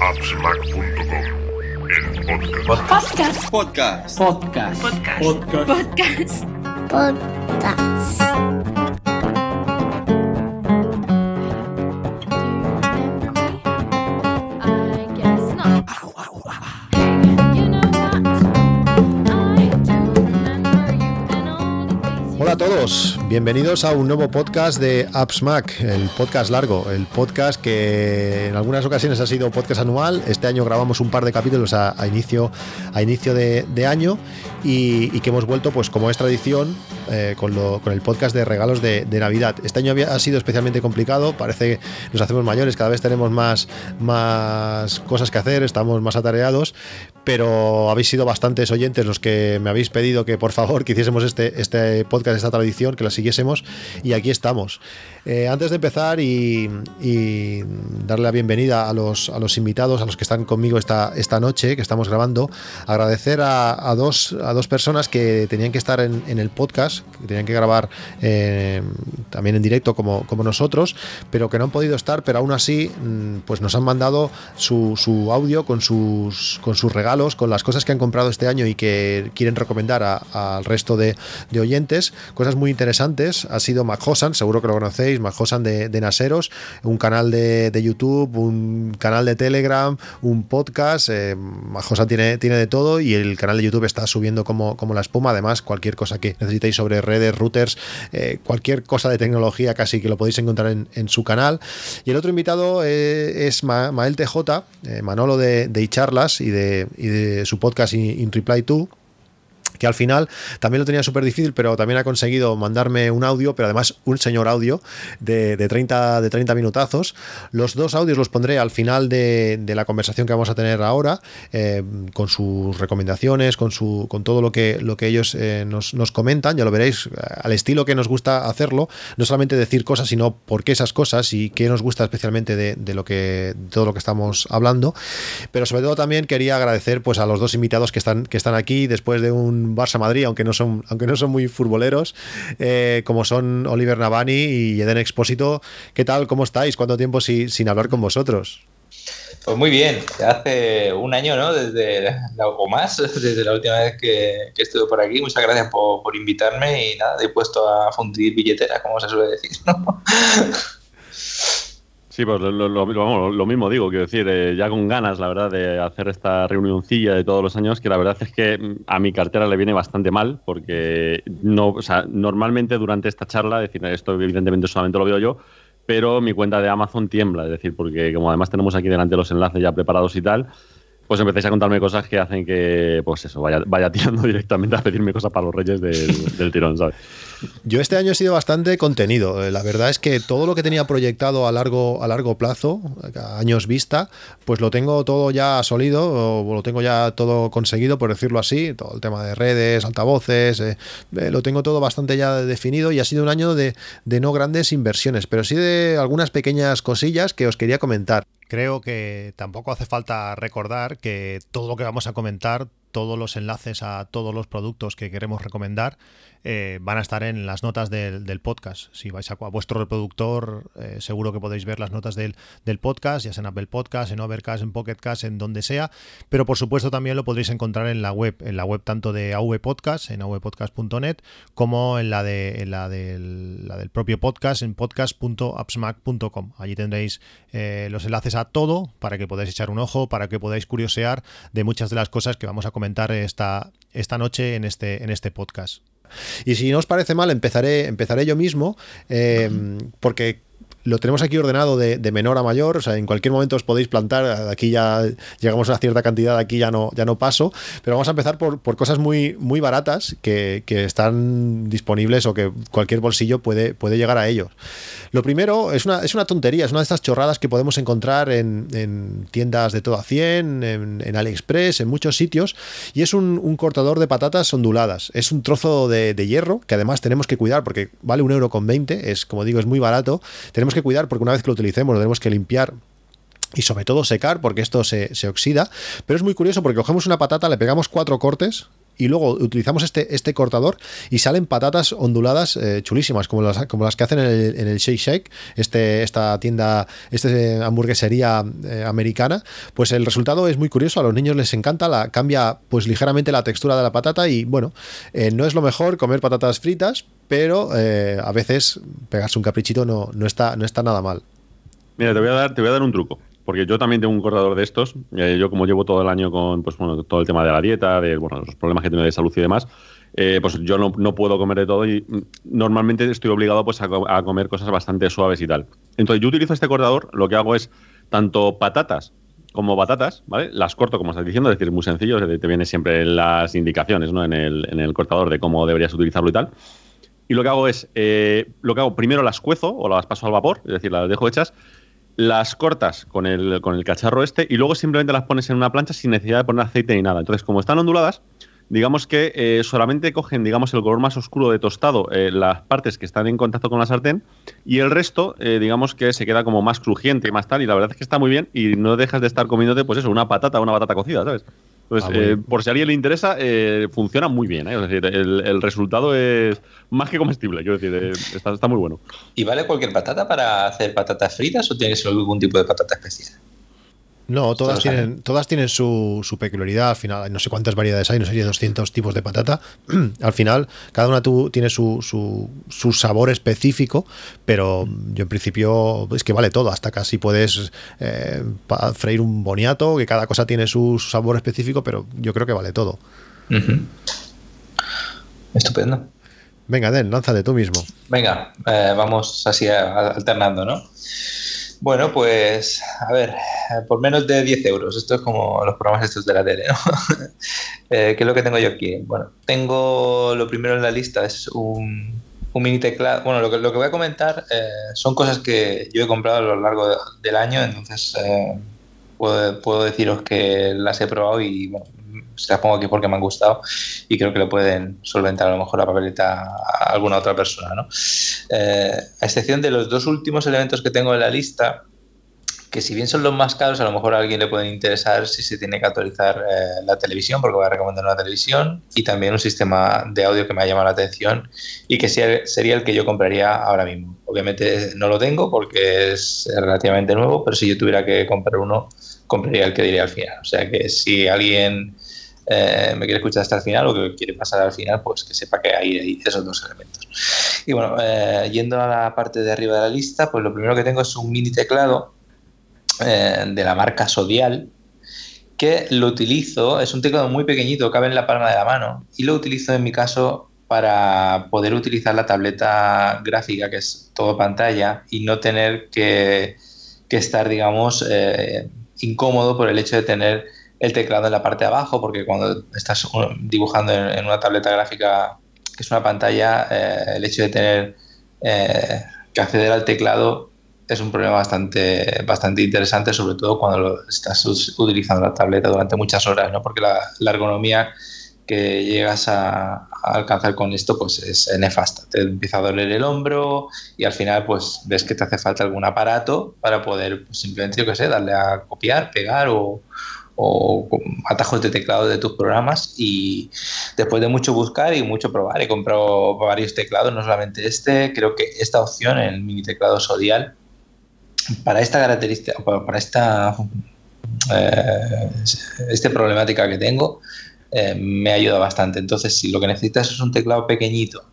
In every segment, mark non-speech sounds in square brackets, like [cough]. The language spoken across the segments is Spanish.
appsmac.com, el podcast. Podcast. Podcast. Podcast. Podcast. Hola a bienvenidos a un nuevo podcast de AppsMac, el podcast largo, el podcast que en algunas ocasiones ha sido podcast anual. Este año grabamos un par de capítulos a, inicio, a inicio de, año y, que hemos vuelto, pues como es tradición, eh, con, el podcast de regalos de, Navidad. Este año ha sido especialmente complicado, parece que nos hacemos mayores, cada vez tenemos más, más cosas que hacer, estamos más atareados, pero habéis sido bastantes oyentes los que me habéis pedido que por favor que hiciésemos este, este podcast, esta tradición, que la siguiésemos y aquí estamos. Eh, antes de empezar y, darle la bienvenida a los, a los invitados, a los que están conmigo esta, esta noche, que estamos grabando, agradecer a, dos, a dos personas que tenían que estar en el podcast, que tenían que grabar eh, también en directo como, como nosotros, pero que no han podido estar, pero aún así pues nos han mandado su, su audio con sus, con sus regalos, con las cosas que han comprado este año y que quieren recomendar al resto de, oyentes. Cosas muy interesantes. Ha sido Majosan, seguro que lo conocéis, Majosan de, Naseros, un canal de, YouTube, un canal de Telegram, un podcast. Eh, Majosan tiene, tiene de todo y el canal de YouTube está subiendo como, como la espuma. Además, cualquier cosa que necesitéis sobre redes, routers, eh, cualquier cosa de tecnología casi que lo podéis encontrar en, su canal. Y el otro invitado eh, es Ma Mael TJ, eh, Manolo de, de y de, y de su podcast In, In Reply To que al final también lo tenía súper difícil, pero también ha conseguido mandarme un audio, pero además un señor audio de, de, 30, de 30 minutazos. Los dos audios los pondré al final de, de la conversación que vamos a tener ahora, eh, con sus recomendaciones, con, su, con todo lo que, lo que ellos eh, nos, nos, comentan, ya lo veréis, al estilo que nos gusta hacerlo, no solamente decir cosas, sino por qué esas cosas y qué nos gusta especialmente de, de lo que, de todo lo que estamos hablando. Pero sobre todo también quería agradecer pues, a los dos invitados que están, que están aquí después de un Barça Madrid, aunque no son, aunque no son muy futboleros, eh, como son Oliver Navani y Eden Expósito. ¿Qué tal? ¿Cómo estáis? ¿Cuánto tiempo si, sin hablar con vosotros? Pues muy bien, hace un año, ¿no? Desde o más, [laughs] desde la última vez que, que estuve por aquí. Muchas gracias por, por invitarme y nada, he puesto a fundir billetera, como se suele decir, ¿no? [laughs] Sí, pues lo, lo, lo, mismo digo, quiero decir, eh, ya con ganas, la verdad, de hacer esta reunioncilla de todos los años, que la verdad es que a mi cartera le viene bastante mal, porque no, o sea, normalmente durante esta charla, decir, esto evidentemente solamente lo veo yo, pero mi cuenta de Amazon tiembla, es decir, porque como además tenemos aquí delante los enlaces ya preparados y tal, pues empecéis a contarme cosas que hacen que, pues eso, vaya, vaya tirando [laughs] directamente a pedirme cosas para los reyes del tirón, ¿sabes? Yo este año he sido bastante contenido. La verdad es que todo lo que tenía proyectado a largo, a largo plazo, a años vista, pues lo tengo todo ya sólido, o lo tengo ya todo conseguido, por decirlo así. Todo el tema de redes, altavoces, eh, eh, lo tengo todo bastante ya definido y ha sido un año de, de no grandes inversiones, pero sí de algunas pequeñas cosillas que os quería comentar. Creo que tampoco hace falta recordar que todo lo que vamos a comentar, todos los enlaces a todos los productos que queremos recomendar, eh, van a estar en las notas del, podcast. Si vais a, vuestro reproductor, eh, seguro que podéis ver las notas del, podcast, ya sea en Apple Podcast, en Overcast, en Pocketcast, en donde sea. Pero por supuesto también lo podréis encontrar en la web, en la web tanto de AV Podcast, en avpodcast.net, como en la, de, en la, del, la del propio podcast, en podcast.appsmac.com. Allí tendréis eh, los enlaces a todo para que podáis echar un ojo, para que podáis curiosear de muchas de las cosas que vamos a comentar esta, esta noche en este, en este podcast. Y si no os parece mal, empezaré, empezaré yo mismo, eh, [clears throat] porque lo tenemos aquí ordenado de, menor a mayor, o sea, en cualquier momento os podéis plantar, aquí ya llegamos a cierta cantidad, aquí ya no, ya no paso, pero vamos a empezar por, por cosas muy, muy baratas que, que, están disponibles o que cualquier bolsillo puede, puede llegar a ellos. Lo primero es una, es una tontería, es una de estas chorradas que podemos encontrar en, en tiendas de todo a 100, en, AliExpress, en muchos sitios, y es un, un cortador de patatas onduladas. Es un trozo de, de, hierro que además tenemos que cuidar porque vale un euro con 20, es como digo, es muy barato. Tenemos que cuidar porque una vez que lo utilicemos lo tenemos que limpiar y sobre todo secar porque esto se, se, oxida. Pero es muy curioso porque cogemos una patata, le pegamos cuatro cortes y luego utilizamos este, este cortador y salen patatas onduladas eh, chulísimas, como las, como las que hacen en el, en el Shake Shake, este, esta tienda, esta hamburguesería eh, americana. Pues el resultado es muy curioso, a los niños les encanta, la, cambia pues ligeramente la textura de la patata y bueno, eh, no es lo mejor comer patatas fritas, pero a veces pegarse un caprichito no, no, está, no está nada mal. Mira, te voy a dar, te voy a dar un truco porque yo también tengo un cortador de estos. Eh, yo como llevo todo el año con pues, bueno, todo el tema de la dieta, de bueno, los problemas que tengo de salud y demás, eh, pues yo no, no, puedo comer de todo y mm, normalmente estoy obligado pues, a, comer cosas bastante suaves y tal. Entonces yo utilizo este cortador, lo que hago es tanto patatas como batatas, ¿vale? Las corto como estás diciendo, es decir, muy sencillo, te, vienen siempre las indicaciones ¿no? en, el, en el cortador de cómo deberías utilizarlo y tal. Y lo que hago es, eh, lo que hago, primero las cuezo o las paso al vapor, es decir, las dejo hechas, las cortas con el, con el cacharro este y luego simplemente las pones en una plancha sin necesidad de poner aceite ni nada. Entonces, como están onduladas, digamos que eh, solamente cogen, digamos, el color más oscuro de tostado, eh, las partes que están en contacto con la sartén, y el resto, eh, digamos que se queda como más crujiente y más tal, y la verdad es que está muy bien, y no dejas de estar comiéndote, pues eso, una patata una batata cocida, ¿sabes? Pues, ah, eh, por si a alguien le interesa, eh, funciona muy bien. ¿eh? Es decir, el, resultado es más que comestible. Quiero decir, está, está, muy bueno. ¿Y vale cualquier patata para hacer patatas fritas o tienes algún tipo de patata especial? No, todas tienen, todas tienen su, su, peculiaridad. Al final, no sé cuántas variedades hay, no sé si 200 tipos de patata. [clears throat] al final, cada una tú tiene su, su, su, sabor específico, pero yo en principio es que vale todo. Hasta casi puedes eh, freír un boniato, que cada cosa tiene su sabor específico, pero yo creo que vale todo. Estupendo. Venga, Den, lánzate tú mismo. Venga, eh, vamos así alternando, ¿no? Bueno, pues a ver, por menos de 10 euros. Esto es como los programas estos de la tele, ¿no? [laughs] Eh, ¿Qué es lo que tengo yo aquí? Bueno, tengo lo primero en la lista, es un, mini teclado. Bueno, lo que, lo que voy a comentar eh, son cosas que yo he comprado a lo largo del año, entonces eh, puedo, puedo, deciros que las he probado y bueno, las pongo aquí porque me han gustado y creo que lo pueden solventar a lo mejor la papeleta a alguna otra persona. ¿no? Eh, a excepción de los dos últimos elementos que tengo en la lista, que si bien son los más caros, a lo mejor a alguien le pueden interesar si se tiene que actualizar eh, la televisión, porque voy a recomendar una televisión, y también un sistema de audio que me ha llamado la atención y que sería el que yo compraría ahora mismo. Obviamente no lo tengo porque es relativamente nuevo, pero si yo tuviera que comprar uno, compraría el que diría al final. O sea que si alguien eh, me quiere escuchar hasta el final o que quiere pasar al final, pues que sepa que hay, esos dos elementos. Y bueno, eh, yendo a la parte de arriba de la lista, pues lo primero que tengo es un mini teclado eh, de la marca Sodial, que lo utilizo, es un teclado muy pequeñito, cabe en la palma de la mano, y lo utilizo en mi caso para poder utilizar la tableta gráfica, que es todo pantalla, y no tener que estar, digamos, incómodo por el hecho de tener el teclado en la parte de abajo, porque cuando estás dibujando en, una tableta gráfica que es una pantalla, eh, el hecho de tener eh, que acceder al teclado es un problema bastante, bastante interesante, sobre todo cuando estás utilizando la tableta durante muchas horas, ¿no? porque la, ergonomía que llegas a, alcanzar con esto pues es nefasta. Te empieza a doler el hombro y al final pues ves que te hace falta algún aparato para poder pues, simplemente, yo qué sé, darle a copiar, pegar o, o atajos de teclado de tus programas y después de mucho buscar y mucho probar, he comprado varios teclados, no solamente este, creo que esta opción, el mini teclado Sodial, para esta característica, para esta eh, este problemática que tengo, eh, me ayuda bastante. Entonces, si lo que necesitas es un teclado pequeñito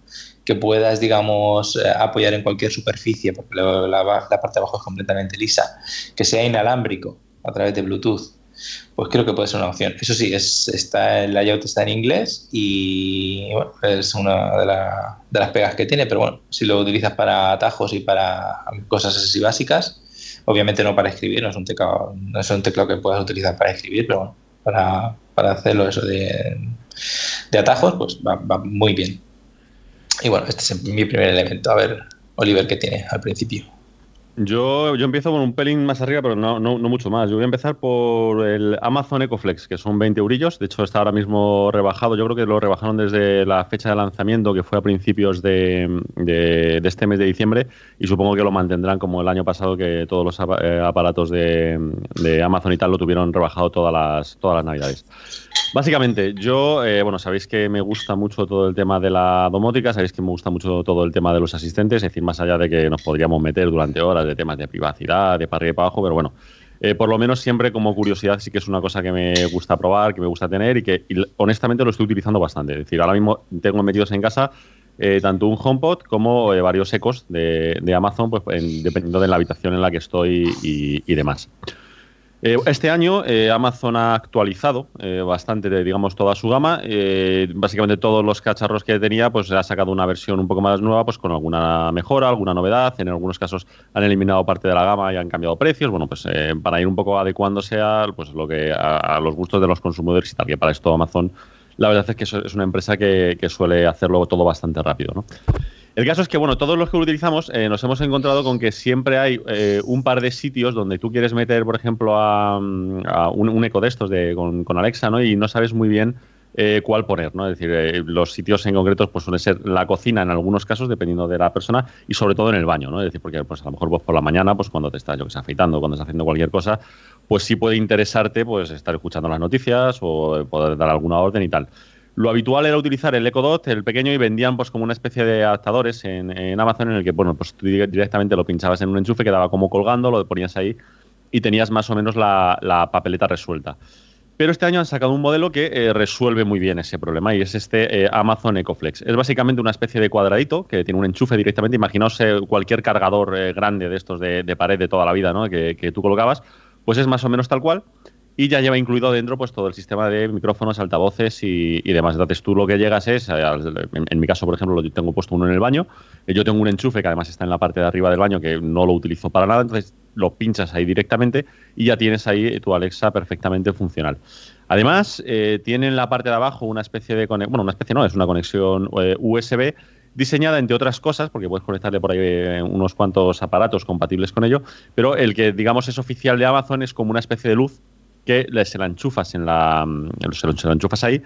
que puedas, digamos, eh, apoyar en cualquier superficie, porque la, la parte de abajo es completamente lisa, que sea inalámbrico a través de Bluetooth pues creo que puede ser una opción. Eso sí, es, está, el layout está en inglés y bueno, es una de, las pegas que tiene, pero bueno, si lo utilizas para atajos y para cosas así básicas, obviamente no para escribir, no es un teclado, no es un teclado que puedas utilizar para escribir, pero bueno, para, para hacerlo eso de, de atajos, pues va muy bien. Y bueno, este es mi primer elemento. A ver, Oliver, ¿qué tiene al principio? Yo, empiezo con un pelín más arriba, pero no, no, mucho más. Yo voy a empezar por el Amazon EcoFlex, que son 20 eurillos. De hecho, está ahora mismo rebajado. Yo creo que lo rebajaron desde la fecha de lanzamiento, que fue a principios de, de, este mes de diciembre. Y supongo que lo mantendrán como el año pasado, que todos los eh, aparatos de, de Amazon y tal lo tuvieron rebajado todas las, todas las navidades. Básicamente, yo, eh, bueno, sabéis que me gusta mucho todo el tema de la domótica, sabéis que me gusta mucho todo el tema de los asistentes, es decir, más allá de que nos podríamos meter durante horas de temas de privacidad, de para arriba y para abajo, pero bueno, eh, por lo menos siempre como curiosidad sí que es una cosa que me gusta probar, que me gusta tener y que honestamente lo estoy utilizando bastante. Es decir, ahora mismo tengo metidos en casa eh, tanto un HomePod como varios ecos de, Amazon, pues dependiendo de la habitación en la que estoy y demás. Eh, este año eh, Amazon ha actualizado eh, bastante, digamos, toda su gama. básicamente todos los cacharros que tenía, pues ha sacado una versión un poco más nueva, pues con alguna mejora, alguna novedad. En algunos casos han eliminado parte de la gama y han cambiado precios. Bueno, pues para ir un poco adecuándose a, pues, lo que, a, los gustos de los consumidores y tal, que para esto Amazon, la verdad es que es una empresa que, que suele hacerlo todo bastante rápido, ¿no? El caso es que, bueno, todos los que lo utilizamos eh, nos hemos encontrado con que siempre hay eh, un par de sitios donde tú quieres meter, por ejemplo, a, un, eco de estos de, con, Alexa, ¿no? Y no sabes muy bien eh, cuál poner, ¿no? Es decir, los sitios en concreto pues suelen ser la cocina en algunos casos, dependiendo de la persona, y sobre todo en el baño, ¿no? Es decir, porque pues a lo mejor vos por la mañana, pues cuando te estás, yo que sé, afeitando, cuando estás haciendo cualquier cosa, pues sí puede interesarte, pues estar escuchando las noticias o poder dar alguna orden y tal. Lo habitual era utilizar el Echo Dot, el pequeño, y vendían pues como una especie de adaptadores en, Amazon en el que, bueno, pues tú directamente lo pinchabas en un enchufe, quedaba como colgando, lo ponías ahí y tenías más o menos la, papeleta resuelta. Pero este año han sacado un modelo que eh, resuelve muy bien ese problema y es este eh, Amazon EcoFlex. Es básicamente una especie de cuadradito que tiene un enchufe directamente. Imaginaos eh, cualquier cargador grande de estos de, pared de toda la vida ¿no? que tú colocabas, pues es más o menos tal cual y ya lleva incluido dentro pues todo el sistema de micrófonos, altavoces y, demás. Entonces tú lo que llegas es, eh, en, mi caso por ejemplo, lo tengo puesto uno en el baño, eh, yo tengo un enchufe que además está en la parte de arriba del baño que no lo utilizo para nada, entonces lo pinchas ahí directamente y ya tienes ahí tu Alexa perfectamente funcional. Además, eh, tiene en la parte de abajo una especie de conexión, bueno, una especie no, es una conexión USB diseñada entre otras cosas, porque puedes conectarle por ahí unos cuantos aparatos compatibles con ello, pero el que digamos es oficial de Amazon es como una especie de luz que se la enchufas en la se lo, enchufas ahí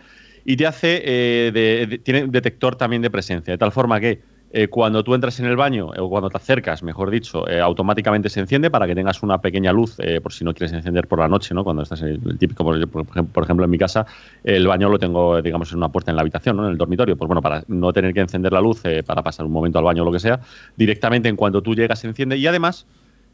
y te hace eh, tiene detector también de presencia de tal forma que eh, cuando tú entras en el baño o cuando te acercas, mejor dicho, eh, automáticamente se enciende para que tengas una pequeña luz por si no quieres encender por la noche, ¿no? Cuando estás en el, típico, por, por, ejemplo, en mi casa, el baño lo tengo, digamos, en una puerta en la habitación, ¿no? En el dormitorio. Pues bueno, para no tener que encender la luz para pasar un momento al baño o lo que sea, directamente en cuanto tú llegas se enciende y además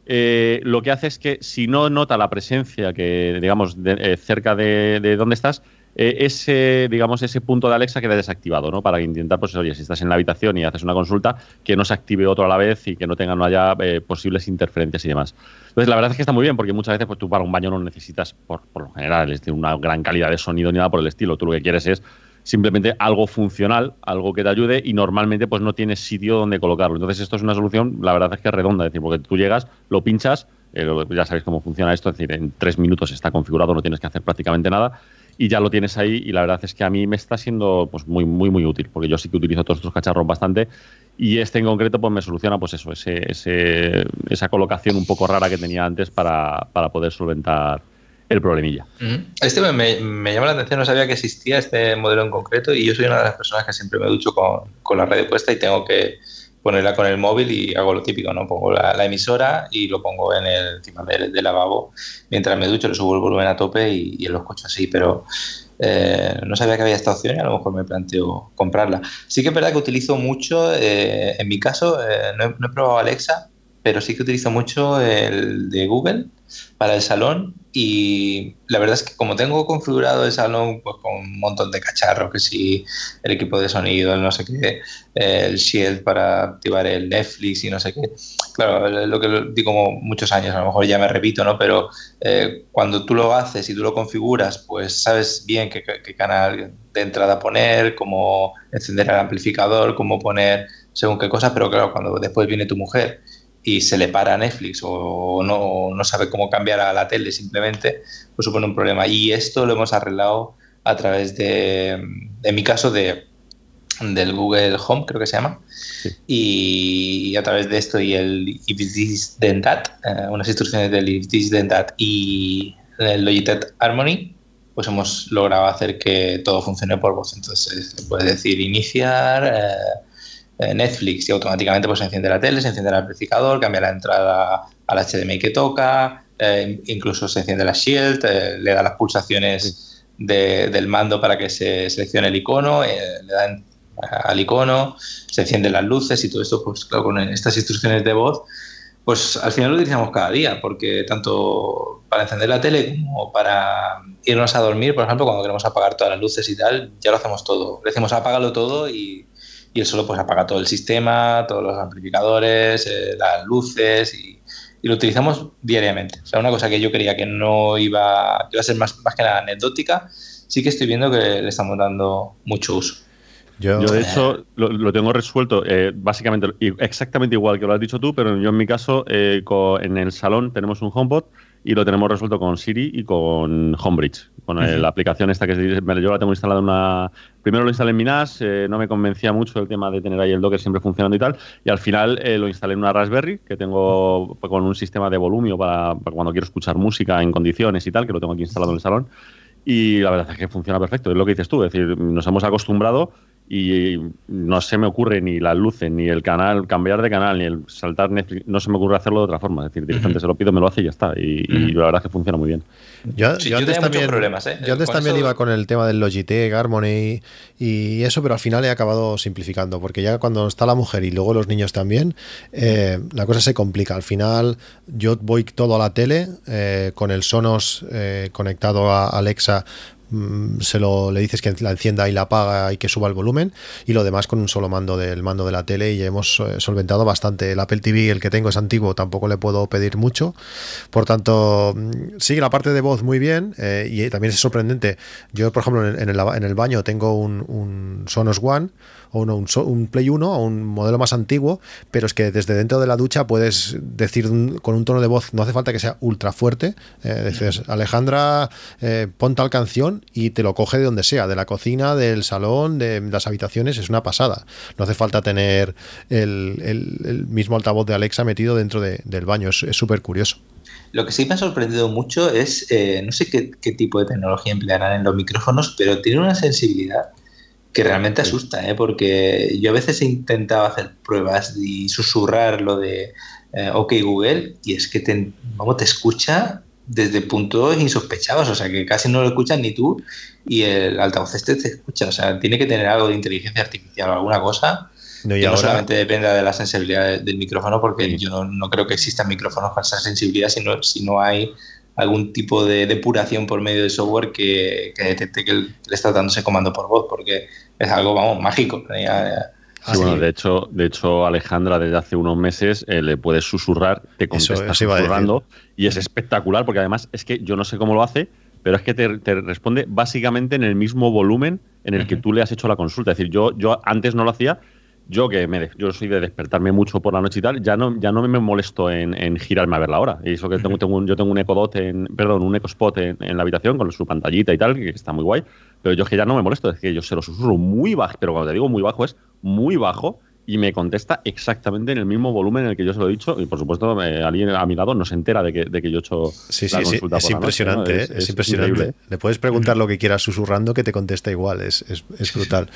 eh, lo que hace es que si no nota la presencia que, digamos, eh, cerca de, de, donde estás, eh, ese, digamos, ese punto de Alexa queda desactivado, ¿no? Para intentar, pues, oye, si estás en la habitación y haces una consulta, que no se active otro a la vez y que no tenga, no haya posibles interferencias y demás. Entonces, la verdad es que está muy bien, porque muchas veces, pues, tú para un baño no necesitas, por, por lo general, una gran calidad de sonido ni nada por el estilo. Tú lo que quieres es simplemente algo funcional, algo que te ayude y normalmente pues no tienes sitio donde colocarlo. Entonces esto es una solución, la verdad es que es redonda, decir, porque tú llegas, lo pinchas, eh, ya sabéis cómo funciona esto, es decir, en tres minutos está configurado, no tienes que hacer prácticamente nada y ya lo tienes ahí y la verdad es que a mí me está siendo pues muy muy muy útil porque yo sí que utilizo todos estos cacharros bastante y este en concreto pues me soluciona pues eso ese esa colocación un poco rara que tenía antes para, para poder solventar el problemilla. Este me, llama la atención, no sabía que existía este modelo en concreto y yo soy una de las personas que siempre me ducho con, con la red puesta y tengo que ponerla con el móvil y hago lo típico, ¿no? Pongo la, emisora y lo pongo en el encima del, lavabo mientras me ducho, le subo el volumen a tope y, y lo escucho así, pero eh, no sabía que había esta opción y a lo mejor me planteo comprarla. Sí que es verdad que utilizo mucho, eh, en mi caso, eh, no, he, probado Alexa, pero sí que utilizo mucho el de Google para el salón y la verdad es que como tengo configurado el salón pues con un montón de cacharros, que si el equipo de sonido, el no sé qué, el Shield para activar el Netflix y no sé qué, claro, lo que digo muchos años, a lo mejor ya me repito, ¿no? Pero eh, cuando tú lo haces y tú lo configuras, pues sabes bien qué, qué canal de entrada poner, cómo encender el amplificador, cómo poner según qué cosa, pero claro, cuando después viene tu mujer y se le para a Netflix o no, no, sabe cómo cambiar a la tele simplemente, pues supone un problema. Y esto lo hemos arreglado a través de, en mi caso, de, del Google Home, creo que se llama, y, a través de esto y el If This Then That, eh, unas instrucciones del If This Then That y el Logitech Harmony, pues hemos logrado hacer que todo funcione por voz. Entonces, se puede decir iniciar... Eh, Netflix y automáticamente pues se enciende la tele, se enciende el amplificador, cambia la entrada al HDMI que toca, eh, incluso se enciende la Shield, eh, le da las pulsaciones del mando para que se seleccione el icono, eh, le dan al icono, se encienden las luces y todo esto, pues claro, con estas instrucciones de voz, pues al final lo utilizamos cada día, porque tanto para encender la tele como para irnos a dormir, por ejemplo, cuando queremos apagar todas las luces y tal, ya lo hacemos todo. Le decimos apágalo todo y, y él solo pues apaga todo el sistema, todos los amplificadores, eh, las luces y, lo utilizamos diariamente. O sea, una cosa que yo creía que no iba, iba a ser más, más que nada anecdótica, sí que estoy viendo que le estamos dando mucho uso. Yo, de hecho lo, tengo resuelto eh, básicamente exactamente igual que lo has dicho tú, pero yo en mi caso eh, en el salón tenemos un HomePod y lo tenemos resuelto con Siri y con Homebridge, con la aplicación esta que yo la tengo instalada en una... Primero lo instalé en mi NAS, eh, no me convencía mucho el tema de tener ahí el Docker siempre funcionando y tal, y al final lo instalé en una Raspberry que tengo con un sistema de volumen para, para cuando quiero escuchar música en condiciones y tal, que lo tengo aquí instalado en el salón. Y la verdad es que funciona perfecto, es lo que dices tú, es decir, nos hemos acostumbrado y no se me ocurre ni las luces, ni el canal, cambiar de canal, ni el saltar Netflix, no se me ocurre hacerlo de otra forma. Es decir, directamente se lo pido, me lo hace y ya está. Y, la verdad es que funciona muy bien. Yo, antes también, problemas, ¿eh? yo antes también iba con el tema del Logitech, Harmony y eso, pero al final he acabado simplificando, porque ya cuando está la mujer y luego los niños también, eh, la cosa se complica. Al final yo voy todo a la tele eh, con el Sonos conectado a Alexa se lo le dices que la encienda y la apaga y que suba el volumen y lo demás con un solo mando del mando de la tele y hemos eh, solventado bastante. El Apple TV el que tengo es antiguo tampoco le puedo pedir mucho. Por tanto mm, sigue la parte de voz muy bien eh, y también es sorprendente. Yo por ejemplo en el, en el baño tengo un Sonos One o un, Play 1 o un modelo más antiguo, pero es que desde dentro de la ducha puedes decir con un tono de voz, no hace falta que sea ultra fuerte, eh, dices, Alejandra, eh, pon tal canción y te lo coge de donde sea, de la cocina, del salón, de las habitaciones, es una pasada. No hace falta tener el, mismo altavoz de Alexa metido dentro del baño, es súper curioso. Lo que sí me ha sorprendido mucho es, eh, no sé qué, qué, tipo de tecnología emplearán en los micrófonos, pero tiene una sensibilidad que realmente asusta, ¿eh? porque yo a veces he intentado hacer pruebas y susurrar lo de eh, OK Google y es que te, vamos, te escucha desde puntos insospechados, o sea que casi no lo escuchas ni tú y el altavoz este te escucha, o sea, tiene que tener algo de inteligencia artificial o alguna cosa. No, que no solamente dependa de la sensibilidad del micrófono, porque yo no, creo que existan micrófonos con esa sensibilidad si no, si no hay algún tipo de depuración por medio de software que, detecte que le está dando ese comando por voz, porque es algo, vamos, mágico. bueno, de hecho, de hecho, Alejandra desde hace unos meses eh, le puedes susurrar, te contesta susurrando y es espectacular porque además es que yo no sé cómo lo hace, pero es que te, responde básicamente en el mismo volumen en el que tú le has hecho la consulta. Es decir, yo, yo antes no lo hacía yo que me, yo soy de despertarme mucho por la noche y tal, ya no, ya no me molesto en, girarme a ver la hora. Y eso que tengo, tengo yo tengo un Dot en, perdón, un Spot en, en, la habitación con su pantallita y tal, que está muy guay. Pero yo es que ya no me molesto, es que yo se lo susurro muy bajo, pero cuando te digo muy bajo es muy bajo y me contesta exactamente en el mismo volumen en el que yo se lo he dicho. Y por supuesto, eh, alguien a mi lado no se entera de que, de que yo he hecho. Sí, sí, sí. Es impresionante, ¿eh? es, impresionante. Le puedes preguntar lo que quieras susurrando que te contesta igual. Es, es, brutal.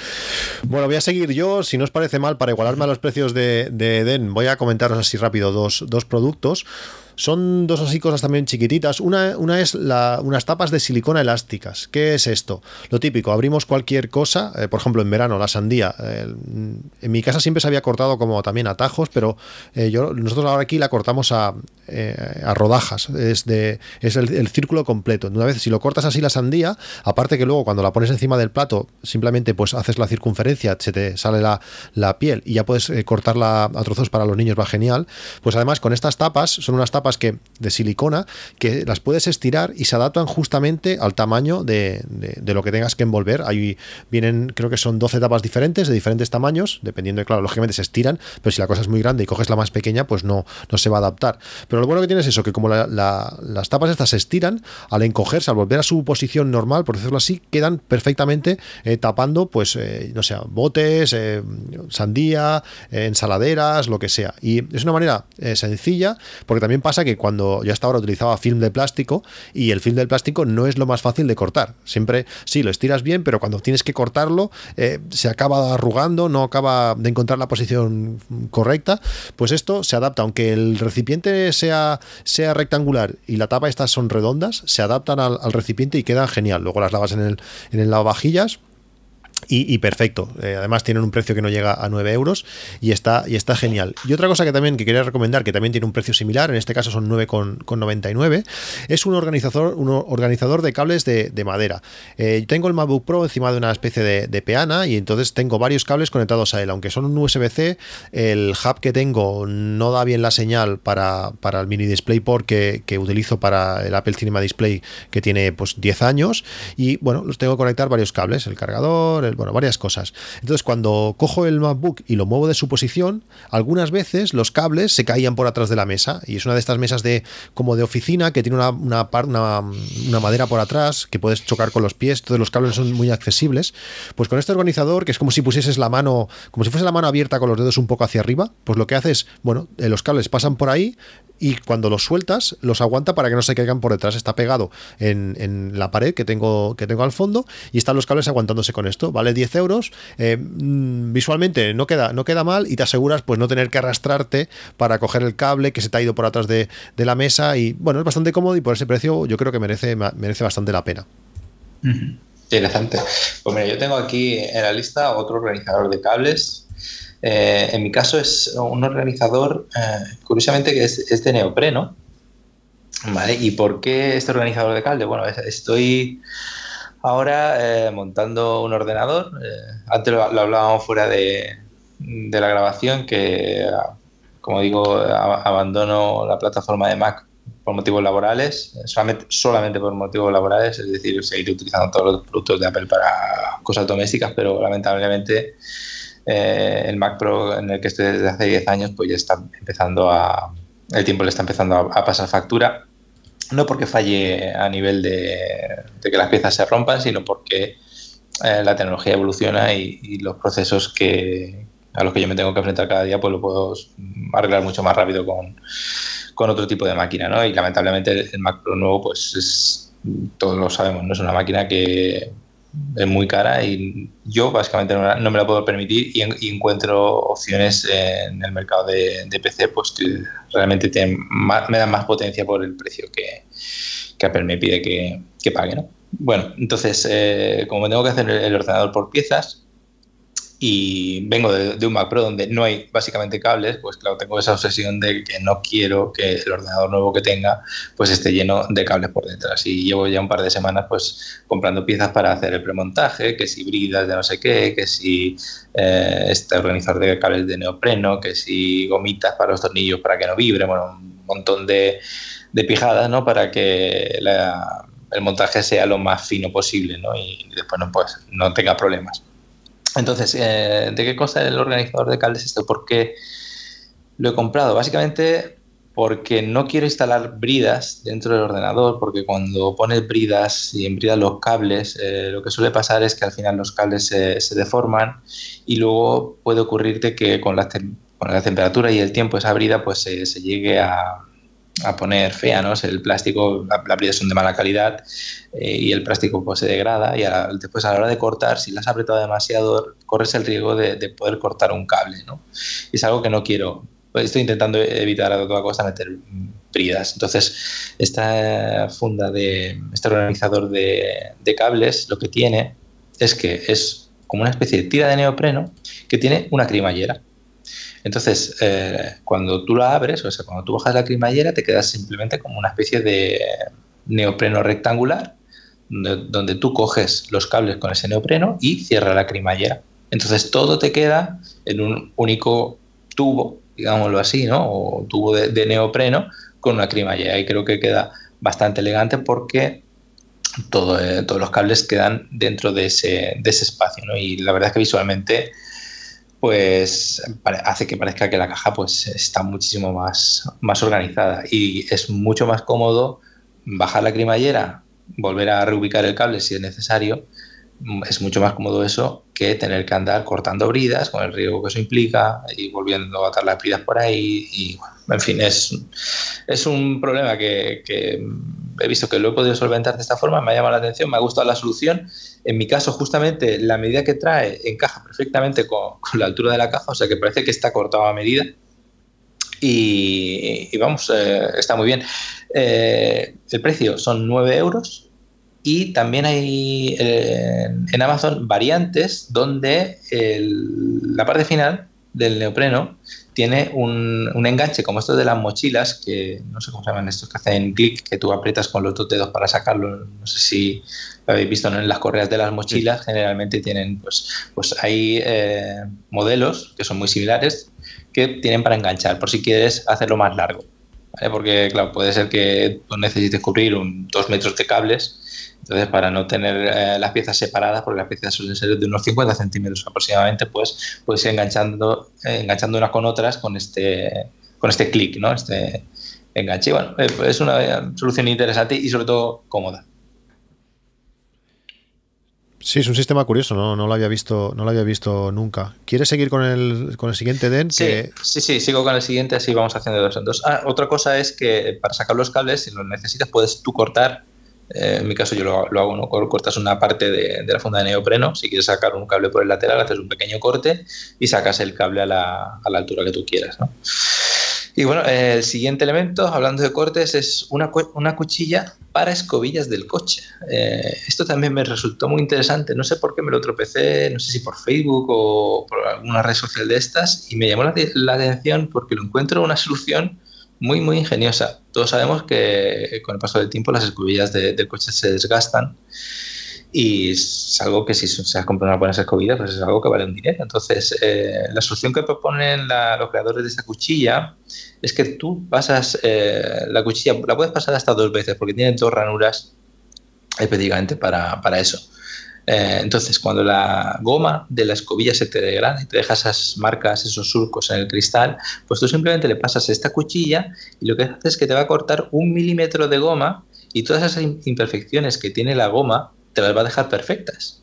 Bueno, voy a seguir yo, si no os parece mal, para igualarme a los precios de, de Eden, voy a comentaros así rápido dos, dos productos. Son dos así cosas también chiquititas. Una, una es la, unas tapas de silicona elásticas. ¿Qué es esto? Lo típico, abrimos cualquier cosa, eh, por ejemplo en verano, la sandía. en mi casa siempre se había cortado como también atajos, pero eh, nosotros ahora aquí la cortamos a, eh, a rodajas. Es, es el, círculo completo. Una vez, si lo cortas así la sandía, aparte que luego cuando la pones encima del plato, simplemente pues haces la circunferencia, se te sale la, la piel y ya puedes cortarla a trozos para los niños, va genial. Pues además con estas tapas, son unas tapas que de silicona que las puedes estirar y se adaptan justamente al tamaño de, lo que tengas que envolver. Ahí vienen, creo que son 12 tapas diferentes de diferentes tamaños, dependiendo de, claro, lógicamente se estiran, pero si la cosa es muy grande y coges la más pequeña, pues no, no se va a adaptar. Pero lo bueno que tiene es eso, que como las tapas estas se estiran, al encogerse, al volver a su posición normal, por decirlo así, quedan perfectamente eh, tapando, pues, eh, no sé, botes, eh, sandía, ensaladeras, lo que sea. Y es una manera sencilla, porque también pasa que cuando yo hasta ahora utilizaba film de plástico y el film del plástico no es lo más fácil de cortar. Siempre, sí, lo estiras bien, pero cuando tienes que cortarlo, eh, se acaba arrugando, no acaba de encontrar la posición correcta. Pues esto se adapta, aunque el recipiente sea, sea rectangular y la tapa estas son redondas, se adaptan al, al recipiente y quedan genial. Luego las lavas en el, en el lavavajillas y, perfecto. Eh, además tienen un precio que no llega a 9 euros y está, y está genial. Y otra cosa que también que quería recomendar, que también tiene un precio similar, en este caso son 9,99, es un organizador, un organizador de cables de, madera. Eh, tengo el MacBook Pro encima de una especie de, peana y entonces tengo varios cables conectados a él. Aunque son un USB-C, el hub que tengo no da bien la señal para, el mini DisplayPort que, que utilizo para el Apple Cinema Display que tiene pues 10 años y bueno, los tengo que conectar varios cables, el cargador, bueno, varias cosas. Entonces, cuando cojo el MacBook y lo muevo de su posición, algunas veces los cables se caían por atrás de la mesa. Y es una de estas mesas de como de oficina que tiene una, una, madera por atrás que puedes chocar con los pies. Todos los cables son muy accesibles. Pues con este organizador, que es como si pusieses la mano, como si fuese la mano abierta con los dedos un poco hacia arriba, pues lo que hace es, bueno, eh, los cables pasan por ahí, y cuando los sueltas, los aguanta para que no se caigan por detrás. Está pegado en, la pared que tengo, que tengo al fondo y están los cables aguantándose con esto. Vale 10 euros. Eh, mm, visualmente no queda, no queda mal y te aseguras pues no tener que arrastrarte para coger el cable que se te ha ido por atrás de, la mesa. Y bueno, es bastante cómodo y por ese precio yo creo que merece, merece bastante la pena. Interesante. Pues mira, yo tengo aquí en la lista otro organizador de cables eh, en mi caso es un organizador, eh, curiosamente, que es, de neopreno. ¿Vale? ¿Y por qué este organizador de cable? Bueno, estoy ahora eh, montando un ordenador. antes lo, hablábamos fuera de, la grabación, que, como digo, abandono la plataforma de Mac por motivos laborales, solamente, solamente por motivos laborales, es decir, seguir utilizando todos los productos de Apple para cosas domésticas, pero lamentablemente eh, el Mac Pro en el que estoy desde hace 10 años, pues ya está empezando a. El tiempo le está empezando a, pasar factura. No porque falle a nivel de, que las piezas se rompan, sino porque eh, la tecnología evoluciona y, los procesos que, a los que yo me tengo que enfrentar cada día, pues lo puedo arreglar mucho más rápido con, otro tipo de máquina, ¿no? Y lamentablemente el, Mac Pro nuevo, pues es, todos lo sabemos, no es una máquina que es muy cara y yo básicamente no, me la puedo permitir y, encuentro opciones en el mercado de, PC pues que realmente tienen me dan más potencia por el precio que, que Apple me pide que, que pague. ¿no? Bueno, entonces eh, como tengo que hacer el ordenador por piezas, y vengo de, un Mac Pro donde no hay básicamente cables, pues claro, tengo esa obsesión de que no quiero que el ordenador nuevo que tenga pues esté lleno de cables por detrás. Y llevo ya un par de semanas pues comprando piezas para hacer el premontaje, que si bridas de no sé qué, que si eh, este organizador de cables de neopreno, que si gomitas para los tornillos para que no vibre, bueno, un montón de, de pijadas, ¿no? Para que el montaje sea lo más fino posible, ¿no? Y después no, pues, no tenga problemas. Entonces, eh, ¿de qué cosa el organizador de cables esto? ¿Por qué lo he comprado? Básicamente porque no quiero instalar bridas dentro del ordenador, porque cuando pones bridas y embridas los cables, eh, lo que suele pasar es que al final los cables se, deforman y luego puede ocurrirte que con la, temperatura y el tiempo esa brida pues se llegue a, a poner fea, ¿no? el plástico, las la son de mala calidad eh, y el plástico pues se degrada y después a la hora de cortar, si las has apretado demasiado, corres el riesgo de, poder cortar un cable, ¿no? Y es algo que no quiero. Pues estoy intentando evitar a toda costa meter bridas. Entonces, esta funda de este organizador de, de cables lo que tiene es que es como una especie de tira de neopreno que tiene una cremallera. Entonces, eh, cuando tú la abres, o sea, cuando tú bajas la cremallera, te quedas simplemente como una especie de neopreno rectangular, donde, tú coges los cables con ese neopreno y cierras la cremallera. Entonces, todo te queda en un único tubo, digámoslo así, ¿no? O tubo de, neopreno con una cremallera. Y creo que queda bastante elegante porque eh, todos los cables quedan dentro de ese, de ese espacio, ¿no? Y la verdad es que visualmente pues hace que parezca que la caja pues está muchísimo más, más organizada y es mucho más cómodo bajar la cremallera, volver a reubicar el cable si es necesario es mucho más cómodo eso que tener que andar cortando bridas con el riesgo que eso implica y volviendo a atar las bridas por ahí. Y bueno, en fin, es, es un problema que, he visto que lo he podido solventar de esta forma, me ha llamado la atención, me ha gustado la solución. En mi caso, justamente, la medida que trae encaja perfectamente con, la altura de la caja, o sea que parece que está cortado a medida. Y, vamos, eh, está muy bien. Eh, el precio son 9 euros y también hay eh, en Amazon variantes donde la parte final del neopreno tiene un, enganche como estos de las mochilas, que no sé cómo se llaman estos que hacen clic, que tú aprietas con los dos dedos para sacarlo. No sé si lo habéis visto en las correas de las mochilas, generalmente tienen, pues, pues hay eh, modelos que son muy similares que tienen para enganchar, por si quieres hacerlo más largo. Porque, claro, puede ser que tú necesites cubrir un, dos metros de cables entonces, para no tener eh, las piezas separadas, porque las piezas suelen ser de unos 50 centímetros aproximadamente, pues, pues enganchando, eh, enganchando unas con otras con este, con este clic, ¿no? Este enganche. Bueno, eh, es una solución interesante y sobre todo cómoda. Sí, es un sistema curioso, no, no lo había visto, no lo había visto nunca. ¿Quieres seguir con el, con el siguiente DEN? Sí, sí, sí, sigo con el siguiente, así vamos haciendo dos en dos. Ah, otra cosa es que para sacar los cables, si los necesitas, puedes tú cortar eh, en mi caso yo lo, hago, ¿no? cortas una parte de, la funda de neopreno, si quieres sacar un cable por el lateral, haces un pequeño corte y sacas el cable a la, altura que tú quieras. Y bueno, el siguiente elemento, hablando de cortes, es una, una cuchilla para escobillas del coche. Eh, esto también me resultó muy interesante. No sé por qué me lo tropecé, no sé si por Facebook o por alguna red social de estas, y me llamó la, la atención porque lo encuentro una solución muy, muy ingeniosa. Todos sabemos que con el paso del tiempo las escobillas del coche se desgastan y es algo que si se has comprado unas buenas escobillas, pues es algo que vale un dinero. Entonces, eh, la solución que proponen los creadores de esta cuchilla es que tú pasas eh, la cuchilla, la puedes pasar hasta dos veces porque tiene dos ranuras específicamente para, para eso. Eh, entonces, cuando la goma de la escobilla se te degrada y te deja esas marcas, esos surcos en el cristal, pues tú simplemente le pasas esta cuchilla y lo que hace es que te va a cortar un milímetro de goma y todas esas imperfecciones que tiene la goma te las va a dejar perfectas.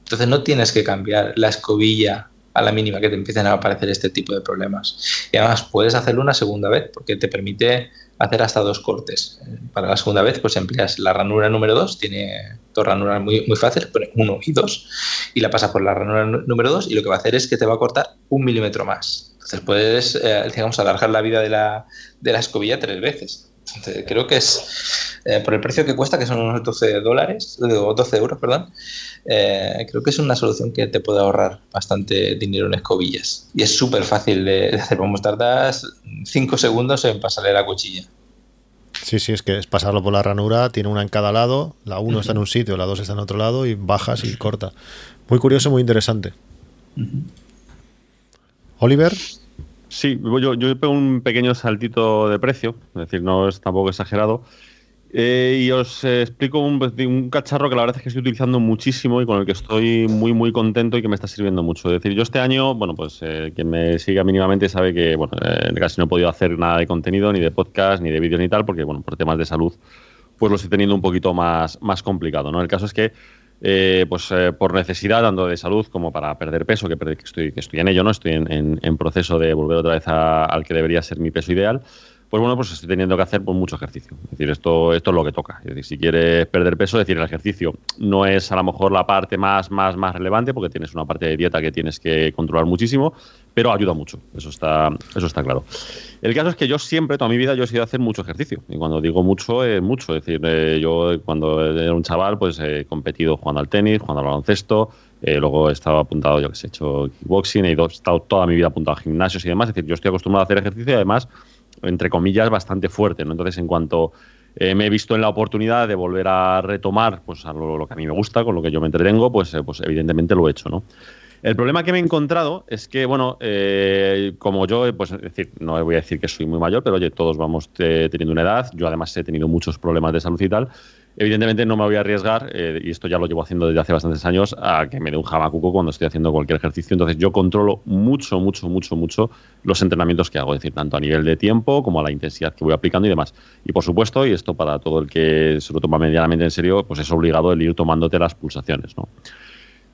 Entonces no tienes que cambiar la escobilla a la mínima que te empiecen a aparecer este tipo de problemas. Y además puedes hacerlo una segunda vez porque te permite hacer hasta dos cortes. Para la segunda vez, pues empleas la ranura número 2, tiene dos ranuras muy, muy fáciles, uno y dos, y la pasas por la ranura número 2 y lo que va a hacer es que te va a cortar un milímetro más. Entonces puedes, eh, digamos, alargar la vida de la, de la escobilla tres veces. Entonces, creo que es, eh, por el precio que cuesta, que son unos 12 dólares, o 12 euros, perdón, eh, creo que es una solución que te puede ahorrar bastante dinero en escobillas. Y es súper fácil de, hacer. Vamos, tardas 5 segundos en pasarle la cuchilla. Sí, sí, es que es pasarlo por la ranura, tiene una en cada lado, la 1 está en un sitio, la 2 está en otro lado y bajas y corta. Muy curioso, muy interesante. Oliver. Sí, yo, yo pego un pequeño saltito de precio, es decir, no es tampoco exagerado. Eh, y os eh, explico un, cacharro que la verdad es que estoy utilizando muchísimo y con el que estoy muy, muy contento y que me está sirviendo mucho. Es decir, yo este año, bueno, pues eh, quien me siga mínimamente sabe que, bueno, casi no he podido hacer nada de contenido, ni de podcast, ni de vídeo, ni tal, porque, bueno, por temas de salud, pues lo estoy teniendo un poquito más, más complicado, ¿no? El caso es que, pues por necesidad, tanto de salud como para perder peso, que, estoy, que estoy en ello, ¿no? Estoy en, proceso de volver otra vez al que debería ser mi peso ideal pues bueno, pues estoy teniendo que hacer pues, mucho ejercicio. Es decir, esto, esto es lo que toca. Es decir, si quieres perder peso, es decir, el ejercicio no es a lo mejor la parte más, más, más relevante, porque tienes una parte de dieta que tienes que controlar muchísimo, pero ayuda mucho. Eso está, eso está claro. El caso es que yo siempre, toda mi vida, yo he sido hacer mucho ejercicio. Y cuando digo mucho, es mucho. Es decir, eh, yo cuando era un chaval, pues he competido jugando al tenis, jugando al baloncesto, eh, luego he estado apuntado, yo que sé, he hecho kickboxing, he estado toda mi vida apuntado a gimnasios y demás. Es decir, yo estoy acostumbrado a hacer ejercicio y además entre comillas, bastante fuerte. ¿no? Entonces, en cuanto eh, me he visto en la oportunidad de volver a retomar pues, a lo, que a mí me gusta, con lo que yo me entretengo, pues, eh, pues evidentemente lo he hecho. ¿no? El problema que me he encontrado es que, bueno, eh, como yo, pues es decir, no voy a decir que soy muy mayor, pero oye, todos vamos teniendo una edad. Yo además he tenido muchos problemas de salud y tal. Evidentemente no me voy a arriesgar, eh, y esto ya lo llevo haciendo desde hace bastantes años, a que me dé un jamacuco cuando estoy haciendo cualquier ejercicio. Entonces yo controlo mucho, mucho, mucho, mucho los entrenamientos que hago, es decir, tanto a nivel de tiempo como a la intensidad que voy aplicando y demás. Y por supuesto, y esto para todo el que se lo toma medianamente en serio, pues es obligado el ir tomándote las pulsaciones, ¿no?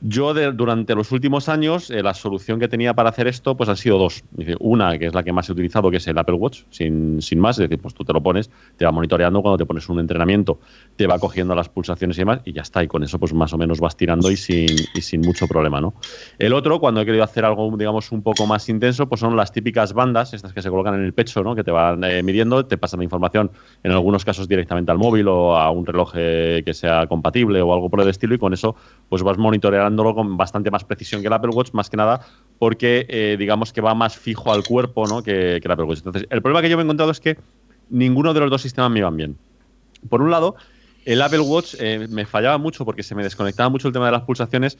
Yo durante los últimos años eh, la solución que tenía para hacer esto pues han sido dos. Una, que es la que más he utilizado, que es el Apple Watch, sin, sin más. Es decir, pues tú te lo pones, te va monitoreando cuando te pones un entrenamiento, te va cogiendo las pulsaciones y demás y ya está. Y con eso pues más o menos vas tirando y sin, y sin mucho problema. ¿no? El otro, cuando he querido hacer algo digamos un poco más intenso, pues son las típicas bandas, estas que se colocan en el pecho, ¿no? que te van eh, midiendo, te pasan la información en algunos casos directamente al móvil o a un reloj eh, que sea compatible o algo por el estilo y con eso pues vas monitoreando con bastante más precisión que el Apple Watch, más que nada porque eh, digamos que va más fijo al cuerpo ¿no? que, el Apple Watch. Entonces, el problema que yo me he encontrado es que ninguno de los dos sistemas me iban bien. Por un lado, el Apple Watch eh, me fallaba mucho porque se me desconectaba mucho el tema de las pulsaciones,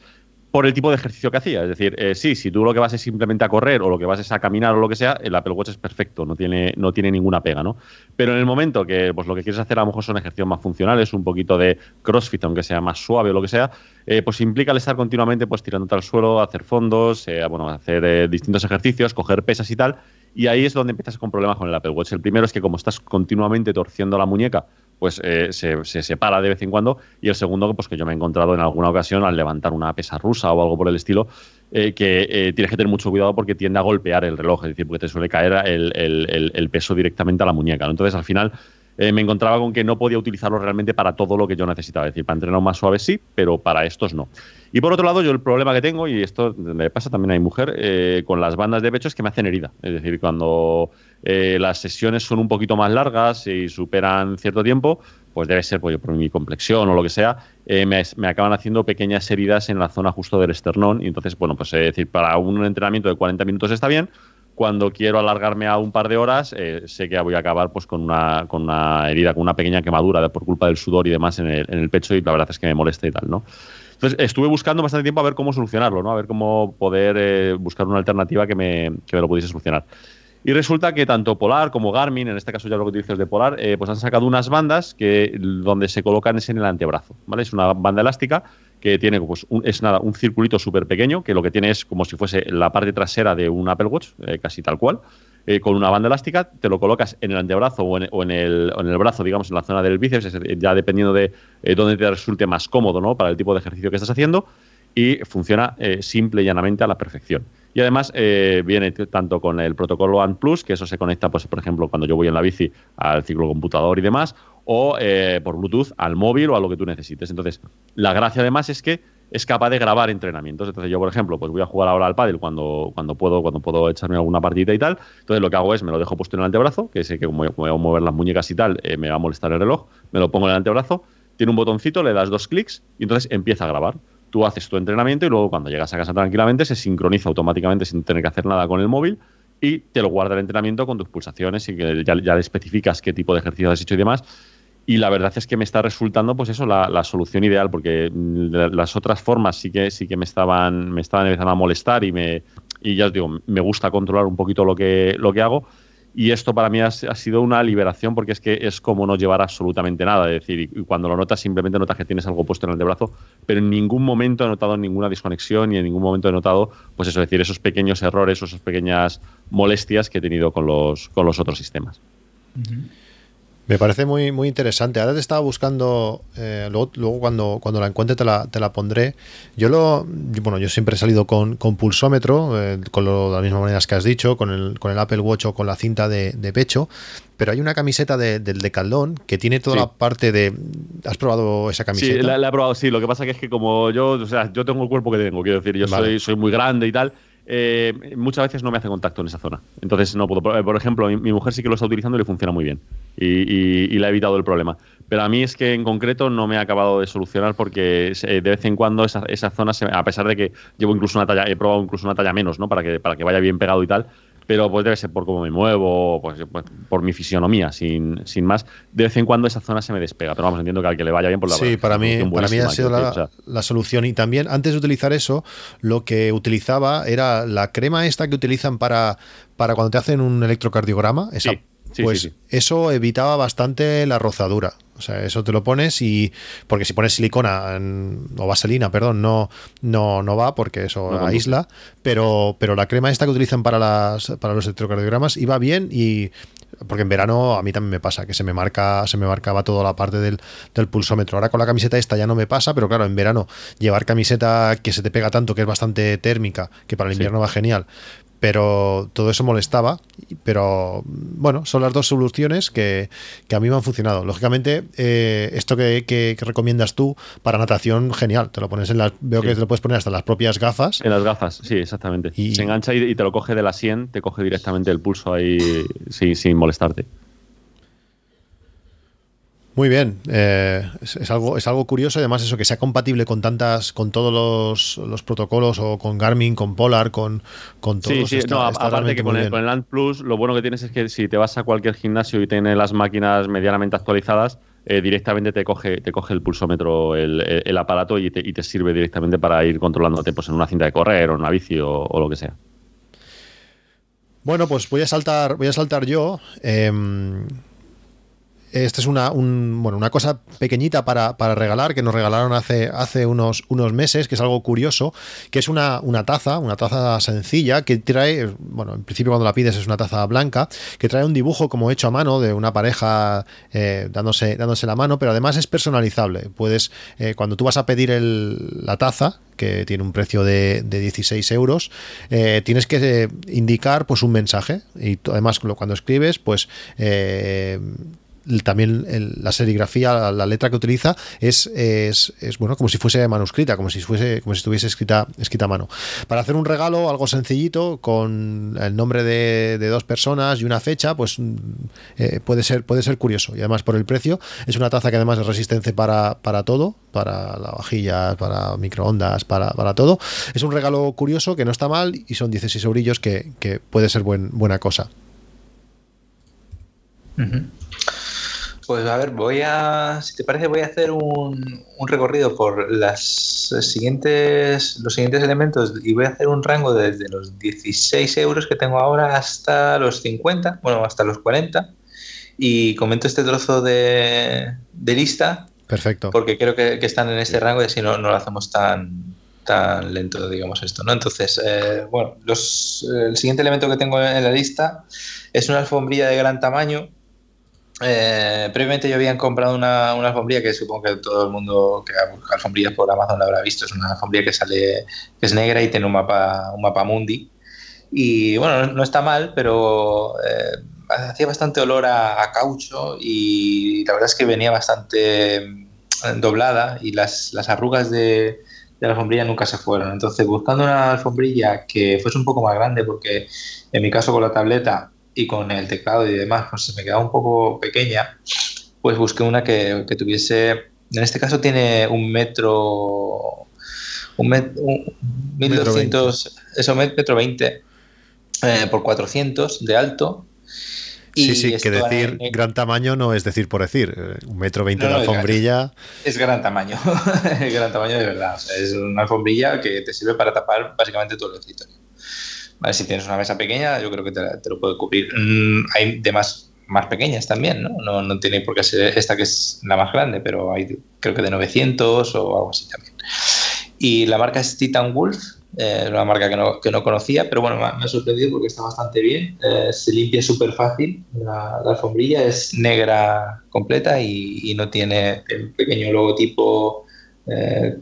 por el tipo de ejercicio que hacía. Es decir, eh, sí, si tú lo que vas es simplemente a correr o lo que vas es a caminar o lo que sea, el Apple Watch es perfecto, no tiene, no tiene ninguna pega, ¿no? Pero en el momento que pues, lo que quieres hacer a lo mejor son ejercicios más funcionales, un poquito de crossfit, aunque sea más suave o lo que sea, eh, pues implica el estar continuamente pues tirándote al suelo, hacer fondos, eh, bueno, hacer distintos ejercicios, coger pesas y tal. Y ahí es donde empiezas con problemas con el Apple Watch. El primero es que como estás continuamente torciendo la muñeca, pues eh, se, separa de vez en cuando. Y el segundo, pues que yo me he encontrado en alguna ocasión al levantar una pesa rusa o algo por el estilo, eh, que eh, tienes que tener mucho cuidado porque tiende a golpear el reloj, es decir, porque te suele caer el, peso directamente a la muñeca. Entonces, al final, me encontraba con que no podía utilizarlo realmente para todo lo que yo necesitaba. Es decir, para entrenar más suave sí, pero para estos no. Y por otro lado, yo el problema que tengo, y esto le pasa también a mi mujer, eh, con las bandas de pecho es que me hacen herida. Es decir, cuando eh, las sesiones son un poquito más largas y superan cierto tiempo, pues debe ser pues, por mi complexión o lo que sea, eh, me, acaban haciendo pequeñas heridas en la zona justo del esternón. Y entonces, bueno, pues es decir, para un entrenamiento de 40 minutos está bien, cuando quiero alargarme a un par de horas, sé que voy a acabar pues con una, con una herida, con una pequeña quemadura por culpa del sudor y demás en el, en el, pecho y la verdad es que me molesta y tal, ¿no? Entonces estuve buscando bastante tiempo a ver cómo solucionarlo, ¿no? A ver cómo poder eh, buscar una alternativa que me, que me lo pudiese solucionar. Y resulta que tanto Polar como Garmin, en este caso ya lo que utilizo es de Polar, eh, pues han sacado unas bandas que donde se colocan es en el antebrazo, ¿vale? Es una banda elástica que tiene pues un, es nada, un circulito súper pequeño, que lo que tiene es como si fuese la parte trasera de un Apple Watch, eh, casi tal cual. Eh, con una banda elástica, te lo colocas en el antebrazo o en, el, en, el, brazo, digamos, en la zona del bíceps, ya dependiendo de dónde te resulte más cómodo ¿no? para el tipo de ejercicio que estás haciendo, y funciona simple y llanamente a la perfección. Y además viene tanto con el protocolo ANT Plus, que eso se conecta, pues, por ejemplo, cuando yo voy en la bici al ciclo computador y demás, o por Bluetooth al móvil o a lo que tú necesites. Entonces, la gracia además es que es capaz de grabar entrenamientos. Entonces yo, por ejemplo, pues voy a jugar ahora al pádel cuando, cuando puedo, cuando puedo echarme alguna partida y tal. Entonces lo que hago es me lo dejo puesto en el antebrazo, que sé que como voy a mover las muñecas y tal, eh, me va a molestar el reloj, me lo pongo en el antebrazo, tiene un botoncito, le das dos clics y entonces empieza a grabar. Tú haces tu entrenamiento y luego cuando llegas a casa tranquilamente se sincroniza automáticamente sin tener que hacer nada con el móvil y te lo guarda el entrenamiento con tus pulsaciones y que ya, ya le especificas qué tipo de ejercicio has hecho y demás. Y la verdad es que me está resultando pues eso la, solución ideal porque mm, las otras formas sí que sí que me estaban me estaban empezando a molestar y me y ya os digo me gusta controlar un poquito lo que lo que hago y esto para mí ha, sido una liberación porque es que es como no llevar absolutamente nada. Es decir, y cuando lo notas, simplemente notas que tienes algo puesto en el antebrazo, pero en ningún momento he notado ninguna desconexión y en ningún momento he notado, pues eso, es decir, esos pequeños errores o esas pequeñas molestias que he tenido con los, con los otros sistemas. Me parece muy, muy interesante. Ahora te estaba buscando, eh, luego, luego, cuando, cuando la encuentre te la, te la pondré. Yo lo, bueno, yo siempre he salido con, con pulsómetro, eh, con lo, de las mismas maneras que has dicho, con el, con el Apple Watch o con la cinta de, pecho. Pero hay una camiseta de, del Decathlon que tiene toda la parte de. ¿Has probado esa camiseta? Sí, la, he probado, sí. Lo que pasa que es que como yo, o sea, yo tengo el cuerpo que tengo, quiero decir, yo soy, soy muy grande y tal. Eh, muchas veces no me hace contacto en esa zona. Entonces no puedo. Por, ejemplo, mi, mujer sí que lo está utilizando y le funciona muy bien. Y, le ha evitado el problema. Pero a mí es que en concreto no me ha acabado de solucionar porque de vez en cuando esa, esa zona, a pesar de que llevo incluso una talla, he probado incluso una talla menos, ¿no? Para que, para que vaya bien pegado y tal, pero pues debe ser por cómo me muevo, pues, pues, por mi fisionomía, sin, sin más. De vez en cuando esa zona se me despega, pero vamos, entiendo que al que le vaya bien por la Sí, para mí, para mí ha sido la, solución. Y también, antes de utilizar eso, lo que utilizaba era la crema esta que utilizan para, para cuando te hacen un electrocardiograma, esa pues eso evitaba bastante la rozadura. O sea, eso te lo pones y. Porque si pones silicona o vaselina, perdón, no, no, no va porque eso aísla. Pero, pero la crema esta que utilizan para, las, para los electrocardiogramas iba bien y porque en verano a mí también me pasa, que se me marca, se me marcaba toda la parte del, del, pulsómetro. Ahora con la camiseta esta ya no me pasa, pero claro, en verano llevar camiseta que se te pega tanto, que es bastante térmica, que para el invierno va genial, pero todo eso molestaba. Pero bueno, son las dos soluciones que, a mí me han funcionado. Lógicamente, eh, esto que, recomiendas tú para natación, genial. Te lo pones en las. Veo que te lo puedes poner hasta las propias gafas. En las gafas, sí, exactamente. Y, Se engancha y, te lo coge de la sien, te coge directamente el pulso ahí sin molestarte. Muy bien, eh, es, algo, es algo curioso, además eso que sea compatible con tantas, con todos los, protocolos o con Garmin, con Polar, con, con todos. Sí, sí, no, aparte que con el, Land Plus lo bueno que tienes es que si te vas a cualquier gimnasio y tiene las máquinas medianamente actualizadas, eh, directamente te coge, te coge el pulsómetro, el, aparato y te, y te, sirve directamente para ir controlándote pues, en una cinta de correr o en una bici o, lo que sea. Bueno, pues voy a saltar, voy a saltar yo. Em, esta es una, bueno, una cosa pequeñita para, regalar que nos regalaron hace, hace unos, unos meses, que es algo curioso, que es una, una taza, una taza sencilla que trae, bueno, en principio cuando la pides es una taza blanca, que trae un dibujo como hecho a mano de una pareja eh, dándose, dándose la mano, pero además es personalizable. Puedes, eh, cuando tú vas a pedir la taza, que tiene un precio de, de 16 euros, eh, tienes que indicar pues un mensaje y además cuando escribes pues también la serigrafía, la, letra que utiliza es, es, bueno como si fuese manuscrita, como si fuese, como si estuviese escrita, escrita a mano. Para hacer un regalo, algo sencillito, con el nombre de, dos personas y una fecha, pues mm, eh, puede ser, puede ser curioso. Y además por el precio, es una taza que además es resistente para, para todo, para lavavajillas, para microondas, para, para, todo. Es un regalo curioso que no está mal y son 16 eurillos que, que puede ser buen, buena cosa. Pues a ver, voy a, si te parece, voy a hacer un, recorrido por las siguientes, los siguientes elementos y voy a hacer un rango desde los 16 euros que tengo ahora hasta los 50, bueno, hasta los 40. Y comento este trozo de, lista. Perfecto. Porque creo que, están en este rango y así no, no lo hacemos tan, tan lento, digamos esto, ¿no? Entonces, eh, bueno, los, el siguiente elemento que tengo en la lista es una alfombrilla de gran tamaño eh, previamente yo había comprado una, una, alfombrilla que supongo que todo el mundo que ha buscado alfombrillas por Amazon la habrá visto. Es una alfombrilla que sale, que es negra y tiene un mapa, un mapa mundi. Y bueno, no, está mal, pero eh, hacía bastante olor a, caucho y la verdad es que venía bastante eh, doblada y las, las arrugas de, de, la alfombrilla nunca se fueron. Entonces, buscando una alfombrilla que fuese un poco más grande, porque en mi caso con la tableta y con el teclado y demás, pues se me quedaba un poco pequeña, pues busqué una que, tuviese, en este caso tiene un metro, un, metro, 1200, eso, metro 20 eh, por 400 de alto. sí, sí, que decir gran tamaño no es decir por decir. Un metro veinte de alfombrilla. Es, gran tamaño, [laughs] es gran tamaño de verdad. es una alfombrilla que te sirve para tapar básicamente todo el escritorio si tienes una mesa pequeña, yo creo que te, lo puede cubrir. Mm, hay de más, más pequeñas también, ¿no? ¿no? tiene por qué ser esta que es la más grande, pero hay creo que de 900 o algo así también. Y la marca es Titan Wolf, eh, una marca que no, que no, conocía, pero bueno, me, ha sorprendido porque está bastante bien. Eh, se limpia súper fácil. La, alfombrilla es negra completa y, y, no tiene el pequeño logotipo eh,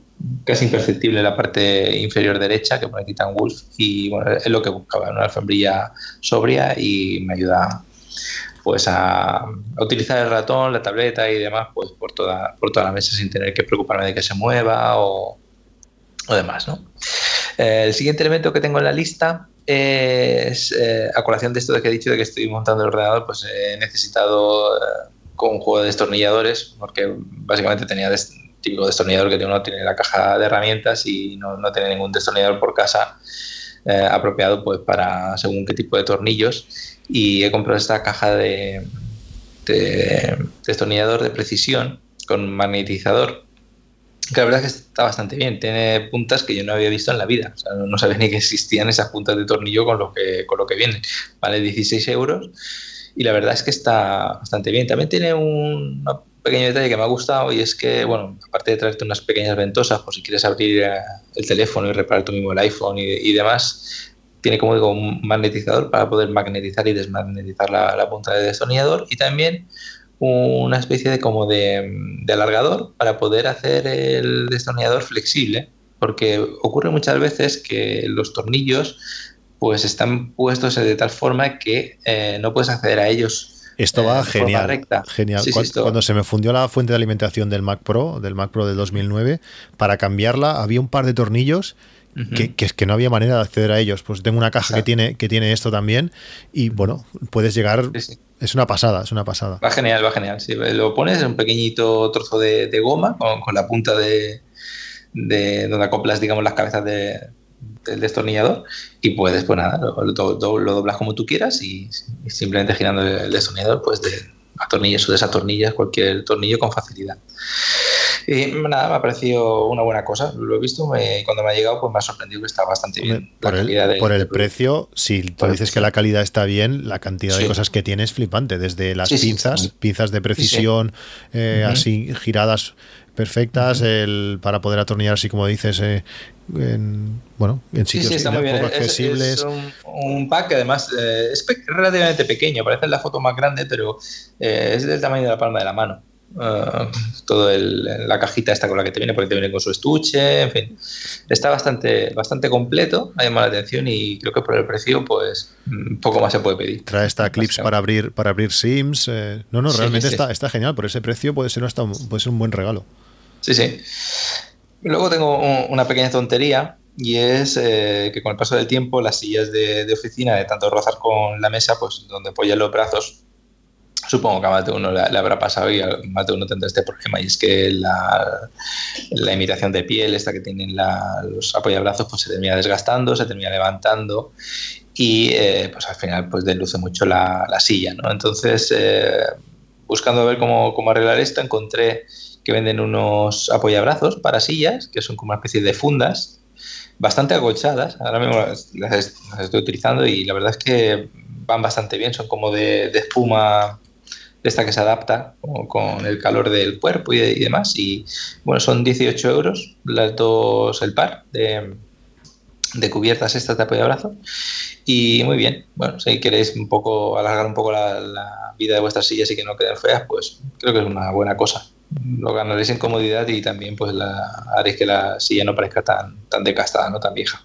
casi imperceptible en la parte inferior derecha que pone Titan Wolf y bueno, es lo que buscaba, una alfombrilla sobria y me ayuda pues a, utilizar el ratón, la tableta y demás pues por toda, por toda la mesa sin tener que preocuparme de que se mueva o, o demás, ¿no? Eh, el siguiente elemento que tengo en la lista es, eh, a colación de esto de que he dicho de que estoy montando el ordenador, pues he necesitado con un juego de destornilladores, porque básicamente tenía típico destornillador que uno tiene la caja de herramientas y no, no tiene ningún destornillador por casa eh, apropiado pues para según qué tipo de tornillos. Y he comprado esta caja de, destornillador de precisión con magnetizador que la verdad es que está bastante bien. Tiene puntas que yo no había visto en la vida. O sea, no, sabía ni que existían esas puntas de tornillo con lo que con lo que vienen. Vale 16 euros y la verdad es que está bastante bien. También tiene un, pequeño detalle que me ha gustado y es que, bueno, aparte de traerte unas pequeñas ventosas por si quieres abrir eh, el teléfono y reparar tú mismo el iPhone y, demás, tiene como digo un magnetizador para poder magnetizar y desmagnetizar la, punta del destornillador y también una especie de como de, alargador para poder hacer el destornillador flexible porque ocurre muchas veces que los tornillos pues están puestos de tal forma que eh, no puedes acceder a ellos. Esto va eh, genial. Genial. cuando, se me fundió la fuente de alimentación del Mac Pro, del Mac Pro del 2009, para cambiarla había un par de tornillos que, es que no había manera de acceder a ellos. Pues tengo una caja que tiene, que tiene esto también y bueno, puedes llegar. es una pasada, es una pasada. Va genial, va genial. Si lo pones en un pequeñito trozo de, goma con, la punta de, de donde acoplas, digamos, las cabezas de, del destornillador y puedes, pues nada, lo, lo, doblas como tú quieras y, simplemente girando el destornillador, pues de atornillas o desatornillas cualquier tornillo con facilidad. Y nada, me ha parecido una buena cosa. Lo he visto y cuando me ha llegado, pues me ha sorprendido que está bastante bien. Por el, por el precio, si tú dices que la calidad está bien, la cantidad de cosas que tiene es flipante. Desde las pinzas, pinzas de precisión, eh, así giradas perfectas el, para poder atornillar, así como dices, eh, en, bueno, en sitios poco accesibles. Es, un, pack que además eh, es relativamente pequeño, parece la foto más grande, pero eh, es del tamaño de la palma de la mano. Uh, todo la cajita esta con la que te viene, porque te viene con su estuche, en fin. Está bastante, bastante completo, ha llamado la atención y creo que por el precio, pues mm, poco más se puede pedir. Trae esta clips para abrir, para abrir Sims. no, no, realmente Está, está genial. Por ese precio puede ser, hasta puede ser un buen regalo. Sí, sí. Luego tengo una pequeña tontería y es eh, que con el paso del tiempo las sillas de, oficina, de tanto rozar con la mesa, pues donde apoyan los brazos, supongo que a más de uno le, habrá pasado y a más de uno tendrá este problema y es que la, imitación de piel, esta que tienen los apoyabrazos, pues se termina desgastando, se termina levantando y eh, pues al final pues deluce mucho la, silla, ¿no? Entonces, eh, buscando ver cómo, cómo arreglar esto, encontré que venden unos apoyabrazos para sillas, que son como una especie de fundas, bastante acolchadas. Ahora mismo las, estoy utilizando y la verdad es que van bastante bien, son como de, espuma de esta que se adapta con, el calor del cuerpo y, demás. Y bueno, son 18 euros las dos, el par de, de cubiertas estas de. Y muy bien, bueno, si queréis un poco alargar un poco la, la vida de vuestras sillas y que no queden feas, pues creo que es una buena cosa lo ganaréis en comodidad y también pues la, haréis que la silla no parezca tan, tan decastada, no tan vieja.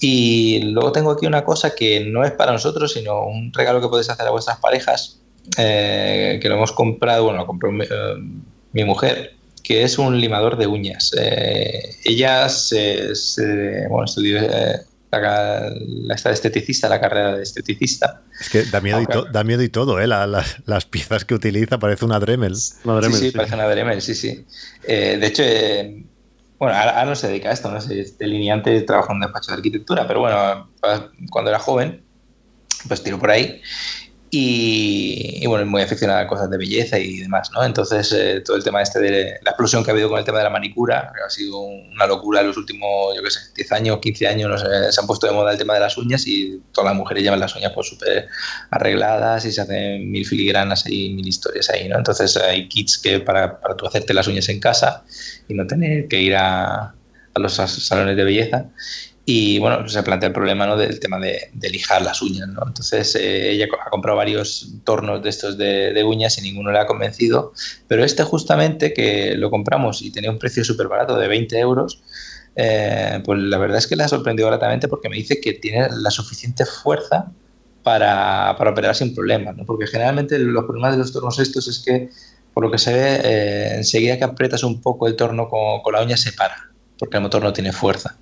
Y luego tengo aquí una cosa que no es para nosotros, sino un regalo que podéis hacer a vuestras parejas, eh, que lo hemos comprado, bueno, lo compró mi, eh, mujer, que es un limador de uñas. Eh, ella se, bueno, estudió esteticista, la carrera de esteticista. Es que da miedo, y, da miedo y todo, ¿eh? las piezas que utiliza parece una Dremel. sí, sí, parece una Dremel, sí, sí. Eh, de hecho, eh, bueno, ahora, no se dedica a esto, no es delineante, trabaja en un despacho de arquitectura, pero bueno, cuando era joven, pues tiró por ahí y, bueno, es muy aficionada a cosas de belleza y demás, ¿no? Entonces, eh, todo el tema este de la explosión que ha habido con el tema de la manicura, ha sido una locura en los últimos, yo qué sé, 10 años, 15 años, no sé, se han puesto de moda el tema de las uñas y todas las mujeres llevan las uñas pues súper arregladas y se hacen mil filigranas y mil historias ahí, ¿no? Entonces, hay kits que para, para tú hacerte las uñas en casa y no tener que ir a, a los salones de belleza. Y bueno, se plantea el problema ¿no? del tema de, lijar las uñas. ¿no? Entonces eh, ella ha comprado varios tornos de estos de, uñas y ninguno le ha convencido. Pero este justamente que lo compramos y tenía un precio súper barato de 20 euros, eh, pues la verdad es que le ha sorprendido gratamente porque me dice que tiene la suficiente fuerza para, para operar sin problemas. ¿no? Porque generalmente los problemas de los tornos estos es que, por lo que se ve, eh, enseguida que aprietas un poco el torno con, con la uña se para, porque el motor no tiene fuerza.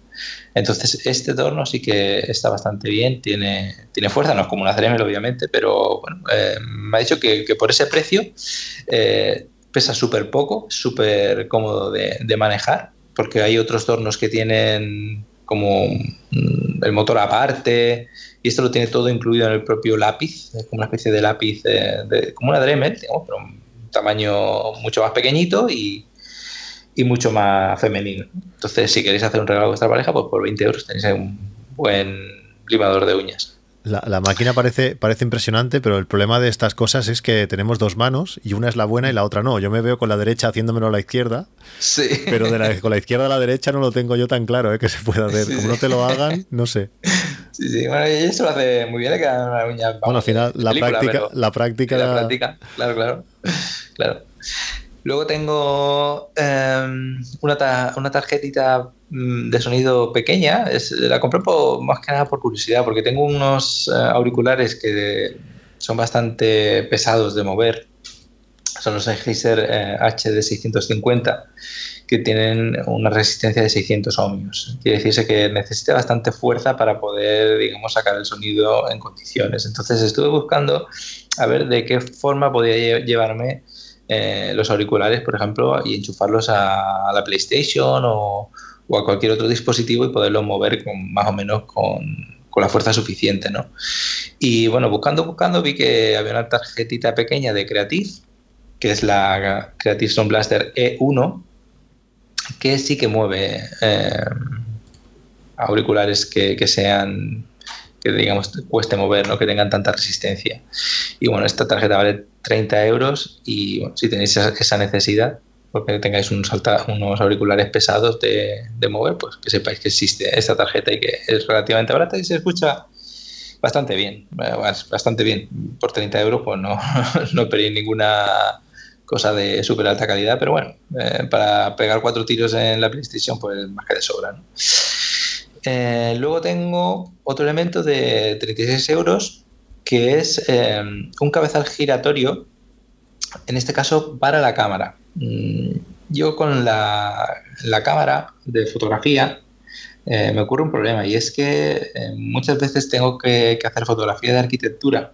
Entonces, este torno sí que está bastante bien, tiene, tiene fuerza, no es como una Dremel, obviamente, pero eh, me ha dicho que, por ese precio eh, pesa súper poco, súper cómodo de, manejar, porque hay otros tornos que tienen como mm, el motor aparte, y esto lo tiene todo incluido en el propio lápiz, como una especie de lápiz, de, como una Dremel, pero un tamaño mucho más pequeñito y, y mucho más femenino. Entonces, si queréis hacer un regalo a vuestra pareja, pues por 20 euros tenéis un buen limador de uñas. La, máquina parece, parece impresionante, pero el problema de estas cosas es que tenemos dos manos y una es la buena y la otra no. Yo me veo con la derecha haciéndomelo a la izquierda, sí. pero de la, con la izquierda a la derecha no lo tengo yo tan claro ¿eh? que se pueda hacer. Como no te lo hagan, no sé. Sí, sí, bueno, y eso lo hace muy bien, le queda una uña. vamos, Bueno, al final, la película, práctica, pero- la práctica, la práctica, claro, claro. claro. Luego tengo em, una, una tarjetita mm, de sonido pequeña. Es- la compré por- más que nada por curiosidad, porque tengo unos eh, auriculares que son bastante pesados de mover. Son los Sennheiser eh, HD650 que tienen una resistencia de 600 ohmios. Quiere decirse que necesita bastante fuerza para poder, digamos, sacar el sonido en condiciones. Entonces estuve buscando a ver de qué forma podía lle- llevarme eh, los auriculares, por ejemplo, y enchufarlos a, la PlayStation o, a cualquier otro dispositivo y poderlo mover con, más o menos con, con la fuerza suficiente, ¿no? Y bueno, buscando, buscando, vi que había una tarjetita pequeña de Creative, que es la Creative Sound Blaster E1, que sí que mueve eh, auriculares que, que sean que digamos cueste mover, ¿no? que tengan tanta resistencia. Y bueno, esta tarjeta vale 30 euros y bueno, si tenéis esa, necesidad, porque tengáis unos, auriculares pesados de, mover, pues que sepáis que existe esta tarjeta y que es relativamente barata y se escucha bastante bien, eh, bastante bien. Por 30 euros pues no, [laughs] no pedí ninguna cosa de súper alta calidad, pero bueno, eh, para pegar cuatro tiros en la PlayStation pues más que de sobra. Eh, luego tengo otro elemento de 36 euros que es eh, un cabezal giratorio, en este caso para la cámara. Mm, Yo con la, la cámara de fotografía eh, me ocurre un problema y es que eh, muchas veces tengo que, hacer fotografía de arquitectura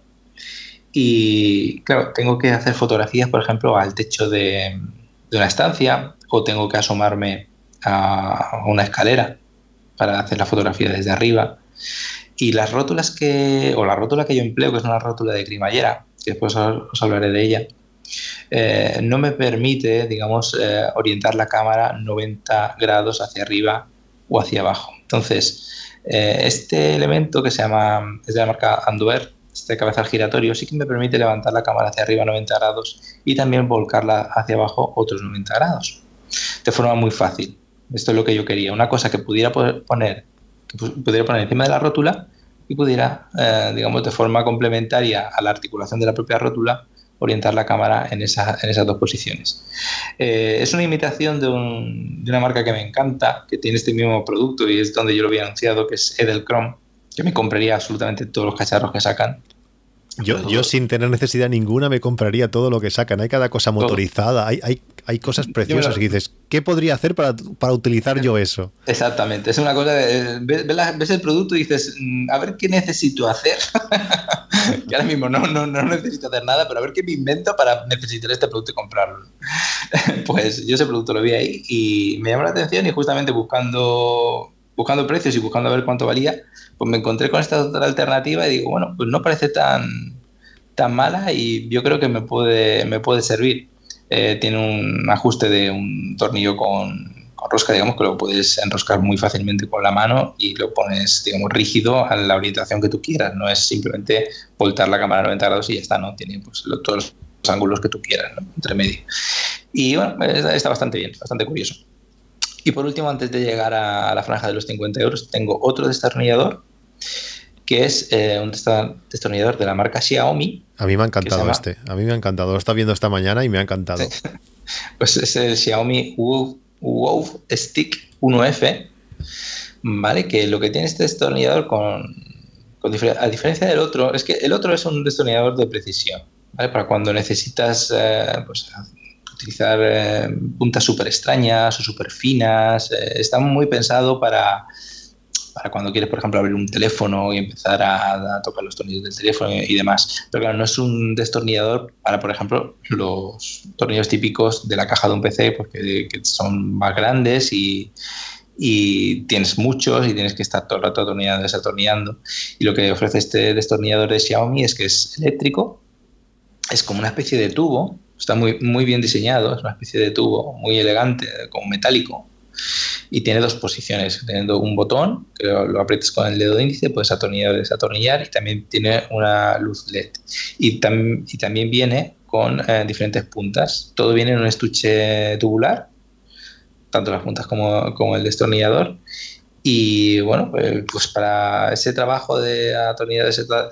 y claro, tengo que hacer fotografías, por ejemplo, al techo de una estancia o tengo que asomarme a una escalera para hacer la fotografía desde arriba. Y las rótulas que, o la rótula que yo empleo, que es una rótula de cremallera, que después os, hablaré de ella, eh, no me permite, digamos, eh, orientar la cámara 90 grados hacia arriba o hacia abajo. Entonces, eh, este elemento que se llama, es de la marca Andover, este cabezal giratorio, sí que me permite levantar la cámara hacia arriba 90 grados y también volcarla hacia abajo otros 90 grados. De forma muy fácil. Esto es lo que yo quería. Una cosa que pudiera poner, pudiera poner encima de la rótula y pudiera, eh, digamos, de forma complementaria a la articulación de la propia rótula, orientar la cámara en, en esas dos posiciones. Eh, es una imitación de, de una marca que me encanta, que tiene este mismo producto y es donde yo lo había anunciado, que es Edelcrom, que me compraría absolutamente todos los cacharros que sacan. Yo, yo sin tener necesidad ninguna me compraría todo lo que sacan. Hay cada cosa motorizada, hay, hay, hay cosas preciosas y dices, ¿qué podría hacer para, para utilizar yo eso? Exactamente, es una cosa, de- ves, ves ves el producto y dices, "Mm, a ver qué necesito hacer. [laughs] que ahora mismo no, no, no necesito hacer nada, pero a ver qué me invento para necesitar este producto y comprarlo. [laughs] pues yo ese producto lo vi ahí y me llamó la atención y justamente buscando, buscando precios y buscando a ver cuánto valía, pues me encontré con esta otra alternativa y digo, bueno, pues no parece tan, tan mala y yo creo que me puede, me puede servir. Eh, tiene un ajuste de un tornillo con, con rosca, digamos que lo puedes enroscar muy fácilmente con la mano y lo pones, digamos, rígido a la orientación que tú quieras. No es simplemente voltar la cámara a 90 grados y ya está, ¿no? Tiene pues, lo- todos los ángulos que tú quieras, ¿no? Entre medio. Y bueno, está, está bastante bien, bastante curioso. Y por último, antes de llegar a, a la franja de los 50 euros, tengo otro destornillador que es eh, un destornillador de la marca Xiaomi, A mí me ha encantado este. A mí me ha encantado. Lo está viendo esta mañana y me ha encantado. [laughs] pues es el Xiaomi Wove Stick 1F, ¿vale? Que lo que tiene este destornillador con, con difer- a diferencia del otro, es que el otro es un destornillador de precisión, ¿vale? Para cuando necesitas eh, pues, utilizar eh, puntas súper extrañas o súper finas, eh, está muy pensado para, para cuando quieres, por ejemplo, abrir un teléfono y empezar a, tocar los tornillos del teléfono y, demás. Pero claro, no es un destornillador para, por ejemplo, los tornillos típicos de la caja de un PC, porque que son más grandes y, y tienes muchos y tienes que estar todo el rato atornillando y desatornillando. Y lo que ofrece este destornillador de Xiaomi es que es eléctrico, es como una especie de tubo, está muy, muy bien diseñado, es una especie de tubo muy elegante, como metálico, y tiene dos posiciones, teniendo un botón que lo, lo aprietas con el dedo índice, puedes atornillar desatornillar y también tiene una luz LED. Y, tam- y también viene con eh, diferentes puntas. Todo viene en un estuche tubular, tanto las puntas como, como el destornillador. Y bueno, pues, pues para ese trabajo de atornillar,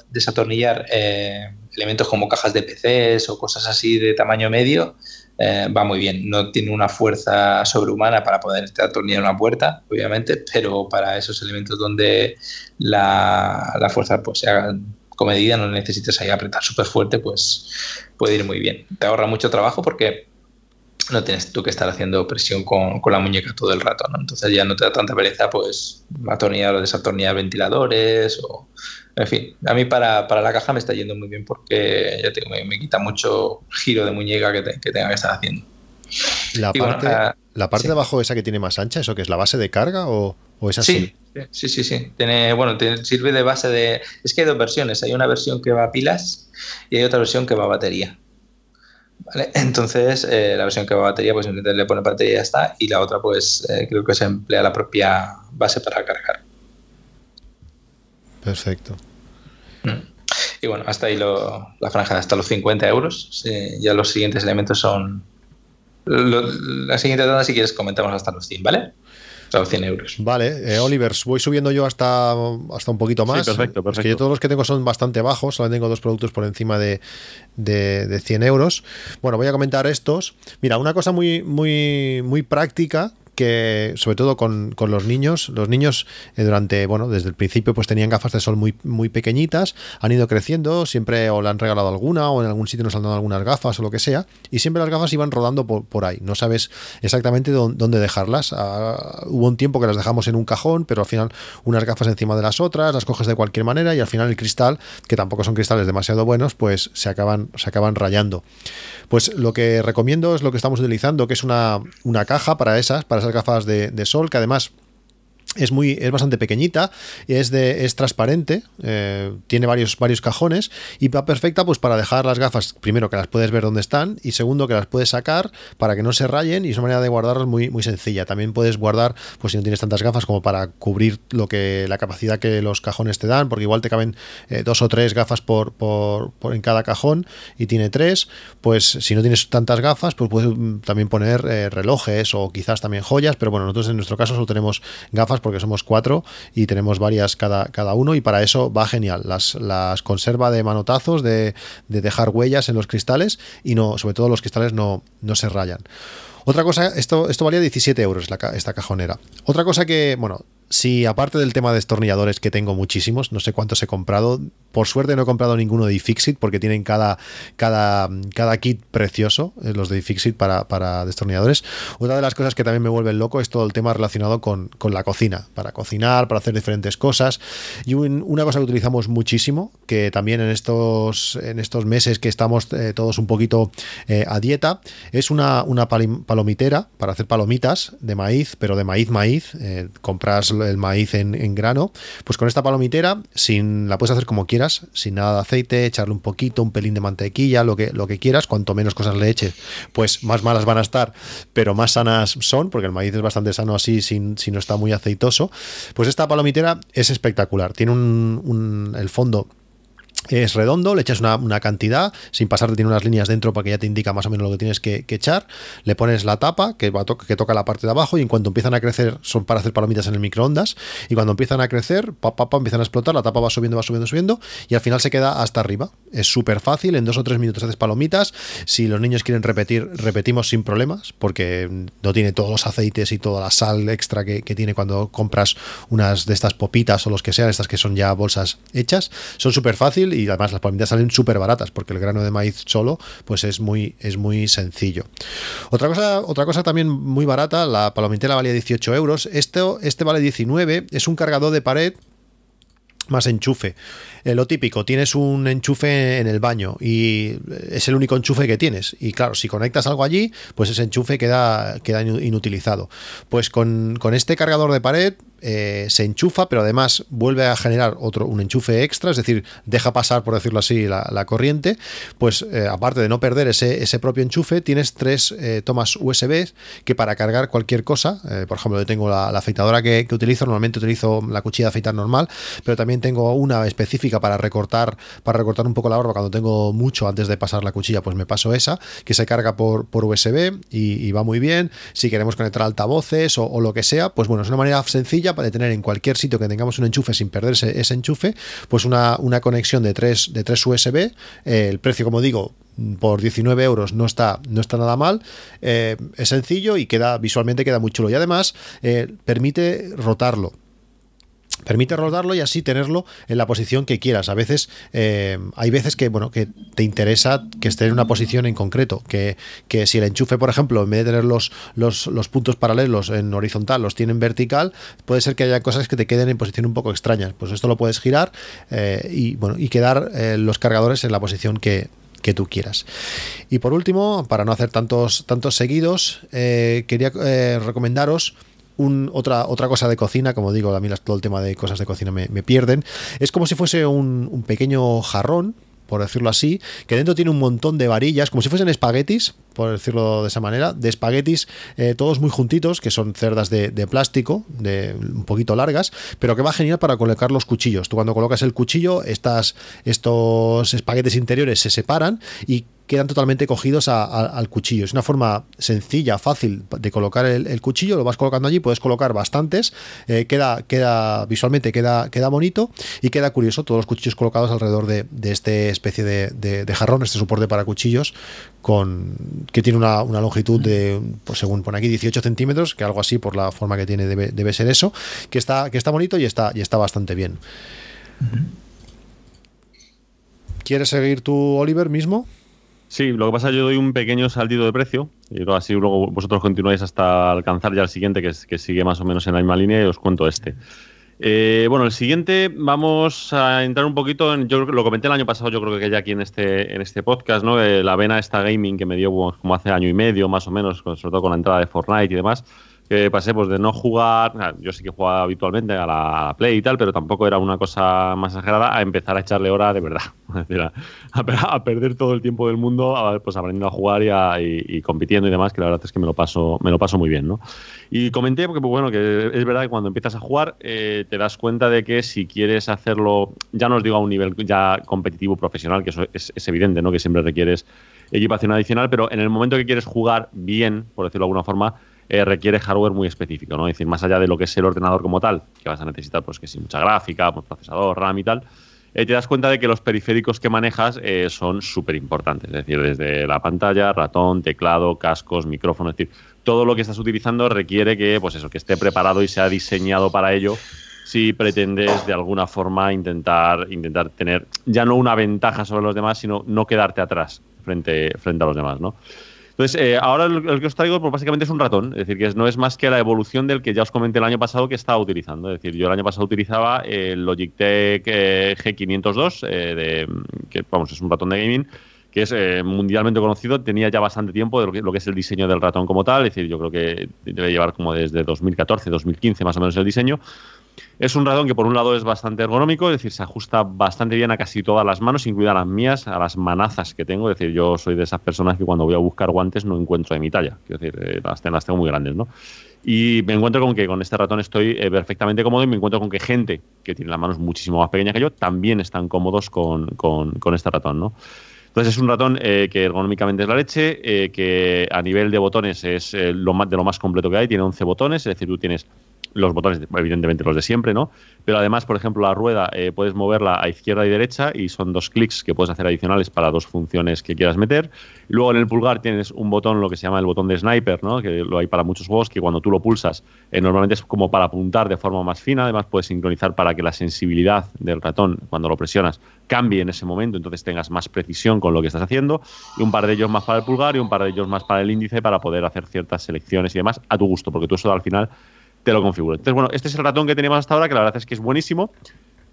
desatornillar eh, elementos como cajas de PCs o cosas así de tamaño medio, eh, va muy bien. No tiene una fuerza sobrehumana para poder atornillar una puerta, obviamente, pero para esos elementos donde la, la fuerza pues, sea comedida, no necesitas ahí apretar súper fuerte, pues puede ir muy bien. Te ahorra mucho trabajo porque no tienes tú que estar haciendo presión con, la muñeca todo el rato, ¿no? Entonces ya no te da tanta pereza, pues, atornillar o desatornillar ventiladores o... En fin, a mí para, la caja me está yendo muy bien porque ya tengo, me, quita mucho giro de muñeca que, tenga que estar haciendo. La parte, ah, la parte de abajo esa que tiene más ancha, ¿eso que es la base de carga o, o es así? Sí, sí, sí, Tiene, bueno, sirve de base de... Es que hay dos versiones. Hay una versión que va a pilas y hay otra versión que va a batería. [laughs] Entonces, eh, la versión que va a batería, pues le pone batería y ya está. Y la otra, pues eh, creo que se emplea la propia base para cargar. Perfecto. Mm. Y bueno, hasta ahí la franja, hasta los 50 euros. ya los siguientes elementos son. la siguiente tanda, si quieres, comentamos hasta los 100, ¿vale? 100 euros. Vale, eh, Oliver, voy subiendo yo hasta, hasta un poquito más. perfecto, perfecto. Es que yo todos los que tengo son bastante bajos, solo tengo dos productos por encima de, de, de 100 euros. Bueno, voy a comentar estos. Mira, una cosa muy, muy, muy práctica que, sobre todo con, los niños, los niños eh, durante, bueno, desde el principio pues tenían gafas de sol muy, muy pequeñitas, han ido creciendo, siempre o le han regalado alguna o en algún sitio nos han dado algunas gafas o lo que sea, y siempre las gafas iban rodando por, ahí, no sabes exactamente dónde, dejarlas. Ah, hubo un tiempo que las dejamos en un cajón, pero al final unas gafas encima de las otras, las coges de cualquier manera y al final el cristal, que tampoco son cristales demasiado buenos, pues se acaban, se acaban rayando. Pues lo que recomiendo es lo que estamos utilizando, que es una, una caja para esas, para esas gafas de, de sol, que además es muy es bastante pequeñita es de es transparente eh, tiene varios varios cajones y va perfecta pues para dejar las gafas primero que las puedes ver dónde están y segundo que las puedes sacar para que no se rayen y es una manera de guardarlas muy muy sencilla. También puedes guardar pues si no tienes tantas gafas como para cubrir lo que la capacidad que los cajones te dan porque igual te caben eh, dos o tres gafas por, por, en cada cajón y tiene tres pues si no tienes tantas gafas pues puedes mm, también poner eh, relojes o quizás también joyas pero bueno nosotros en nuestro caso solo tenemos gafas porque somos cuatro y tenemos varias cada, cada uno y para eso va genial. Las, las conserva de manotazos, de, dejar huellas en los cristales y no, sobre todo los cristales no, no se rayan. Otra cosa, esto, esto valía 17 euros esta cajonera. Otra cosa que, bueno, si aparte del tema de destornilladores que tengo muchísimos, no sé cuántos he comprado, por suerte no he comprado ninguno de iFixit porque tienen cada, cada, cada kit precioso, eh, los de iFixit para, para destornilladores. Otra de las cosas que también me vuelven loco es todo el tema relacionado con, la cocina, para cocinar, para hacer diferentes cosas. Y una cosa que utilizamos muchísimo, que también en estos, en estos meses que estamos eh, todos un poquito eh, a dieta, es una, una palomitera para hacer palomitas de maíz, pero de maíz maíz. compras el maíz en, grano, pues con esta palomitera, sin, la puedes hacer como quieras, sin nada de aceite, echarle un poquito, un pelín de mantequilla, lo que, lo que quieras, cuanto menos cosas le eches, pues más malas van a estar, pero más sanas son, porque el maíz es bastante sano así, sin, si no está muy aceitoso. Pues esta palomitera es espectacular, tiene un el fondo es redondo, le echas una, cantidad, sin pasarte tiene unas líneas dentro para que ya te indica más o menos lo que tienes que, echar, le pones la tapa que, va que toca la parte de abajo y en cuanto empiezan a crecer son para hacer palomitas en el microondas y cuando empiezan a crecer, pa, pa, empiezan a explotar, la tapa va subiendo, va subiendo, subiendo y al final se queda hasta arriba. Es súper fácil, en dos o tres minutos haces palomitas, si los niños quieren repetir, repetimos sin problemas porque no tiene todos los aceites y toda la sal extra que, que tiene cuando compras unas de estas popitas o los que sean, estas que son ya bolsas hechas, son súper fácil y además las palomitas salen súper baratas porque el grano de maíz solo pues es muy, es muy sencillo. Otra cosa, otra cosa también muy barata, la palomitera valía 18 euros, este, vale 19, es un cargador de pared más enchufe. Eh, lo típico, tienes un enchufe en el baño y es el único enchufe que tienes. Y claro, si conectas algo allí, pues ese enchufe queda, queda inutilizado. Pues con, con este cargador de pared eh, se enchufa, pero además vuelve a generar otro, un enchufe extra, es decir, deja pasar, por decirlo así, la, corriente, pues eh, aparte de no perder ese, ese propio enchufe, tienes tres eh, tomas USB que para cargar cualquier cosa, por ejemplo, yo tengo la, afeitadora que, utilizo, normalmente utilizo la cuchilla de afeitar normal, pero también tengo una específica para recortar, para recortar un poco la barba cuando tengo mucho antes de pasar la cuchilla, pues me paso esa, que se carga por, por USB y, va muy bien. Si queremos conectar altavoces o, o lo que sea, pues bueno, es una manera sencilla de tener en cualquier sitio que tengamos un enchufe sin perderse ese enchufe, pues una, una conexión de tres, de tres USB. Eh, el precio, como digo, por 19 euros no está, no está nada mal. Eh, es sencillo y queda visualmente queda muy chulo. Y además eh, permite rotarlo permite rodarlo y así tenerlo en la posición que quieras. A veces eh, hay veces que bueno que te interesa que esté en una posición en concreto, que, que, si el enchufe, por ejemplo, en vez de tener los, los, puntos paralelos en horizontal, los tiene en vertical, puede ser que haya cosas que te queden en posición un poco extrañas. Pues esto lo puedes girar eh, y bueno y quedar eh, los cargadores en la posición que, que tú quieras. Y por último, para no hacer tantos, tantos seguidos, quería recomendaros otra, otra cosa de cocina, como digo, a mí todo el tema de cosas de cocina me, pierden. Es como si fuese un, pequeño jarrón, por decirlo así, que dentro tiene un montón de varillas, como si fuesen espaguetis, por decirlo de esa manera, de espaguetis eh, todos muy juntitos, que son cerdas de, plástico, de un poquito largas, pero que va genial para colocar los cuchillos. Tú cuando colocas el cuchillo, estas, estos espaguetis interiores se separan y quedan totalmente cogidos al cuchillo. Es una forma sencilla, fácil de colocar el, cuchillo, lo vas colocando allí, puedes colocar bastantes, eh, queda, queda visualmente queda, queda bonito y queda curioso todos los cuchillos colocados alrededor de, de esta especie de, jarrón, este soporte para cuchillos, con que tiene una, longitud de, pues según pone aquí, 18 centímetros, que algo así por la forma que tiene debe, ser eso, que está, que está bonito y está, y está bastante bien. ¿Quieres seguir tú, Oliver, mismo? Sí, lo que pasa es que yo doy un pequeño saltito de precio y así luego vosotros continuáis hasta alcanzar ya el siguiente que, que sigue más o menos en la misma línea y os cuento este. Eh, bueno, el siguiente vamos a entrar un poquito en, yo lo comenté el año pasado, yo creo que ya aquí en este, en este podcast, ¿no? Eh, la vena esta gaming que me dio como hace año y medio más o menos, sobre todo con la entrada de Fortnite y demás que pasé pues de no jugar, yo sí que jugaba habitualmente a la, Play y tal, pero tampoco era una cosa más exagerada, a empezar a echarle hora de verdad, [laughs] a, perder todo el tiempo del mundo, pues aprendiendo a jugar y, compitiendo y demás, que la verdad es que me lo paso, me lo paso muy bien, ¿no? Y comenté porque, pues, bueno, que es verdad que cuando empiezas a jugar eh, te das cuenta de que si quieres hacerlo, ya no os digo a un nivel ya competitivo profesional, que eso es, es evidente, ¿no? Que siempre requieres equipación adicional, pero en el momento que quieres jugar bien, por decirlo de alguna forma, eh, requiere hardware muy específico, ¿no? Es decir, más allá de lo que es el ordenador como tal, que vas a necesitar, pues que sí, mucha gráfica, pues, procesador, RAM y tal, eh, te das cuenta de que los periféricos que manejas eh, son súper importantes. Es decir, desde la pantalla, ratón, teclado, cascos, micrófono, es decir, todo lo que estás utilizando requiere que, pues eso, que esté preparado y sea diseñado para ello si pretendes de alguna forma intentar, intentar tener ya no una ventaja sobre los demás, sino no quedarte atrás frente, frente a los demás, ¿no? Entonces, eh, ahora el, que os traigo pues, básicamente es un ratón, es decir, que no es más que la evolución del que ya os comenté el año pasado que estaba utilizando. Es decir, yo el año pasado utilizaba el Logitech eh, G502, eh, que vamos, es un ratón de gaming que es mundialmente conocido, tenía ya bastante tiempo de lo que, lo que, es el diseño del ratón como tal, es decir, yo creo que debe llevar como desde 2014, 2015 más o menos el diseño, es un ratón que por un lado es bastante ergonómico, es decir, se ajusta bastante bien a casi todas las manos, incluidas las mías, a las manazas que tengo. Es decir, yo soy de esas personas que cuando voy a buscar guantes no encuentro de mi talla. Es decir, eh, las, tengo muy grandes, ¿no? Y me encuentro con que con este ratón estoy eh, perfectamente cómodo y me encuentro con que gente que tiene las manos muchísimo más pequeñas que yo también están cómodos con, este ratón, ¿no? Entonces es un ratón eh, que ergonómicamente es la leche, que a nivel de botones es lo más, de lo más completo que hay, tiene 11 botones, es decir, tú tienes los botones, evidentemente los de siempre, ¿no? Pero además, por ejemplo, la rueda eh, puedes moverla a izquierda y derecha y son dos clics que puedes hacer adicionales para dos funciones que quieras meter. Luego en el pulgar tienes un botón, lo que se llama el botón de sniper, ¿no? Que lo hay para muchos juegos, que cuando tú lo pulsas eh, normalmente es como para apuntar de forma más fina. Además, puedes sincronizar para que la sensibilidad del ratón cuando lo presionas cambie en ese momento, entonces tengas más precisión con lo que estás haciendo. Y un par de ellos más para el pulgar y un par de ellos más para el índice para poder hacer ciertas selecciones y demás a tu gusto, porque tú eso al final te lo configuro. Entonces, bueno, este es el ratón que teníamos hasta ahora, que la verdad es que es buenísimo.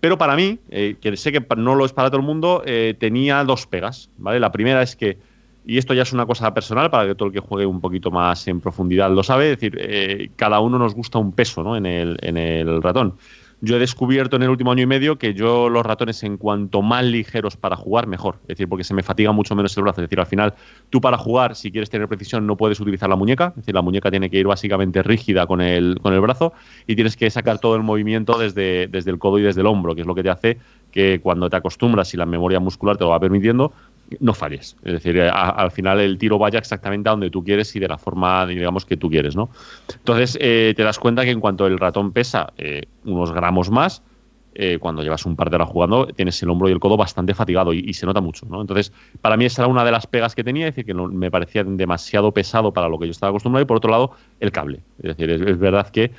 Pero para mí, eh, que sé que no lo es para todo el mundo, eh, tenía dos pegas, ¿vale? La primera es que, y esto ya es una cosa personal, para que todo el que juegue un poquito más en profundidad lo sabe, es decir, eh, cada uno nos gusta un peso ¿no? en, el, en el ratón. Yo he descubierto en el último año y medio que yo los ratones, en cuanto más ligeros para jugar, mejor. Es decir, porque se me fatiga mucho menos el brazo. Es decir, al final, tú para jugar, si quieres tener precisión, no puedes utilizar la muñeca. Es decir, la muñeca tiene que ir básicamente rígida con el, con el brazo y tienes que sacar todo el movimiento desde, desde el codo y desde el hombro, que es lo que te hace que cuando te acostumbras y la memoria muscular te lo va permitiendo, no falles. Es decir, al final el tiro vaya exactamente a donde tú quieres y de la forma, digamos, que tú quieres, ¿no? Entonces te das cuenta que en cuanto el ratón pesa unos gramos más, eh, cuando llevas un par de horas jugando, tienes el hombro y el codo bastante fatigado y, se nota mucho. ¿no? Entonces, para mí esa era una de las pegas que tenía, es decir, que me parecía demasiado pesado para lo que yo estaba acostumbrado. Y por otro lado, el cable. Es decir, es, verdad que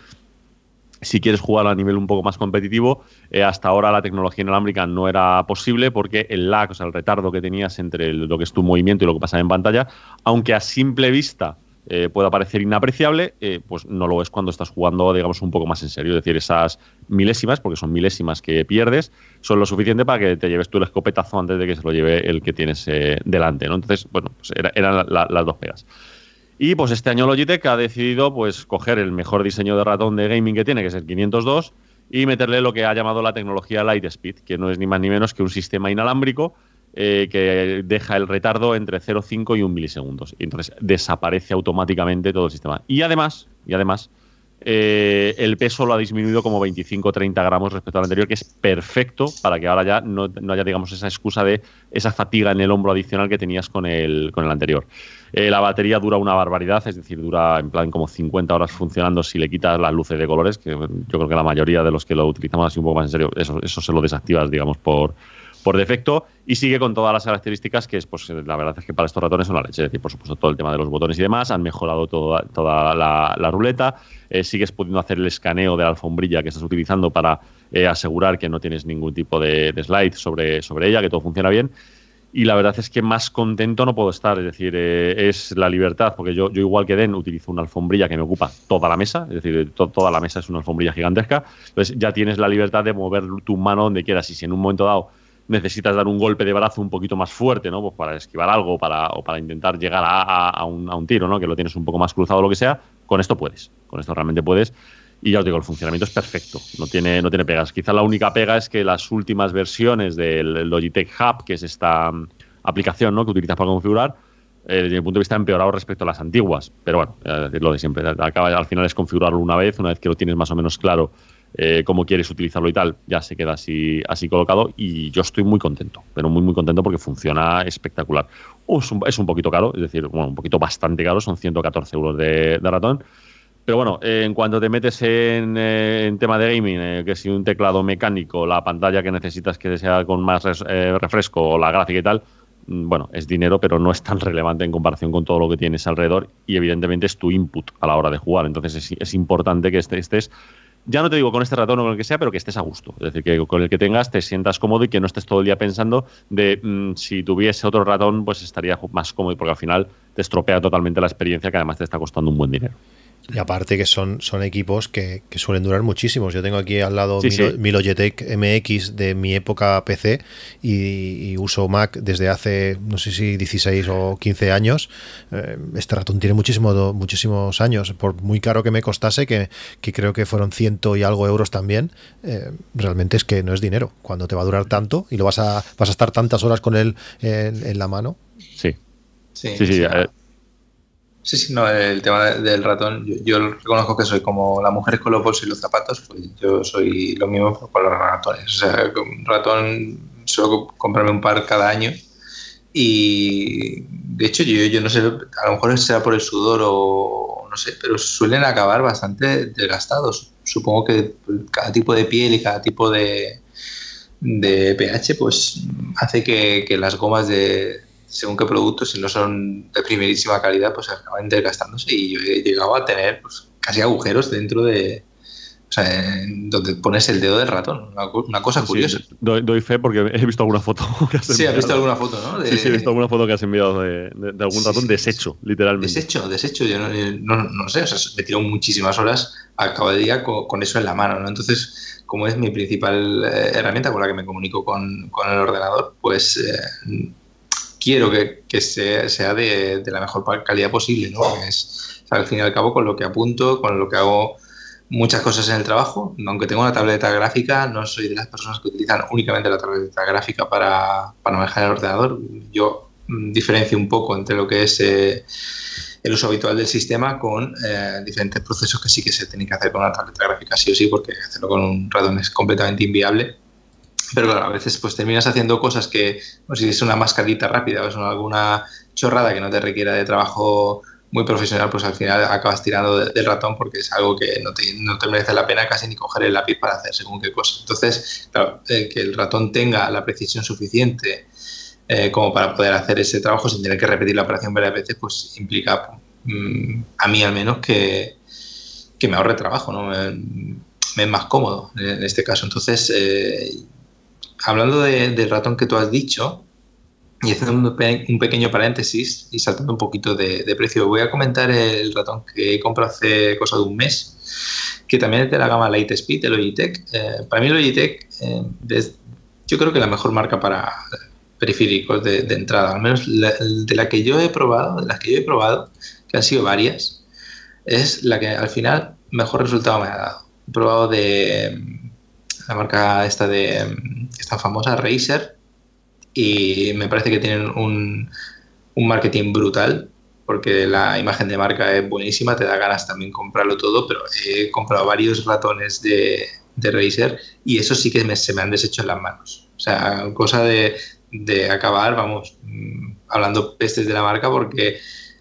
si quieres jugar a nivel un poco más competitivo, eh, hasta ahora la tecnología inalámbrica no era posible porque el lag, o sea, el retardo que tenías entre lo que es tu movimiento y lo que pasa en pantalla, aunque a simple vista eh, pueda parecer inapreciable, eh, pues no lo es cuando estás jugando, digamos, un poco más en serio. Es decir, esas milésimas, porque son milésimas que pierdes, son lo suficiente para que te lleves tú el escopetazo antes de que se lo lleve el que tienes delante. Entonces, bueno, pues eran las dos pegas. Y pues este año Logitech ha decidido pues coger el mejor diseño de ratón de gaming que tiene, que es el 502, y meterle lo que ha llamado la tecnología Lightspeed, que no es ni más ni menos que un sistema inalámbrico eh, que deja el retardo entre 0,5 y 1 milisegundos. Y entonces desaparece automáticamente todo el sistema. Y además, y además eh, el peso lo ha disminuido como 25-30 gramos respecto al anterior, que es perfecto para que ahora ya no, haya, digamos, esa excusa de esa fatiga en el hombro adicional que tenías con el, con el anterior. Eh, la batería dura una barbaridad, es decir, dura en plan como 50 horas funcionando si le quitas las luces de colores, que yo creo que la mayoría de los que lo utilizamos así un poco más en serio, eso, eso se lo desactivas, digamos, por, por defecto y sigue con todas las características que es, pues la verdad es que para estos ratones son la leche. Es decir, por supuesto, todo el tema de los botones y demás, han mejorado toda, toda la, ruleta, eh, sigues pudiendo hacer el escaneo de la alfombrilla que estás utilizando para eh, asegurar que no tienes ningún tipo de, slide sobre, sobre ella, que todo funciona bien. Y la verdad es que más contento no puedo estar, es decir, eh, es la libertad, porque yo, yo igual que Den utilizo una alfombrilla que me ocupa toda la mesa, es decir, toda la mesa es una alfombrilla gigantesca, entonces ya tienes la libertad de mover tu mano donde quieras y si en un momento dado necesitas dar un golpe de brazo un poquito más fuerte, ¿no? Pues para esquivar algo para, o para intentar llegar a, un, tiro, ¿no? Que lo tienes un poco más cruzado o lo que sea, con esto puedes. Con esto realmente puedes. Y ya os digo, el funcionamiento es perfecto, no tiene, no tiene pegas. Quizá la única pega es que las últimas versiones del Logitech Hub, que es esta mm, aplicación ¿no? que utilizas para configurar, eh, desde mi punto de vista, ha empeorado respecto a las antiguas. Pero bueno, es lo de siempre. Acaba, al final es configurarlo una vez, una vez que lo tienes más o menos claro eh, cómo quieres utilizarlo y tal, ya se queda así, así colocado y yo estoy muy contento, pero muy muy contento porque funciona espectacular. es, un, poquito caro, es decir, bueno, un poquito bastante caro, son 114 euros de, ratón. Pero bueno, eh, en cuanto te metes en, eh, tema de gaming, que si un teclado mecánico, la pantalla que necesitas que sea con más refresco o la gráfica y tal, mm, bueno, es dinero, pero no es tan relevante en comparación con todo lo que tienes alrededor y evidentemente es tu input a la hora de jugar. Entonces es, importante que estés ya no te digo con este ratón o con el que sea, pero que estés a gusto. Es decir, que con el que tengas te sientas cómodo y que no estés todo el día pensando de mm, si tuviese otro ratón, pues estaría más cómodo, porque al final te estropea totalmente la experiencia que además te está costando un buen dinero. Y aparte que son, son equipos que, suelen durar muchísimos. Yo tengo aquí al lado mi, Logitech MX de mi época PC y, uso Mac desde hace, no sé si 16 o 15 años. Eh, este ratón tiene muchísimo, muchísimos años. Por muy caro que me costase, que, creo que fueron ciento y algo euros también, eh, realmente es que no es dinero. Cuando te va a durar tanto y lo vas a, vas a estar tantas horas con él en, la mano. Sí. Sí, sí. Eh, Sí, sí, no, el tema del ratón, yo, reconozco que soy como las mujeres con los bolsos y los zapatos, pues yo soy lo mismo con los ratones. O sea, un ratón suelo comprarme un par cada año y de hecho yo, yo no sé, a lo mejor sea por el sudor o no sé, pero suelen acabar bastante desgastados. Supongo que cada tipo de piel y cada tipo de, de pH pues hace que las gomas de, según qué productos, si no son de primerísima calidad, pues acaban desgastándose y yo he llegado a tener pues, casi agujeros dentro de, o sea, donde pones el dedo del ratón. Una, cosa curiosa. doy, fe porque he visto alguna foto. [laughs] Que has sí, has visto alguna foto, ¿no? Sí, sí, he visto alguna foto que has enviado de, algún ratón deshecho, literalmente. Deshecho, deshecho. Yo no, no, sé, o sea, me tiro muchísimas horas a cabo de día con, eso en la mano, ¿no? Entonces, como es mi principal eh, herramienta con la que me comunico con, con el ordenador, pues eh, quiero que, que sea, de, la mejor calidad posible, ¿no? es, al fin y al cabo, con lo que apunto, con lo que hago muchas cosas en el trabajo, aunque tengo una tableta gráfica, no soy de las personas que utilizan únicamente la tableta gráfica para, para manejar el ordenador. Yo mm, diferencio un poco entre lo que es eh, el uso habitual del sistema con eh, diferentes procesos que sí que se tienen que hacer con una tableta gráfica sí o sí, porque hacerlo con un ratón es completamente inviable pero claro, a veces pues terminas haciendo cosas que, sé si es una mascarita rápida o es alguna chorrada que no te requiera de trabajo muy profesional, pues al final acabas tirando del ratón porque es algo que no te, no te, merece la pena casi ni coger el lápiz para hacer según qué cosa. Entonces, claro, que el ratón tenga la precisión suficiente eh, como para poder hacer ese trabajo sin tener que repetir la operación varias veces, pues implica, mm, a mí al menos, que, que me ahorre trabajo, ¿no? Me, es más cómodo en este caso. Entonces, eh, hablando del ratón que tú has dicho, y haciendo un, pequeño paréntesis y saltando un poquito de, precio, voy a comentar el ratón que he comprado hace cosa de un mes, que también es de la gama Lightspeed de Logitech. Eh, para mí Logitech, eh, yo creo que la mejor marca para periféricos de, entrada, al menos de la que yo he probado, de las que yo he probado, que han sido varias, es la que al final mejor resultado me ha dado. He probado de la marca esta de esta famosa Razer y me parece que tienen un, un marketing brutal porque la imagen de marca es buenísima, te da ganas también comprarlo todo, pero he comprado varios ratones de, de Razer y eso sí que se me han deshecho en las manos. O sea, cosa de, de acabar, vamos, mm, hablando pestes de la marca porque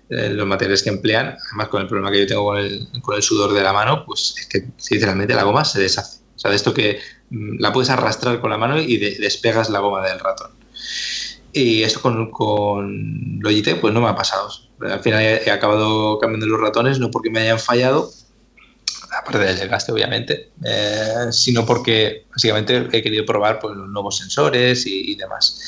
eh, los materiales que emplean, además con el problema que yo tengo con el, con el sudor de la mano, pues es que sinceramente la goma se deshace. O sea, de esto que la puedes arrastrar con la mano y despegas la goma del ratón. Y esto con, con Logitech pues no me ha pasado. Al final he, acabado cambiando los ratones, no porque me hayan fallado, aparte del desgaste obviamente, eh, sino porque básicamente he querido probar pues, los nuevos sensores y, demás.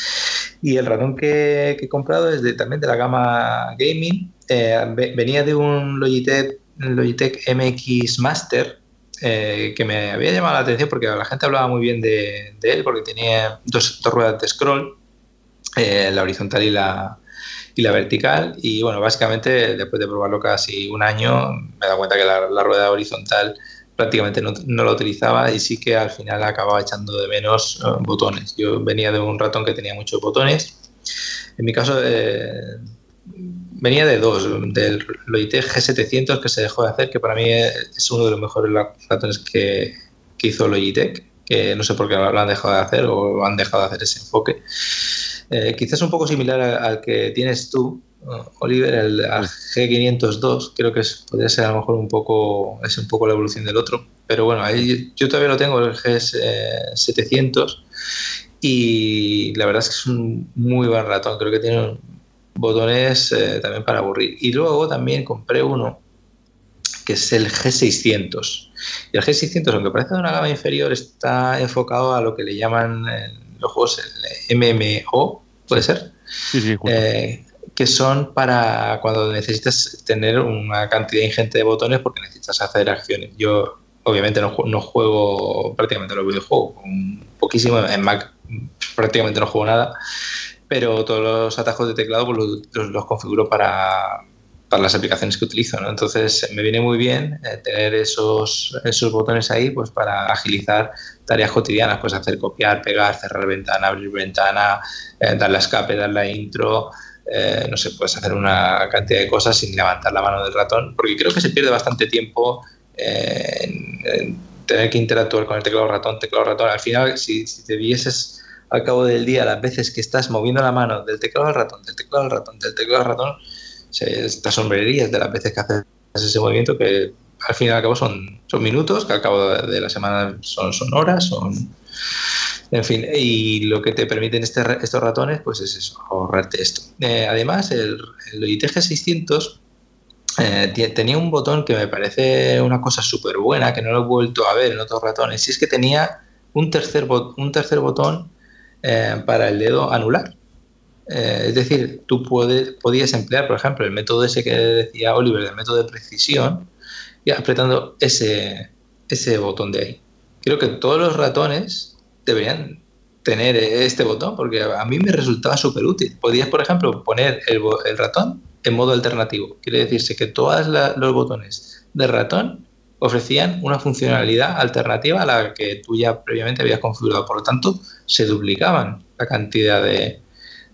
Y el ratón que, he comprado es de, también de la gama gaming. Eh, venía de un Logitech, Logitech MX Master, eh, que me había llamado la atención porque la gente hablaba muy bien de, él, porque tenía dos, dos ruedas de scroll, eh, la horizontal y la, y la vertical. Y bueno, básicamente después de probarlo casi un año, me he dado cuenta que la, rueda horizontal prácticamente no, no, la utilizaba y sí que al final acababa echando de menos eh, botones. Yo venía de un ratón que tenía muchos botones. En mi caso, eh, venía de dos, del Logitech G700 que se dejó de hacer, que para mí es uno de los mejores ratones que, que hizo Logitech, que no sé por qué lo han dejado de hacer o han dejado de hacer ese enfoque. Eh, quizás un poco similar al, que tienes tú, Oliver, el al G502, creo que podría ser a lo mejor un poco, es un poco la evolución del otro, pero bueno, ahí yo todavía lo tengo, el G700, y la verdad es que es un muy buen ratón, creo que tiene botones eh, también para aburrir. Y luego también compré uno que es el G600. Y el G600, aunque parece de una gama inferior, está enfocado a lo que le llaman los juegos el MMO, ¿puede ser? Sí, sí, eh, que son para cuando necesitas tener una cantidad ingente de botones porque necesitas hacer acciones. Yo obviamente no, no juego prácticamente los videojuegos, poquísimo, en Mac prácticamente no juego nada, pero todos los atajos de teclado pues, los, configuro para, para, las aplicaciones que utilizo. ¿no? Entonces me viene muy bien eh, tener esos, esos botones ahí pues, para agilizar tareas cotidianas, pues hacer copiar, pegar, cerrar ventana, abrir ventana, eh, darle a escape, darle a intro, eh, no sé, puedes hacer una cantidad de cosas sin levantar la mano del ratón, porque creo que se pierde bastante tiempo eh, en, tener que interactuar con el teclado ratón, teclado ratón. Al final, si, te vieses al cabo del día las veces que estás moviendo la mano del teclado al ratón, del teclado al ratón, del teclado al ratón, se, te sombrerías de las veces que haces ese movimiento que al fin y al cabo son, son minutos, que al cabo de la semana son, son horas, son... En fin, y lo que te permiten este, estos ratones, pues es eso, ahorrarte esto. Eh, además, el, el Logitech 600 eh, tenía un botón que me parece una cosa súper buena, que no lo he vuelto a ver en otros ratones, y es que tenía un tercer, un tercer botón eh, para el dedo anular. es decir, tú puedes, podías emplear, por ejemplo, el método ese que decía Oliver, el método de precisión, y apretando ese, ese botón de ahí. Creo que todos los ratones deberían tener este botón porque a mí me resultaba súper útil. Podías, por ejemplo, poner el, el, ratón en modo alternativo. Quiere decirse que todos los botones de ratón ofrecían una funcionalidad alternativa a la que tú ya previamente habías configurado. Por lo tanto, se duplicaban la cantidad de,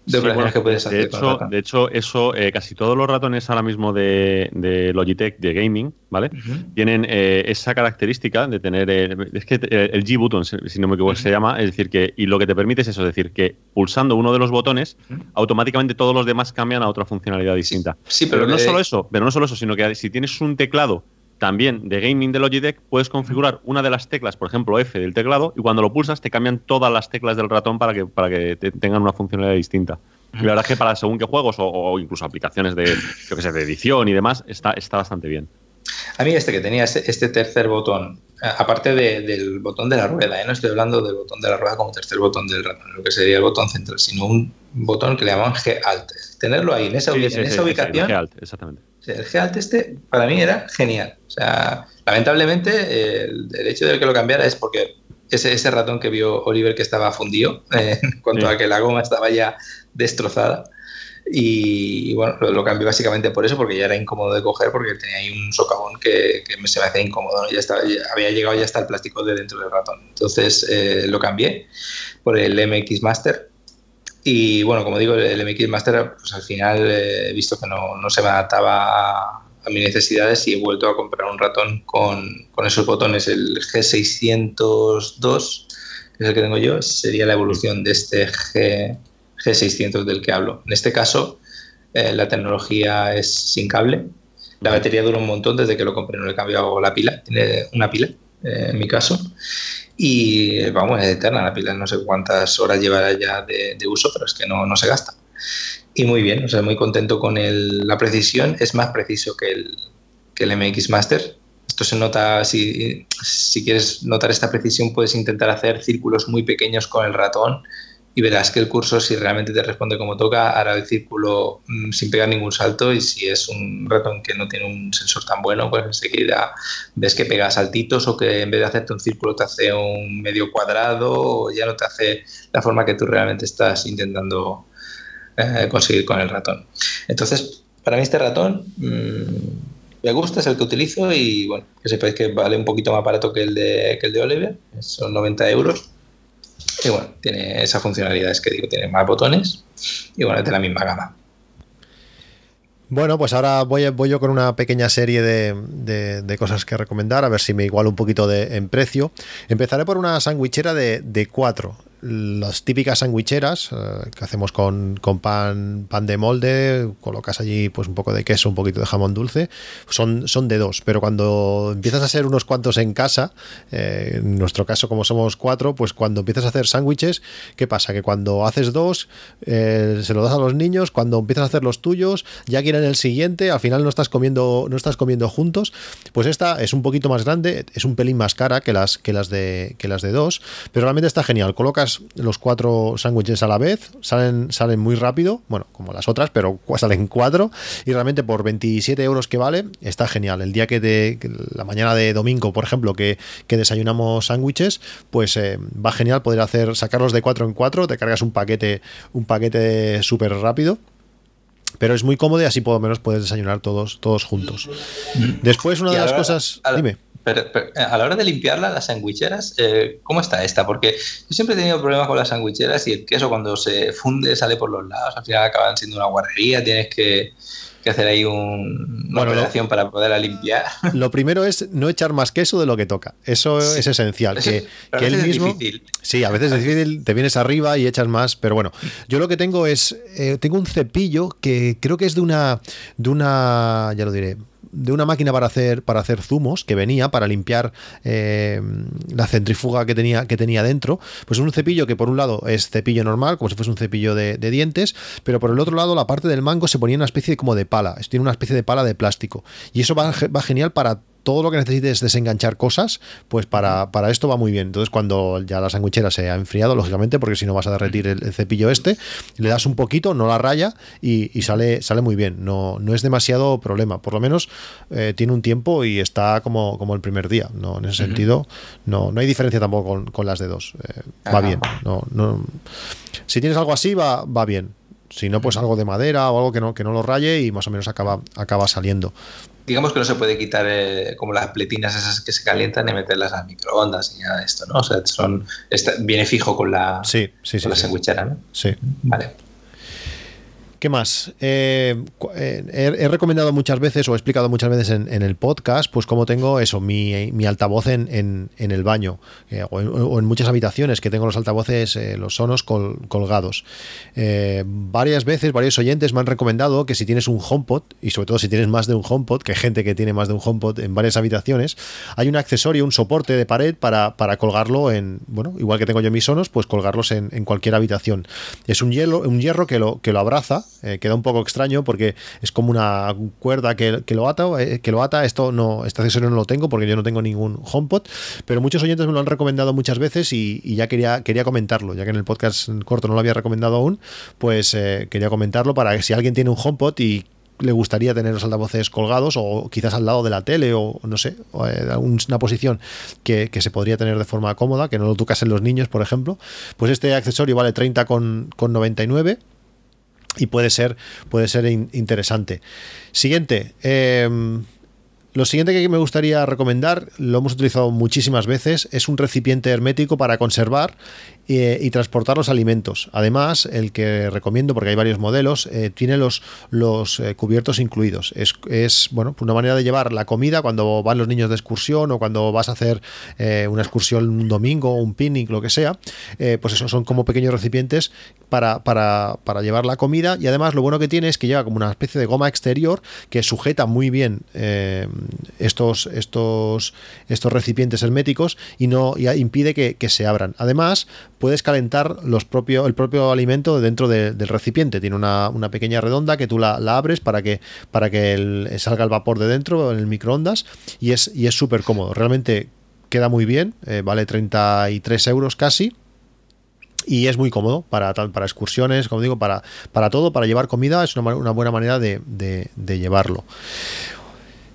de operaciones bueno, que puedes hacer de hecho, de hecho, eso, eh, casi todos los ratones ahora mismo de, de Logitech, de gaming, ¿vale? Tienen eh, esa característica de tener, eh, es que eh, el G-button, si si no me equivoco, se llama, es decir, que, y lo que te permite es eso, es decir, que pulsando uno de los botones, automáticamente todos los demás cambian a otra funcionalidad distinta. Sí, Pero, pero, no solo eso, pero no solo eso, sino que si tienes un teclado también de gaming de Logitech, puedes configurar una de las teclas, por ejemplo F del teclado, y cuando lo pulsas te cambian todas las teclas del ratón para que, para que te- tengan una funcionalidad distinta. Y la verdad es que para según qué juegos o, o incluso aplicaciones de, yo que sé, de edición y demás, está, está bastante bien. A mí este que tenía este, este tercer botón, a- aparte de- del botón de la rueda, ¿eh? no estoy hablando del botón de la rueda como tercer botón del ratón, lo que sería el botón central, sino un botón que le llamaban G-Alt. Tenerlo ahí, en esa, ubi- Sí, sí, en sí, esa sí, ubicación, exactamente. Sea, el G-Alt este para mí era genial. O sea, lamentablemente el, el hecho de que lo cambiara es porque ese, ese ratón que vio Oliver que estaba fundido, eh, en cuanto Sí. a que la goma estaba ya destrozada. Y, y bueno, lo, lo cambié básicamente por eso, porque ya era incómodo de coger, porque tenía ahí un socavón que, que se me hacía incómodo. ¿no? Ya estaba, ya había llegado ya hasta el plástico de dentro del ratón. Entonces eh, lo cambié por el MX Master. Y bueno, como digo, el MX Master, pues al final eh, he visto que no, no se me adaptaba a, a mis necesidades y he vuelto a comprar un ratón con, con esos botones, el G602, que es el que tengo yo, sería la evolución de este G, G600 del que hablo. En este caso, eh, la tecnología es sin cable. La batería dura un montón desde que lo compré, no le he cambiado la pila. Tiene una pila, eh, en mi caso. Y vamos, es eterna la pila. No sé cuántas horas llevará ya de, de uso, pero es que no, no se gasta. Y muy bien, o sea, muy contento con el- la precisión. Es más preciso que el, que el MX Master. Esto se nota, si, si quieres notar esta precisión, puedes intentar hacer círculos muy pequeños con el ratón y verás que el cursor, si realmente te responde como toca, hará el círculo mm, sin pegar ningún salto y si es un ratón que no tiene un sensor tan bueno, pues enseguida ves que pega saltitos o que en vez de hacerte un círculo te hace un medio cuadrado o ya no te hace la forma que tú realmente estás intentando eh, conseguir con el ratón. Entonces, para mí este ratón mm, me gusta, es el que utilizo y bueno, que sepáis que vale un poquito más barato que el de, que el de Oliver, son 90 euros. Y bueno, tiene esas funcionalidades que digo, tiene más botones y bueno, es de la misma gama. Bueno, pues ahora voy, voy yo con una pequeña serie de, de- cosas que recomendar, a ver si me igualo un poquito de, en precio. Empezaré por una sandwichera de, de cuatro. Las típicas sandwicheras eh, que hacemos con, con pan, pan de molde, colocas allí pues un poco de queso, un poquito de jamón dulce, son, son de dos, pero cuando empiezas a ser unos cuantos en casa, eh, en nuestro caso como somos cuatro, pues cuando empiezas a hacer sándwiches, ¿qué pasa? Que cuando haces dos, eh, se lo das a los niños, cuando empiezas a hacer los tuyos, ya quieren el siguiente, al final no estás comiendo, no estás comiendo juntos, pues esta es un poquito más grande, es un pelín más cara que las, que las de que las de dos, pero realmente está genial. Colocas los cuatro sándwiches a la vez, salen, salen muy rápido, bueno, como las otras, pero [laughs] salen cuatro, y realmente por 27 euros que vale, está genial. El día que, te, la mañana de domingo, por ejemplo, que, que desayunamos sándwiches, pues eh, va genial poder hacer, sacarlos de cuatro en cuatro, te cargas un paquete, un paquete súper rápido. Pero es muy cómodo y así por lo menos puedes desayunar todos, todos juntos. Después, una de las cosas. Dime. Pero, pero, eh, a la hora de limpiarla, las sandwicheras, eh, ¿cómo está esta? Porque yo siempre he tenido problemas con las sandwicheras y el queso cuando se funde sale por los lados, al final acaban siendo una guarrería, tienes que, que hacer ahí un- una Bueno, lo- operación para poderla limpiar. [laughs] Lo primero es no echar más queso de lo que toca. Eso Sí. es esencial. Eso- Que, a que él veces es mismo. difícil. Sí, a veces es difícil, te vienes arriba y echas más, pero bueno, yo lo que tengo es, eh, tengo un cepillo que creo que es de una, de una, ya lo diré, de una máquina para hacer, para hacer zumos que venía para limpiar eh, la centrifuga que tenía, que tenía dentro. Pues un cepillo que por un lado es cepillo normal, como si fuese un cepillo de, dientes, pero por el otro lado la parte del mango se ponía una especie como de pala, tiene una especie de pala de plástico. Y eso va genial para todo lo que necesites desenganchar cosas, pues para, para esto va muy bien. Entonces, cuando ya la sandwichera se ha enfriado, lógicamente, porque si no vas a derretir el, el cepillo este, le das un poquito, no la raya y, y sale, sale muy bien. No, no es demasiado problema. Por lo menos eh, tiene un tiempo y está como, como el primer día. No, en ese sentido, no, no hay diferencia tampoco con, con las de dos. Eh, va Ajá. bien. No, no, si tienes algo así, va, va bien. Si no, pues algo de madera o algo que no, que no lo raye y más o menos acaba, acaba saliendo. Digamos que no se puede quitar eh, como las pletinas esas que se calientan y meterlas al microondas y nada de esto, ¿no? O sea, son, está- viene fijo con la, Sí, sí, sí. con la sandwichera, ¿no? Sí. Vale. ¿Qué más? Eh, he, recomendado muchas veces o he explicado muchas veces en, el podcast, pues cómo tengo eso, mi, altavoz en, el baño o, en, muchas habitaciones que tengo los altavoces, los sonos colgados. varias veces, varios oyentes me han recomendado que si tienes un HomePod, y sobre todo si tienes más de un HomePod, que hay gente que tiene más de un HomePod en varias habitaciones, hay un accesorio, un soporte de pared para, colgarlo en, bueno, igual que tengo yo mis sonos, pues colgarlos en, cualquier habitación. Es un, hielo, un hierro que lo, que lo abraza eh, queda un poco extraño porque es como una cuerda que, lo ata, eh, que lo ata. Esto no, este accesorio no lo tengo porque yo no tengo ningún HomePod, pero muchos oyentes me lo han recomendado muchas veces y, ya quería, quería comentarlo, ya que en el podcast corto no lo había recomendado aún, pues eh, quería comentarlo para que si alguien tiene un HomePod y le gustaría tener los altavoces colgados o quizás al lado de la tele o no sé, una posición que, se podría tener de forma cómoda, que no lo tocasen los niños, por ejemplo, pues este accesorio vale 30,99 y puede ser, puede ser interesante. Siguiente. Em, lo siguiente que me gustaría recomendar, lo hemos utilizado muchísimas veces, es un recipiente hermético para conservar eh, y transportar los alimentos. Además, el que recomiendo, porque hay varios modelos, eh, tiene los, los eh, cubiertos incluidos. Es, es, bueno, una manera de llevar la comida cuando van los niños de excursión o cuando vas a hacer una excursión un domingo, un picnic, lo que sea. pues eso son como pequeños recipientes para, para, para, llevar la comida. Y además, lo bueno que tiene es que lleva como una especie de goma exterior que sujeta muy bien estos, estos, estos recipientes herméticos y no impide que, que se abran. Además, puedes calentar los propio, el propio alimento dentro del recipiente. Tiene una, pequeña redonda que tú la, abres para que, para que salga el vapor de dentro en el microondas y es y súper cómodo. Realmente queda muy bien, eh, vale 33 euros casi. Y es muy cómodo para, para excursiones, como digo, para, para todo, para llevar comida, es una, buena manera de, de llevarlo.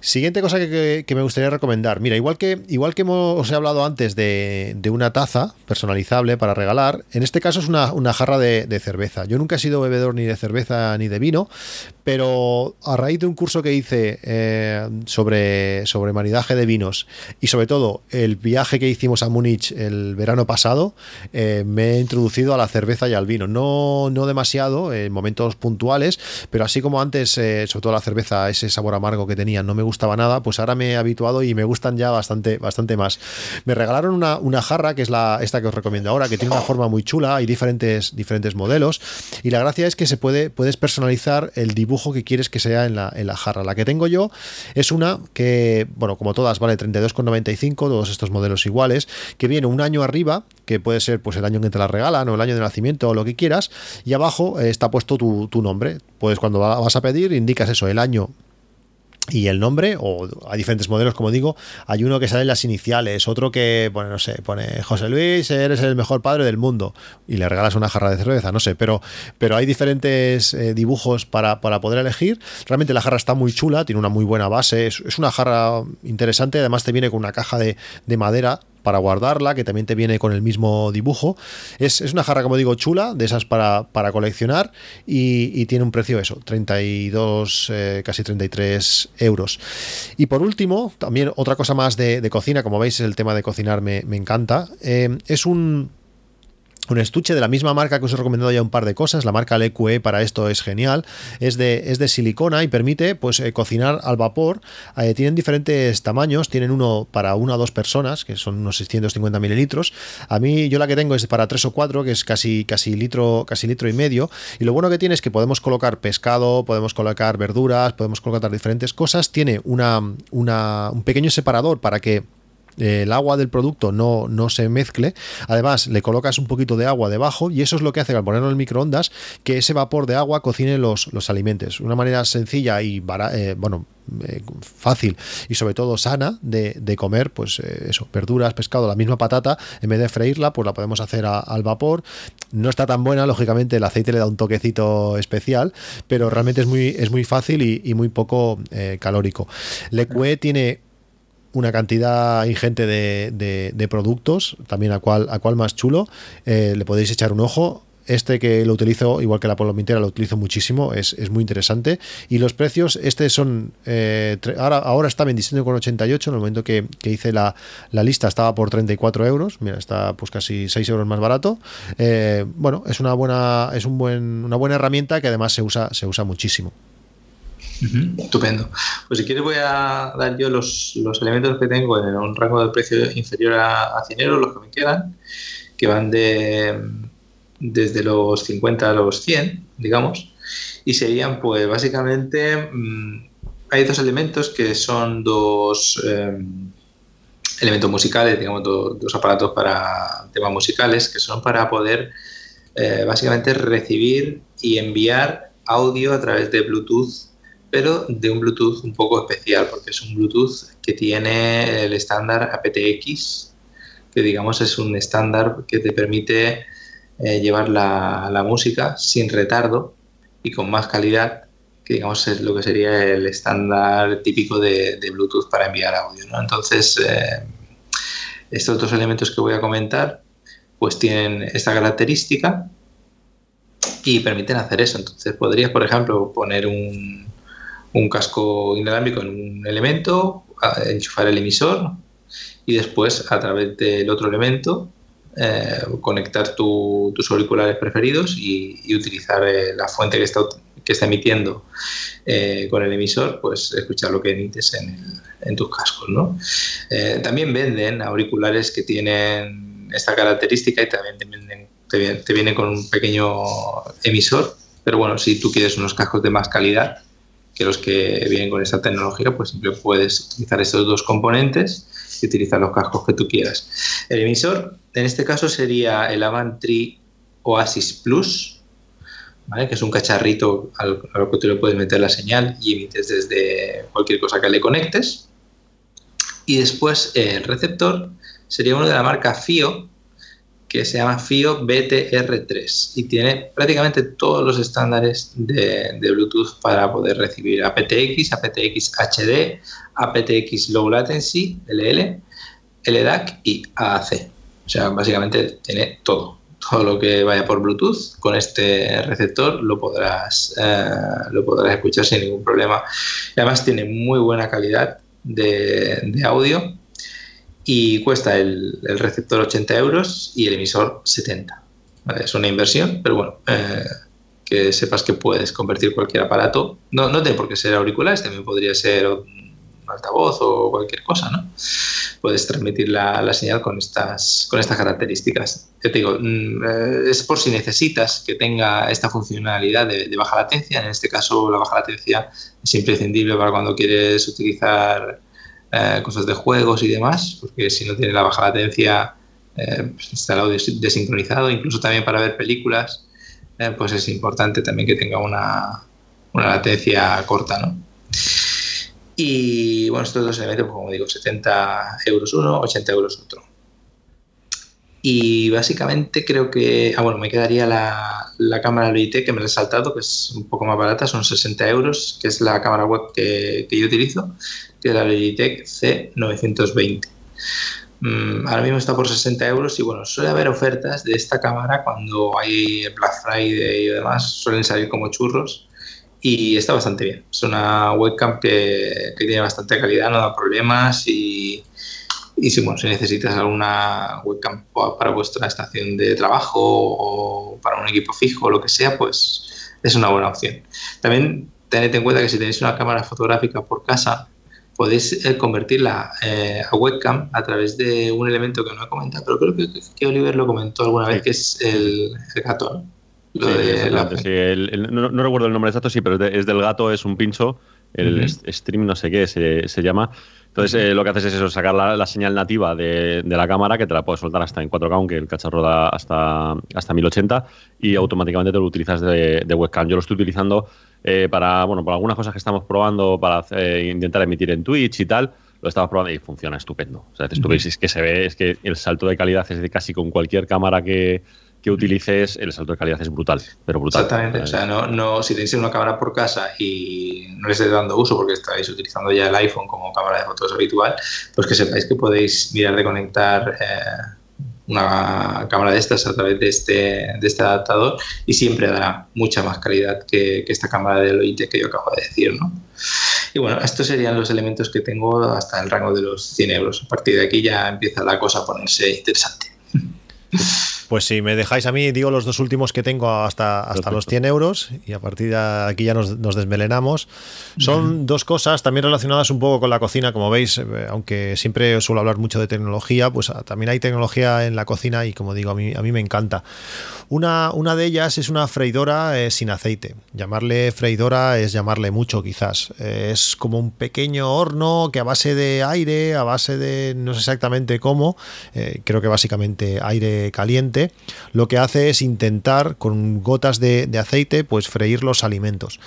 Siguiente cosa que, me gustaría recomendar. Mira, igual que, igual que os he hablado antes de, una taza personalizable para regalar, en este caso es una, jarra de, cerveza. Yo nunca he sido bebedor ni de cerveza ni de vino, pero a raíz de un curso que hice eh, sobre, sobre maridaje de vinos y sobre todo el viaje que hicimos a Múnich el verano pasado, eh, me he introducido a la cerveza y al vino. No, no demasiado, en momentos puntuales, pero así como antes, eh, sobre todo la cerveza, ese sabor amargo que tenía, no me gustaba nada, pues ahora me he habituado y me gustan ya bastante, bastante más. Me regalaron una, jarra, que es la, esta que os recomiendo ahora, que tiene una forma muy chula, hay diferentes, diferentes modelos, y la gracia es que se puede, puedes personalizar el dibujo que quieres que sea en la, en la jarra. La que tengo yo es una que, bueno, como todas, vale 32,95, todos estos modelos iguales, que viene un año arriba, que puede ser pues el año en que te la regalan o el año de nacimiento o lo que quieras, y abajo eh, está puesto tu, tu nombre. Pues cuando vas a pedir, indicas eso, el año y el nombre, o hay diferentes modelos, como digo, hay uno que sale en las iniciales, otro que, bueno, no sé, pone José Luis, eres el mejor padre del mundo, y le regalas una jarra de cerveza, no sé, pero, pero hay diferentes eh, dibujos para, para, poder elegir. Realmente la jarra está muy chula, tiene una muy buena base, es, es una jarra interesante, además te viene con una caja de, de madera para guardarla, que también te viene con el mismo dibujo. Es, una jarra, como digo, chula, de esas para, para coleccionar y, tiene un precio eso, 32, eh, casi 33 euros. Y por último, también otra cosa más de, cocina, como veis el tema de cocinar me, encanta, eh, es un un estuche de la misma marca que os he recomendado ya un par de cosas, la marca LQE para esto es genial, es de, es de silicona y permite pues eh, cocinar al vapor, eh, tienen diferentes tamaños, tienen uno para una o dos personas, que son unos 650 mililitros, a mí yo la que tengo es para tres o cuatro, que es casi, casi, litro, casi litro y medio, y lo bueno que tiene es que podemos colocar pescado, podemos colocar verduras, podemos colocar diferentes cosas, tiene una, una, un pequeño separador para que el agua del producto no, no se mezcle. Además, le colocas un poquito de agua debajo y eso es lo que hace al ponerlo en el microondas que ese vapor de agua cocine los, los alimentos. Una manera sencilla y eh, bueno, eh, fácil y sobre todo sana de, comer, pues eh, eso, verduras, pescado, la misma patata, en vez de freírla, pues la podemos hacer al vapor. No está tan buena, lógicamente el aceite le da un toquecito especial, pero realmente es muy, es muy fácil y, muy poco calórico. Le tiene una cantidad ingente de, de, productos, también a cual, a cual más chulo. Eh, le podéis echar un ojo. este que lo utilizo, igual que la Polomitera, lo utilizo muchísimo, es, es muy interesante. Y los precios, este son, eh, ahora, ahora está en diseño con 88, en el momento que, hice la, lista estaba por 34 euros, mira, está pues casi 6 euros más barato. Eh, bueno, es una buena, es un buen, una buena herramienta que además se usa, se usa muchísimo. Estupendo. Pues si quieres voy a dar yo los, elementos que tengo en un rango de precio inferior a, a 100 euros, los que me quedan, que van de desde los 50 a los 100, digamos, y serían pues básicamente, mm, hay dos elementos que son dos em, elementos musicales, digamos, dos aparatos para temas musicales, que son para poder eh, básicamente recibir y enviar audio a través de Bluetooth pero de un Bluetooth un poco especial, porque es un Bluetooth que tiene el estándar aptX, que digamos es un estándar que te permite eh, llevar la, música sin retardo y con más calidad, que digamos es lo que sería el estándar típico de, Bluetooth para enviar audio. Entonces, eh, estos dos elementos que voy a comentar, pues tienen esta característica y permiten hacer eso. Entonces, podrías, por ejemplo, poner un, un casco inalámbrico en un elemento, enchufar el emisor y después a través del otro elemento eh, conectar tus auriculares preferidos y, utilizar eh, la fuente que está, que está emitiendo eh, con el emisor, pues escuchar lo que emites en, tus cascos. ¿no? también venden auriculares que tienen esta característica y también te, te vienen con un pequeño emisor, pero bueno, si tú quieres unos cascos de más calidad, que los que vienen con esta tecnología, pues siempre puedes utilizar estos dos componentes y utilizar los cascos que tú quieras. El emisor, en este caso, sería el Avantri Oasis Plus, ¿vale? que es un cacharrito al, a lo que tú le puedes meter la señal y emites desde cualquier cosa que le conectes. Y después el receptor sería uno de la marca FIO, que se llama FIO BTR3 y tiene prácticamente todos los estándares de, Bluetooth para poder recibir aptX, aptX HD, aptX Low Latency, LL, LDAC y AAC. O sea, básicamente tiene todo. Todo lo que vaya por Bluetooth con este receptor lo podrás, eh, lo podrás escuchar sin ningún problema. Y además tiene muy buena calidad de, de audio y cuesta el, receptor 80 euros y el emisor 70. Es una inversión, pero bueno, eh, que sepas que puedes convertir cualquier aparato. No, no tiene por qué ser auriculares, también podría ser un altavoz o cualquier cosa, ¿no? Puedes transmitir la, señal con estas, con estas características. Yo te digo, mm, eh, es por si necesitas que tenga esta funcionalidad de, de baja latencia. En este caso, la baja latencia es imprescindible para cuando quieres utilizar eh, cosas de juegos y demás, porque si no tiene la baja latencia, eh, pues está el audio desincronizado, incluso también para ver películas, eh, pues es importante también que tenga una, una latencia corta, ¿no? Y bueno, estos dos elementos, pues, como digo, 70 euros uno, 80 euros otro. Y básicamente creo que, ah, bueno, me quedaría la, la cámara Logitech que me la he saltado, que es un poco más barata, son 60 euros, que es la cámara web que yo utilizo, que es la Logitech C920. Mm, ahora mismo está por 60 euros y bueno, suele haber ofertas de esta cámara cuando hay Black Friday y demás, suelen salir como churros y está bastante bien. Es una webcam que, que tiene bastante calidad, no da problemas y y si, bueno, si necesitas alguna webcam para vuestra estación de trabajo o para un equipo fijo o lo que sea, pues es una buena opción. También tened en cuenta que si tenéis una cámara fotográfica por casa, podéis eh, convertirla eh, a webcam a través de un elemento que no he comentado, pero creo que, Oliver lo comentó alguna vez, que es el, gato. ¿no? no, recuerdo el nombre exacto, sí, pero es, del gato, es un pincho, el stream no sé qué se, se llama entonces, eh, lo que haces es eso, sacar la, señal nativa de, la cámara, que te la puedes soltar hasta en 4K, aunque el cacharro da hasta, hasta 1080, y automáticamente te lo utilizas de, webcam. Yo lo estoy utilizando eh, para, bueno, para algunas cosas que estamos probando, para eh, intentar emitir en Twitch y tal, lo estamos probando y funciona estupendo. O sea, es que se ve, es que el salto de calidad es de casi con cualquier cámara que, que utilices, el salto de calidad es brutal, pero brutal. Exactamente, o sea, no, no, si tenéis una cámara por casa y no le estáis dando uso porque estáis utilizando ya el iPhone como cámara de fotos habitual, pues que sepáis que podéis mirar de conectar eh, una cámara de estas a través de este, de este adaptador y siempre dará mucha más calidad que, esta cámara de Logitech que yo acabo de decir, ¿no? Y bueno, estos serían los elementos que tengo hasta el rango de los 100 euros. A partir de aquí ya empieza la cosa a ponerse interesante. [laughs] Pues si me dejáis a mí, digo los dos últimos que tengo hasta, hasta los 100 euros y a partir de aquí ya nos, desmelenamos. Son dos cosas también relacionadas un poco con la cocina, como veis, eh, aunque siempre suelo hablar mucho de tecnología, pues ah, también hay tecnología en la cocina y como digo, a mí, a mí me encanta. Una, una de ellas es una freidora eh, sin aceite. Llamarle freidora es llamarle mucho quizás. Eh, es como un pequeño horno que a base de aire, a base de no sé exactamente cómo, creo que básicamente aire caliente, lo que hace es intentar con gotas de, aceite pues freír los alimentos.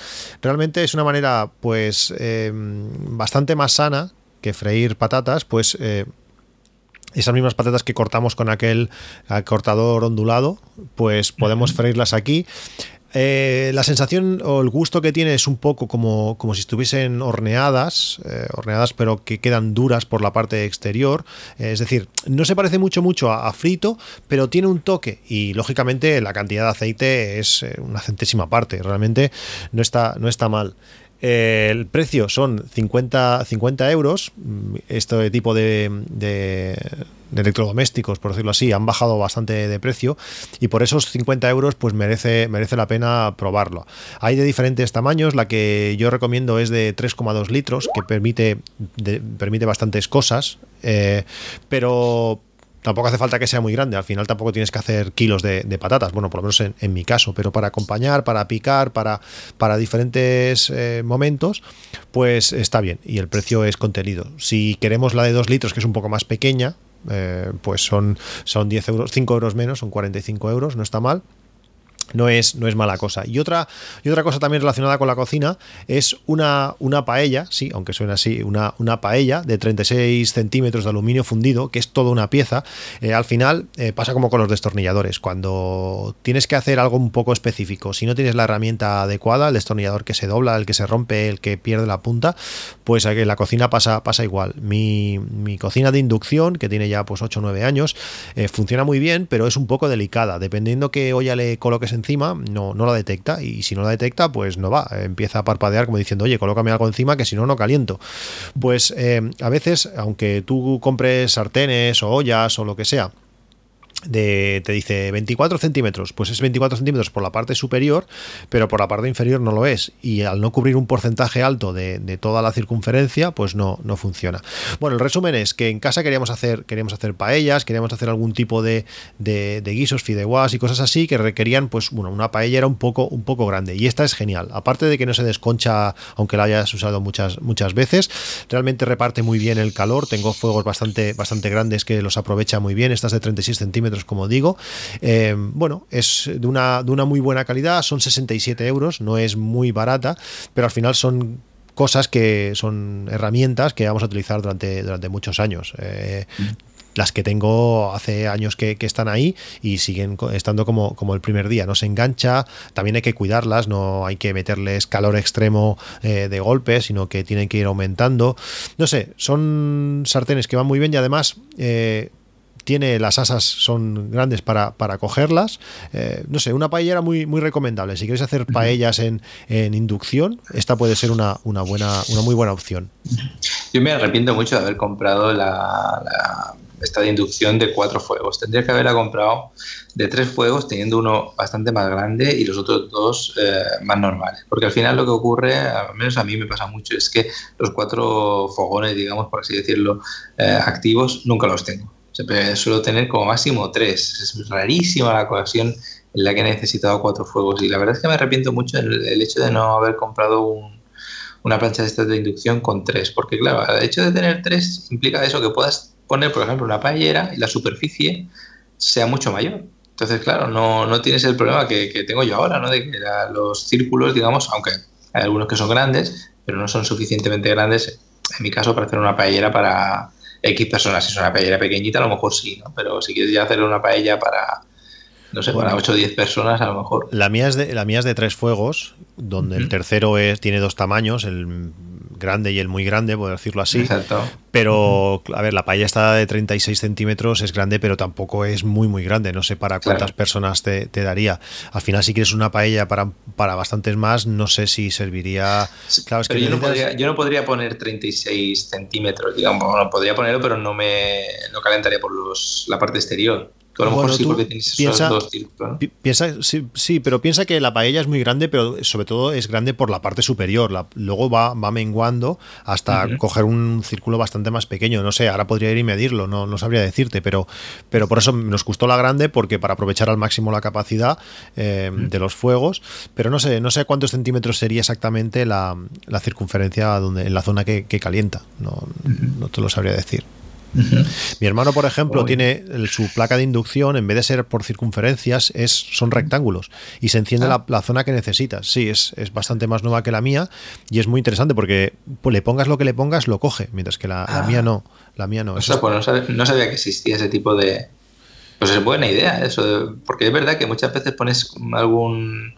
Realmente es una manera pues em, bastante más sana que freír patatas, pues eh, esas mismas patatas que cortamos con aquel cortador ondulado, pues podemos freírlas aquí. Eh, la sensación o el gusto que tiene es un poco como, como si estuviesen horneadas, eh, horneadas pero que quedan duras por la parte exterior. Eh, es decir, no se parece mucho mucho a, frito, pero tiene un toque y lógicamente la cantidad de aceite es una centésima parte. Realmente no está, no está mal. El precio son 50, 50 euros. Este tipo de, de electrodomésticos, por decirlo así, han bajado bastante de precio y por esos 50 euros pues merece, merece la pena probarlo. Hay de diferentes tamaños, la que yo recomiendo es de 3,2 litros, que permite, permite bastantes cosas, eh, pero tampoco hace falta que sea muy grande, al final tampoco tienes que hacer kilos de, patatas, bueno, por lo menos en, mi caso, pero para acompañar, para picar, para, para diferentes eh, momentos, pues está bien. Y el precio es contenido. Si queremos la de 2 litros, que es un poco más pequeña, eh, pues son, son 10 euros, 5 euros menos, son 45 euros, no está mal no es, no es mala cosa. Y otra, y otra cosa también relacionada con la cocina es una, una paella, sí, aunque suena así, una, una paella de 36 centímetros de aluminio fundido, que es toda una pieza. Eh, al final eh, pasa como con los destornilladores. Cuando tienes que hacer algo un poco específico, si no tienes la herramienta adecuada, el destornillador que se dobla, el que se rompe, el que pierde la punta, pues en la cocina pasa, pasa igual. Mi, cocina de inducción, que tiene ya pues 8 o 9 años, eh, funciona muy bien, pero es un poco delicada. Dependiendo que olla le coloques encima, no, no la detecta. Y si no la detecta, pues no va. Empieza a parpadear como diciendo, oye, colócame algo encima que si no, no caliento. Pues eh, a veces, aunque tú compres sartenes o ollas o lo que sea, de, te dice 24 centímetros, pues es 24 centímetros por la parte superior, pero por la parte inferior no lo es. Y al no cubrir un porcentaje alto de, toda la circunferencia, pues no, no funciona. Bueno, el resumen es que en casa queríamos hacer, queríamos hacer paellas, queríamos hacer algún tipo de, guisos, fideuás y cosas así que requerían, pues, bueno, una paella era un poco, un poco grande. Y esta es genial. Aparte de que no se desconcha, aunque la hayas usado muchas, muchas veces, realmente reparte muy bien el calor. Tengo fuegos bastante, bastante grandes que los aprovecha muy bien. Estas de 36 centímetros como digo. Eh, bueno, es de una, de una muy buena calidad, son 67 euros, no es muy barata, pero al final son cosas que son herramientas que vamos a utilizar durante, durante muchos años. Eh, las que tengo hace años que, están ahí y siguen estando como, como, el primer día. No se engancha, también hay que cuidarlas, no hay que meterles calor extremo eh, de golpe, sino que tienen que ir aumentando. No sé, son sartenes que van muy bien y además tiene las asas son grandes para, para cogerlas. Eh, no sé, una paellera muy, muy recomendable. Si queréis hacer paellas en, inducción, esta puede ser una, buena, una muy buena opción. Yo me arrepiento mucho de haber comprado la, esta de inducción de cuatro fuegos. Tendría que haberla comprado de tres fuegos, teniendo uno bastante más grande y los otros dos eh, más normales. Porque al final lo que ocurre, al menos a mí me pasa mucho, es que los cuatro fogones, digamos, por así decirlo, eh, activos, nunca los tengo suelo tener como máximo tres. Es rarísima la ocasión en la que he necesitado cuatro fuegos. Y la verdad es que me arrepiento mucho del hecho de no haber comprado una plancha de estas de inducción con tres. Porque, claro, el hecho de tener tres implica eso, que puedas poner, por ejemplo, una paellera y la superficie sea mucho mayor. Entonces, claro, no, no tienes el problema que, tengo yo ahora, ¿no? De que los círculos, digamos, aunque hay algunos que son grandes, pero no son suficientemente grandes, en mi caso, para hacer una paellera para, X personas. Si es una paella pequeñita, a lo mejor sí, ¿no? Pero si quieres ya hacer una paella para, no sé, para 8 o 10 personas, a lo mejor. La mía es de, la mía es de tres fuegos, donde el tercero es, tiene dos tamaños, el grande y el muy grande, por decirlo así. Exacto. Pero, a ver, la paella está de 36 centímetros, es grande, pero tampoco es muy, muy grande. No sé para cuántas Claro. personas te, te daría. Al final, si quieres una paella para, para bastantes más, no sé si serviría. Claro, es que yo no, podría, yo no podría poner 36 centímetros, digamos, bueno, podría ponerlo, pero no me no calentaría por los, la parte exterior. A lo mejor sí, tú porque tienes esos piensa- dos círculos. ¿no? Pi- Piensa, sí, sí, pero piensa que la paella es muy grande, pero sobre todo es grande por la parte superior. La- luego va, va menguando hasta coger un círculo bastante más pequeño. No sé, ahora podría ir y medirlo, no, no sabría decirte, pero, pero por eso nos gustó la grande, porque para aprovechar al máximo la capacidad eh, de los fuegos. Pero no sé, no sé cuántos centímetros sería exactamente la, la circunferencia donde, en la zona que, que calienta. No, no te lo sabría decir. Mi hermano, por ejemplo, tiene el- su placa de inducción, en vez de ser por circunferencias, es, son rectángulos y se enciende Ah. la, la zona que necesitas. Sí, es, es bastante más nueva que la mía y es muy interesante porque pues, le pongas lo que le pongas, lo coge, mientras que la, la Ah. mía no. La mía no. O Eso sea, pues no sabía, no sabía que existía ese tipo de. Pues es buena idea eso, de- porque es verdad que muchas veces pones algún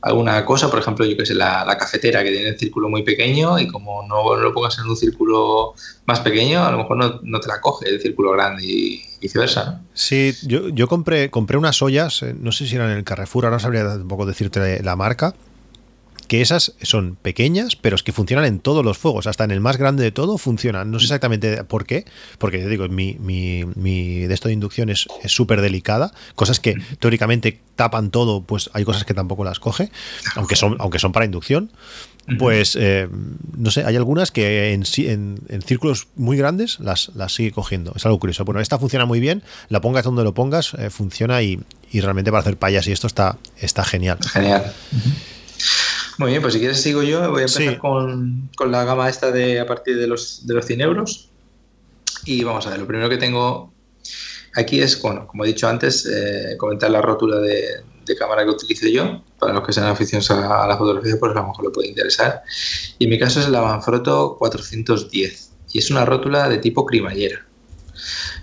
alguna cosa, por ejemplo, yo que sé, la, la cafetera que tiene el círculo muy pequeño y como no lo pongas en un círculo más pequeño, a lo mejor no, no te la coge el círculo grande y viceversa. ¿no? Sí, yo, yo compré, compré unas ollas, eh, no sé si eran en el Carrefour, ahora no sabría tampoco decirte la marca, que esas son pequeñas, pero es que funcionan en todos los fuegos, hasta en el más grande de todo funcionan. No sé exactamente por qué, porque yo digo, mi, mi, mi de esto de inducción es súper delicada, cosas que teóricamente tapan todo, pues hay cosas que tampoco las coge, aunque son, aunque son para inducción. Pues eh, no sé, hay algunas que en, sí- en, en círculos muy grandes las, las sigue cogiendo. Es algo curioso. Bueno, esta funciona muy bien, la pongas donde lo pongas, eh, funciona y, y realmente para hacer payas y esto está, está genial. Genial. Muy bien, pues si quieres sigo yo, voy a empezar Sí. con, con la gama esta de a partir de los, de los 100 euros. Y vamos a ver, lo primero que tengo aquí es, bueno, como he dicho antes, eh, comentar la rótula de, de cámara que utilizo yo. Para los que sean aficionados a, a la fotografía, pues a lo mejor le puede interesar. Y en mi caso es la Manfrotto 410. Y es una rótula de tipo cremallera.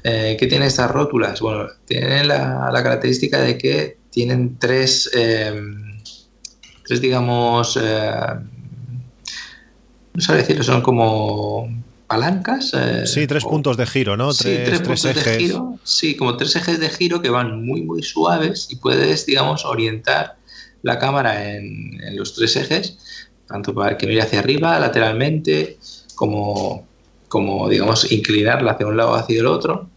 Eh, ¿Qué tienen estas rótulas? Bueno, tienen la, la característica de que tienen tres, eh, tres digamos, eh, no sabría decirlo, son como palancas. eh, Sí, tres o- puntos de giro, ¿no? Sí, tres, tres, tres puntos de ejes. giro. Sí, como tres ejes de giro que van muy, muy suaves y puedes, digamos, orientar la cámara en, en los tres ejes, tanto para que mire hacia arriba, lateralmente, como, como, digamos, inclinarla hacia un lado o hacia el otro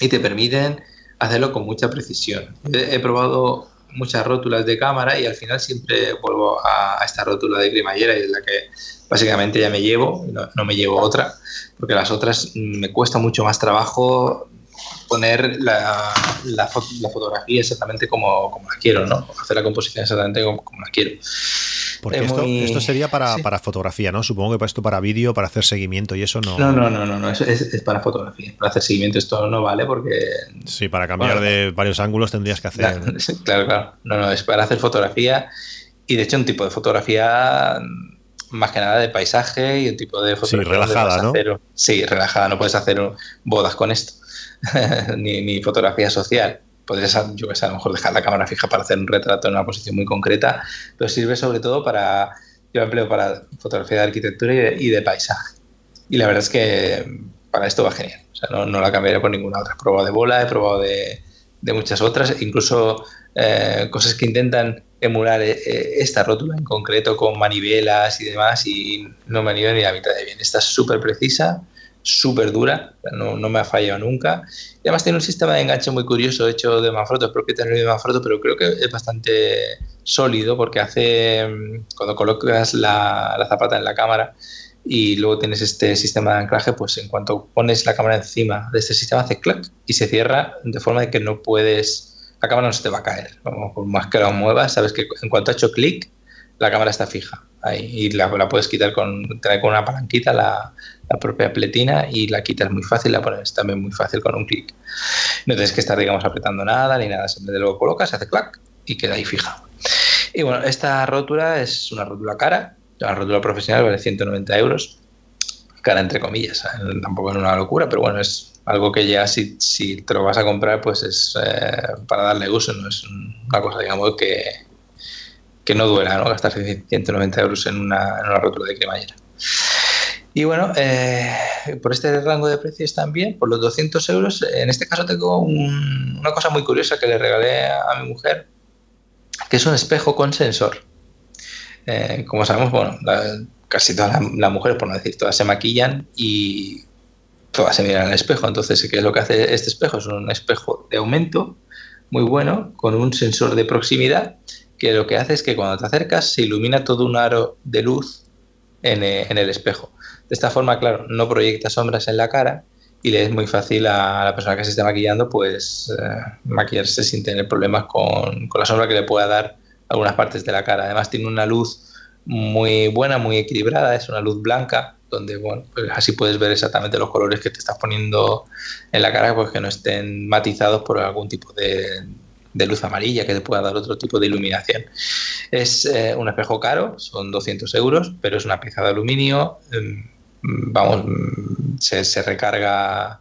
y te permiten hacerlo con mucha precisión. He, he probado muchas rótulas de cámara y al final siempre vuelvo a, esta rótula de cremallera y es la que básicamente ya me llevo, no, me llevo otra, porque las otras me cuesta mucho más trabajo poner la, la fotografía exactamente como, como la quiero, ¿no? Hacer la composición exactamente como, como la quiero. Porque Es esto, muy- esto sería para, sí. para fotografía, ¿no? Supongo que para esto para vídeo, para hacer seguimiento y eso no. No, no, no, no, no, es, es- es para fotografía. Para hacer seguimiento esto no vale porque Sí, para cambiar Bueno. de varios ángulos tendrías que hacer. [laughs] Claro, claro, claro. No, no, es para hacer fotografía y de hecho un tipo de fotografía más que nada de paisaje y un tipo de fotografía. donde relajada, ¿no? hacer- sí, relajada. No puedes hacer bodas con esto, [laughs] ni, ni fotografía social. Podrías, yo que sé, a lo mejor dejar la cámara fija para hacer un retrato en una posición muy concreta, pero sirve sobre todo para, yo empleo para fotografía de arquitectura y de, y de paisaje. Y la verdad es que para esto va genial. O sea, no, no la cambiaría por ninguna otra. He probado de bola, he probado de, de muchas otras, incluso eh, cosas que intentan emular eh, eh, esta rótula en concreto con manivelas y demás y no me han ido ni la mitad de bien. Esta es súper precisa, súper dura, no, no me ha fallado nunca. Y además tiene un sistema de enganche muy curioso hecho de Manfrotto, espero que tenerlo de Manfrotto, pero creo que es bastante sólido porque hace, mm, cuando colocas la, la zapata en la cámara, y luego tienes este sistema de anclaje, pues en cuanto pones la cámara encima de este sistema hace clac y se cierra de forma de que no puedes, la cámara no se te va a caer, por más que la muevas, sabes que en cuanto ha hecho clic, la cámara está fija ahí y la, la puedes quitar con, trae con una palanquita la, la propia pletina y la quitas muy fácil, la pones también muy fácil con un clic. No tienes que estar, digamos, apretando nada ni nada, simplemente lo colocas, hace clac y queda ahí fija. Y bueno, esta rótula es una rótula cara, la rótula profesional vale 190 euros, cara entre comillas, ¿eh? tampoco es una locura, pero bueno, es algo que ya si, si te lo vas a comprar, pues es eh, para darle uso, no es una cosa, digamos, que, que no duela, ¿no? Gastar 190 euros en una, en una de cremallera. Y bueno, eh, por este rango de precios también, por los 200 euros, en este caso tengo una cosa muy curiosa que le regalé a mi mujer, que es un espejo con sensor. Eh, como sabemos, bueno, casi todas las, mujeres, por no decir todas, se maquillan y todas se miran al espejo. Entonces, ¿qué es lo que hace este espejo? Es un espejo de aumento muy bueno con un sensor de proximidad que lo que hace es que cuando te acercas se ilumina todo un aro de luz en eh, el espejo. De esta forma, claro, no proyecta sombras en la cara y le es muy fácil a la persona que se esté maquillando, pues eh, maquillarse sin tener problemas con, la sombra que le pueda dar algunas partes de la cara. Además tiene una luz muy buena, muy equilibrada, es una luz blanca, donde bueno, pues así puedes ver exactamente los colores que te estás poniendo en la cara, pues que no estén matizados por algún tipo de, de luz amarilla que te pueda dar otro tipo de iluminación. Es eh, un espejo caro, son 200 euros, pero es una pieza de aluminio. Em, vamos, se, recarga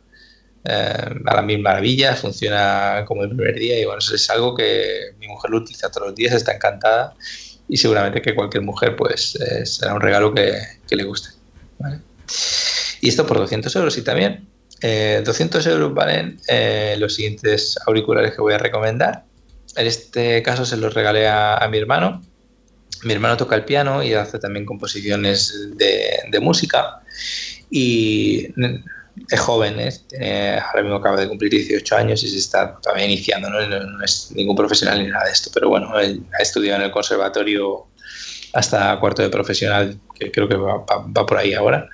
eh, a la mil maravillas, funciona como el primer día y bueno, es algo que mi mujer lo utiliza todos los días, está encantada y seguramente que cualquier mujer pues eh, será un regalo que, le guste. Y esto por 200 euros y también 200 euros valen los siguientes auriculares que voy a recomendar. En este caso se los regalé a mi hermano mi hermano toca el piano y hace también composiciones de, música. Y es joven, ¿eh? ahora mismo acaba de cumplir 18 años y se está todavía iniciando, ¿no? es ningún profesional ni nada de esto, pero bueno, él ha estudiado en el conservatorio hasta cuarto de profesional, que creo que va, por ahí ahora.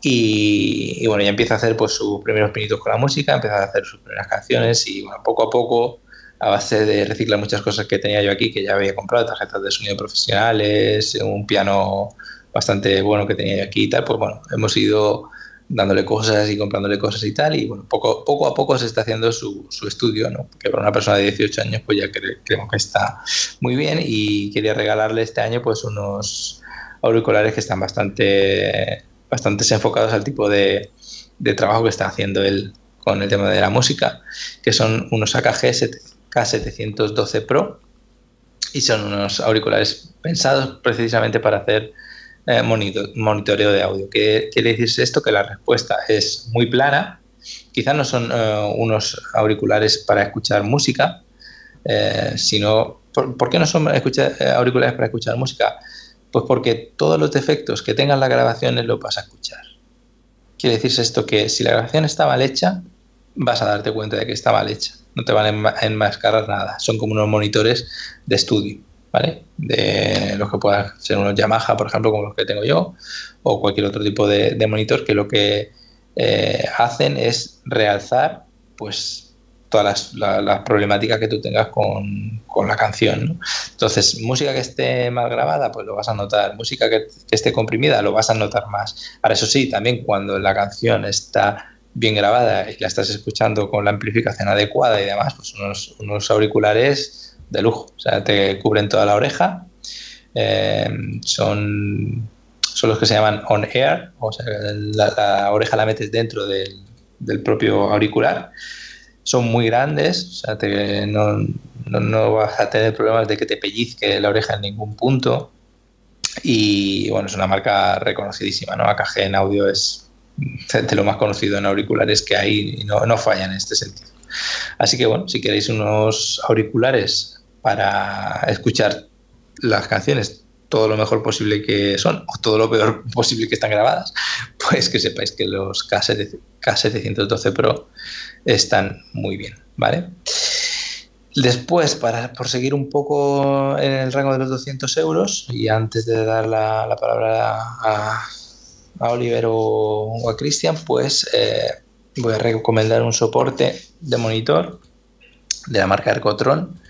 Y, bueno, ya empieza a hacer pues sus primeros pinitos con la música, empieza a hacer sus primeras canciones y bueno, poco a poco a base de reciclar muchas cosas que tenía yo aquí, que ya había comprado, tarjetas de sonido profesionales, un piano bastante bueno que tenía yo aquí y tal, pues bueno, hemos ido dándole cosas y comprándole cosas y tal, y bueno, poco, poco a poco se está haciendo su, su estudio, ¿no? Que para una persona de 18 años, pues ya creo que está muy bien y quería regalarle este año pues unos auriculares que están bastante, bastante enfocados al tipo de, de trabajo que está haciendo él con el tema de la música, que son unos AKG K712 Pro y son unos auriculares pensados precisamente para hacer eh, monitoreo de audio. ¿Qué quiere decirse esto? Que la respuesta es muy plana. Quizás no son eh, unos auriculares para escuchar música, eh, sino ¿por, qué no son auriculares para escuchar música? Pues porque todos los defectos que tengan las grabaciones lo vas a escuchar. Quiere decirse esto que si la grabación está mal hecha, vas a darte cuenta de que está mal hecha no te van a enmascarar nada. Son como unos monitores de estudio, ¿vale? De los que puedan ser unos Yamaha, por ejemplo, como los que tengo yo, o cualquier otro tipo de, monitor que lo que eh, hacen es realzar, pues, todas las, problemáticas que tú tengas con, la canción. Entonces, música que esté mal grabada, pues lo vas a notar. Música que, que, esté comprimida, lo vas a notar más. Ahora, eso sí, también cuando la canción está bien grabada y la estás escuchando con la amplificación adecuada y demás, pues unos, auriculares de lujo. O sea, te cubren toda la oreja. Eh, son, son los que se llaman on air, o sea, la, oreja la metes dentro del, propio auricular. Son muy grandes, o sea, no, no, vas a tener problemas de que te pellizque la oreja en ningún punto. Y bueno, es una marca reconocidísima, ¿no? AKG en audio es de lo más conocido en auriculares que hay y no, no fallan en este sentido. Así que bueno, si queréis unos auriculares para escuchar las canciones todo lo mejor posible que son o todo lo peor [laughs] posible que están grabadas, pues que sepáis que los K712 Pro están muy bien, ¿vale? Después, para por seguir un poco en el rango de los 200 euros y antes de dar la, la palabra a, a Oliver o, a Cristian, pues eh, voy a recomendar un soporte de monitor de la marca Ergotron,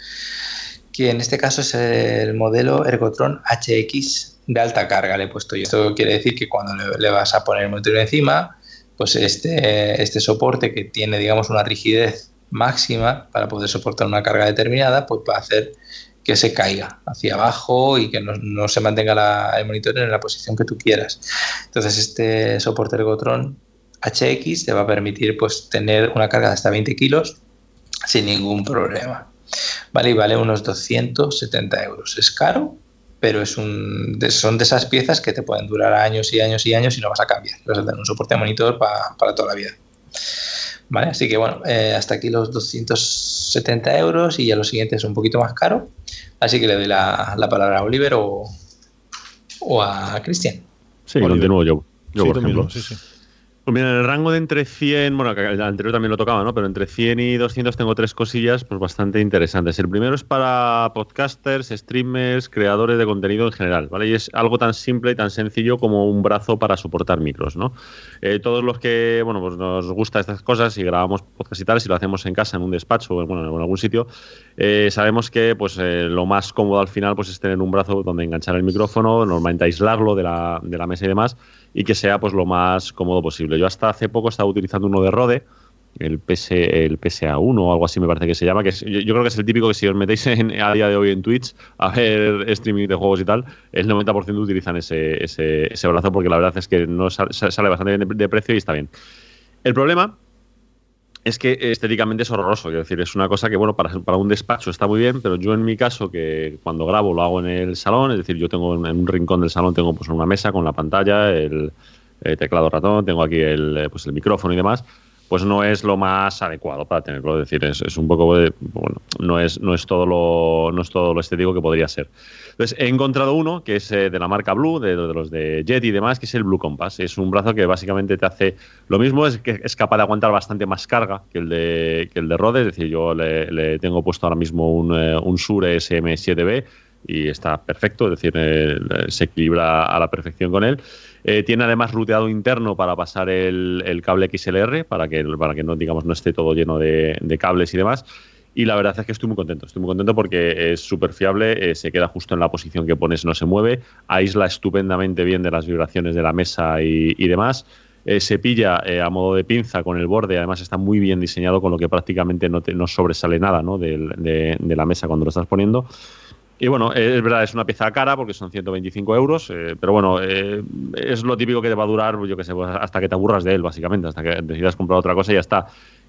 que en este caso es el modelo Ergotron HX de alta carga, le he puesto yo. Esto quiere decir que cuando le, vas a poner el monitor encima, pues este, este soporte que tiene, digamos, una rigidez máxima para poder soportar una carga determinada, pues va a hacer que se caiga hacia abajo y que no, se mantenga el monitor en la posición que tú quieras. Entonces este soporte Ergotron HX te va a permitir pues, tener una carga de hasta 20 kilos sin ningún problema. Vale, y vale unos 270 euros. ¿Es caro? Pero es un, son de esas piezas que te pueden durar años y años y años y no vas a cambiar. Vas a tener un soporte de monitor para toda la vida. Vale, así que bueno, eh, hasta aquí los 270 euros y ya lo siguiente es un poquito más caro. Así que le doy la, palabra a Oliver o, o a Cristian. Sí, continúo yo. Yo, por ejemplo. sí, sí. Pues mira, en el rango de entre 100, bueno, el anterior también lo tocaba, ¿no? Pero entre 100 y 200 tengo tres cosillas pues bastante interesantes. El primero es para podcasters, streamers, creadores de contenido en general, ¿vale? Y es algo tan simple y tan sencillo como un brazo para soportar micros, ¿no? Eh, todos los que, bueno, pues nos gusta estas cosas y grabamos podcast y tal, si lo hacemos en casa, en un despacho o bueno, en algún sitio, eh, sabemos que pues eh, lo más cómodo al final pues es tener un brazo donde enganchar el micrófono, normalmente aislarlo de la, de la mesa y demás y que sea pues lo más cómodo posible. Yo hasta hace poco estaba utilizando uno de Rode, el, PS, el PSA1 o algo así me parece que se llama, que yo, creo que es el típico que si os metéis [laughs] a día de hoy en Twitch a ver streaming de juegos y tal, el 90% utilizan ese, ese, brazo porque la verdad es que no sale, bastante bien de precio y está bien. El problema es que estéticamente es horroroso. Quiero decir, es una cosa que, bueno, para, para, un despacho está muy bien, pero yo en mi caso, que cuando grabo lo hago en el salón, es decir, yo tengo en un rincón del salón, tengo pues una mesa con la pantalla, el, teclado ratón, tengo aquí el, pues, el micrófono y demás, pues no es lo más adecuado para tenerlo. Es decir, es, un poco, bueno, no es, no, es todo lo, no es todo lo estético que podría ser. Entonces, he encontrado uno que es eh, de la marca Blue, de, los de Jet y demás, que es el Blue Compass. Es un brazo que básicamente te hace lo mismo, es que es capaz de aguantar bastante más carga que el de, que el de Rode. Es decir, yo le, tengo puesto ahora mismo un, eh, un Shure SM7B y está perfecto, es decir, eh, se equilibra a la perfección con él. Eh, tiene además ruteado interno para pasar el, cable XLR, para que, para que no, digamos, no esté todo lleno de, cables y demás. Y la verdad es que estoy muy contento. Estoy muy contento porque es súper fiable, eh, se queda justo en la posición que pones, no se mueve, aísla estupendamente bien de las vibraciones de la mesa y, demás. se pilla a modo de pinza con el borde, además está muy bien diseñado, con lo que prácticamente no, te, sobresale nada de, de, la mesa cuando lo estás poniendo. Y bueno, es verdad, es una pieza cara porque son 125 euros, eh, pero bueno, eh, es lo típico que te va a durar, yo que sé, pues hasta que te aburras de él, básicamente, hasta que decidas comprar otra cosa y ya está.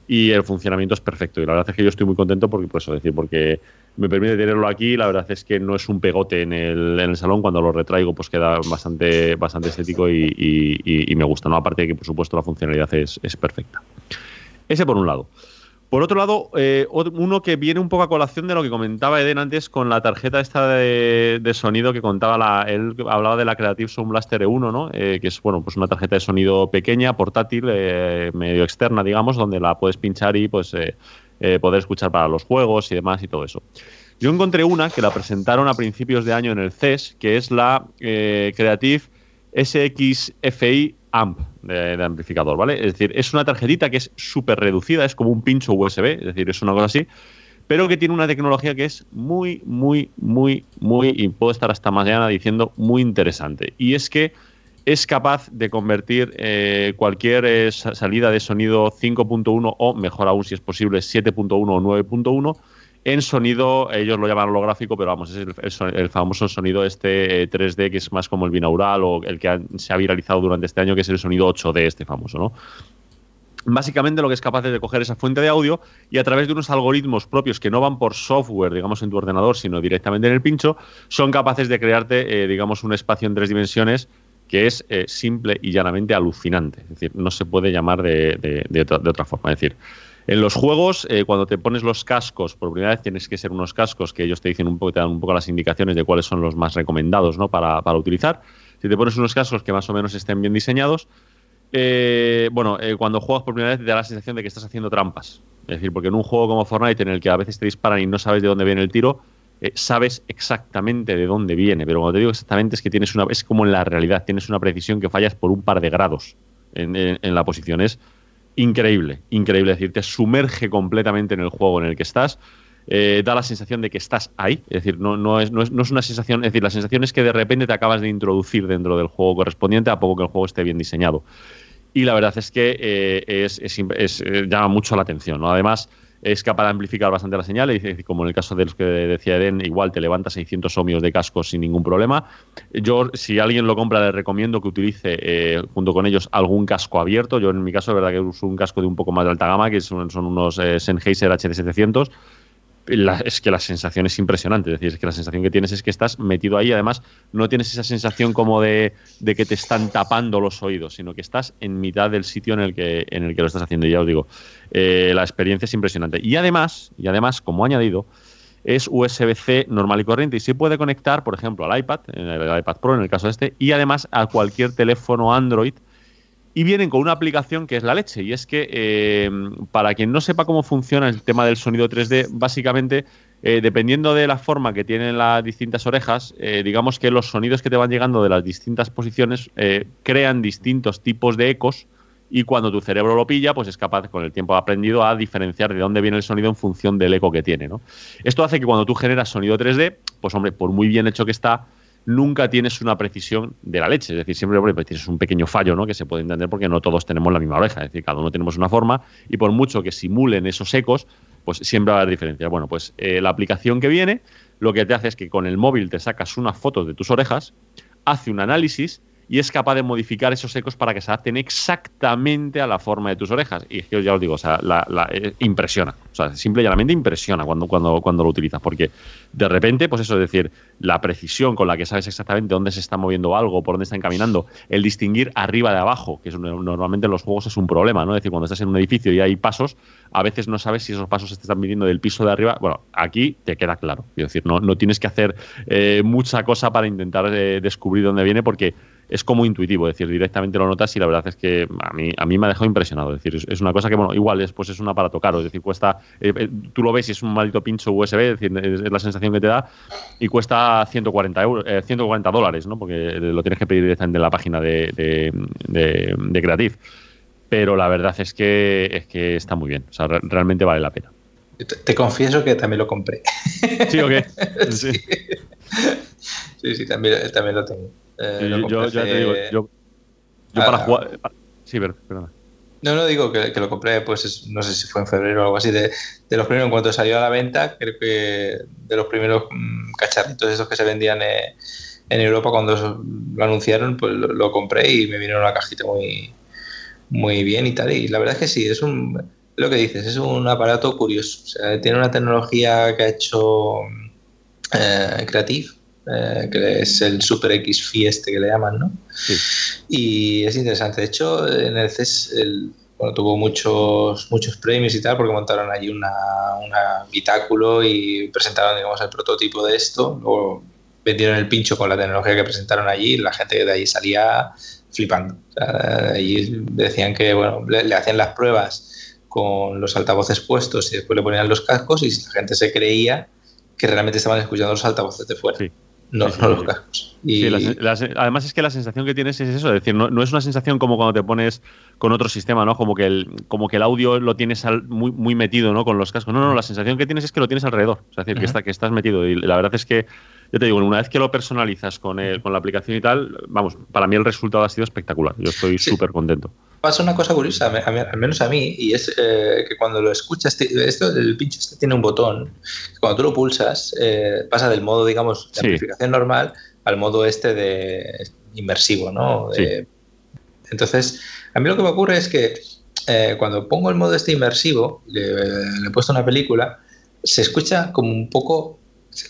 Y el funcionamiento es perfecto. Y la verdad es que yo estoy muy contento porque, por eso decir, porque me permite tenerlo aquí. La verdad es que no es un pegote en el, en el salón. Cuando lo retraigo, pues queda bastante, bastante estético y, y, me gusta. ¿no? Aparte de que, por supuesto, la funcionalidad es, es perfecta. Ese por un lado. Por otro lado, eh, uno que viene un poco a colación de lo que comentaba Eden antes con la tarjeta esta de, sonido que contaba, la, él hablaba de la Creative Sound Blaster E1, ¿no? Eh, que es bueno, pues una tarjeta de sonido pequeña, portátil, eh, medio externa, digamos, donde la puedes pinchar y pues poder escuchar para los juegos y demás y todo eso. Yo encontré una que la presentaron a principios de año en el CES, que es la Creative SXFI amp de, amplificador, ¿vale? Es decir, es una tarjetita que es súper reducida, es como un pincho USB, es decir, es una cosa así, pero que tiene una tecnología que es muy, muy, muy, muy, y puedo estar hasta mañana diciendo muy interesante. Y es que es capaz de convertir eh, cualquier eh, salida de sonido 5.1 o, mejor aún si es posible, 7.1 o 9.1 en sonido, ellos lo llaman holográfico, pero vamos, es el, famoso sonido este 3D eh, que es más como el binaural o el que se ha viralizado durante este año, que es el sonido 8D este famoso, ¿no? Básicamente lo que es capaz de coger esa fuente de audio y a través de unos algoritmos propios que no van por software, digamos, en tu ordenador, sino directamente en el pincho, son capaces de crearte, eh, digamos, un espacio en tres dimensiones que es eh, simple y llanamente alucinante. Es decir, no se puede llamar de, de, otra, de otra forma. Es decir, en los juegos, eh, cuando te pones los cascos, por primera vez tienes que ser unos cascos que ellos te dicen un poco, te dan un poco las indicaciones de cuáles son los más recomendados ¿no? para, utilizar. Si te pones unos cascos que más o menos estén bien diseñados, eh, bueno, eh, cuando juegas por primera vez te da la sensación de que estás haciendo trampas. Es decir, porque en un juego como Fortnite, en el que a veces te disparan y no sabes de dónde viene el tiro, sabes exactamente de dónde viene. Pero cuando te digo exactamente es que tienes una. Es como en la realidad, tienes una precisión que fallas por un par de grados en, en la posición. Es increíble, increíble. Es decir, te sumerge completamente en el juego en el que estás. Eh, da la sensación de que estás ahí, es decir, no, no, es, no, es, una sensación, es decir, la sensación es que de repente te acabas de introducir dentro del juego correspondiente a poco que el juego esté bien diseñado. Y la verdad es que eh, es, eh, llama mucho la atención. ¿no? Además, es capaz de amplificar bastante la señal, y como en el caso de los que decía Eden, igual te levanta 600 ohmios de casco sin ningún problema. Yo, si alguien lo compra, le recomiendo que utilice eh, junto con ellos algún casco abierto. Yo en mi caso, es verdad que uso un casco de un poco más de alta gama, que son, unos eh, Sennheiser HD700 es que la sensación es impresionante. Es decir, es que la sensación que tienes es que estás metido ahí. Además, no tienes esa sensación como de, que te están tapando los oídos, sino que estás en mitad del sitio en el que, en el que lo estás haciendo. Y ya os digo, eh, la experiencia es impresionante. Y además, y además, como añadido, es USB-C normal y corriente y se puede conectar, por ejemplo, al iPad, en el iPad Pro en el caso de este, y además a cualquier teléfono Android. Y vienen con una aplicación que es la leche. Y es que, eh, para quien no sepa cómo funciona el tema del sonido 3D, básicamente, eh, dependiendo de la forma que tienen las distintas orejas, eh, digamos que los sonidos que te van llegando de las distintas posiciones crean distintos tipos de ecos y cuando tu cerebro lo pilla, pues es capaz, con el tiempo aprendido, a diferenciar de dónde viene el sonido en función del eco que tiene. ¿no? Esto hace que cuando tú generas sonido 3D, pues hombre, por muy bien hecho que está, nunca tienes una precisión de la leche. Es decir, siempre pues, tienes un pequeño fallo, ¿no? Que se puede entender porque no todos tenemos la misma oreja. Es decir, cada uno tenemos una forma y por mucho que simulen esos ecos, pues siempre va a haber diferencias. Bueno, pues eh, la aplicación que viene lo que te hace es que con el móvil te sacas unas fotos de tus orejas, hace un análisis y es capaz de modificar esos ecos para que se adapten exactamente a la forma de tus orejas. Y que ya os digo, o sea, la, eh, impresiona. O sea, simple y llanamente impresiona cuando, cuando, cuando lo utilizas. Porque de repente, pues eso, es decir, la precisión con la que sabes exactamente dónde se está moviendo algo, por dónde está encaminando, el distinguir arriba de abajo, que es normalmente en los juegos es un problema, ¿no? Es decir, cuando estás en un edificio y hay pasos, a veces no sabes si esos pasos se están viniendo del piso de arriba. Bueno, aquí te queda claro. Es decir, no, no tienes que hacer eh, mucha cosa para intentar eh, descubrir dónde viene porque es como intuitivo, es decir, directamente lo notas y la verdad es que a mí, a mí me ha dejado impresionado. Es decir, es, una cosa que, bueno, igual es, pues es un aparato caro, es decir, cuesta, eh, eh, tú lo ves y es un maldito pincho USB, es decir, es, la sensación que te da y cuesta 140, euros, 140 dólares, ¿no? Porque lo tienes que pedir directamente en la página de, de, Creative. Pero la verdad es que, es que está muy bien, o sea, realmente vale la pena. Te, confieso que también lo compré. ¿Sí o qué? [laughs] sí. sí, sí, también, también lo tengo. Eh, yo, ya te digo, yo, para ah, jugar. sí, perdona. No, no digo que, lo compré, pues no sé si fue en febrero o algo así, de, los primeros, en cuanto salió a la venta, creo que de los primeros mm, cacharritos esos que se vendían eh, en Europa cuando lo anunciaron, pues lo, compré y me vino una cajita muy, muy bien y tal. Y la verdad es que sí, es un, lo que dices, es un aparato curioso. O sea, tiene una tecnología que ha hecho eh, Creative eh, que es el Super X Fieste que le llaman, ¿no? Y es interesante. De hecho, en el CES bueno, tuvo muchos, muchos premios y tal, porque montaron allí un habitáculo y presentaron, digamos, el prototipo de esto. Luego vendieron el pincho con la tecnología que presentaron allí la gente de allí salía flipando. allí decían que, bueno, le, hacían las pruebas con los altavoces puestos y después le ponían los cascos y la gente se creía que realmente estaban escuchando los altavoces de fuera. Sí no, los cascos. Y... además es que la sensación que tienes es eso, es decir, no, es una sensación como cuando te pones con otro sistema, ¿no? Como que el, como que el audio lo tienes muy, muy metido, ¿no? Con los cascos. No, no, la sensación que tienes es que lo tienes alrededor. es decir, que, está, que estás metido. Y la verdad es que, yo te digo, una vez que lo personalizas con, con la aplicación y tal, vamos, para mí el resultado ha sido espectacular. Yo estoy súper contento pasa una cosa curiosa, al menos a mí, y es eh, que cuando lo escuchas, esto, el pincho este tiene un botón, cuando tú lo pulsas, eh, pasa del modo, digamos, de amplificación normal al modo este de inmersivo, ¿no? Entonces, a mí lo que me ocurre es que eh, cuando pongo el modo este inmersivo, le, he puesto una película, se escucha como un poco,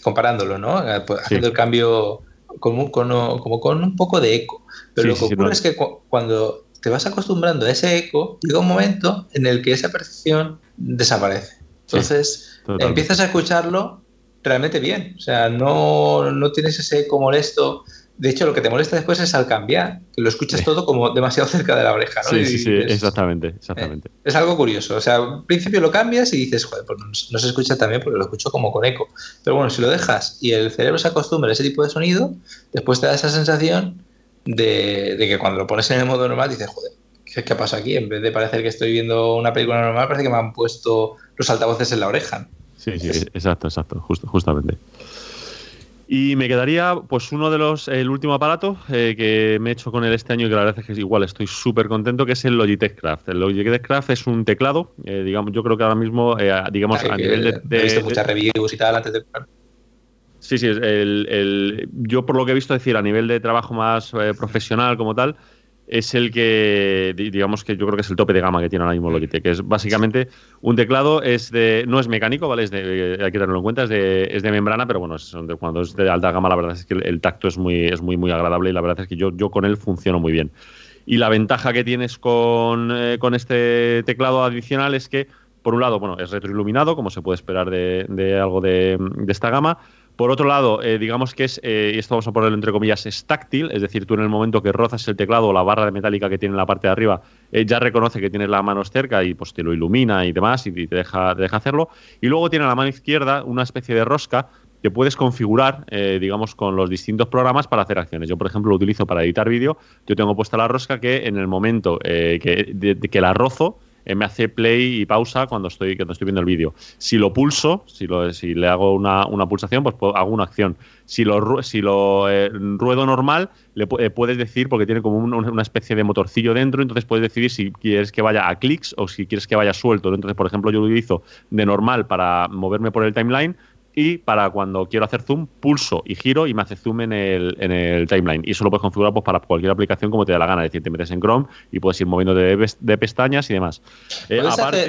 comparándolo, ¿no? Pues, haciendo el cambio como, como, con un poco de eco. Pero lo que ocurre es que cuando te vas acostumbrando a ese eco, llega un momento en el que esa percepción desaparece. Entonces, empiezas a escucharlo realmente bien. O sea, no, no, tienes ese eco molesto. De hecho, lo que te molesta después es al cambiar, que lo escuchas todo como demasiado [laughs] cerca de la oreja. Sí, sí, sí, exactamente, exactamente. Eh, es algo curioso. O sea, al principio lo cambias y dices, joder, pues no, se escucha tan bien porque lo escucho como con eco. Pero bueno, si lo dejas y el cerebro se acostumbra a ese tipo de sonido, después te da esa sensación de, que cuando lo pones en el modo normal dices, joder, ¿qué, ¿qué pasa aquí? En vez de parecer que estoy viendo una película normal, parece que me han puesto los altavoces en la oreja. Sí, sí, exacto, exacto, justamente. Y me quedaría, pues, uno de los, el último aparato eh, que me he hecho con él este año y que la verdad es que es igual, estoy súper contento, que es el Logitech Craft. El Logitech Craft es un teclado, eh, digamos, yo creo que ahora mismo, eh, digamos, a nivel de, de, He visto muchas reviews y tal antes de Sí, sí, el, el, yo por lo que he visto decir a nivel de trabajo más eh, profesional como tal, es el que, digamos que yo creo que es el tope de gama que tiene ahora mismo Logitech, que es básicamente un teclado, es de, no es mecánico, ¿vale? Es de, hay que tenerlo en cuenta, es de, es de membrana, pero bueno, es cuando es de alta gama la verdad es que el, tacto es muy, es muy, muy agradable y la verdad es que yo, yo con él funciono muy bien. Y la ventaja que tienes con, eh, con este teclado adicional es que, por un lado, bueno, es retroiluminado, como se puede esperar de, de algo de, de esta gama, por otro lado, eh, digamos que es, eh, y esto vamos a ponerlo entre comillas, es táctil, es decir, tú en el momento que rozas el teclado o la barra de metálica que tiene en la parte de arriba, eh, ya reconoce que tienes la mano cerca y pues te lo ilumina y demás y te deja, te deja hacerlo. Y luego tiene a la mano izquierda una especie de rosca que puedes configurar, digamos, con los distintos programas para hacer acciones. Yo, por ejemplo, lo utilizo para editar vídeo. Yo tengo puesta la rosca que en el momento que, de, que la rozo, eh, me hace play y pausa cuando estoy, cuando estoy viendo el vídeo. Si lo pulso, si, lo, si le hago una, pulsación, pues hago una acción. Si lo, si lo eh, ruedo normal, le eh, puedes decir, porque tiene como una especie de motorcillo dentro, entonces puedes decidir si quieres que vaya a clics o si quieres que vaya suelto. Entonces, por ejemplo, yo lo utilizo de normal para moverme por el timeline, y para cuando quiero hacer zoom, pulso y giro y me hace zoom en el, en el timeline. Y eso lo puedes configurar pues, para cualquier aplicación como te dé la gana. Es decir, te metes en Chrome y puedes ir moviendo de, pestañas y demás. Eh,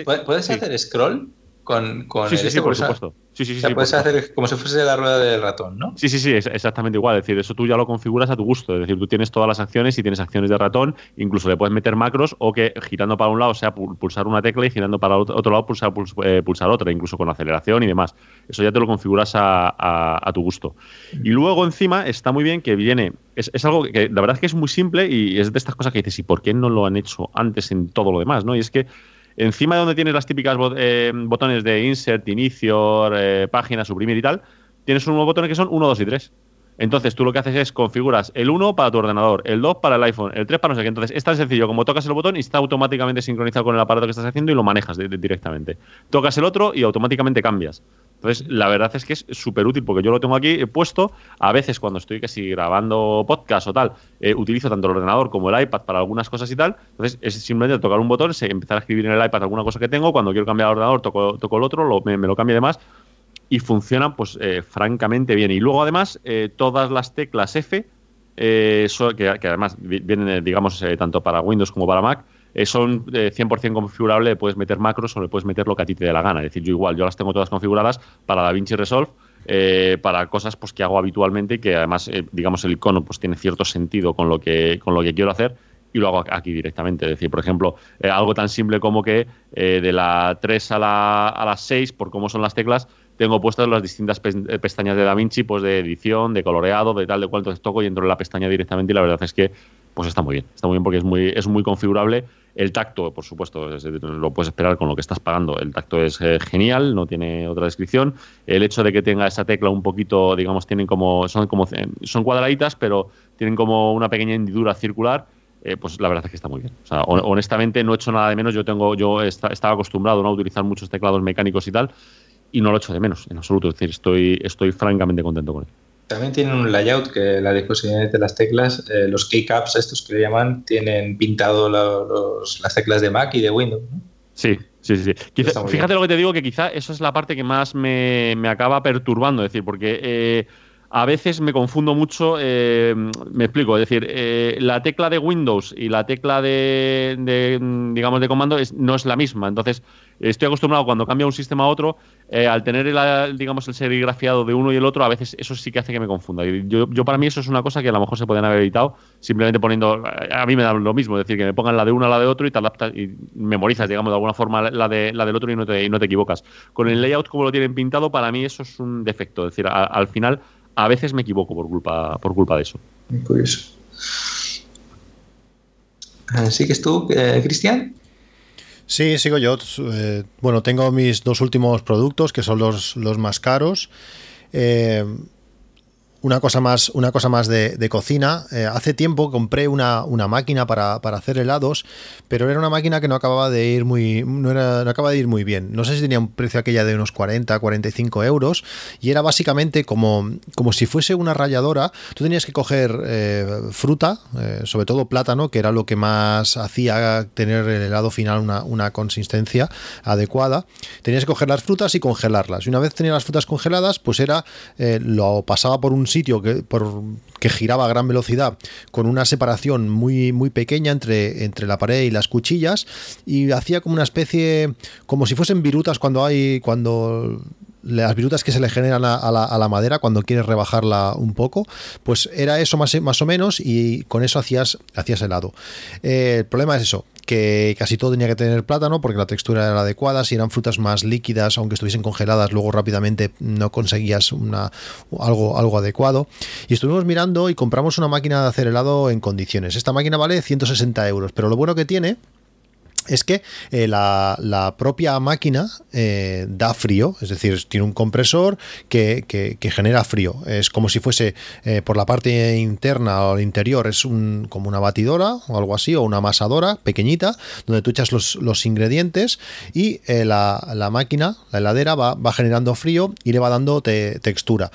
¿Puedes, hacer, scroll con, con sí, sí, sí, por supuesto. Sí, sí, sí. puedes hacer como si fuese la rueda del ratón, ¿no? Sí, sí, sí, es exactamente igual. Es decir, eso tú ya lo configuras a tu gusto. Es decir, tú tienes todas las acciones y tienes acciones de ratón. Incluso le puedes meter macros o que girando para un lado sea pulsar una tecla y girando para otro lado pulsar, eh, pulsar otra, incluso con aceleración y demás. Eso ya te lo configuras a, tu gusto. Y luego encima está muy bien que viene. Es, algo que, la verdad es que es muy simple y es de estas cosas que dices, ¿y por qué no lo han hecho antes en todo lo demás? ¿no? Y es que Encima de donde tienes las típicas eh, botones de insert, inicio, eh, página, suprimir y tal, tienes unos botones que son 1, 2 y 3. Entonces tú lo que haces es configuras el 1 para tu ordenador, el 2 para el iPhone, el 3 para no sé qué. Entonces es tan sencillo como tocas el botón y está automáticamente sincronizado con el aparato que estás haciendo y lo manejas directamente. Tocas el otro y automáticamente cambias. Entonces, la verdad es que es súper útil porque yo lo tengo aquí puesto. A veces, cuando estoy casi grabando podcast o tal, eh, utilizo tanto el ordenador como el iPad para algunas cosas y tal. Entonces, es simplemente tocar un botón, empezar a escribir en el iPad alguna cosa que tengo. Cuando quiero cambiar el ordenador, toco, el otro, me, lo cambio de más y funciona, pues, eh, francamente bien. Y luego, además, eh, todas las teclas F, que, que, además vienen, digamos, tanto para Windows como para Mac, eh, son 100% eh, configurables, puedes meter macros o le puedes meter lo que a ti te dé la gana. Es decir, yo igual, yo las tengo todas configuradas para DaVinci Resolve, eh, para cosas pues, que hago habitualmente y que además, digamos, el icono pues, tiene cierto sentido con lo que, con lo que quiero hacer y lo hago aquí directamente. Es decir, por ejemplo, algo tan simple como que de la 3 a la, a las 6, por cómo son las teclas, tengo puestas las distintas pestañas de DaVinci, pues de edición, de coloreado, de tal, de cual, entonces toco y entro en la pestaña directamente y la verdad es que pues está muy bien. Está muy bien porque es muy, es muy configurable el tacto, por supuesto, lo puedes esperar con lo que estás pagando. El tacto es eh, genial, no tiene otra descripción. El hecho de que tenga esa tecla un poquito, digamos, tienen como son como eh, son cuadraditas, pero tienen como una pequeña hendidura circular. Eh, pues la verdad es que está muy bien. O sea, honestamente no he hecho nada de menos. Yo tengo, yo estaba acostumbrado a utilizar muchos teclados mecánicos y tal, y no lo he hecho de menos en absoluto. Es decir, estoy, estoy francamente contento con él. También tienen un layout que la disposición de las teclas, eh, los keycaps, estos que le llaman, tienen pintado las teclas de Mac y de Windows. Sí, sí, sí. fíjate lo que te digo, que quizá eso es la parte que más me, acaba perturbando, es decir, porque eh, a veces me confundo mucho, eh, me explico, es decir, la tecla de Windows y la tecla de, digamos, de comando no es la misma. Entonces, estoy acostumbrado cuando cambia un sistema a otro, eh, al tener el, digamos, el serigrafiado de uno y el otro, a veces eso sí que hace que me confunda. Yo, yo, para mí eso es una cosa que a lo mejor se pueden haber evitado simplemente poniendo, a mí me da lo mismo, es decir, que me pongan la de uno a la de otro y te adaptas y memorizas, digamos, de alguna forma la, de, la del otro y no, te, no te equivocas. Con el layout como lo tienen pintado, para mí eso es un defecto, es decir, al final a veces me equivoco por culpa, por culpa de eso. Muy curioso. ¿Sigues tú, eh, Cristian? Sí, sigo yo. Eh, bueno, tengo mis dos últimos productos, que son los, los más caros. Eh, una cosa más, una cosa más de, cocina. Eh, hace tiempo compré una, máquina para, hacer helados, pero era una máquina que no acababa de ir muy, no, era, no acaba de ir muy bien. No sé si tenía un precio aquella de unos 40, 45 euros y era básicamente como, como si fuese una ralladora. Tú tenías que coger eh, fruta, eh, sobre todo plátano, que era lo que más hacía tener el helado final una, una consistencia adecuada. Tenías que coger las frutas y congelarlas. Y una vez tenía las frutas congeladas, pues era lo pasaba por un sitio que, por, que giraba a gran velocidad con una separación muy, muy pequeña entre, entre la pared y las cuchillas y hacía como una especie, como si fuesen virutas cuando hay, cuando las virutas que se le generan a, la, madera cuando quieres rebajarla un poco, pues era eso más, más o menos y con eso hacías, hacías helado. Eh, el problema es eso, que casi todo tenía que tener plátano porque la textura era adecuada, si eran frutas más líquidas, aunque estuviesen congeladas, luego rápidamente no conseguías una, algo, algo adecuado. Y estuvimos mirando y compramos una máquina de hacer helado en condiciones. Esta máquina vale 160 euros, pero lo bueno que tiene es que eh, la, propia máquina eh, da frío, es decir, tiene un compresor que, genera frío. Es como si fuese eh, por la parte interna o interior, es un, como una batidora o algo así, o una amasadora pequeñita, donde tú echas los, ingredientes y la, máquina, la heladera, va, generando frío y le va dando textura.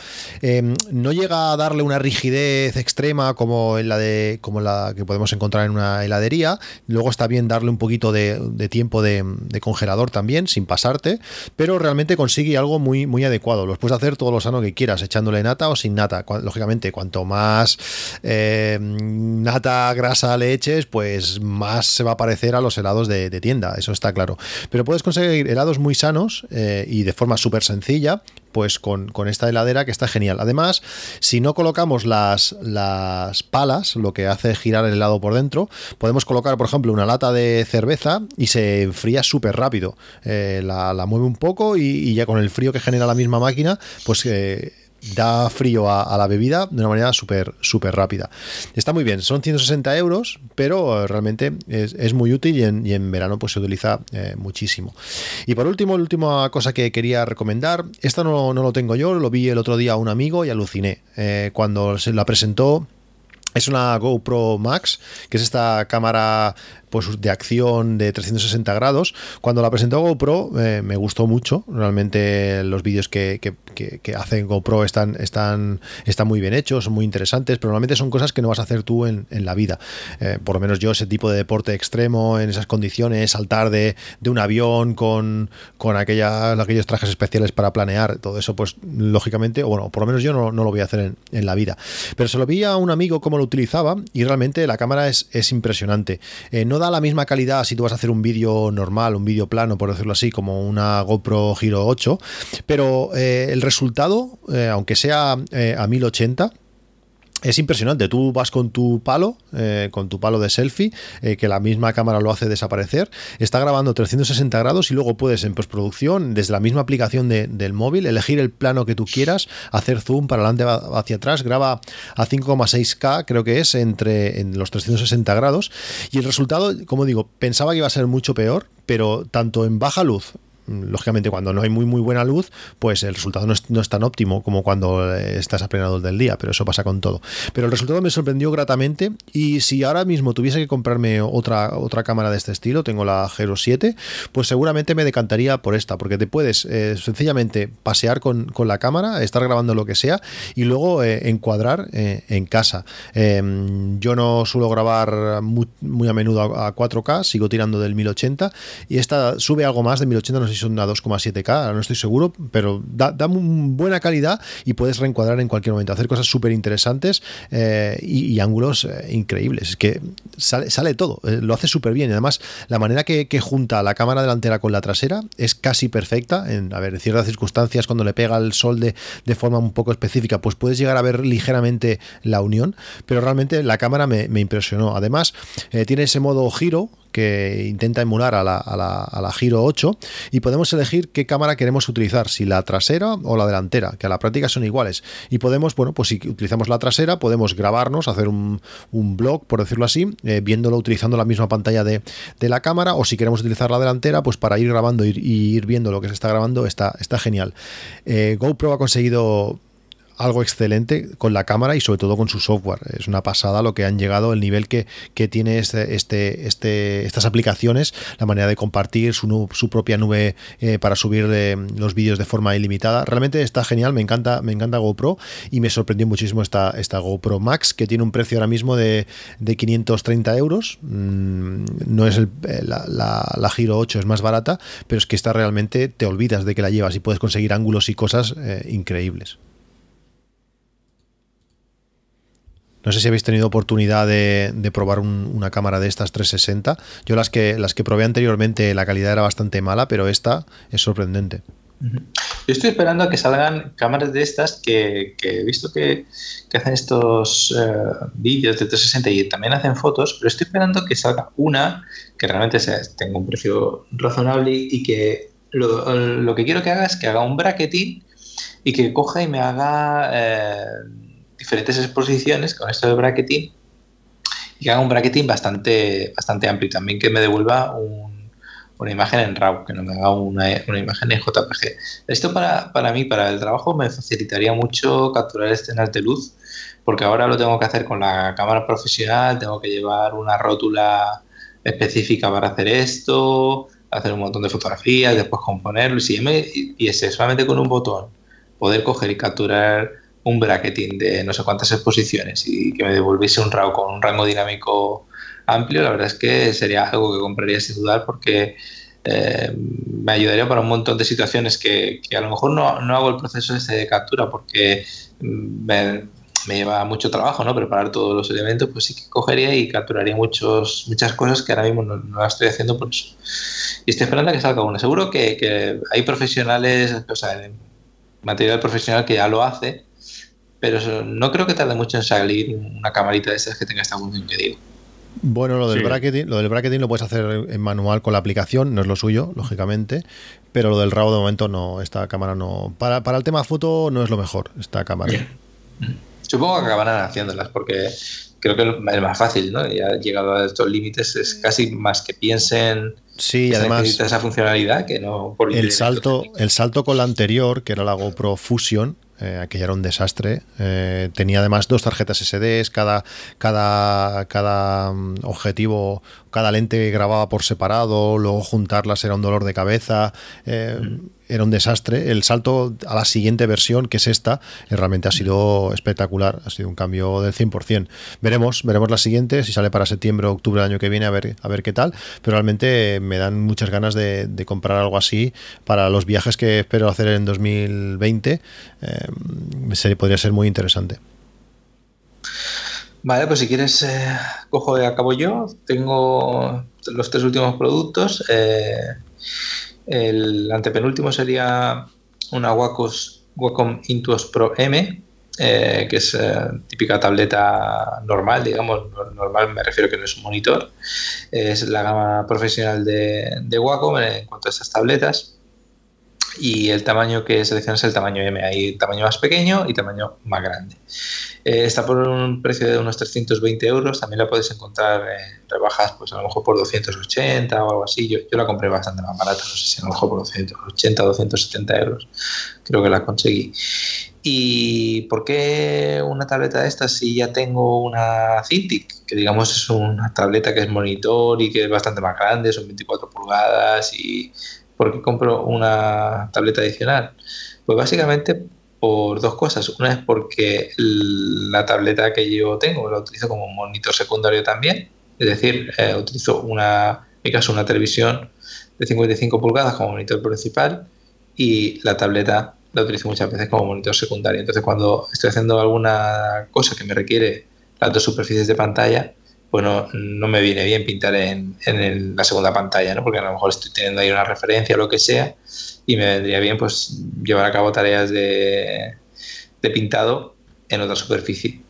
no llega a darle una rigidez extrema como la, de, como la que podemos encontrar en una heladería, luego está bien darle un poquito de de, tiempo de, congelador también, sin pasarte, pero realmente consigue algo muy, muy adecuado. Los puedes hacer todo lo sano que quieras, echándole nata o sin nata. Lógicamente, cuanto más eh, nata grasa le eches, pues más se va a parecer a los helados de, tienda, eso está claro. Pero puedes conseguir helados muy sanos eh, y de forma súper sencilla, pues con, esta heladera que está genial. Además, si no colocamos las, las palas, lo que hace girar el helado por dentro, podemos colocar, por ejemplo, una lata de cerveza y se enfría súper rápido. Eh, la, mueve un poco y, ya con el frío que genera la misma máquina, pues... Eh, da frío a, la bebida de una manera súper súper rápida. Está muy bien, son 160 euros, pero eh, realmente es, muy útil y en, verano pues se utiliza eh, muchísimo. Y por último, la última cosa que quería recomendar, esta no, lo tengo yo, lo vi el otro día a un amigo y aluciné. Eh, cuando se la presentó es una GoPro Max, que es esta cámara pues, de acción de 360 grados. Cuando la presentó GoPro eh, me gustó mucho. Realmente los vídeos que, que, hacen GoPro están, están, están muy bien hechos, muy interesantes, pero normalmente son cosas que no vas a hacer tú en, la vida. Eh, por lo menos yo ese tipo de deporte extremo en esas condiciones, saltar de, un avión con, con aquellos trajes especiales para planear, todo eso pues lógicamente, bueno, por lo menos yo no, lo voy a hacer en, la vida. Pero se lo vi a un amigo cómo lo utilizaba y realmente la cámara es, impresionante. Eh, no da la misma calidad si tú vas a hacer un vídeo normal, un vídeo plano, por decirlo así, como una GoPro Hero 8, pero eh, el resultado, eh, aunque sea a 1080, es impresionante. Tú vas con tu palo, eh, con tu palo de selfie, eh, que la misma cámara lo hace desaparecer. Está grabando 360 grados y luego puedes en postproducción, desde la misma aplicación del móvil, elegir el plano que tú quieras, hacer zoom para adelante hacia atrás. Graba a 5,6K, creo que es, entre en los 360 grados. Y el resultado, como digo, pensaba que iba a ser mucho peor, pero tanto en baja luz lógicamente cuando no hay muy muy buena luz, pues el resultado no es, tan óptimo como cuando eh, estás a del día, pero eso pasa con todo. Pero el resultado me sorprendió gratamente y si ahora mismo tuviese que comprarme otra, otra cámara de este estilo, tengo la Hero 7, pues seguramente me decantaría por esta, porque te puedes eh, sencillamente pasear con, la cámara, estar grabando lo que sea y luego eh, encuadrar en casa. Em, yo no suelo grabar muy, a menudo a, 4K, sigo tirando del 1080 y esta sube algo más de 1080, no sé son a 2,7K, no estoy seguro, pero da, buena calidad y puedes reencuadrar en cualquier momento, hacer cosas súper interesantes eh, y, ángulos eh, increíbles. Es que sale, todo, eh, lo hace súper bien. Y además, la manera que, junta la cámara delantera con la trasera es casi perfecta. En, a ver, en ciertas circunstancias, cuando le pega el sol de, de forma un poco específica, pues puedes llegar a ver ligeramente la unión, pero realmente la cámara me impresionó. Además, tiene ese modo giro que intenta emular a la, a, la, a la, Giro 8 y podemos elegir qué cámara queremos utilizar, si la trasera o la delantera, que a la práctica son iguales. Y podemos, bueno, pues si utilizamos la trasera, podemos grabarnos, hacer un, un blog, por decirlo así, eh, viéndolo utilizando la misma pantalla de, de, la cámara, o si queremos utilizar la delantera, pues para ir grabando y ir, viendo lo que se está grabando, está, está genial. Eh, GoPro ha conseguido algo excelente con la cámara y sobre todo con su software. Es una pasada lo que han llegado, el nivel que, tiene este, este, este, estas aplicaciones, la manera de compartir su, su propia nube eh, para subir eh, los vídeos de forma ilimitada. Realmente está genial, me encanta, me encanta GoPro y me sorprendió muchísimo esta, esta GoPro Max que tiene un precio ahora mismo de, de 530 euros. Mm, no es el, eh, la, la, Giro 8, es más barata, pero es que está realmente, te olvidas de que la llevas y puedes conseguir ángulos y cosas increíbles. No sé si habéis tenido oportunidad de, probar una cámara de estas 360. Yo las que, las que probé anteriormente la calidad era bastante mala, pero esta es sorprendente. Yo estoy esperando a que salgan cámaras de estas que, he visto que, hacen estos eh, vídeos de 360 y también hacen fotos, pero estoy esperando que salga una que realmente tenga un precio razonable y que lo, que quiero que haga es que haga un bracketing y que coja y me haga eh, diferentes exposiciones con esto de bracketing y que haga un bracketing bastante, bastante amplio y también que me devuelva una imagen en RAW, que no me haga una, imagen en JPG. Esto para, para, mí, para el trabajo, me facilitaría mucho capturar escenas de luz, porque ahora lo tengo que hacer con la cámara profesional, tengo que llevar una rótula específica para hacer esto, hacer un montón de fotografías, después componerlo, y, y ese solamente con un botón poder coger y capturar un bracketing de no sé cuántas exposiciones y que me devolviese un RAW con un rango dinámico amplio, la verdad es que sería algo que compraría sin dudar porque eh, me ayudaría para un montón de situaciones que, a lo mejor no, no, hago el proceso ese de captura porque me, me, lleva mucho trabajo ¿no? preparar todos los elementos, pues sí que cogería y capturaría muchos, muchas cosas que ahora mismo no, no las estoy haciendo por eso. Y estoy esperando a que salga una. Seguro que, que hay profesionales, o sea, material profesional que ya lo hace, pero no creo que tarde mucho en salir una camarita de esas que tenga esta función que digo. Bueno, lo del, bracketing, lo del bracketing lo puedes hacer en manual con la aplicación, no es lo suyo, lógicamente, pero lo del RAW de momento no, esta cámara no. Para, para el tema foto no es lo mejor, esta cámara. Supongo que acabarán haciéndolas porque creo que es más fácil, ¿no? Ya llegado a estos límites es casi más que piensen Sí, además esa funcionalidad que no por el salto, el salto con la anterior, que era la GoPro Fusion, eh, aquella era un desastre. Eh, tenía además dos tarjetas SD, cada, cada, cada mm, objetivo, cada lente grababa por separado, luego juntarlas era un dolor de cabeza. Eh, mm era un desastre. El salto a la siguiente versión, que es esta, eh, realmente ha sido espectacular, ha sido un cambio del 100%. Veremos, veremos la siguiente, si sale para septiembre o octubre del año que viene, a ver, a ver qué tal, pero realmente me dan muchas ganas de, comprar algo así para los viajes que espero hacer en 2020. Eh, podría ser muy interesante. Vale, pues si quieres, eh, cojo de acabo yo. Tengo los tres últimos productos. El antepenúltimo sería una Wacom Intuos Pro M, eh, que es eh, típica tableta normal, digamos, normal me refiero que no es un monitor. Es la gama profesional de, de Wacom en cuanto a estas tabletas y el tamaño que seleccionas es el tamaño M. Hay tamaño más pequeño y tamaño más grande. Eh, está por un precio de unos 320 euros. También la puedes encontrar en rebajas, pues a lo mejor por 280 o algo así. Yo, yo la compré bastante más barata, no sé si a lo mejor por 280 o 270 euros. Creo que la conseguí. ¿Y por qué una tableta de estas si ya tengo una Cintiq? Que digamos es una tableta que es monitor y que es bastante más grande, son 24 pulgadas y ¿Por qué compro una tableta adicional? Pues básicamente por dos cosas. Una es porque la tableta que yo tengo la utilizo como monitor secundario también. Es decir, eh, utilizo una, en mi caso, una televisión de 55 pulgadas como monitor principal y la tableta la utilizo muchas veces como monitor secundario. Entonces, cuando estoy haciendo alguna cosa que me requiere las dos superficies de pantalla, bueno, no me viene bien pintar en, la segunda pantalla, ¿no? Porque a lo mejor estoy teniendo ahí una referencia o lo que sea y me vendría bien pues llevar a cabo tareas de, pintado en otra superficie.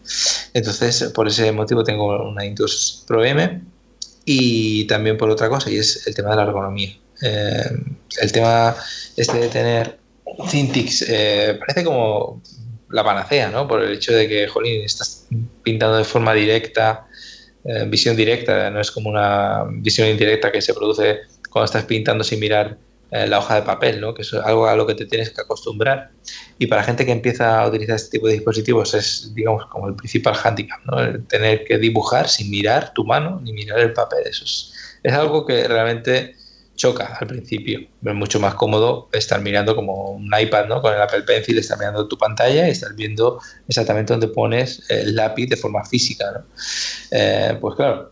Entonces, por ese motivo tengo una Intuos Pro M y también por otra cosa y es el tema de la ergonomía. Eh, el tema este de tener Cintiq eh, parece como la panacea, ¿no? Por el hecho de que, jolín, estás pintando de forma directa eh, visión directa, no es como una visión indirecta que se produce cuando estás pintando sin mirar eh, la hoja de papel, ¿no? que es algo a lo que te tienes que acostumbrar. Y para gente que empieza a utilizar este tipo de dispositivos es, digamos, como el principal hándicap, ¿no? tener que dibujar sin mirar tu mano ni mirar el papel. Eso es, es algo que realmente choca al principio. Es mucho más cómodo estar mirando como un iPad, ¿no? Con el Apple Pencil, estar mirando tu pantalla y estar viendo exactamente dónde pones el lápiz de forma física, ¿no? Eh, pues claro,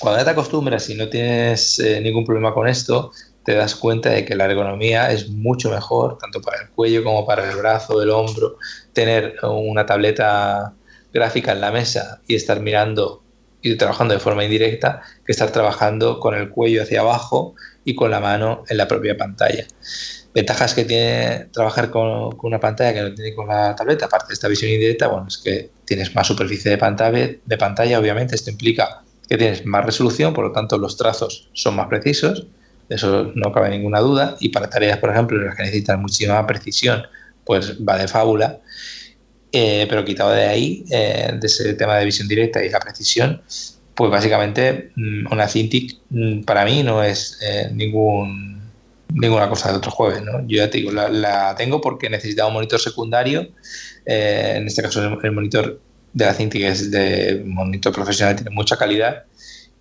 cuando ya te acostumbras y no tienes eh, ningún problema con esto, te das cuenta de que la ergonomía es mucho mejor, tanto para el cuello como para el brazo, el hombro, tener una tableta gráfica en la mesa y estar mirando y trabajando de forma indirecta que estar trabajando con el cuello hacia abajo y con la mano en la propia pantalla. Ventajas que tiene trabajar con, una pantalla que no tiene con la tableta, aparte de esta visión indirecta, bueno, es que tienes más superficie de pantalla, de obviamente. Esto implica que tienes más resolución, por lo tanto los trazos son más precisos, eso no cabe ninguna duda, y para tareas, por ejemplo, en las que necesitas muchísima precisión, pues va de fábula, eh, pero quitado de ahí, eh, de ese tema de visión directa y la precisión, pues básicamente mm, una Cintiq mm, para mí no es eh, ningún ninguna cosa de otro jueves. ¿no? Yo ya te digo, la, tengo porque necesitaba un monitor secundario, en este caso el, monitor de la Cintiq es de monitor profesional, tiene mucha calidad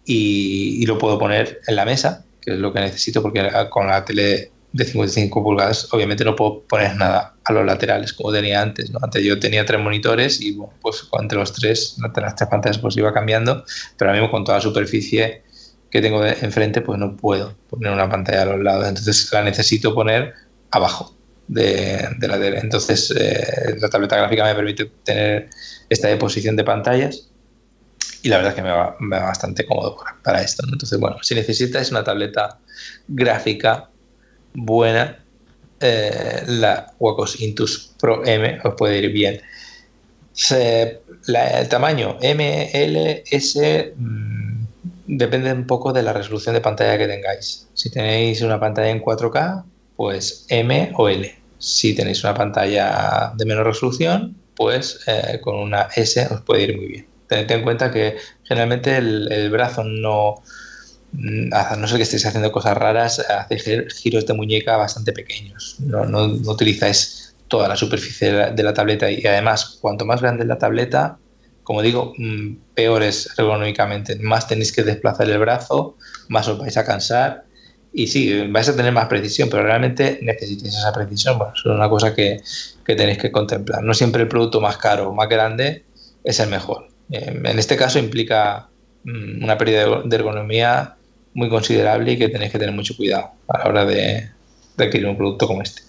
y, y, lo puedo poner en la mesa, que es lo que necesito porque con la tele de 55 pulgadas, obviamente no puedo poner nada a los laterales como tenía antes. ¿no? Antes yo tenía tres monitores y bueno, pues entre los tres, entre las tres pantallas, pues iba cambiando, pero ahora mismo con toda la superficie que tengo enfrente, pues no puedo poner una pantalla a los lados. Entonces la necesito poner abajo de, la tele. Entonces eh, la tableta gráfica me permite tener esta deposición de pantallas y la verdad es que me va, bastante cómodo para, esto. Entonces, bueno, si necesitas una tableta gráfica buena, eh, la Wacos Intus Pro M os puede ir bien. el tamaño M, L, S mm, depende un poco de la resolución de pantalla que tengáis. Si tenéis una pantalla en 4K, pues M o L. Si tenéis una pantalla de menor resolución, pues eh, con una S os puede ir muy bien. Tened en cuenta que generalmente el brazo no, a no ser que estéis haciendo cosas raras, hace giros de muñeca bastante pequeños. No, no, utilizáis toda la superficie de la, tableta y además, cuanto más grande es la tableta, como digo, mm, peor es ergonómicamente. Más tenéis que desplazar el brazo, más os vais a cansar y sí, vais a tener más precisión, pero realmente necesitáis esa precisión. Bueno, es una cosa que, que tenéis que contemplar. No siempre el producto más caro o más grande es el mejor. Eh, en este caso implica mm, una pérdida de ergonomía muy considerable y que tenéis que tener mucho cuidado a la hora de, adquirir un producto como este.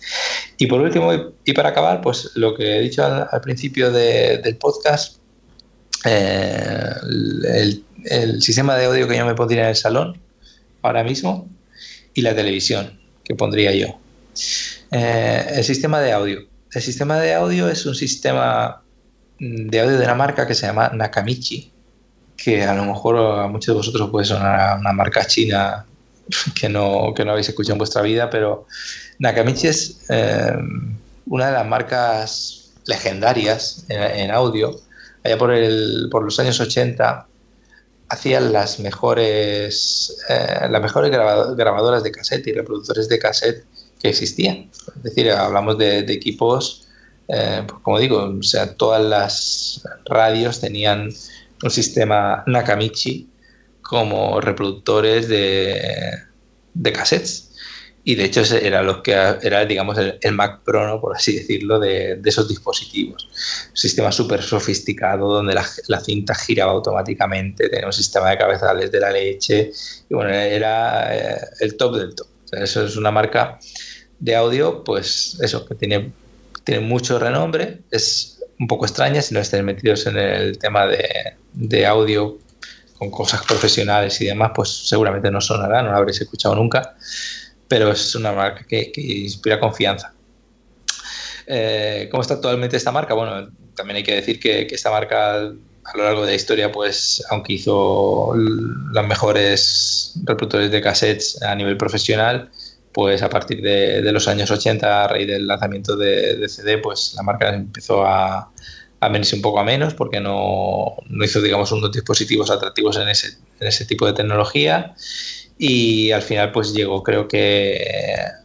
Y por último, y para acabar, pues lo que he dicho al, principio del podcast, eh, el, sistema de audio que yo me pondría en el salón ahora mismo y la televisión que pondría yo. Eh, el sistema de audio. El sistema de audio es un sistema de audio de una marca que se llama Nakamichi que a lo mejor a muchos de vosotros puede sonar una marca china que no, que no habéis escuchado en vuestra vida, pero Nakamichi es eh, una de las marcas legendarias en, audio. Allá por, el, por los años 80 hacían las mejores, eh, las mejores grabadoras de cassette y reproductores de cassette que existían. Es decir, hablamos de, equipos, eh, pues como digo, o sea, todas las radios tenían un sistema Nakamichi como reproductores de, de cassettes. Y de hecho era lo que era, digamos, el, Mac Pro, por así decirlo, de, esos dispositivos. Un sistema súper sofisticado donde la, cinta giraba automáticamente, tenía un sistema de cabezales de la leche. Y bueno, era eh, el top del top. eso es una marca de audio, pues eso, que tiene, tiene mucho renombre. Es un poco extraña si no estáis metidos en el tema de, de audio con cosas profesionales y demás, pues seguramente no sonará, no lo habréis escuchado nunca, pero es una marca que, inspira confianza. Eh, ¿Cómo está actualmente esta marca? Bueno, también hay que decir que, esta marca a lo largo de la historia, pues aunque hizo los mejores reproductores de cassettes a nivel profesional, pues a partir de, los años 80, a raíz del lanzamiento de, CD, pues la marca empezó a, a venirse un poco a menos porque no, hizo, digamos, unos dispositivos atractivos en ese, en ese tipo de tecnología. Y al final pues llegó creo que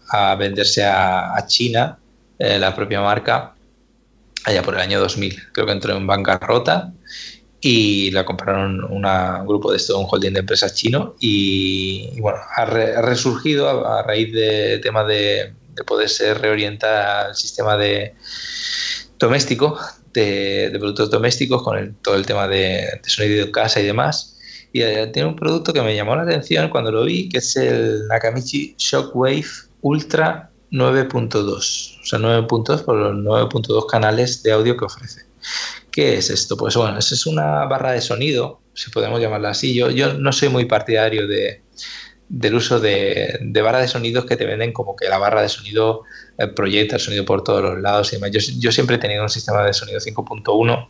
a venderse a, China eh, la propia marca allá por el año 2000 creo que entró en bancarrota y la compraron un grupo de esto, un holding de empresas chino y, bueno, ha, resurgido a, raíz del tema de, de poderse reorientar al sistema de doméstico de, productos domésticos con todo el tema de, sonido de casa y demás. Y eh, tiene un producto que me llamó la atención cuando lo vi, que es el Nakamichi Shockwave Ultra 9.2. O sea, 9.2 por los 9.2 canales de audio que ofrece. ¿Qué es esto? Pues bueno, es una barra de sonido, si podemos llamarla así. Yo, yo no soy muy partidario de, del uso de, barra de sonidos que te venden como que la barra de sonido eh, proyecta el sonido por todos los lados. Y Yo, yo siempre he tenido un sistema de sonido 5.1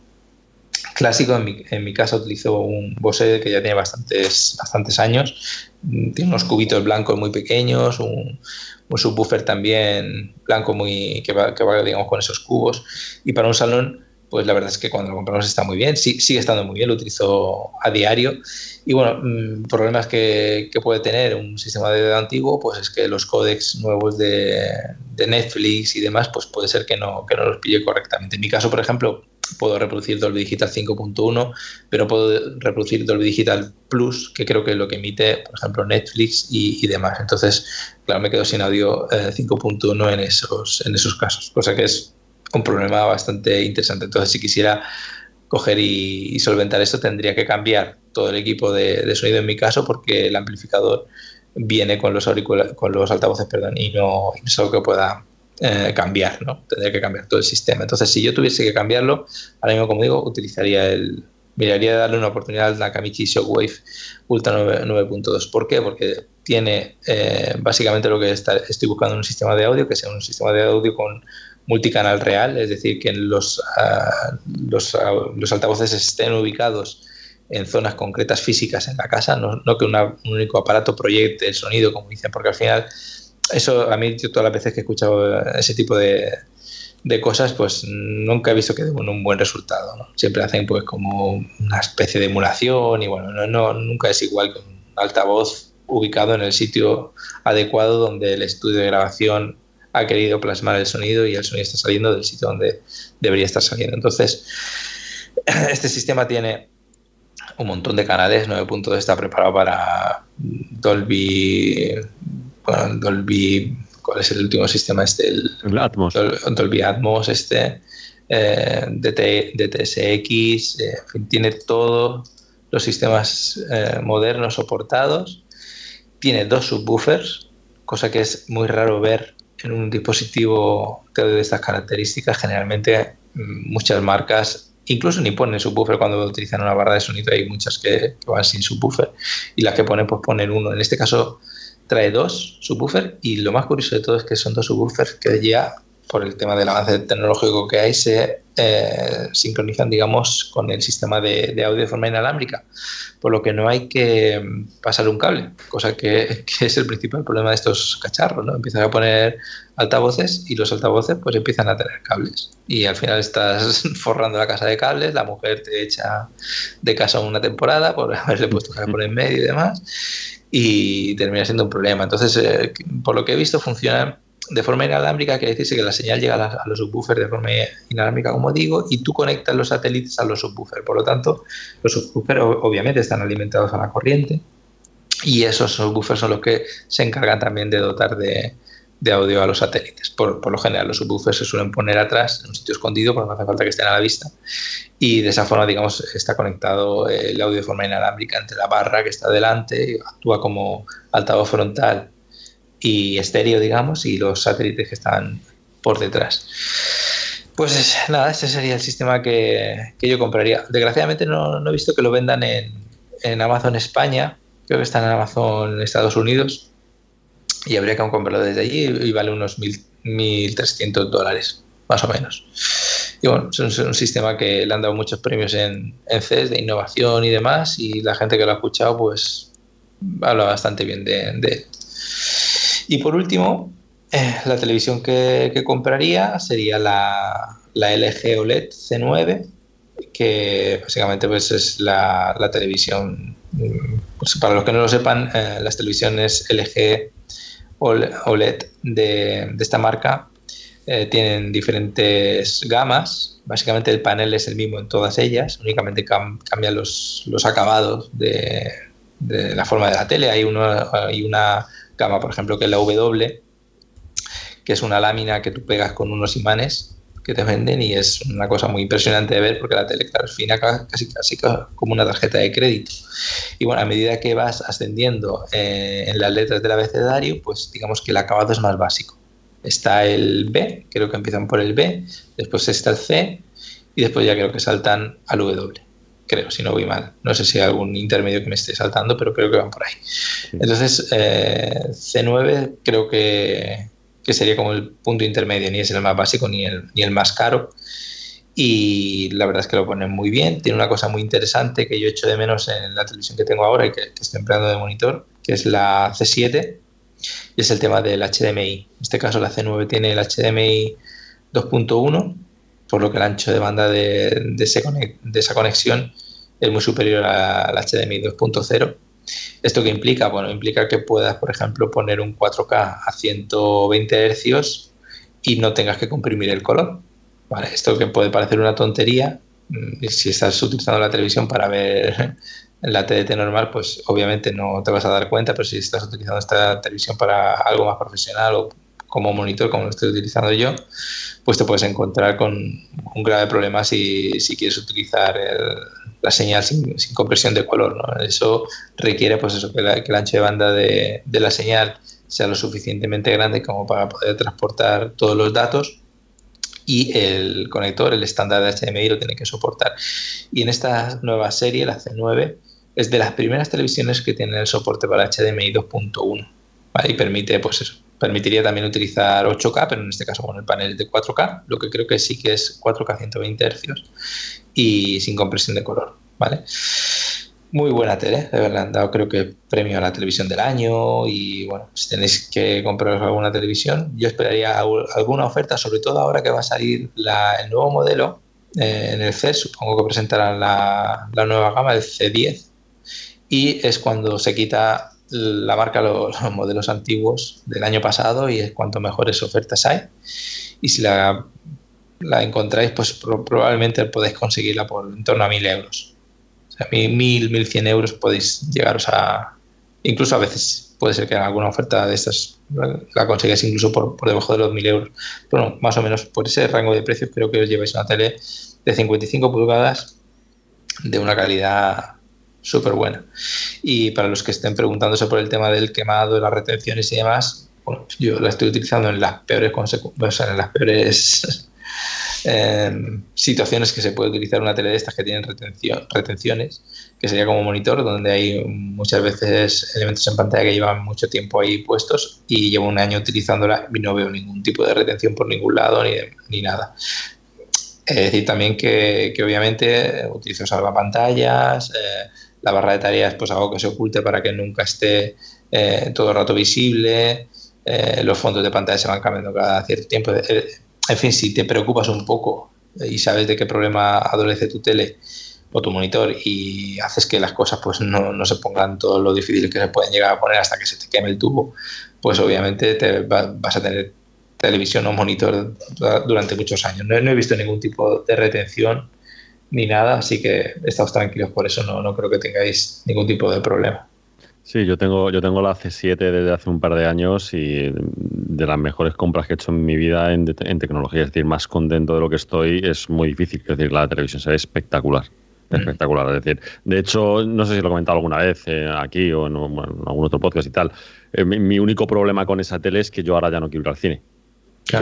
clásico. En mi, caso utilizo un Bose que ya tiene bastantes, bastantes años. Tiene unos cubitos blancos muy pequeños, un, un subwoofer también blanco muy que va, que va digamos, con esos cubos. Y para un salón pues la verdad es que cuando lo compramos está muy bien, sí, sigue estando muy bien, lo utilizo a diario. Y bueno, mm, problemas que, que, puede tener un sistema de antiguo, pues es que los códecs nuevos de, de, Netflix y demás, pues puede ser que no, que no los pille correctamente. En mi caso, por ejemplo, puedo reproducir Dolby Digital 5.1, pero puedo reproducir Dolby Digital Plus, que creo que es lo que emite, por ejemplo, Netflix y, y demás. Entonces, claro, me quedo sin audio 5.1 eh, en esos, en esos casos, cosa que es un problema bastante interesante. Entonces, si quisiera coger y, solventar esto, tendría que cambiar todo el equipo de, sonido en mi caso, porque el amplificador viene con los con los altavoces, perdón, y no, es algo que pueda eh, cambiar, ¿no? Tendría que cambiar todo el sistema. Entonces, si yo tuviese que cambiarlo, ahora mismo, como digo, utilizaría el, miraría darle una oportunidad al Nakamichi Shockwave Ultra 9.2. ¿Por qué? Porque tiene eh, básicamente lo que estoy buscando un sistema de audio, que sea un sistema de audio con multicanal real, es decir, que los, ah, los, altavoces estén ubicados en zonas concretas físicas en la casa, no, que un único aparato proyecte el sonido, como dicen, porque al final, eso a mí todas las veces que he escuchado ese tipo de, de cosas, pues nunca he visto que den un buen resultado. ¿no? Siempre hacen pues como una especie de emulación y bueno, no, no, nunca es igual que un altavoz ubicado en el sitio adecuado donde el estudio de grabación ha querido plasmar el sonido y el sonido está saliendo del sitio donde debería estar saliendo. Entonces, [clears throat] este sistema tiene un montón de canales, 9.2 está preparado para Dolby, bueno, Dolby, ¿cuál es el último sistema? Este, el, Atmos. Dolby Atmos, este, eh, DT, DTSX, eh, en fin, tiene todos los sistemas eh, modernos soportados, tiene dos subwoofers, cosa que es muy raro ver en un dispositivo de estas características, generalmente mm, muchas marcas incluso ni ponen subwoofer cuando utilizan una barra de sonido, hay muchas que, van sin subwoofer y las que ponen pues ponen uno. En este caso trae dos subwoofer y lo más curioso de todo es que son dos subwoofers que ya por el tema del avance tecnológico que hay, se eh, sincronizan, digamos, con el sistema de, audio de forma inalámbrica, por lo que no hay que pasar un cable, cosa [laughs] que, es el principal problema de estos cacharros, ¿no? Empiezan a poner altavoces y los altavoces pues empiezan a tener cables y al final estás [laughs] forrando la casa de cables, la mujer te echa de casa una temporada por [laughs] haberle puesto cable por en medio y demás y termina siendo un problema. Entonces, eh, por lo que he visto, funcionan de forma inalámbrica quiere decirse que la señal llega a, los subwoofers de forma inalámbrica, como digo, y tú conectas los satélites a los subwoofers. Por lo tanto, los subwoofers obviamente están alimentados a la corriente y esos subwoofers son los que se encargan también de dotar de, audio a los satélites. Por, lo general, los subwoofers se suelen poner atrás, en un sitio escondido, porque no hace falta que estén a la vista. Y de esa forma, digamos, está conectado el audio de forma inalámbrica entre la barra que está delante, actúa como altavoz frontal y estéreo, digamos, y los satélites que están por detrás. Pues nada, este sería el sistema que, yo compraría. Desgraciadamente no, he visto que lo vendan en, en, Amazon España, creo que está en Amazon Estados Unidos y habría que comprarlo desde allí y vale unos 1.300 dólares, más o menos. Y bueno, es un, sistema que le han dado muchos premios en, en CES de innovación y demás y la gente que lo ha escuchado pues habla bastante bien de. Y por último, eh, la televisión que, compraría sería la, LG OLED C9, que básicamente pues, es la, televisión, pues, para los que no lo sepan, eh, las televisiones LG OLED de, esta marca eh, tienen diferentes gamas. Básicamente el panel es el mismo en todas ellas, únicamente cambian los, acabados de, de, la forma de la tele. Hay, uno, hay una gama, por ejemplo, que es la W, que es una lámina que tú pegas con unos imanes que te venden y es una cosa muy impresionante de ver porque la tele, es fina casi, casi como una tarjeta de crédito. Y bueno, a medida que vas ascendiendo eh, en las letras del abecedario, pues digamos que el acabado es más básico. Está el B, creo que empiezan por el B, después está el C, y después ya creo que saltan al W. Creo, si no voy mal. No sé si hay algún intermedio que me esté saltando, pero creo que van por ahí. Entonces, eh, C9 creo que, que, sería como el punto intermedio, ni es el más básico ni el, ni el más caro. Y la verdad es que lo ponen muy bien. Tiene una cosa muy interesante que yo echo de menos en la televisión que tengo ahora y que, que estoy empleando de monitor, que es la C7, y es el tema del HDMI. En este caso la C9 tiene el HDMI 2.1 por lo que el ancho de banda de, esa conexión es muy superior al HDMI 2.0. ¿Esto qué implica? Bueno, implica que puedas, por ejemplo, poner un 4K a 120 Hz y no tengas que comprimir el color. Esto que puede parecer una tontería, mm, si estás utilizando la televisión para ver [laughs] la TDT normal, pues obviamente no te vas a dar cuenta, pero si estás utilizando esta televisión para algo más profesional o como monitor, como lo estoy utilizando yo, pues te puedes encontrar con un grave problema si, si quieres utilizar la señal sin, compresión de color. ¿no? Eso requiere pues eso, que, el ancho de banda de, de, la señal sea lo suficientemente grande como para poder transportar todos los datos y el conector, el estándar de HDMI, lo tiene que soportar. Y en esta nueva serie, la C9, es de las primeras televisiones que tienen el soporte para HDMI 2.1 y permite pues eso, Permitiría también utilizar 8K, pero en este caso con el panel de 4K, lo que creo que sí que es 4K 120 Hz y sin compresión de color, ¿vale? Muy buena tele, de verdad, han dado creo que premio a la televisión del año y bueno, si tenéis que compraros alguna televisión, yo esperaría alguna oferta, sobre todo ahora que va a salir el nuevo modelo eh, en el CES, supongo que presentarán la, la nueva gama, el C10, y es cuando se quita la marca [laughs] los, modelos antiguos del año pasado y es cuanto mejores ofertas hay. Y si la, la encontráis, pues probablemente podéis conseguirla por en torno a 1000 euros. O sea, 1000, 1100 euros podéis llegaros a. Incluso a veces puede ser que en alguna oferta de estas la consigáis incluso por, por debajo de los 1000 euros. Bueno, más o menos por ese rango de precios creo que os lleváis una tele de 55 pulgadas de una calidad súper buena. Y para los que estén preguntándose por el tema del quemado, las retenciones y demás, bueno, yo la estoy utilizando en las peores en las peores [laughs] em, situaciones que se puede utilizar una tele de estas que tienen retención, retenciones, que sería como monitor, donde hay muchas veces elementos en pantalla que llevan mucho tiempo ahí puestos y llevo un año utilizándola y no veo ningún tipo de retención por ningún lado ni, ni nada. Es decir, también que, que obviamente utilizo salvapantallas, eh, la barra de tareas, pues algo que se oculte para que nunca esté eh, todo el rato visible, eh, los fondos de pantalla se van cambiando cada cierto tiempo. Eh, en fin, si te preocupas un poco y sabes de qué problema adolece tu tele o tu monitor y haces que las cosas pues no, no se pongan todo lo difíciles que se pueden llegar a poner hasta que se te queme el tubo, pues obviamente te vas a tener televisión o monitor durante muchos años. No, no he visto ningún tipo de retención ni nada, así que estamos tranquilos por eso, no, no creo que tengáis ningún tipo de problema. Sí, yo tengo, yo tengo la C7 desde hace un par de años y de las mejores compras que he hecho en mi vida en, tecnología, es decir, más contento de lo que estoy, es muy difícil. Es decir, la televisión se ve espectacular. Mm. Espectacular. Es decir, de hecho, no sé si lo he comentado alguna vez eh, aquí o en, algún otro podcast y tal. Eh, mi, único problema con esa tele es que yo ahora ya no quiero ir al cine.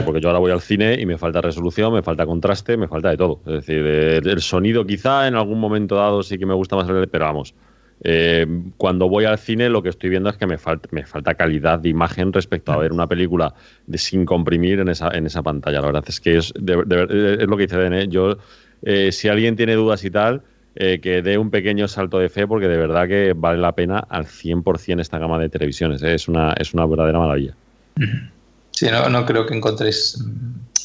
Porque yo ahora voy al cine y me falta resolución, me falta contraste, me falta de todo. Es decir, el, sonido quizá en algún momento dado sí que me gusta más, pero vamos. Eh, cuando voy al cine lo que estoy viendo es que me, falta me falta calidad de imagen respecto a ver una película de, sin comprimir en esa, en esa pantalla. La verdad es que es, es lo que dice Dene. Yo, eh, si alguien tiene dudas y tal, eh, que dé un pequeño salto de fe porque de verdad que vale la pena al 100% esta gama de televisiones. Es, una, es una verdadera maravilla. Sí, no, no creo que encontréis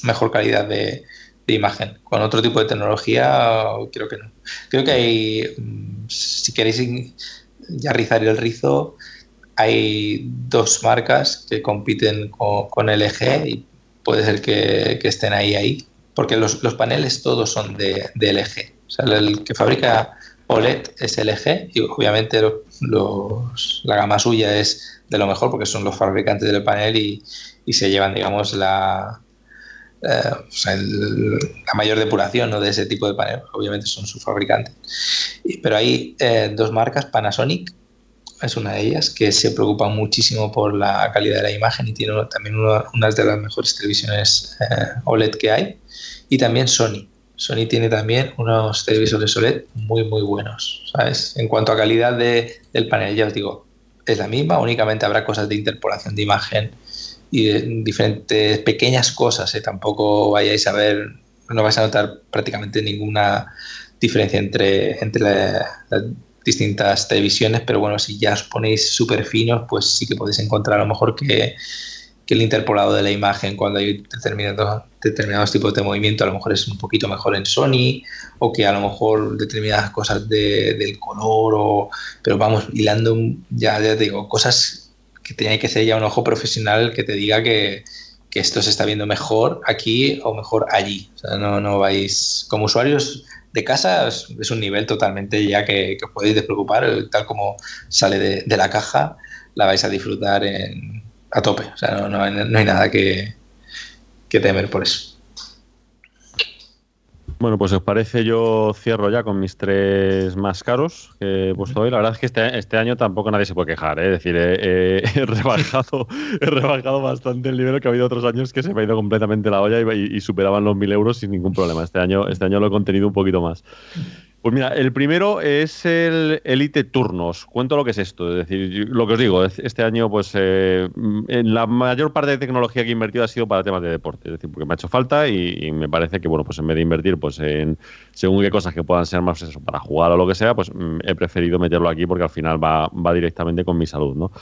mejor calidad de, imagen. Con otro tipo de tecnología, creo que no. Creo que hay, si queréis ya rizar el rizo, hay dos marcas que compiten con, LG y puede ser que, estén ahí, ahí, porque los, paneles todos son de, LG. O sea, el que fabrica OLED es LG y obviamente la gama suya es de lo mejor porque son los fabricantes del panel y, y se llevan, digamos, la, eh, la mayor depuración ¿no? de ese tipo de panel. Obviamente son sus fabricantes. Pero hay eh, dos marcas, Panasonic es una de ellas, que se preocupa muchísimo por la calidad de la imagen y tiene también una, de las mejores televisiones eh, OLED que hay. Y también Sony. Sony tiene también unos televisores OLED muy, muy buenos, ¿sabes? En cuanto a calidad del panel, ya os digo, es la misma, únicamente habrá cosas de interpolación de imagen y de diferentes pequeñas cosas, ¿eh? Tampoco vayáis a ver, no vais a notar prácticamente ninguna diferencia entre, entre las distintas televisiones, pero bueno, si ya os ponéis súper finos, pues sí que podéis encontrar a lo mejor que que el interpolado de la imagen cuando hay determinados, determinados tipos de movimiento a lo mejor es un poquito mejor en Sony o que a lo mejor determinadas cosas del color o pero vamos hilando ya, ya te digo cosas que tiene que ser ya un ojo profesional que te diga que, que esto se está viendo mejor aquí o mejor allí o sea, no, no vais como usuarios de casa es, un nivel totalmente ya que, que podéis despreocupar tal como sale de, la caja la vais a disfrutar en a tope. O sea, no, hay, nada que, temer por eso. Bueno, pues os parece, yo cierro ya con mis tres más caros que he puesto hoy. La verdad es que este, este año tampoco nadie se puede quejar, ¿eh? es decir, [laughs] he, rebajado, he rebajado bastante el nivel que ha habido otros años que se me ha ido completamente la olla y, superaban los mil euros sin ningún problema. Este año, este año lo he contenido un poquito más. Pues mira, el primero es el Elite Turnos. Cuento lo que es esto. Es decir, lo que os digo, este año, pues eh, en la mayor parte de tecnología que he invertido ha sido para temas de deporte. Es decir, porque me ha hecho falta y, me parece que, bueno, pues en vez de invertir pues en según qué cosas que puedan ser más eso, para jugar o lo que sea, pues mm, he preferido meterlo aquí porque al final va, va directamente con mi salud, ¿no?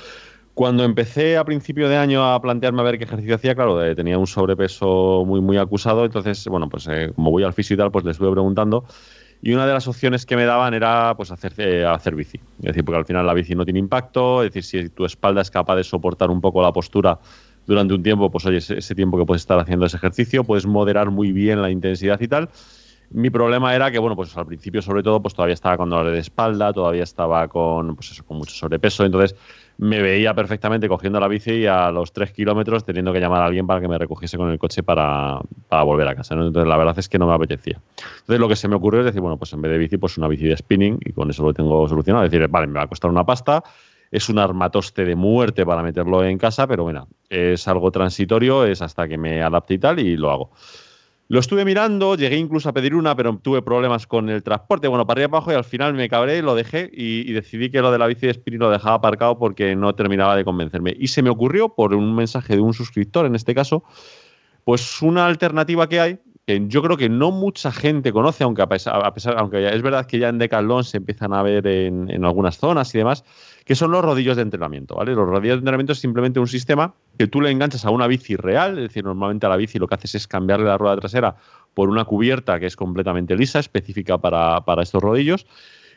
Cuando empecé a principio de año a plantearme a ver qué ejercicio hacía, claro, eh, tenía un sobrepeso muy, muy acusado. Entonces, bueno, pues eh, como voy al fisio y tal, pues le estuve preguntando. Y una de las opciones que me daban era pues hacer, eh, hacer bici. Es decir, porque al final la bici no tiene impacto, es decir, si tu espalda es capaz de soportar un poco la postura durante un tiempo, pues oye, ese, tiempo que puedes estar haciendo ese ejercicio, puedes moderar muy bien la intensidad y tal. Mi problema era que, bueno, pues al principio sobre todo, pues todavía estaba con dolor de espalda, todavía estaba con, pues eso, con mucho sobrepeso, entonces me veía perfectamente cogiendo la bici y a los tres kilómetros teniendo que llamar a alguien para que me recogiese con el coche para, volver a casa. Entonces la verdad es que no me apetecía. Entonces lo que se me ocurrió es decir, bueno, pues en vez de bici, pues una bici de spinning y con eso lo tengo solucionado. Decir, vale, me va a costar una pasta, es un armatoste de muerte para meterlo en casa, pero bueno, es algo transitorio, es hasta que me adapte y tal y lo hago. Lo estuve mirando, llegué incluso a pedir una, pero tuve problemas con el transporte. Bueno, para arriba abajo y al final me cabré, lo dejé y, decidí que lo de la bici de spinning lo dejaba aparcado porque no terminaba de convencerme. Y se me ocurrió, por un mensaje de un suscriptor en este caso, pues una alternativa que hay, que yo creo que no mucha gente conoce, aunque a pesar, a pesar aunque es verdad que ya en Decathlon se empiezan a ver en, en algunas zonas y demás, que son los rodillos de entrenamiento. ¿vale? Los rodillos de entrenamiento es simplemente un sistema que tú le enganchas a una bici real, es decir, normalmente a la bici lo que haces es cambiarle la rueda trasera por una cubierta que es completamente lisa, específica para, estos rodillos.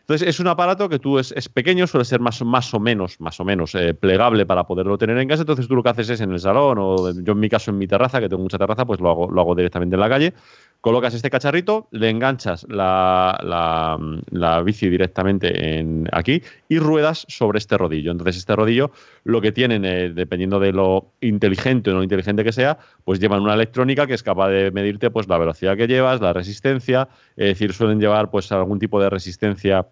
Entonces es un aparato que tú es, pequeño, suele ser más, más o menos, más o menos eh, plegable para poderlo tener en casa. Entonces tú lo que haces es en el salón o yo en mi caso en mi terraza, que tengo mucha terraza, pues lo hago, lo hago directamente en la calle colocas este cacharrito, le enganchas la, la, bici directamente en aquí y ruedas sobre este rodillo. Entonces, este rodillo lo que tienen, eh, dependiendo de lo inteligente o no inteligente que sea, pues llevan una electrónica que es capaz de medirte pues, la velocidad que llevas, la resistencia, es decir, suelen llevar pues, algún tipo de resistencia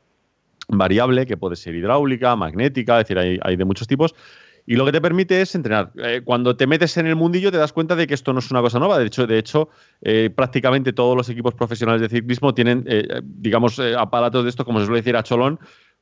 variable que puede ser hidráulica, magnética, es decir, hay, hay de muchos tipos y lo que te permite es entrenar. Eh, cuando te metes en el mundillo te das cuenta de que esto no es una cosa nueva. De hecho, de hecho eh, prácticamente todos los equipos profesionales de ciclismo tienen, eh, digamos, aparatos de esto, como se suele decir a cholón,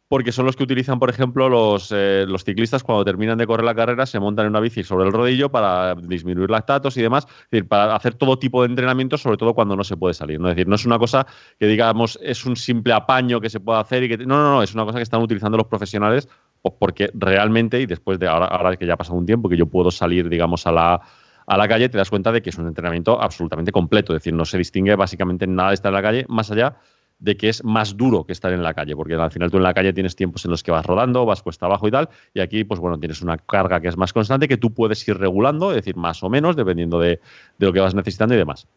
porque son los que utilizan, por ejemplo, los, los, ciclistas cuando terminan de correr la carrera, se montan en una bici sobre el rodillo para disminuir lactatos y demás, es decir, para hacer todo tipo de entrenamiento, sobre todo cuando no se puede salir. ¿no? Es decir, no es una cosa que, digamos, es un simple apaño que se puede hacer y que... No, no, no, es una cosa que están utilizando los profesionales porque realmente, y después de ahora, que ya ha pasado un tiempo, que yo puedo salir, digamos, a la, a la calle, te das cuenta de que es un entrenamiento absolutamente completo. Es decir, no se distingue básicamente nada de estar en la calle, más allá de que es más duro que estar en la calle, porque al final tú en la calle tienes tiempos en los que vas rodando, vas cuesta abajo y tal, y aquí, pues bueno, tienes una carga que es más constante, que tú puedes ir regulando, es decir, más o menos, dependiendo de, de lo que vas necesitando y demás.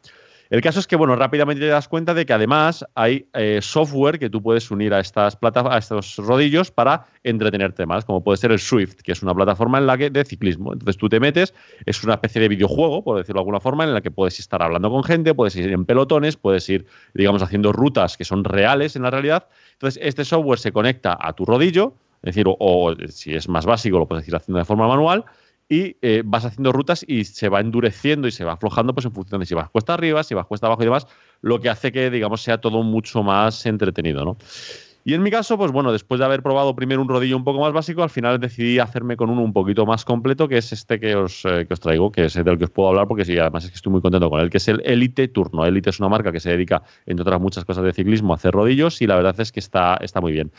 El caso es que, bueno, rápidamente te das cuenta de que además hay eh, software que tú puedes unir a estas a estos rodillos para entretenerte más, como puede ser el Swift, que es una plataforma en la que de ciclismo. Entonces tú te metes, es una especie de videojuego, por decirlo de alguna forma, en la que puedes estar hablando con gente, puedes ir en pelotones, puedes ir, digamos, haciendo rutas que son reales en la realidad. Entonces este software se conecta a tu rodillo, es decir, o si es más básico, lo puedes ir haciendo de forma manual y eh, vas haciendo rutas y se va endureciendo y se va aflojando pues en función de si vas cuesta arriba, si vas cuesta abajo y demás, lo que hace que, digamos, sea todo mucho más entretenido, ¿no? Y en mi caso, pues bueno, después de haber probado primero un rodillo un poco más básico, al final decidí hacerme con uno un poquito más completo, que es este que os, eh, que os traigo, que es del que os puedo hablar, porque sí, además es que estoy muy contento con él, que es el Elite Turno. Elite es una marca que se dedica, entre otras muchas cosas de ciclismo, a hacer rodillos y la verdad es que está, está muy bien.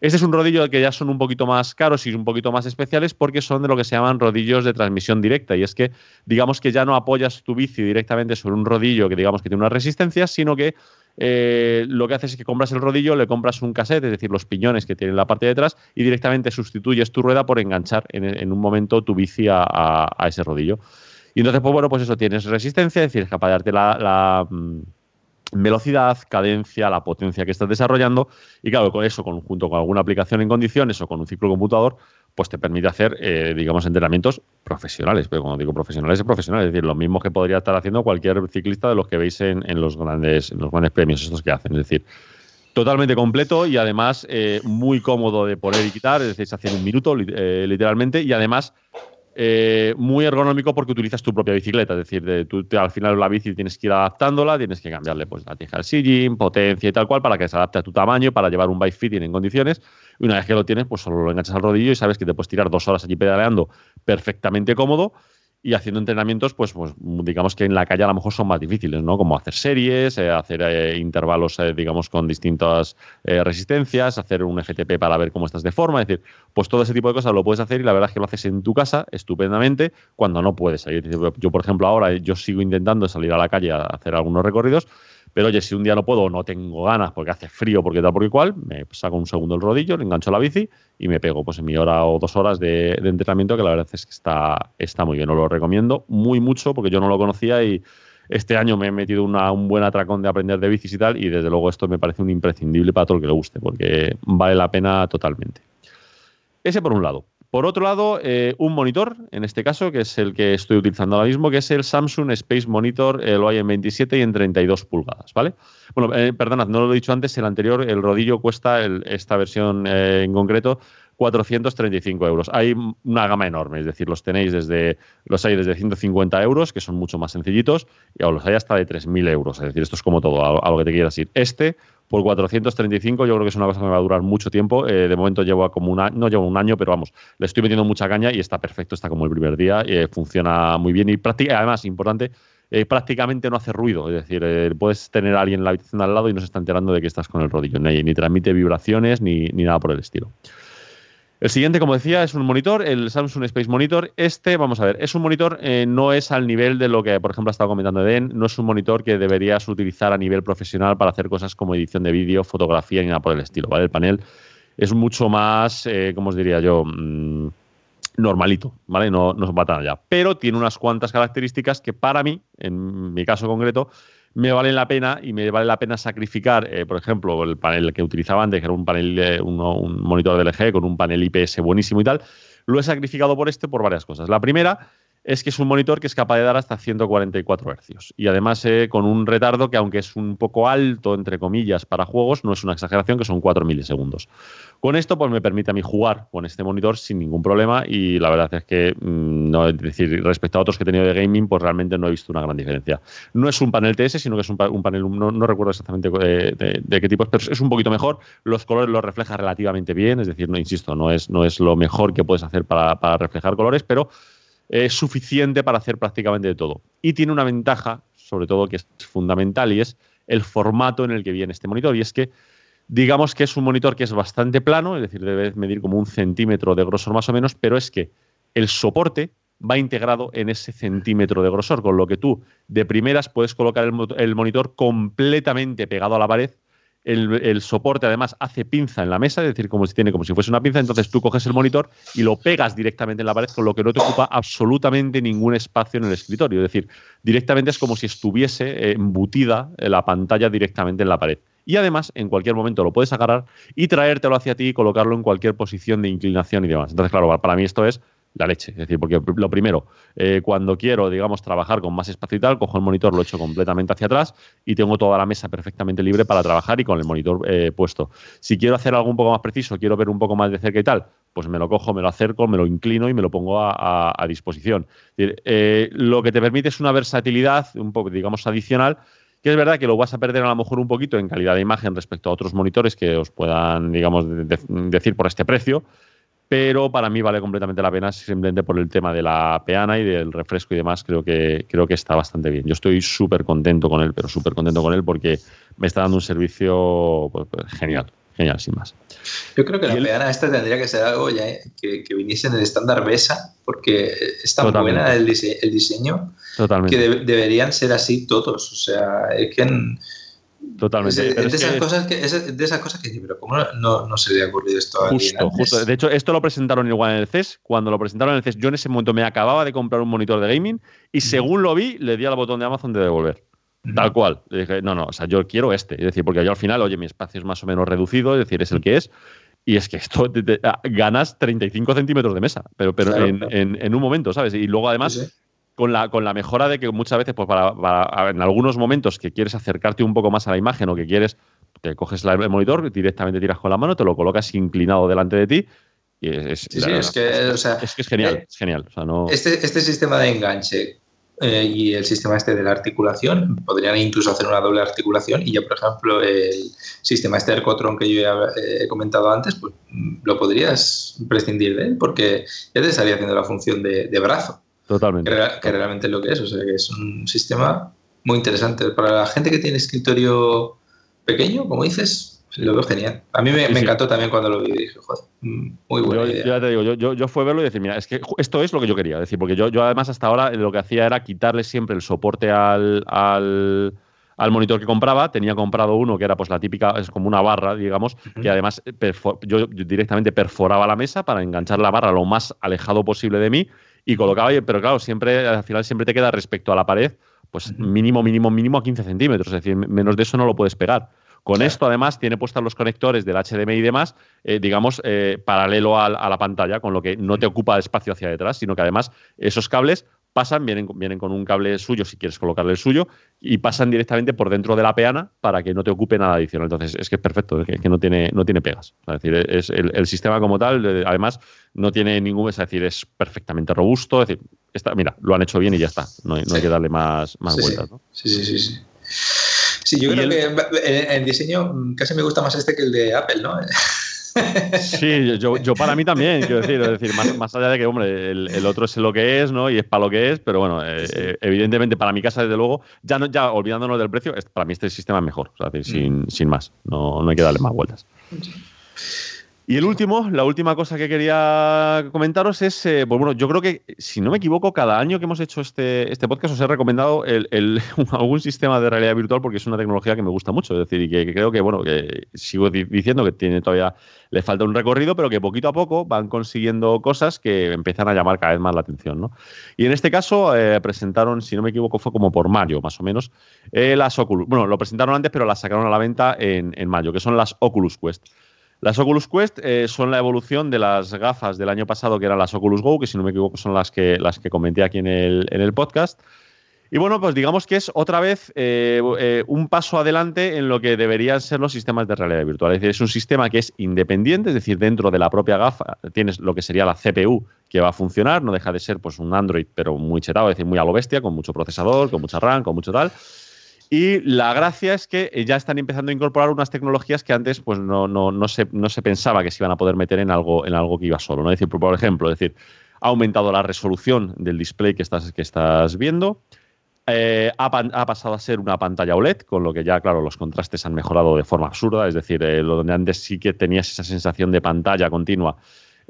Este es un rodillo que ya son un poquito más caros y un poquito más especiales porque son de lo que se llaman rodillos de transmisión directa. Y es que, digamos que ya no apoyas tu bici directamente sobre un rodillo que digamos que tiene una resistencia, sino que eh, lo que haces es que compras el rodillo, le compras un cassette, es decir, los piñones que tiene la parte de atrás, y directamente sustituyes tu rueda por enganchar en, un momento tu bici a, ese rodillo. Y entonces, pues bueno, pues eso tienes resistencia, es decir, es capaz de darte la, mm, velocidad, cadencia, la potencia que estás desarrollando. Y claro, con eso, junto con alguna aplicación en condiciones o con un ciclo computador, pues te permite hacer, eh, digamos, entrenamientos profesionales. Pero cuando digo profesionales, es profesional, es decir, lo mismo que podría estar haciendo cualquier ciclista de los que veis en, los, grandes, en los grandes premios estos que hacen. Es decir, totalmente completo y además eh, muy cómodo de poner y quitar, es decir, se hace en un minuto, eh, literalmente, y además eh, muy ergonómico porque utilizas tu propia bicicleta. Es decir, tú al final la bici tienes que ir adaptándola, tienes que cambiarle pues, la tija al sillín, potencia y tal cual para que se adapte a tu tamaño, para llevar un bike fitting en condiciones. Y una vez que lo tienes, pues solo lo enganchas al rodillo y sabes que te puedes tirar dos horas allí pedaleando perfectamente cómodo y haciendo entrenamientos, pues, pues, digamos que en la calle a lo mejor son más difíciles, ¿no? Como hacer series, eh, hacer eh, intervalos, eh, digamos, con distintas resistencias, hacer un FTP para ver cómo estás de forma, es decir, pues todo ese tipo de cosas lo puedes hacer y la verdad es que lo haces en tu casa estupendamente cuando no puedes salir. Yo, por ejemplo, ahora yo sigo intentando salir a la calle a hacer algunos recorridos, pero oye, si un día no puedo o no tengo ganas porque hace frío, porque tal, porque cual, me saco un segundo el rodillo, le engancho la bici y me pego pues en mi hora o dos horas de, entrenamiento, que la verdad es que está, está muy bien. Os lo recomiendo muy mucho porque yo no lo conocía y este año me he metido un buen atracón de aprender de bicis y tal, y desde luego esto me parece un imprescindible para todo el que le guste, porque vale la pena totalmente. Ese por un lado. Por otro lado, eh, un monitor, en este caso, que es el que estoy utilizando ahora mismo, que es el Samsung Space Monitor, eh, lo hay en 27 y en 32 pulgadas, ¿vale? Bueno, eh, perdonad, no lo he dicho antes, el anterior, el rodillo cuesta, esta versión en concreto, 435 euros. Hay una gama enorme, es decir, los tenéis desde, los hay desde 150 euros, que son mucho más sencillitos, y los hay hasta de 3.000 euros. Es decir, esto es como todo, a, lo que te quieras ir. Este, por 435 yo creo que es una cosa que me va a durar mucho tiempo. Eh, de momento llevo como un año, no llevo un año, pero vamos, le estoy metiendo mucha caña y está perfecto, está como el primer día, eh, funciona muy bien y además, importante, eh, prácticamente no hace ruido. Es decir, puedes tener a alguien en la habitación al lado y no se está enterando de que estás con el rodillo, ni, ni transmite vibraciones ni, ni nada por el estilo. El siguiente, como decía, es un monitor, el Samsung Space Monitor. Este, vamos a ver, es un monitor, eh, no es al nivel de lo que, por ejemplo, ha estado comentando Eden, no es un monitor que deberías utilizar a nivel profesional para hacer cosas como edición de vídeo, fotografía y nada por el estilo, ¿vale? El panel es mucho más, eh, ¿cómo os diría yo? Mm, normalito, ¿vale? No, no va tan allá. Pero tiene unas cuantas características que para mí, en mi caso concreto, me vale la pena y me vale la pena sacrificar, eh, por ejemplo, el panel que utilizaba antes, que era un panel, un monitor de LG con un panel IPS buenísimo y tal, lo he sacrificado por este por varias cosas. La primera es que es un monitor que es capaz de dar hasta 144 Hz. Y además eh, con un retardo que, aunque es un poco alto, entre comillas, para juegos, no es una exageración, que son 4 milisegundos. Con esto, pues me permite a mí jugar con este monitor sin ningún problema. Y la verdad es que, mm, no, es decir, respecto a otros que he tenido de gaming, pues realmente no he visto una gran diferencia. No es un panel TS, sino que es un, panel, no, recuerdo exactamente eh, de, qué tipo pero es un poquito mejor. Los colores los refleja relativamente bien, es decir, no insisto, no es, no es lo mejor que puedes hacer para, para reflejar colores, pero es suficiente para hacer prácticamente todo. Y tiene una ventaja, sobre todo que es fundamental, y es el formato en el que viene este monitor. Y es que, digamos que es un monitor que es bastante plano, es decir, debe medir como un centímetro de grosor más o menos, pero es que el soporte va integrado en ese centímetro de grosor, con lo que tú de primeras puedes colocar el, monitor completamente pegado a la pared el, soporte además hace pinza en la mesa, es decir, como si tiene como si fuese una pinza, entonces tú coges el monitor y lo pegas directamente en la pared, con lo que no te ocupa absolutamente ningún espacio en el escritorio. Es decir, directamente es como si estuviese embutida la pantalla directamente en la pared. Y además, en cualquier momento lo puedes agarrar y traértelo hacia ti y colocarlo en cualquier posición de inclinación y demás. Entonces, claro, para mí esto es la leche. Es decir, porque lo primero, eh, cuando quiero, digamos, trabajar con más espacio y tal, cojo el monitor, lo echo completamente hacia atrás y tengo toda la mesa perfectamente libre para trabajar y con el monitor eh, puesto. Si quiero hacer algo un poco más preciso, quiero ver un poco más de cerca y tal, pues me lo cojo, me lo acerco, me lo inclino y me lo pongo a, disposición. Eh, lo que te permite es una versatilidad un poco, digamos, adicional, que es verdad que lo vas a perder a lo mejor un poquito en calidad de imagen respecto a otros monitores que os puedan, digamos, decir por este precio, pero para mí vale completamente la pena simplemente por el tema de la peana y del refresco y demás, creo que, creo que está bastante bien. Yo estoy súper contento con él, pero súper contento con él porque me está dando un servicio pues, pues, genial, genial, sin más. Yo creo que la peana esta tendría que ser algo ya eh, que, viniese en el estándar BESA, porque es tan buena el, diseño que deberían ser así todos. O sea, es que... Totalmente. de, esas cosas que, de esas cosas que pero ¿cómo no, se le ha ocurrido esto a justo, justo. De hecho, esto lo presentaron igual en el CES. Cuando lo presentaron en el CES, yo en ese momento me acababa de comprar un monitor de gaming y según lo vi, le di al botón de Amazon de devolver. Tal cual. Le dije, no, no, o sea, yo quiero este. Es decir, porque yo al final, oye, mi espacio es más o menos reducido, es decir, es el que es. Y es que esto ah, ganas 35 centímetros de mesa, pero, pero en, un momento, ¿sabes? Y luego además con la, con la mejora de que muchas veces, pues para, en algunos momentos que quieres acercarte un poco más a la imagen o que quieres, te coges el monitor, directamente tiras con la mano, te lo colocas inclinado delante de ti. Y es, sí, sí, es, que, o sea, es, que es genial, eh, es genial. O sea, no... este, este sistema de enganche eh, y el sistema este de la articulación, podrían incluso hacer una doble articulación y ya, por ejemplo, el sistema este Ercotron que yo eh, he comentado antes, pues lo podrías prescindir de él porque ya te estaría haciendo la función de, de brazo. Totalmente. Que, realmente es lo que es. O sea, que es un sistema muy interesante. Para la gente que tiene escritorio pequeño, como dices, lo veo genial. A mí me, encantó también cuando lo vi dije, joder, muy buena yo, idea. ya te digo, yo, yo, fue verlo y decir, mira, es que esto es lo que yo quería. decir, porque yo, yo además hasta ahora lo que hacía era quitarle siempre el soporte al, al al monitor que compraba. Tenía comprado uno que era pues la típica, es como una barra, digamos, que además yo, directamente perforaba la mesa para enganchar la barra lo más alejado posible de mí y colocaba, pero claro, siempre, al final siempre te queda respecto a la pared, pues mínimo, mínimo, mínimo a 15 centímetros, es decir, menos de eso no lo puedes pegar. Con esto, además, tiene puestos los conectores del HDMI y demás, eh, digamos, eh, paralelo a, la pantalla, con lo que no te ocupa espacio hacia detrás, sino que además esos cables pasan, vienen, vienen con un cable suyo si quieres colocarle el suyo, y pasan directamente por dentro de la peana para que no te ocupe nada adicional. Entonces, es que es perfecto, es que, no, tiene, no tiene pegas. Es decir, es el, sistema como tal, además, no tiene ningún, es decir, es perfectamente robusto. Es decir, está, mira, lo han hecho bien y ya está. No hay, que darle más, más vueltas. Sí. sí, sí, sí, sí. yo creo que en diseño casi me gusta más este que el de Apple, ¿no? Sí, yo, yo, para mí también, quiero decir, es decir más, más allá de que, hombre, el, otro es lo que es, ¿no? Y es para lo que es, pero bueno, eh, eh, evidentemente para mi casa, desde luego, ya, no, ya olvidándonos del precio, para mí este sistema es mejor, o sea, sin, mm. sin, más, no, no hay que darle más vueltas. Y el último, la última cosa que quería comentaros es, eh, pues bueno, yo creo que, si no me equivoco, cada año que hemos hecho este, este podcast os he recomendado el, [laughs] algún sistema de realidad virtual porque es una tecnología que me gusta mucho. Es decir, y que, creo que, bueno, que sigo diciendo que tiene todavía, le falta un recorrido, pero que poquito a poco van consiguiendo cosas que empiezan a llamar cada vez más la atención, ¿no? Y en este caso eh, presentaron, si no me equivoco, fue como por mayo, más o menos, eh, las Oculus. Bueno, lo presentaron antes, pero las sacaron a la venta en, en mayo, que son las Oculus Quest. Las Oculus Quest eh, son la evolución de las gafas del año pasado, que eran las Oculus Go, que si no me equivoco son las que, las que comenté aquí en el, en el podcast. Y bueno, pues digamos que es otra vez eh, eh, un paso adelante en lo que deberían ser los sistemas de realidad virtual. Es decir, es un sistema que es independiente, es decir, dentro de la propia gafa tienes lo que sería la CPU que va a funcionar, no deja de ser pues un Android, pero muy chetado, es decir, muy a lo bestia, con mucho procesador, con mucha RAM, con mucho tal. Y la gracia es que ya están empezando a incorporar unas tecnologías que antes pues, no, no, no, se, no se pensaba que se iban a poder meter en algo, en algo que iba solo. ¿no? Es decir, por ejemplo, decir, ha aumentado la resolución del display que estás, que estás viendo. Eh, ha, pasado a ser una pantalla OLED, con lo que ya, claro, los contrastes han mejorado de forma absurda. Es decir, eh, lo donde antes sí que tenías esa sensación de pantalla continua,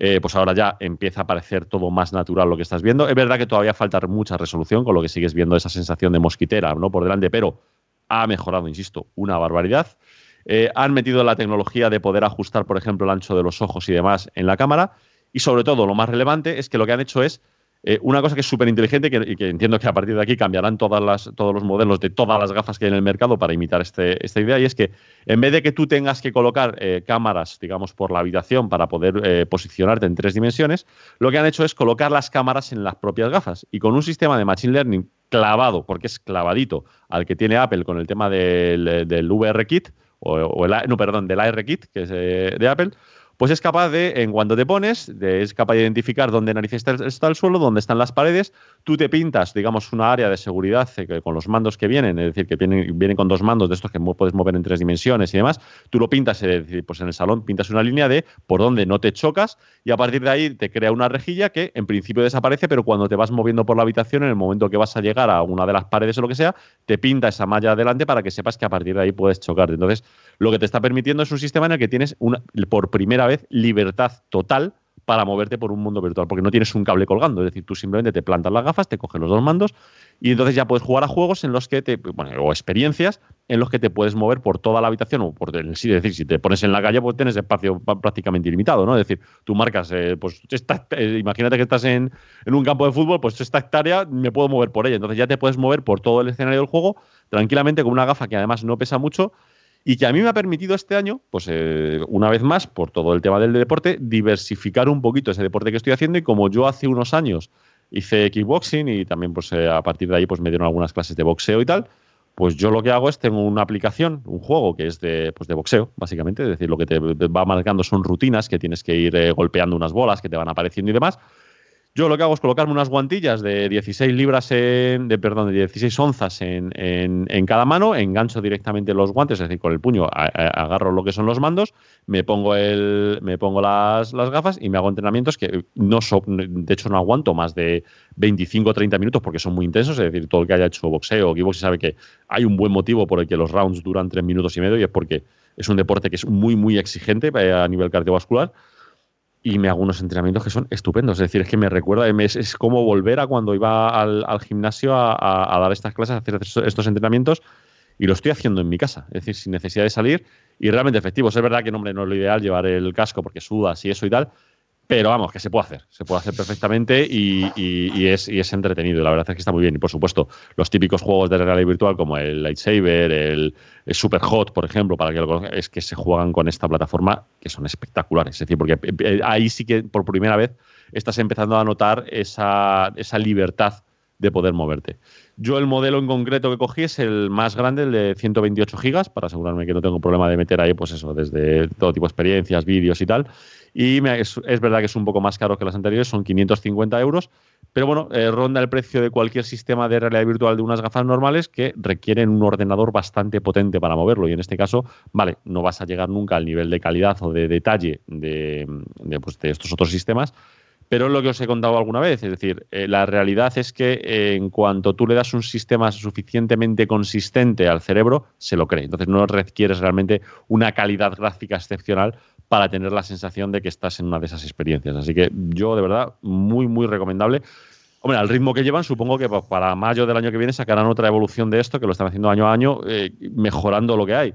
eh, pues ahora ya empieza a parecer todo más natural lo que estás viendo. Es verdad que todavía falta mucha resolución, con lo que sigues viendo esa sensación de mosquitera ¿no? por delante, pero ha mejorado, insisto, una barbaridad. Eh, han metido la tecnología de poder ajustar, por ejemplo, el ancho de los ojos y demás en la cámara. Y sobre todo, lo más relevante es que lo que han hecho es eh, una cosa que es súper inteligente y que, entiendo que a partir de aquí cambiarán todos los modelos de todas las gafas que hay en el mercado para imitar este, esta idea, y es que en vez de que tú tengas que colocar eh, cámaras, digamos, por la habitación para poder eh, posicionarte en tres dimensiones, lo que han hecho es colocar las cámaras en las propias gafas. Y con un sistema de Machine Learning clavado, porque es clavadito al que tiene Apple con el tema del, del VR Kit, o, el, no, perdón, del AR Kit, que de Apple, pues es capaz de, en cuanto te pones, es capaz de identificar dónde narices está, el suelo, dónde están las paredes, tú te pintas, digamos, una área de seguridad eh, con los mandos que vienen, es decir, que vienen, vienen con dos mandos de estos que puedes mover en tres dimensiones y demás, tú lo pintas, es decir, pues en el salón pintas una línea de por dónde no te chocas y a partir de ahí te crea una rejilla que en principio desaparece, pero cuando te vas moviendo por la habitación, en el momento que vas a llegar a una de las paredes o lo que sea, te pinta esa malla adelante para que sepas que a partir de ahí puedes chocarte. Entonces, lo que te está permitiendo es un sistema en el que tienes una, por primera vez libertad total para moverte por un mundo virtual, porque no tienes un cable colgando, es decir, tú simplemente te plantas las gafas, te coges los dos mandos y entonces ya puedes jugar a juegos en los que te, bueno, o experiencias en los que te puedes mover por toda la habitación o por es decir, si te pones en la calle, pues tienes espacio prácticamente ilimitado, ¿no? Es decir, tú marcas, eh, pues eh, imagínate que estás en, en, un campo de fútbol, pues esta hectárea me puedo mover por ella, entonces ya te puedes mover por todo el escenario del juego tranquilamente con una gafa que además no pesa mucho y que a mí me ha permitido este año, pues eh, una vez más, por todo el tema del deporte, diversificar un poquito ese deporte que estoy haciendo y como yo hace unos años hice kickboxing y también pues eh, a partir de ahí pues me dieron algunas clases de boxeo y tal, pues yo lo que hago es tengo una aplicación, un juego que es de, pues de boxeo, básicamente, es decir, lo que te va marcando son rutinas que tienes que ir eh, golpeando unas bolas que te van apareciendo y demás, yo lo que hago es colocarme unas guantillas de 16 libras en, de, perdón, de 16 onzas en, en, cada mano, engancho directamente los guantes, es decir, con el puño agarro lo que son los mandos, me pongo el, me pongo las, las gafas y me hago entrenamientos que no de hecho no aguanto más de 25 o 30 minutos porque son muy intensos, es decir, todo el que haya hecho boxeo o kickboxing sabe que hay un buen motivo por el que los rounds duran 3 minutos y medio y es porque es un deporte que es muy muy exigente eh, a nivel cardiovascular y me hago unos entrenamientos que son estupendos. Es decir, es que me recuerda, es, como volver a cuando iba al, gimnasio a, dar estas clases, a hacer estos entrenamientos, y lo estoy haciendo en mi casa, es decir, sin necesidad de salir y realmente efectivos. Es verdad que hombre, no es lo ideal llevar el casco porque sudas y eso y tal, pero vamos, que se puede hacer, se puede hacer perfectamente y, es, entretenido. La verdad es que está muy bien. Y por supuesto, los típicos juegos de realidad virtual como el Lightsaber, el, Super Hot, por ejemplo, para que lo es que se juegan con esta plataforma que son espectaculares. Es decir, porque eh, eh, ahí sí que por primera vez estás empezando a notar esa, esa libertad de poder moverte. Yo el modelo en concreto que cogí es el más grande, el de 128 gigas, para asegurarme que no tengo problema de meter ahí, pues eso, desde todo tipo de experiencias, vídeos y tal. Y es, verdad que es un poco más caro que las anteriores, son 550 euros, pero bueno, eh, ronda el precio de cualquier sistema de realidad virtual de unas gafas normales que requieren un ordenador bastante potente para moverlo. Y en este caso, vale, no vas a llegar nunca al nivel de calidad o de detalle de, pues, estos otros sistemas, pero es lo que os he contado alguna vez, es decir, eh, la realidad es que eh, en cuanto tú le das un sistema suficientemente consistente al cerebro, se lo cree. Entonces no requieres realmente una calidad gráfica excepcional para tener la sensación de que estás en una de esas experiencias. Así que yo, de verdad, muy, muy recomendable. Hombre, al ritmo que llevan, supongo que para mayo del año que viene sacarán otra evolución de esto, que lo están haciendo año a año, eh, mejorando lo que hay.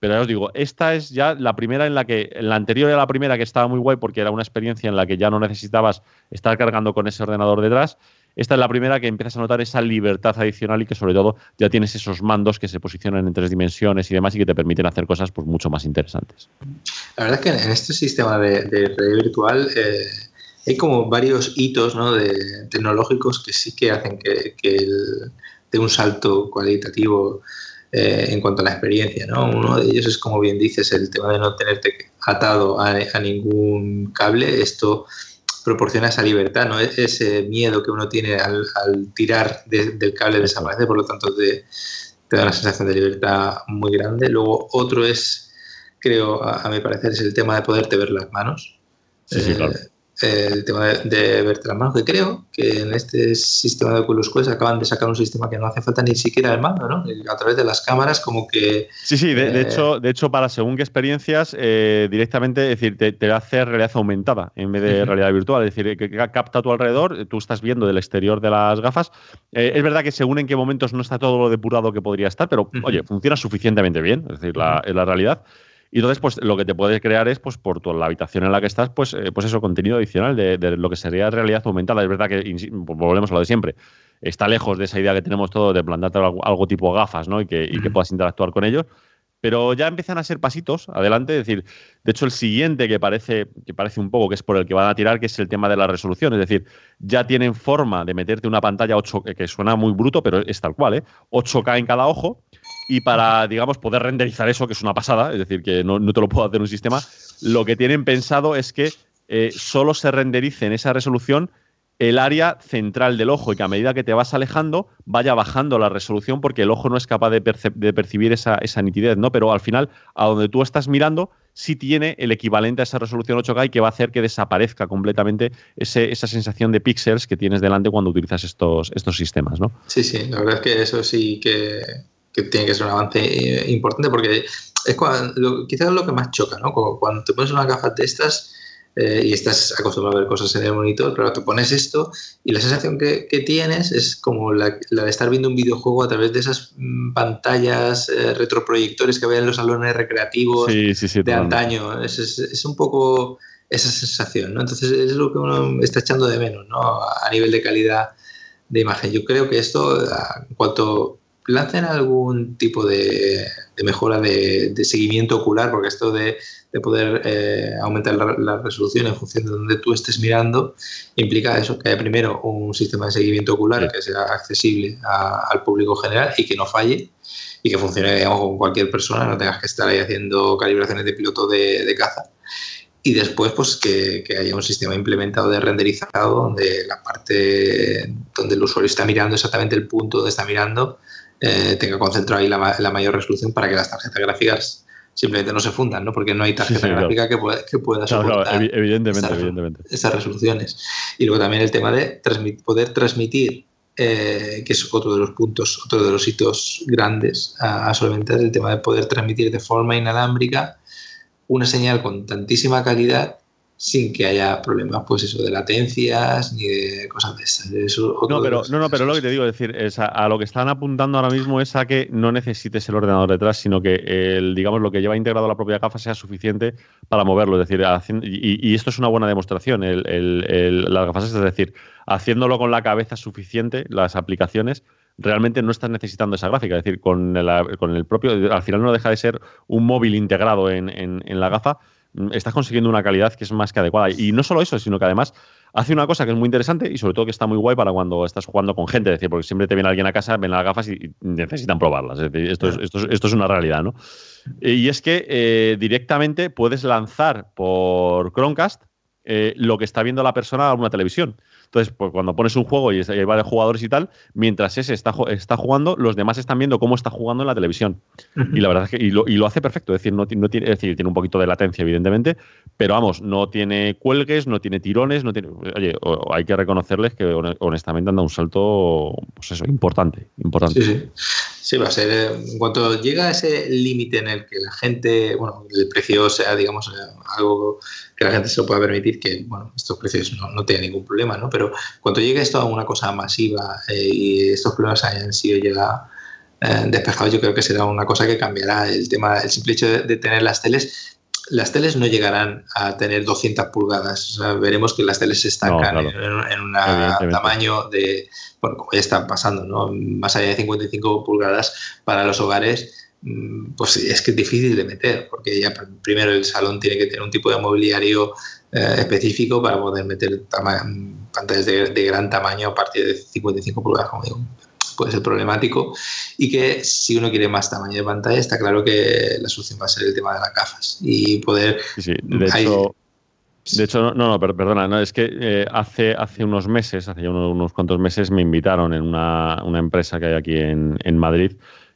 Pero ya os digo, esta es ya la primera en la que, la anterior era la primera que estaba muy guay porque era una experiencia en la que ya no necesitabas estar cargando con ese ordenador detrás esta es la primera que empiezas a notar esa libertad adicional y que sobre todo ya tienes esos mandos que se posicionan en tres dimensiones y demás y que te permiten hacer cosas pues mucho más interesantes. La verdad es que en este sistema de, realidad virtual eh, hay como varios hitos ¿no? de, tecnológicos que sí que hacen que, de un salto cualitativo eh, en cuanto a la experiencia. ¿no? Uno de ellos es, como bien dices, el tema de no tenerte atado a, a ningún cable. Esto proporciona esa libertad, ¿no? E-, ese miedo que uno tiene al, tirar del cable desaparece, por lo tanto te, te, da una sensación de libertad muy grande. Luego otro es, creo, a, mi parecer, es el tema de poderte ver las manos. Sí, sí, claro. Eh, el tema de, manos, que creo que en este sistema de Oculus Quest acaban de sacar un sistema que no hace falta ni siquiera el mando, ¿no? A través de las cámaras, como que. Sí, sí, de, eh, hecho, de hecho, para según qué experiencias, eh, directamente, es decir, te, te, hace realidad aumentada en vez de realidad virtual. Es decir, que, capta a tu alrededor, tú estás viendo del exterior de las gafas. Eh, es verdad que según en qué momentos no está todo lo depurado que podría estar, pero oye, funciona suficientemente bien, es decir, la, la realidad. Y entonces, pues lo que te puede crear es, pues por toda la habitación en la que estás, pues, eh, pues eso, contenido adicional de, lo que sería realidad aumentada. Es verdad que, pues, volvemos a lo de siempre, está lejos de esa idea que tenemos todos de plantarte algo, tipo gafas, ¿no? Y que, y que puedas interactuar con ellos. Pero ya empiezan a ser pasitos adelante, es decir, de hecho el siguiente que parece, que parece un poco que es por el que van a tirar, que es el tema de la resolución, es decir, ya tienen forma de meterte una pantalla 8, que suena muy bruto, pero es tal cual, ¿eh? 8K en cada ojo, y para, digamos, poder renderizar eso, que es una pasada, es decir, que no, te lo puedo hacer un sistema, lo que tienen pensado es que eh, solo se renderice en esa resolución el área central del ojo y que a medida que te vas alejando vaya bajando la resolución porque el ojo no es capaz de, percibir esa, nitidez, ¿no? Pero al final, a donde tú estás mirando, sí tiene el equivalente a esa resolución 8K y que va a hacer que desaparezca completamente esa sensación de píxeles que tienes delante cuando utilizas estos, estos sistemas, ¿no? Sí, sí, la verdad es que eso sí que, tiene que ser un avance eh, importante porque es cuando, quizás lo que más choca, ¿no? Cuando te pones una gafas de estas eh, y estás acostumbrado a ver cosas en el monitor, pero te pones esto y la sensación que, tienes es como la, de estar viendo un videojuego a través de esas mm, pantallas eh, retroproyectores que había en los salones recreativos de antaño. Es, un poco esa sensación, ¿no? Entonces es lo que uno está echando de menos, ¿no? A nivel de calidad de imagen. Yo creo que esto, en cuanto lancen algún tipo de, mejora de, seguimiento ocular, porque esto de, poder eh, aumentar la, resolución en función de donde tú estés mirando, implica eso, que haya primero un sistema de seguimiento ocular que sea accesible al público general y que no falle y que funcione con cualquier persona, no tengas que estar ahí haciendo calibraciones de piloto de, caza. Y después, pues que, que, haya un sistema implementado de renderizado donde la parte donde el usuario está mirando exactamente el punto donde está mirando eh, tenga concentrado ahí la, mayor resolución para que las tarjetas gráficas simplemente no se fundan, ¿no? Porque no hay tarjeta gráfica que, pueda, que pueda soportar evidentemente, esas, resoluciones. Y luego también el tema de poder transmitir, eh, que es otro de los puntos, otro de los hitos grandes a, a solventar, el tema de poder transmitir de forma inalámbrica una señal con tantísima calidad sin que haya problemas, pues eso, de latencias ni de cosas de estas. no, pero, no, no, pero lo que te digo, es decir, es a, lo que están apuntando ahora mismo es a que no necesites el ordenador detrás, sino que el, digamos, lo que lleva integrado la propia gafa sea suficiente para moverlo. Es decir, y, esto es una buena demostración, el, el, las gafas, es decir, haciéndolo con la cabeza suficiente, las aplicaciones, realmente no estás necesitando esa gráfica. Es decir, con el, con el propio, al final no deja de ser un móvil integrado en, en la gafa estás consiguiendo una calidad que es más que adecuada. Y no solo eso, sino que además hace una cosa que es muy interesante y sobre todo que está muy guay para cuando estás jugando con gente, es decir, porque siempre te viene alguien a casa, ven las gafas y necesitan probarlas. esto, es, esto, es, una realidad, ¿no? Y es que eh, directamente puedes lanzar por Chromecast eh, lo que está viendo la persona en una televisión. Entonces, pues, cuando pones un juego y hay varios jugadores y tal, mientras ese está, está jugando, los demás están viendo cómo está jugando en la televisión. Y la verdad es que y lo, hace perfecto. Es decir, no, no tiene, es decir, tiene un poquito de latencia, evidentemente, pero vamos, no tiene cuelgues, no tiene tirones, no tiene. Oye, hay que reconocerles que honestamente han dado un salto, pues eso, importante. importante. Sí, sí. Sí, va a ser. Eh, en cuanto llega a ese límite en el que la gente, bueno, el precio sea, digamos, eh, algo que la gente se lo pueda permitir, que, bueno, estos precios no, no tienen ningún problema, ¿no? Pero cuando llegue esto a una cosa masiva eh, y estos problemas hayan sido ya despejados, yo creo que será una cosa que cambiará el tema, el simple hecho de, tener las teles las teles no llegarán a tener 200 pulgadas. veremos que las teles se estancan en, en un tamaño de, bueno, como ya está pasando, ¿no? Más allá de 55 pulgadas para los hogares, pues es que es difícil de meter, porque ya primero el salón tiene que tener un tipo de mobiliario eh, específico para poder meter pantallas de, gran tamaño a partir de 55 pulgadas, como digo. Puede ser problemático y que si uno quiere más tamaño de pantalla, está claro que la solución va a ser el tema de las gafas y poder. Sí, de hecho, de hecho, no, no, perdona, no, es que eh, hace, hace unos meses, hace ya unos, cuantos meses, me invitaron en una, empresa que hay aquí en, Madrid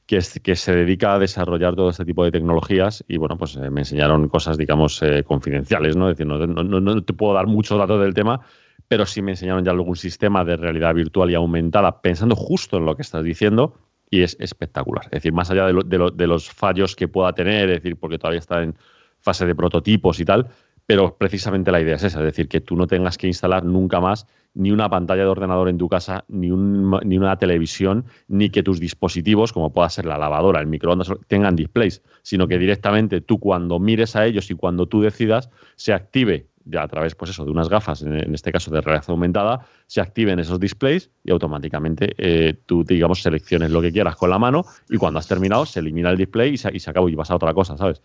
que, se dedica a desarrollar todo este tipo de tecnologías y bueno, pues eh, me enseñaron cosas, digamos, eh, confidenciales, ¿no? Es decir, no, no, te puedo dar muchos datos del tema, pero sí me enseñaron ya algún sistema de realidad virtual y aumentada pensando justo en lo que estás diciendo y es espectacular. Es decir, más allá de, de los fallos que pueda tener, es decir, porque todavía está en fase de prototipos y tal, pero precisamente la idea es esa, es decir, que tú no tengas que instalar nunca más ni una pantalla de ordenador en tu casa, ni, ni una televisión, ni que tus dispositivos, como pueda ser la lavadora, el microondas, tengan displays, sino que directamente tú cuando mires a ellos y cuando tú decidas, se active ya a través pues eso, de unas gafas, en, este caso de realidad aumentada, se activen esos displays y automáticamente eh, tú, digamos, selecciones lo que quieras con la mano y cuando has terminado se elimina el display y se, y se acabó y vas a otra cosa, ¿sabes?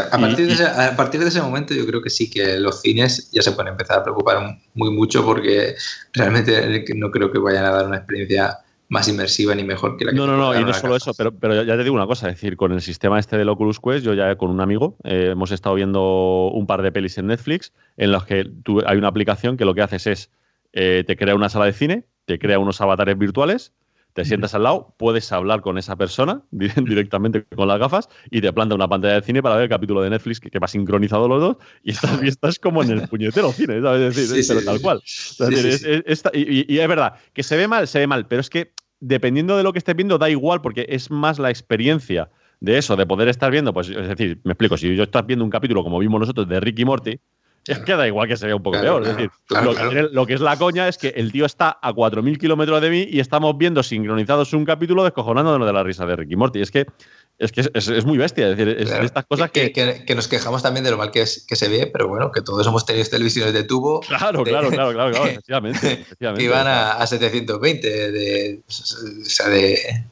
A, partir de ese, a, partir de ese, momento yo creo que sí que los cines ya se pueden empezar a preocupar muy mucho porque realmente no creo que vayan a dar una experiencia más inmersiva ni mejor que la que No, no, no, y no solo eso, pero, pero ya te digo una cosa, es decir, con el sistema este del Oculus Quest, yo ya con un amigo eh, hemos estado viendo un par de pelis en Netflix en los que tú, hay una aplicación que lo que haces es, eh, te crea una sala de cine, te crea unos avatares virtuales, te sientas al lado, puedes hablar con esa persona [laughs] di- directamente con las gafas y te planta una pantalla de cine para ver el capítulo de Netflix que, que va sincronizado los dos y estás, y estás como en el [laughs] puñetero cine, ¿sabes? Es decir, Sí, pero tal cual. Sí, Es decir, sí, es- sí. es- esta- y, y- y es verdad, que se ve mal, se ve mal, pero es que dependiendo de lo que estés viendo, da igual, porque es más la experiencia de eso, de poder estar viendo, pues es decir, me explico, si yo estás viendo un capítulo como vimos nosotros de Ricky Morty, es que da igual que se vea un poco Claro, peor. es decir, claro, lo. Que, lo que es la coña es que el tío está a 4.000 kilómetros de mí y estamos viendo sincronizados un capítulo descojonándonos de la risa de Ricky Morty. Es que es, que es, es muy bestia, es decir, es de estas cosas que... que, que nos quejamos también de lo mal que, es- que se ve, pero bueno, que todos hemos tenido televisiones de tubo Claro, de- claro, claro, claro, claro, [laughs] efectivamente. efectivamente. que iban a, a 720, de, o sea, de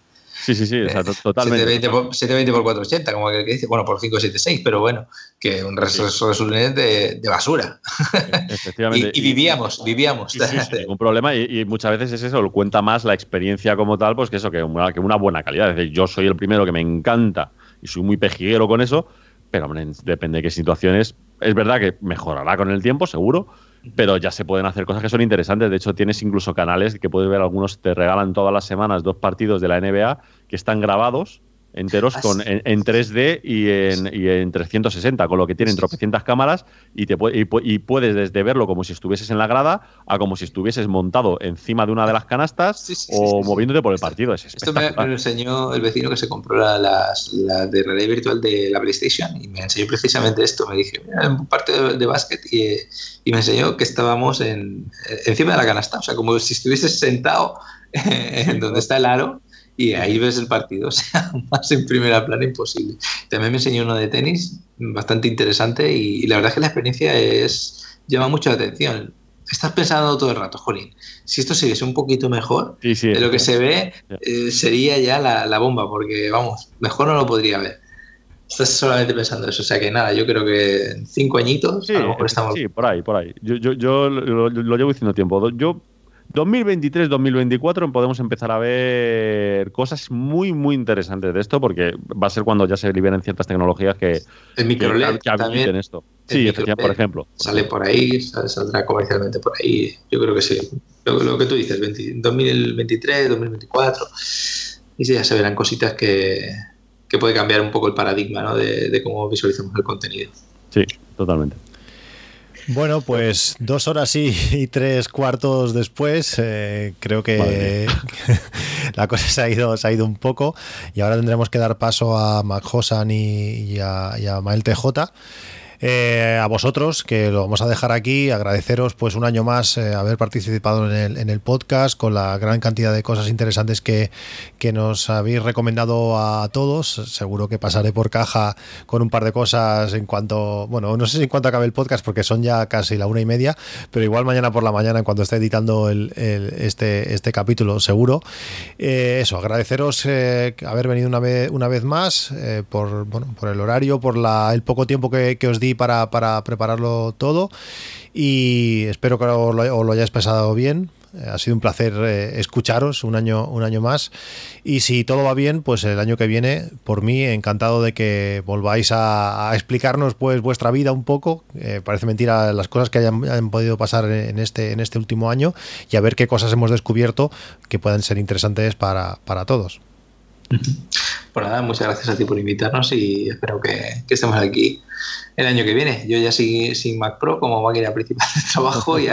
Sí, sí, sí, o sea, to- [laughs] totalmente. 720 por, 720 por 480, como aquel que dice, bueno, por 576, pero bueno, que un res- resolución de, de basura. [laughs] Y, Efectivamente. y vivíamos, vivíamos. Sí, sí, [laughs] sin ningún problema. Y, y muchas veces es eso, cuenta más la experiencia como tal, pues que eso, que una, que una buena calidad. Es decir, yo soy el primero que me encanta y soy muy pejiguero con eso, pero hombre, depende de qué situaciones. Es verdad que mejorará con el tiempo, seguro, pero ya se pueden hacer cosas que son interesantes. De hecho, tienes incluso canales que puedes ver, algunos te regalan todas las semanas dos partidos de la NBA que están grabados enteros con, en, en 3D y en, y en 360, con lo que tienen tropecientas cámaras y, te, y, y puedes desde verlo como si estuvieses en la grada a como si estuvieses montado encima de una de las canastas Sí, sí, sí, o sí, moviéndote por el partido. Es Esto me, me lo enseñó el vecino que se compró la, la de realidad virtual de la PlayStation y me enseñó precisamente esto. Me dije, mira, un partido de, de básquet y, eh, y me enseñó que estábamos en, eh, encima de la canasta, o sea, como si estuvieses sentado [laughs] en donde está el aro y ahí ves el partido, [laughs] o sea, más en primera plana imposible. También me enseñó uno de tenis bastante interesante y, y la verdad es que la experiencia es llama mucho la atención. Estás pensando todo el rato, Jolín, si esto siguiese un poquito mejor, Sí, sí. de lo que se ve eh, sería ya la, la bomba, porque vamos, mejor no lo podría ver. Estás solamente pensando eso, o sea que nada, yo creo que en cinco añitos a lo mejor estamos. sí, por ahí, por ahí. Yo, yo, yo lo, lo llevo diciendo tiempo. Yo 2023-2024 podemos empezar a ver cosas muy, muy interesantes de esto, porque va a ser cuando ya se liberen ciertas tecnologías que, El que, micro LED que habiliten esto. el Sí, efectivamente, por ejemplo. sale por ahí, sal- saldrá comercialmente por ahí. Yo creo que sí. Lo, lo que tú dices, 20 2023, 2024. Y sí, ya se verán cositas que, que puede cambiar un poco el paradigma ¿no? de, de cómo visualizamos el contenido. Sí, totalmente. Bueno, pues dos horas y, y tres cuartos después, eh, creo que [laughs] la cosa se ha, ido, se ha ido un poco y ahora tendremos que dar paso a Mac Hosan y, y a, y a Mael TJ. Eh, a vosotros, que lo vamos a dejar aquí, agradeceros pues un año más eh, haber participado en el, en el podcast con la gran cantidad de cosas interesantes que, que nos habéis recomendado a todos. Seguro que pasaré por caja con un par de cosas en cuanto, bueno, no sé si en cuanto acabe el podcast porque son ya casi la una y media, pero igual mañana por la mañana en cuanto esté editando el, el- este, este capítulo seguro. Eh, eso, agradeceros haber venido una vez, una vez más por, bueno, por el horario, por la, el poco tiempo que, que os di para, para prepararlo todo y espero que os lo, os hayáis pasado bien. Eh, Ha sido un placer eh, escucharos un año, un año más. Y si todo va bien, pues el año que viene, por mí, encantado de que volváis a, explicarnos pues vuestra vida un poco. Eh, parece mentira las cosas que hayan, podido pasar en este, en este último año y a ver qué cosas hemos descubierto que puedan ser interesantes para todos. Pues nada, muchas gracias a ti por invitarnos y espero que, estemos aquí el año que viene. Yo ya sin, sin Mac Pro como máquina principal de trabajo y,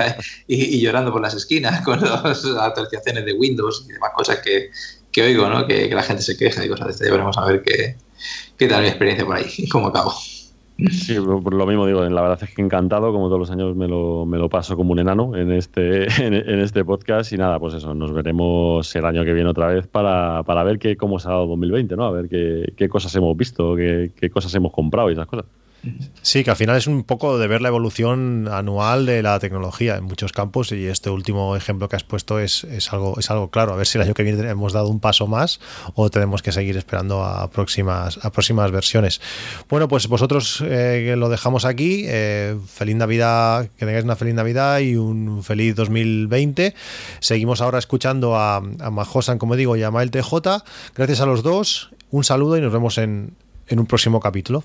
y, y llorando por las esquinas con las actualizaciones de Windows y demás cosas que, oigo, ¿no? Que, la gente se queja y cosas de esto. Ya veremos a ver qué, qué tal mi experiencia por ahí y cómo acabo. Sí, lo mismo digo, la verdad es que encantado, como todos los años me lo, me lo paso como un enano en este, [laughs] en, en, este podcast y nada, pues eso, nos veremos el año que viene otra vez para, para ver qué, cómo se ha dado 2020, ¿no? A ver qué, qué cosas hemos visto, qué, qué, cosas hemos comprado y esas cosas. Sí, que al final es un poco de ver la evolución anual de la tecnología en muchos campos y este último ejemplo que has puesto es, es algo, es algo claro. A ver si el año que viene hemos dado un paso más o tenemos que seguir esperando a próximas, a próximas versiones. Bueno, pues vosotros eh, lo dejamos aquí. Eh, feliz Navidad, que tengáis una feliz Navidad y un feliz 2020. Seguimos ahora escuchando a, a Majosan, como digo, y a Mael TJ. Gracias a los dos. Un saludo y nos vemos en, en un próximo capítulo.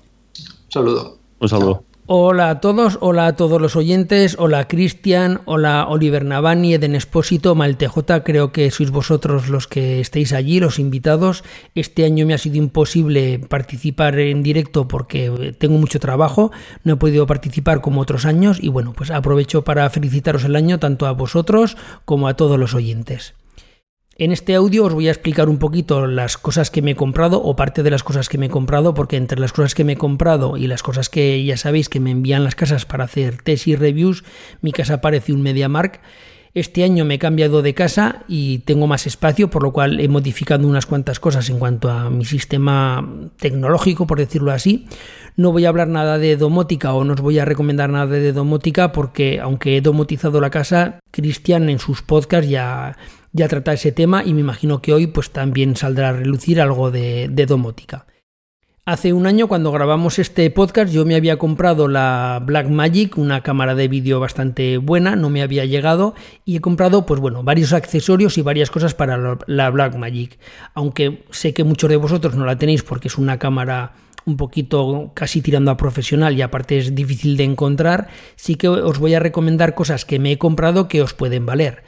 Saludo. Un saludo. Hola a todos, hola a todos los oyentes, hola Cristian, hola Oliver Navani, Eden Espósito, Maltej, creo que sois vosotros los que estéis allí, los invitados. Este año me ha sido imposible participar en directo porque tengo mucho trabajo, no he podido participar como otros años y bueno, pues aprovecho para felicitaros el año tanto a vosotros como a todos los oyentes. En este audio os voy a explicar un poquito las cosas que me he comprado o parte de las cosas que me he comprado, porque entre las cosas que me he comprado y las cosas que ya sabéis que me envían las casas para hacer test y reviews, mi casa parece un MediaMark. Este año me he cambiado de casa y tengo más espacio, por lo cual he modificado unas cuantas cosas en cuanto a mi sistema tecnológico, por decirlo así. No voy a hablar nada de domótica o no os voy a recomendar nada de domótica porque aunque he domotizado la casa, Cristian en sus podcasts ya ya trata ese tema y me imagino que hoy pues también saldrá a relucir algo de, domótica. Hace un año cuando grabamos este podcast yo me había comprado la Blackmagic, una cámara de vídeo bastante buena, no me había llegado y he comprado pues bueno, varios accesorios y varias cosas para la Blackmagic. Aunque sé que muchos de vosotros no la tenéis porque es una cámara un poquito casi tirando a profesional y aparte es difícil de encontrar, sí que os voy a recomendar cosas que me he comprado que os pueden valer.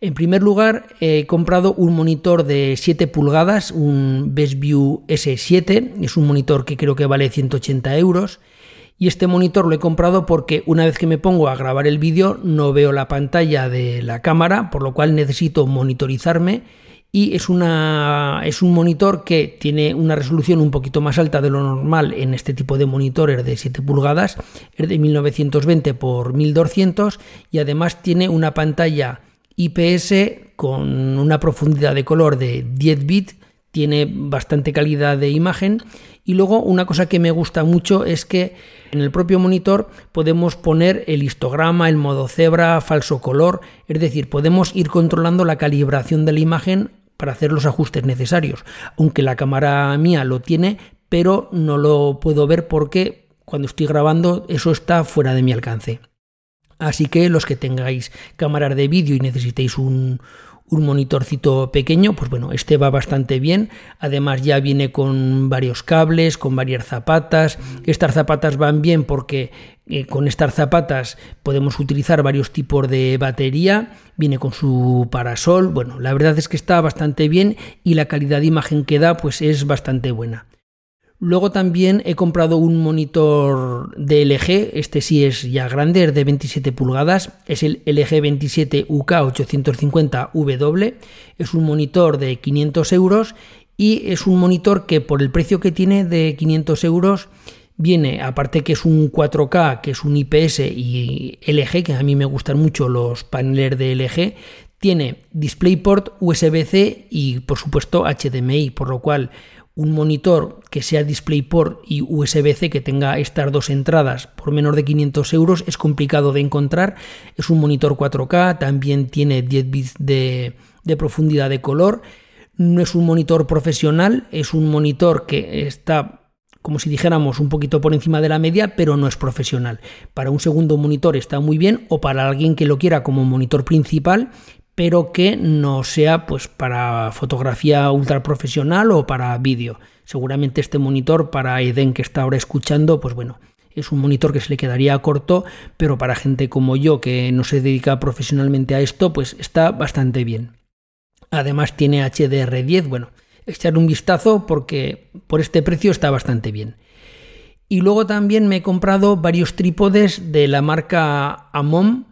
En primer lugar, he comprado un monitor de 7 pulgadas, un BestView S7. Es un monitor que creo que vale 180 euros. Y este monitor lo he comprado porque una vez que me pongo a grabar el vídeo no veo la pantalla de la cámara, por lo cual necesito monitorizarme. Y es, una, es un monitor que tiene una resolución un poquito más alta de lo normal en este tipo de monitores de 7 pulgadas, es de 1920 x 1200 y además tiene una pantalla IPS con una profundidad de color de 10 bits, tiene bastante calidad de imagen. Y luego una cosa que me gusta mucho es que en el propio monitor podemos poner el histograma, el modo cebra, falso color, es decir, podemos ir controlando la calibración de la imagen para hacer los ajustes necesarios, aunque la cámara mía lo tiene, pero no lo puedo ver porque cuando estoy grabando eso está fuera de mi alcance. Así que los que tengáis cámaras de vídeo y necesitéis un, monitorcito pequeño, pues bueno, este va bastante bien. Además ya viene con varios cables, con varias zapatas. Estas zapatas van bien porque eh, con estas zapatas podemos utilizar varios tipos de batería. Viene con su parasol. Bueno, la verdad es que está bastante bien y la calidad de imagen que da pues es bastante buena. Luego también he comprado un monitor de LG, este sí es ya grande, es de 27 pulgadas, es el LG 27 UK 850W, es un monitor de 500 euros y es un monitor que por el precio que tiene de 500 euros viene, aparte que es un 4K, que es un IPS y LG, que a mí me gustan mucho los paneles de LG, tiene DisplayPort, USB-C y por supuesto HDMI, por lo cual un monitor que sea DisplayPort y USB-C que tenga estas dos entradas por menos de 500 euros es complicado de encontrar. Es un monitor 4K, también tiene 10 bits de, de profundidad de color. No es un monitor profesional, es un monitor que está como si dijéramos un poquito por encima de la media, pero no es profesional. Para un segundo monitor está muy bien o para alguien que lo quiera como monitor principal pero que no sea pues para fotografía ultra profesional o para vídeo. Seguramente este monitor para Eden que está ahora escuchando, pues bueno, es un monitor que se le quedaría corto, pero para gente como yo que no se dedica profesionalmente a esto, pues está bastante bien. Además tiene HDR10, bueno, echar un vistazo porque por este precio está bastante bien. Y luego también me he comprado varios trípodes de la marca Amom,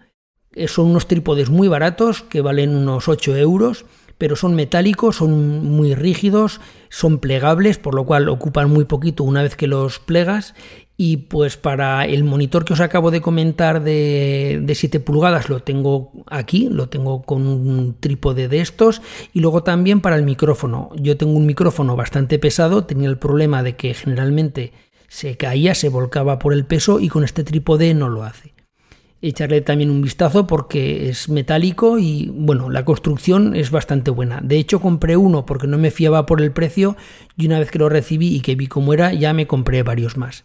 son unos trípodes muy baratos que valen unos 8 euros, pero son metálicos, son muy rígidos, son plegables, por lo cual ocupan muy poquito una vez que los plegas. Y pues para el monitor que os acabo de comentar de, de 7 pulgadas lo tengo aquí, lo tengo con un trípode de estos. Y luego también para el micrófono. Yo tengo un micrófono bastante pesado, tenía el problema de que generalmente se caía, se volcaba por el peso y con este trípode no lo hace. Echarle también un vistazo porque es metálico y bueno, la construcción es bastante buena. De hecho compré uno porque no me fiaba por el precio y una vez que lo recibí y que vi cómo era ya me compré varios más.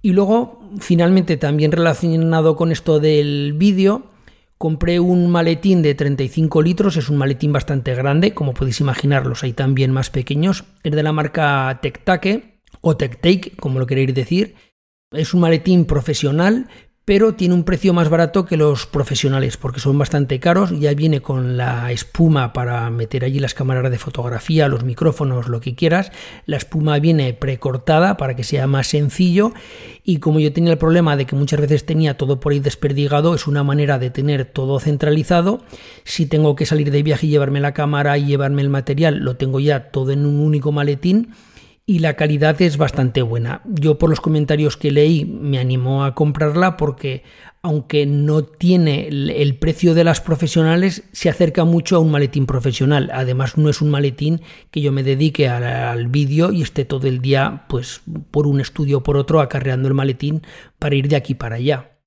Y luego, finalmente, también relacionado con esto del vídeo, compré un maletín de 35 litros, es un maletín bastante grande, como podéis imaginar, los hay también más pequeños, es de la marca TecTaque o TecTake, como lo queréis decir. Es un maletín profesional, pero tiene un precio más barato que los profesionales porque son bastante caros. Ya viene con la espuma para meter allí las cámaras de fotografía, los micrófonos, lo que quieras. La espuma viene precortada para que sea más sencillo y como yo tenía el problema de que muchas veces tenía todo por ahí desperdigado, es una manera de tener todo centralizado. Si tengo que salir de viaje y llevarme la cámara y llevarme el material, lo tengo ya todo en un único maletín y la calidad es bastante buena. Yo por los comentarios que leí me animó a comprarla porque aunque no tiene el precio de las profesionales, se acerca mucho a un maletín profesional. Además no es un maletín que yo me dedique al, vídeo y esté todo el día pues por un estudio o por otro acarreando el maletín para ir de aquí para allá.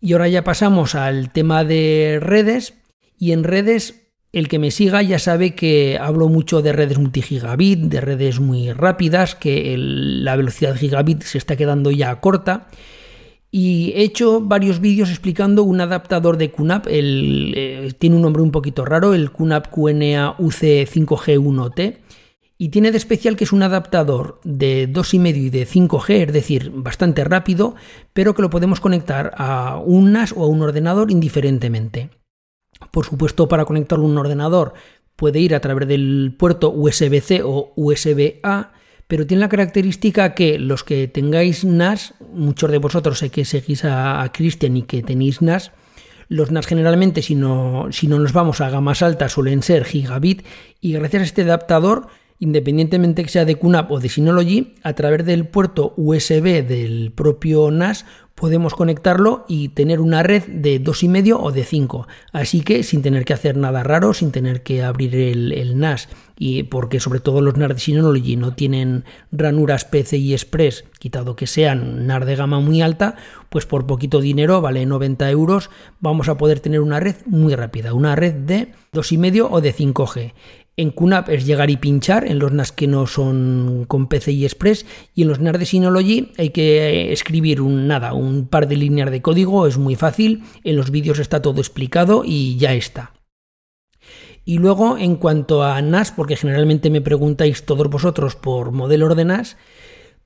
Y ahora ya pasamos al tema de redes y en redes el que me siga ya sabe que hablo mucho de redes multigigabit, de redes muy rápidas, que la velocidad gigabit se está quedando ya corta. Y he hecho varios vídeos explicando un adaptador de QNAP, el, eh, tiene un nombre un poquito raro, el QNAP QNA UC5G1T. Y tiene de especial que es un adaptador de 2,5 y de 5G, es decir, bastante rápido, pero que lo podemos conectar a un NAS o a un ordenador indiferentemente. Por supuesto, para conectarlo a un ordenador puede ir a través del puerto USB-C o USB-A, pero tiene la característica que los que tengáis NAS, muchos de vosotros sé que seguís a, Christian y que tenéis NAS, los NAS generalmente, si no, si no nos vamos a gamas altas, suelen ser gigabit y gracias a este adaptador, independientemente que sea de QNAP o de Synology, a través del puerto USB del propio NAS podemos conectarlo y tener una red de 2,5 o de 5. Así que sin tener que hacer nada raro, sin tener que abrir el, NAS, y porque sobre todo los NAS de Synology no tienen ranuras PCI Express, quitado que sean NAS de gama muy alta, pues por poquito dinero, vale 90 euros, vamos a poder tener una red muy rápida, una red de 2,5 o de 5G. En QNAP es llegar y pinchar en los NAS que no son con PCI Express y en los NAS de Synology hay que escribir un nada, un par de líneas de código, es muy fácil, en los vídeos está todo explicado y ya está. Y luego en cuanto a NAS, porque generalmente me preguntáis todos vosotros por modelo de NAS,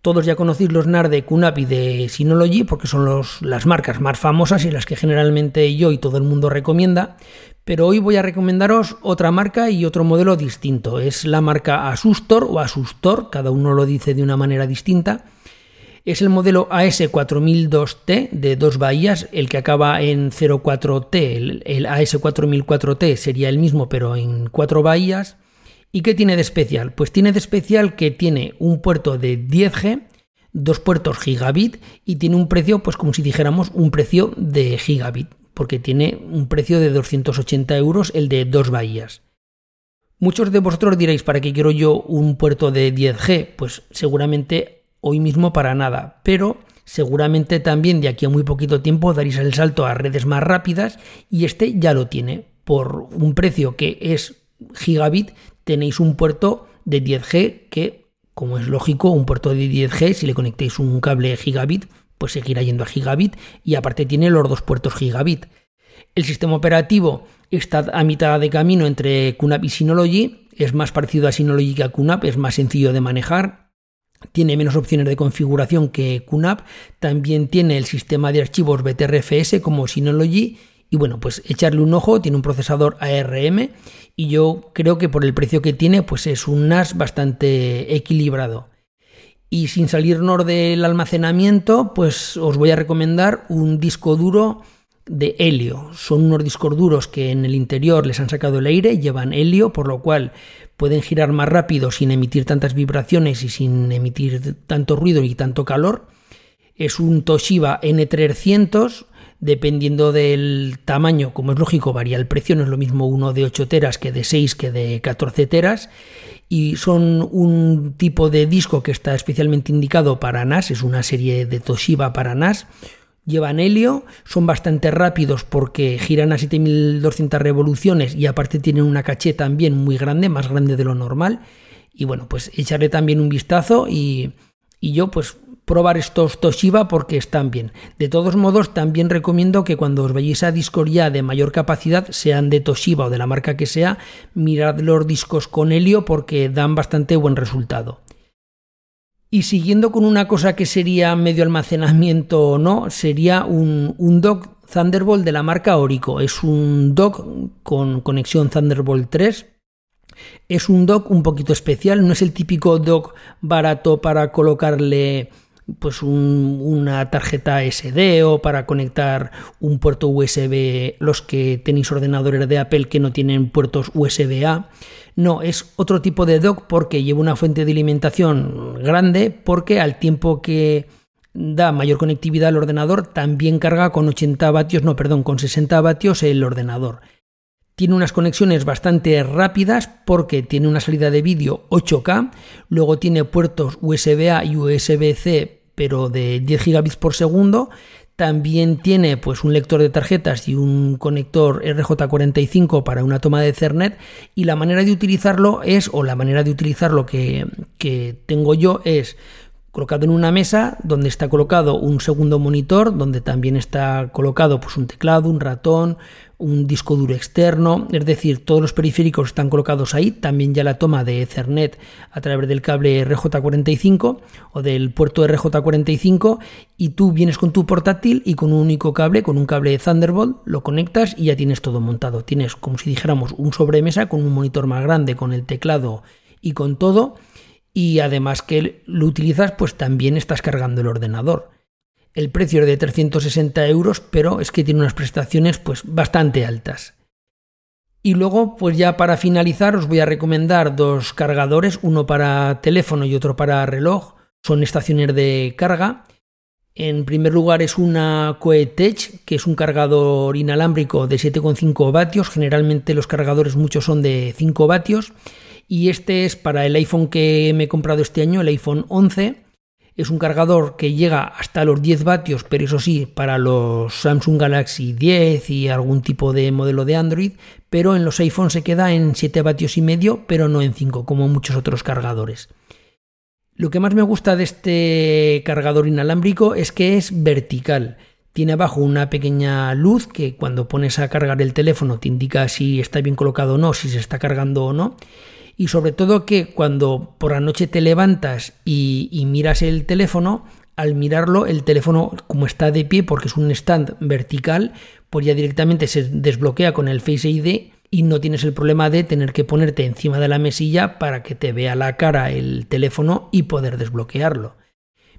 todos ya conocéis los NAR de QNAP y de Synology porque son las marcas más famosas y las que generalmente yo y todo el mundo recomienda. Pero hoy voy a recomendaros otra marca y otro modelo distinto. Es la marca Asustor o Asustor, cada uno lo dice de una manera distinta. Es el modelo AS4002T de dos bahías, el que acaba en 04T, el, el AS4004T sería el mismo pero en cuatro bahías. ¿Y qué tiene de especial? Pues tiene de especial que tiene un puerto de 10G, dos puertos gigabit y tiene un precio, pues como si dijéramos un precio de gigabit, porque tiene un precio de 280 euros el de dos bahías. Muchos de vosotros diréis, ¿para qué quiero yo un puerto de 10G? Pues seguramente hoy mismo para nada, pero seguramente también de aquí a muy poquito tiempo daréis el salto a redes más rápidas y este ya lo tiene por un precio que es gigabit tenéis un puerto de 10G que, como es lógico, un puerto de 10G, si le conectéis un cable gigabit, pues seguirá yendo a gigabit y aparte tiene los dos puertos gigabit. El sistema operativo está a mitad de camino entre QNAP y Synology, es más parecido a Synology que a QNAP, es más sencillo de manejar, tiene menos opciones de configuración que QNAP, también tiene el sistema de archivos BTRFS como Synology. Y bueno, pues echarle un ojo, tiene un procesador ARM y yo creo que por el precio que tiene, pues es un NAS bastante equilibrado. Y sin salirnos del almacenamiento, pues os voy a recomendar un disco duro de helio. Son unos discos duros que en el interior les han sacado el aire, llevan helio, por lo cual pueden girar más rápido sin emitir tantas vibraciones y sin emitir tanto ruido y tanto calor. Es un Toshiba N300 dependiendo del tamaño, como es lógico, varía el precio, no es lo mismo uno de 8 teras que de 6 que de 14 teras y son un tipo de disco que está especialmente indicado para NAS, es una serie de Toshiba para NAS. Llevan helio, son bastante rápidos porque giran a 7200 revoluciones y aparte tienen una caché también muy grande, más grande de lo normal. Y bueno, pues echarle también un vistazo y, y yo pues probar estos Toshiba porque están bien. De todos modos, también recomiendo que cuando os vayáis a discos ya de mayor capacidad, sean de Toshiba o de la marca que sea, mirad los discos con helio porque dan bastante buen resultado. Y siguiendo con una cosa que sería medio almacenamiento o no, sería un, un dock Thunderbolt de la marca Orico. Es un dock con conexión Thunderbolt 3 es un dock un poquito especial, no es el típico dock barato para colocarle pues una tarjeta SD o para conectar un puerto USB, los que tenéis ordenadores de Apple que no tienen puertos USB-A. No, es otro tipo de dock porque lleva una fuente de alimentación grande porque al tiempo que da mayor conectividad al ordenador también carga con 80 vatios, no, perdón, con 60 vatios el ordenador. Tiene unas conexiones bastante rápidas porque tiene una salida de vídeo 8K, luego tiene puertos USB-A y USB-C pero de 10 gigabits por segundo. También tiene pues un lector de tarjetas y un conector RJ45 para una toma de Ethernet y la manera de utilizarlo es, o la manera de utilizarlo que, que tengo yo es colocado en una mesa donde está colocado un segundo monitor, donde también está colocado pues, un teclado, un ratón, un disco duro externo, es decir, todos los periféricos están colocados ahí, también ya la toma de Ethernet a través del cable RJ45 o del puerto RJ45 y tú vienes con tu portátil y con un único cable, con un cable Thunderbolt, lo conectas y ya tienes todo montado. Tienes como si dijéramos un sobremesa con un monitor más grande, con el teclado y con todo y además que lo utilizas pues también estás cargando el ordenador. El precio es de 360 euros, pero es que tiene unas prestaciones pues bastante altas. Y luego, pues ya para finalizar, os voy a recomendar dos cargadores, uno para teléfono y otro para reloj. Son estaciones de carga. En primer lugar es una Coetech, que es un cargador inalámbrico de 7,5 vatios. Generalmente los cargadores muchos son de 5 vatios y este es para el iPhone que me he comprado este año, el iPhone 11. Es un cargador que llega hasta los 10 vatios, pero eso sí, para los Samsung Galaxy 10 y algún tipo de modelo de Android, pero en los iPhones se queda en 7 vatios y medio, pero no en 5, como muchos otros cargadores. Lo que más me gusta de este cargador inalámbrico es que es vertical. Tiene abajo una pequeña luz que cuando pones a cargar el teléfono te indica si está bien colocado o no, si se está cargando o no y sobre todo que cuando por la noche te levantas y, miras el teléfono, al mirarlo el teléfono como está de pie porque es un stand vertical, pues ya directamente se desbloquea con el Face ID y no tienes el problema de tener que ponerte encima de la mesilla para que te vea la cara el teléfono y poder desbloquearlo.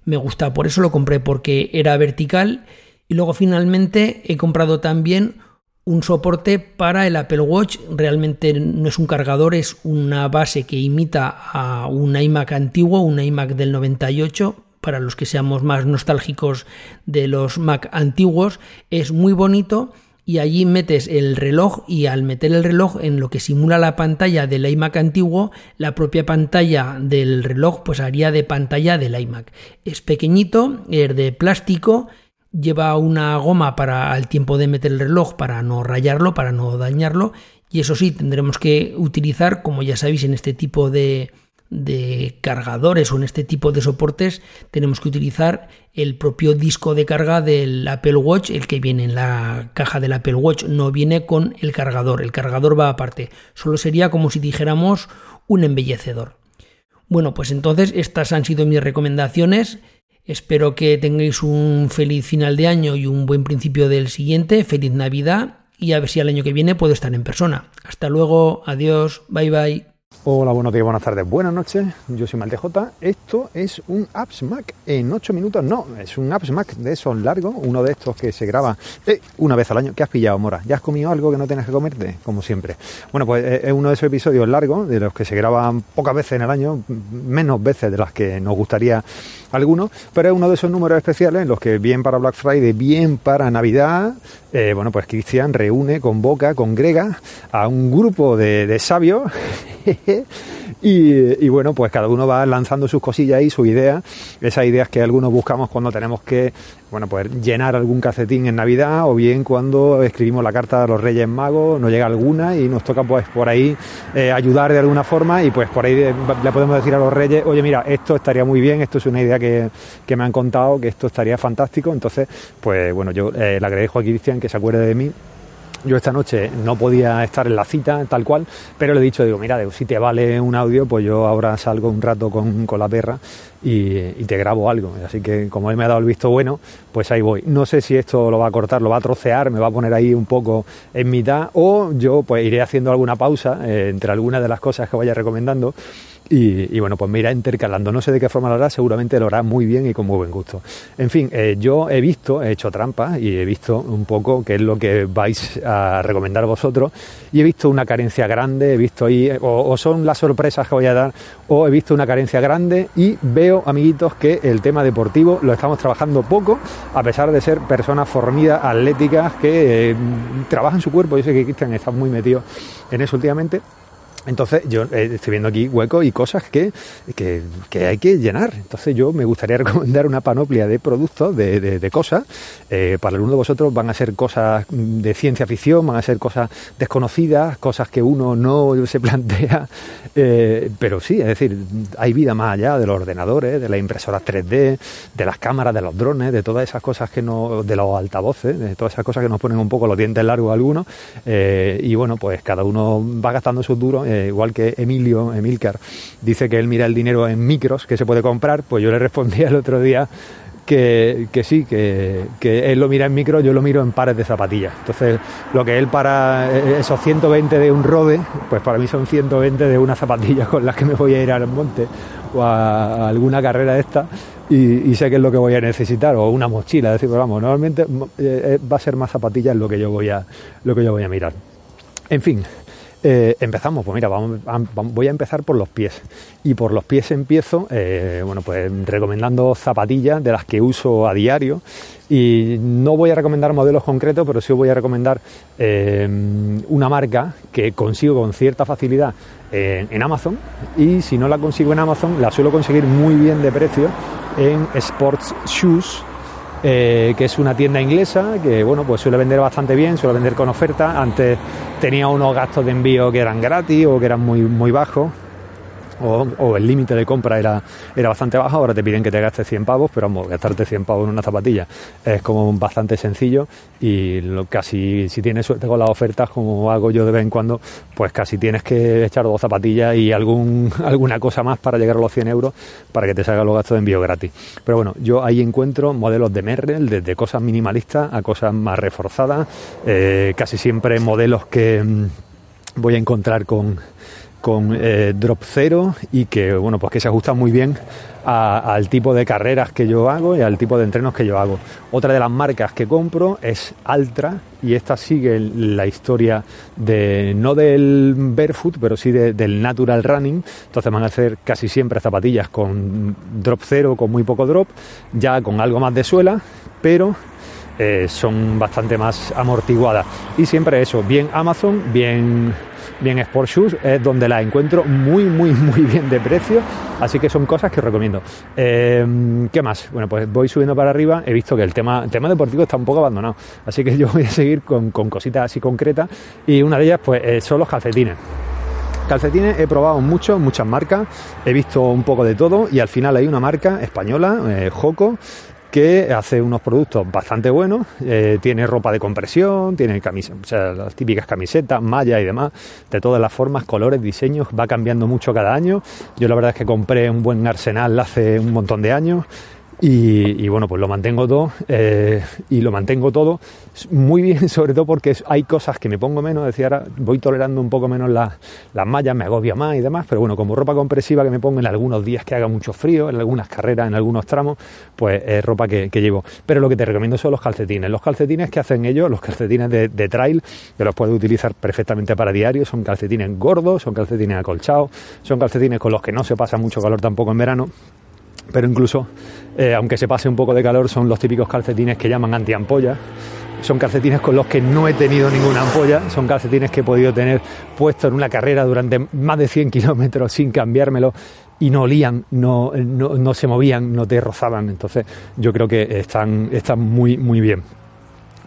Me gusta, por eso lo compré porque era vertical y luego finalmente he comprado también un soporte para el Apple Watch. Realmente no es un cargador, es una base que imita a un iMac antiguo, un iMac del 98. Para los que seamos más nostálgicos de los Mac antiguos, es muy bonito y allí metes el reloj y al meter el reloj en lo que simula la pantalla del iMac antiguo, la propia pantalla del reloj pues haría de pantalla del iMac. Es pequeñito, es de plástico lleva una goma para el tiempo de meter el reloj para no rayarlo, para no dañarlo. Y eso sí, tendremos que utilizar, como ya sabéis, en este tipo de, de cargadores o en este tipo de soportes, tenemos que utilizar el propio disco de carga del Apple Watch, el que viene en la caja del Apple Watch, no viene con el cargador, el cargador va aparte, solo sería como si dijéramos un embellecedor. Bueno, pues entonces estas han sido mis recomendaciones. Espero que tengáis un feliz final de año y un buen principio del siguiente. Feliz Navidad y a ver si al año que viene puedo estar en persona. Hasta luego, adiós, bye bye. Hola, buenos días, buenas tardes, buenas noches. Yo soy J. Esto es un Apps Mac en 8 minutos. No, es un Apps Mac de esos largos, uno de estos que se graba eh, una vez al año. ¿Qué has pillado, Mora? ¿Ya has comido algo que no tienes que comerte? Como siempre. Bueno, pues eh, es uno de esos episodios largos, de los que se graban pocas veces en el año, menos veces de las que nos gustaría algunos, pero es uno de esos números especiales en los que bien para Black Friday, bien para Navidad, eh, bueno, pues Cristian reúne, convoca, congrega a un grupo de sabios [laughs] y, bueno, pues cada uno va lanzando sus cosillas y sus ideas, esas ideas que algunos buscamos cuando tenemos que, bueno, pues llenar algún calcetín en Navidad o bien cuando escribimos la carta a los Reyes Magos, nos llega alguna y nos toca pues por ahí eh, ayudar de alguna forma y pues por ahí le podemos decir a los Reyes, oye mira, esto estaría muy bien, esto es una idea que, que me han contado, que esto estaría fantástico, entonces pues bueno, yo eh, le agradezco a Cristian que se acuerde de mí yo esta noche no podía estar en la cita tal cual, pero le he dicho, digo, mira, si te vale un audio, pues yo ahora salgo un rato con, con la perra y, te grabo algo. Así que como él me ha dado el visto bueno, pues ahí voy. No sé si esto lo va a cortar, lo va a trocear, me va a poner ahí un poco en mitad o yo pues iré haciendo alguna pausa eh, entre algunas de las cosas que vaya recomendando. Y, bueno, pues me irá intercalando. No sé de qué forma lo hará, seguramente lo hará muy bien y con muy buen gusto. En fin, eh, yo he visto, he hecho trampas y he visto un poco qué es lo que vais a recomendar vosotros. Y he visto una carencia grande, he visto ahí, o, o son las sorpresas que voy a dar, o he visto una carencia grande y veo, amiguitos, que el tema deportivo lo estamos trabajando poco, a pesar de ser personas formidas, atléticas, que eh, trabajan su cuerpo. Yo sé que Cristian está muy metido en eso últimamente. Entonces yo eh, estoy viendo aquí huecos y cosas que, que, hay que llenar. Entonces yo me gustaría [laughs] recomendar una panoplia de productos, de, de, cosas. Eh, para algunos de vosotros van a ser cosas de ciencia ficción, van a ser cosas desconocidas, cosas que uno no [laughs] se plantea. Eh, pero sí, es decir, hay vida más allá de los ordenadores, de las impresoras 3D, de las cámaras, de los drones, de todas esas cosas que no, de los altavoces, de todas esas cosas que nos ponen un poco los dientes largos a algunos. Eh, y bueno, pues cada uno va gastando sus duros eh, igual que Emilio, Emilcar, dice que él mira el dinero en micros que se puede comprar, pues yo le respondí el otro día que, que sí, que, que, él lo mira en micro, yo lo miro en pares de zapatillas. Entonces, lo que él para esos 120 de un rode, pues para mí son 120 de una zapatilla con las que me voy a ir al monte o a, alguna carrera esta. Y, y, sé que es lo que voy a necesitar o una mochila, es decir, pues vamos, normalmente eh, va a ser más zapatillas lo que yo voy a lo que yo voy a mirar. En fin, eh, empezamos, pues mira, voy a empezar por los pies. Y por los pies empiezo, eh, bueno, pues recomendando zapatillas de las que uso a diario. Y no voy a recomendar modelos concretos, pero sí voy a recomendar eh, una marca que consigo con cierta facilidad en Amazon. Y si no la consigo en Amazon, la suelo conseguir muy bien de precio en Sports Shoes eh, que es una tienda inglesa que bueno pues suele vender bastante bien, suele vender con oferta. Antes tenía unos gastos de envío que eran gratis o que eran muy, muy bajos. O, el límite de compra era, era bastante bajo, ahora te piden que te gastes 100 pavos, pero vamos, gastarte 100 pavos en una zapatilla es como bastante sencillo y lo, casi si tienes suerte con las ofertas, como hago yo de vez en cuando, pues casi tienes que echar dos zapatillas y algún, [laughs] alguna cosa más para llegar a los 100 euros para que te salga los gastos de envío gratis. Pero bueno, yo ahí encuentro modelos de Merrell, desde cosas minimalistas a cosas más reforzadas, eh, casi siempre modelos que mmm, voy a encontrar con con eh, drop cero y que bueno pues que se ajusta muy bien al tipo de carreras que yo hago y al tipo de entrenos que yo hago. Otra de las marcas que compro es Altra y esta sigue la historia de no del barefoot pero sí de, del natural running. Entonces van a hacer casi siempre zapatillas con drop cero, con muy poco drop, ya con algo más de suela, pero eh, son bastante más amortiguadas. Y siempre eso, bien Amazon, bien bien Sport Shoes, es donde la encuentro muy, muy, muy bien de precio. Así que son cosas que os recomiendo. Eh, ¿Qué más? Bueno, pues voy subiendo para arriba. He visto que el tema, el tema deportivo está un poco abandonado. Así que [laughs] yo voy a seguir con, con cositas así concretas. Y una de ellas, pues, eh, son los calcetines. Calcetines he probado muchos, muchas marcas, he visto un poco de todo y al final hay una marca española, eh, Joco, que hace unos productos bastante buenos, eh, tiene ropa de compresión, tiene camisas, o sea, las típicas camisetas, mallas y demás, de todas las formas, colores, diseños, va cambiando mucho cada año. Yo la verdad es que compré un buen arsenal hace un montón de años Y, bueno, pues lo mantengo todo eh, y lo mantengo todo muy bien, [laughs] sobre todo porque hay cosas que me pongo menos, decía ahora voy tolerando un poco menos las, las mallas, me agobia más y demás, pero bueno, como ropa compresiva que me pongo en algunos días que haga mucho frío, en algunas carreras, en algunos tramos, pues es ropa que, llevo. Pero lo que te recomiendo son los calcetines. Los calcetines que hacen ellos, los calcetines de, de trail, que los puedes utilizar perfectamente para diario, son calcetines gordos, son calcetines acolchados, son calcetines con los que no se pasa mucho calor tampoco en verano pero incluso, eh, aunque se pase un poco de calor, son los típicos calcetines que llaman antiampolla. Son calcetines con los que no he tenido ninguna ampolla, son calcetines que he podido tener puesto en una carrera durante más de 100 [laughs] kilómetros sin cambiármelo y no olían, no, no, no, se movían, no te rozaban. Entonces yo creo que están, están muy, muy bien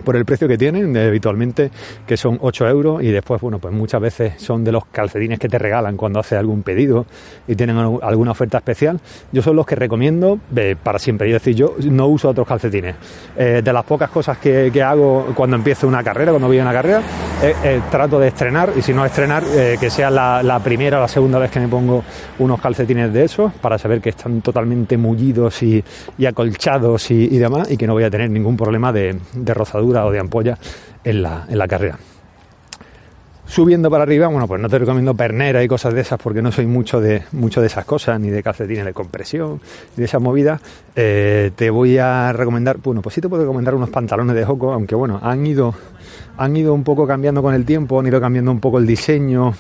por el precio que tienen habitualmente, que son 8 euros, y después, bueno, pues muchas veces son de los calcetines que te regalan cuando haces algún pedido y tienen alguna oferta especial. Yo son los que recomiendo eh, para siempre. Es decir, yo no uso otros calcetines. Eh, de las pocas cosas que, hago cuando empiezo una carrera, cuando voy a una carrera, eh, trato de estrenar, y si no estrenar, que sea la, primera o la segunda vez que me pongo unos calcetines de esos, para saber que están totalmente mullidos y, acolchados y, demás, y que no voy a tener ningún problema de rozadura o de ampolla en la, en la carrera. Subiendo para arriba, bueno, pues no te recomiendo pernera y cosas de esas porque no soy mucho de, mucho de esas cosas, ni de calcetines de compresión, ni de esas movidas. Eh, te voy a recomendar, bueno, pues sí te puedo recomendar unos pantalones de Joco, aunque bueno, han ido, han ido un poco cambiando con el tiempo, han ido cambiando un poco el diseño,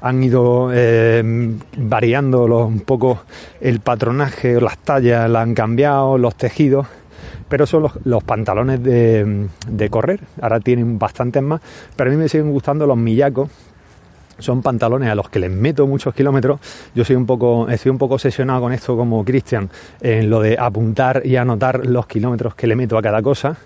han ido eh, variando un poco el patronaje, las tallas, la han cambiado, los tejidos pero son los, pantalones de, correr. Ahora tienen bastantes más, pero a mí me siguen gustando los Miyako. Son pantalones a los que les meto muchos kilómetros. Yo soy un poco, estoy un poco obsesionado con esto como Cristian, en lo de apuntar y anotar los kilómetros que le meto a cada cosa.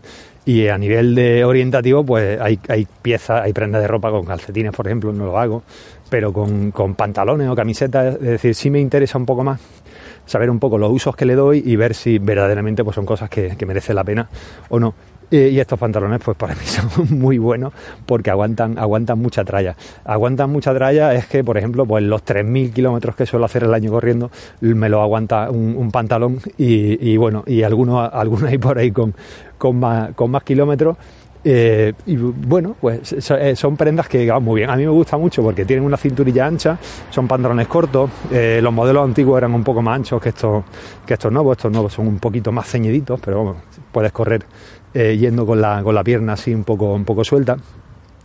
Y a nivel de orientativo, pues hay, hay piezas, hay prendas de ropa con calcetines, por ejemplo, no lo hago, pero con, con pantalones o camisetas, es decir, sí me interesa un poco más saber un poco los usos que le doy y ver si verdaderamente pues, son cosas que, merecen la pena o no. Y estos pantalones, pues para mí [laughs] son muy buenos porque aguantan, aguantan mucha tralla. Aguantan mucha tralla es que, por ejemplo, pues los 3.000 kilómetros que suelo hacer el año corriendo, me lo aguanta un, un pantalón y, y, bueno, y algunos, algunos hay por ahí con, con, más, con más kilómetros. Eh, y bueno, pues son prendas que van muy bien. A mí me gusta mucho porque tienen una cinturilla ancha, son pantalones cortos. Eh, los modelos antiguos eran un poco más anchos que estos, que estos nuevos. Estos nuevos son un poquito más ceñiditos, pero bueno, puedes correr eh, yendo con la, con la pierna así un poco, un poco suelta.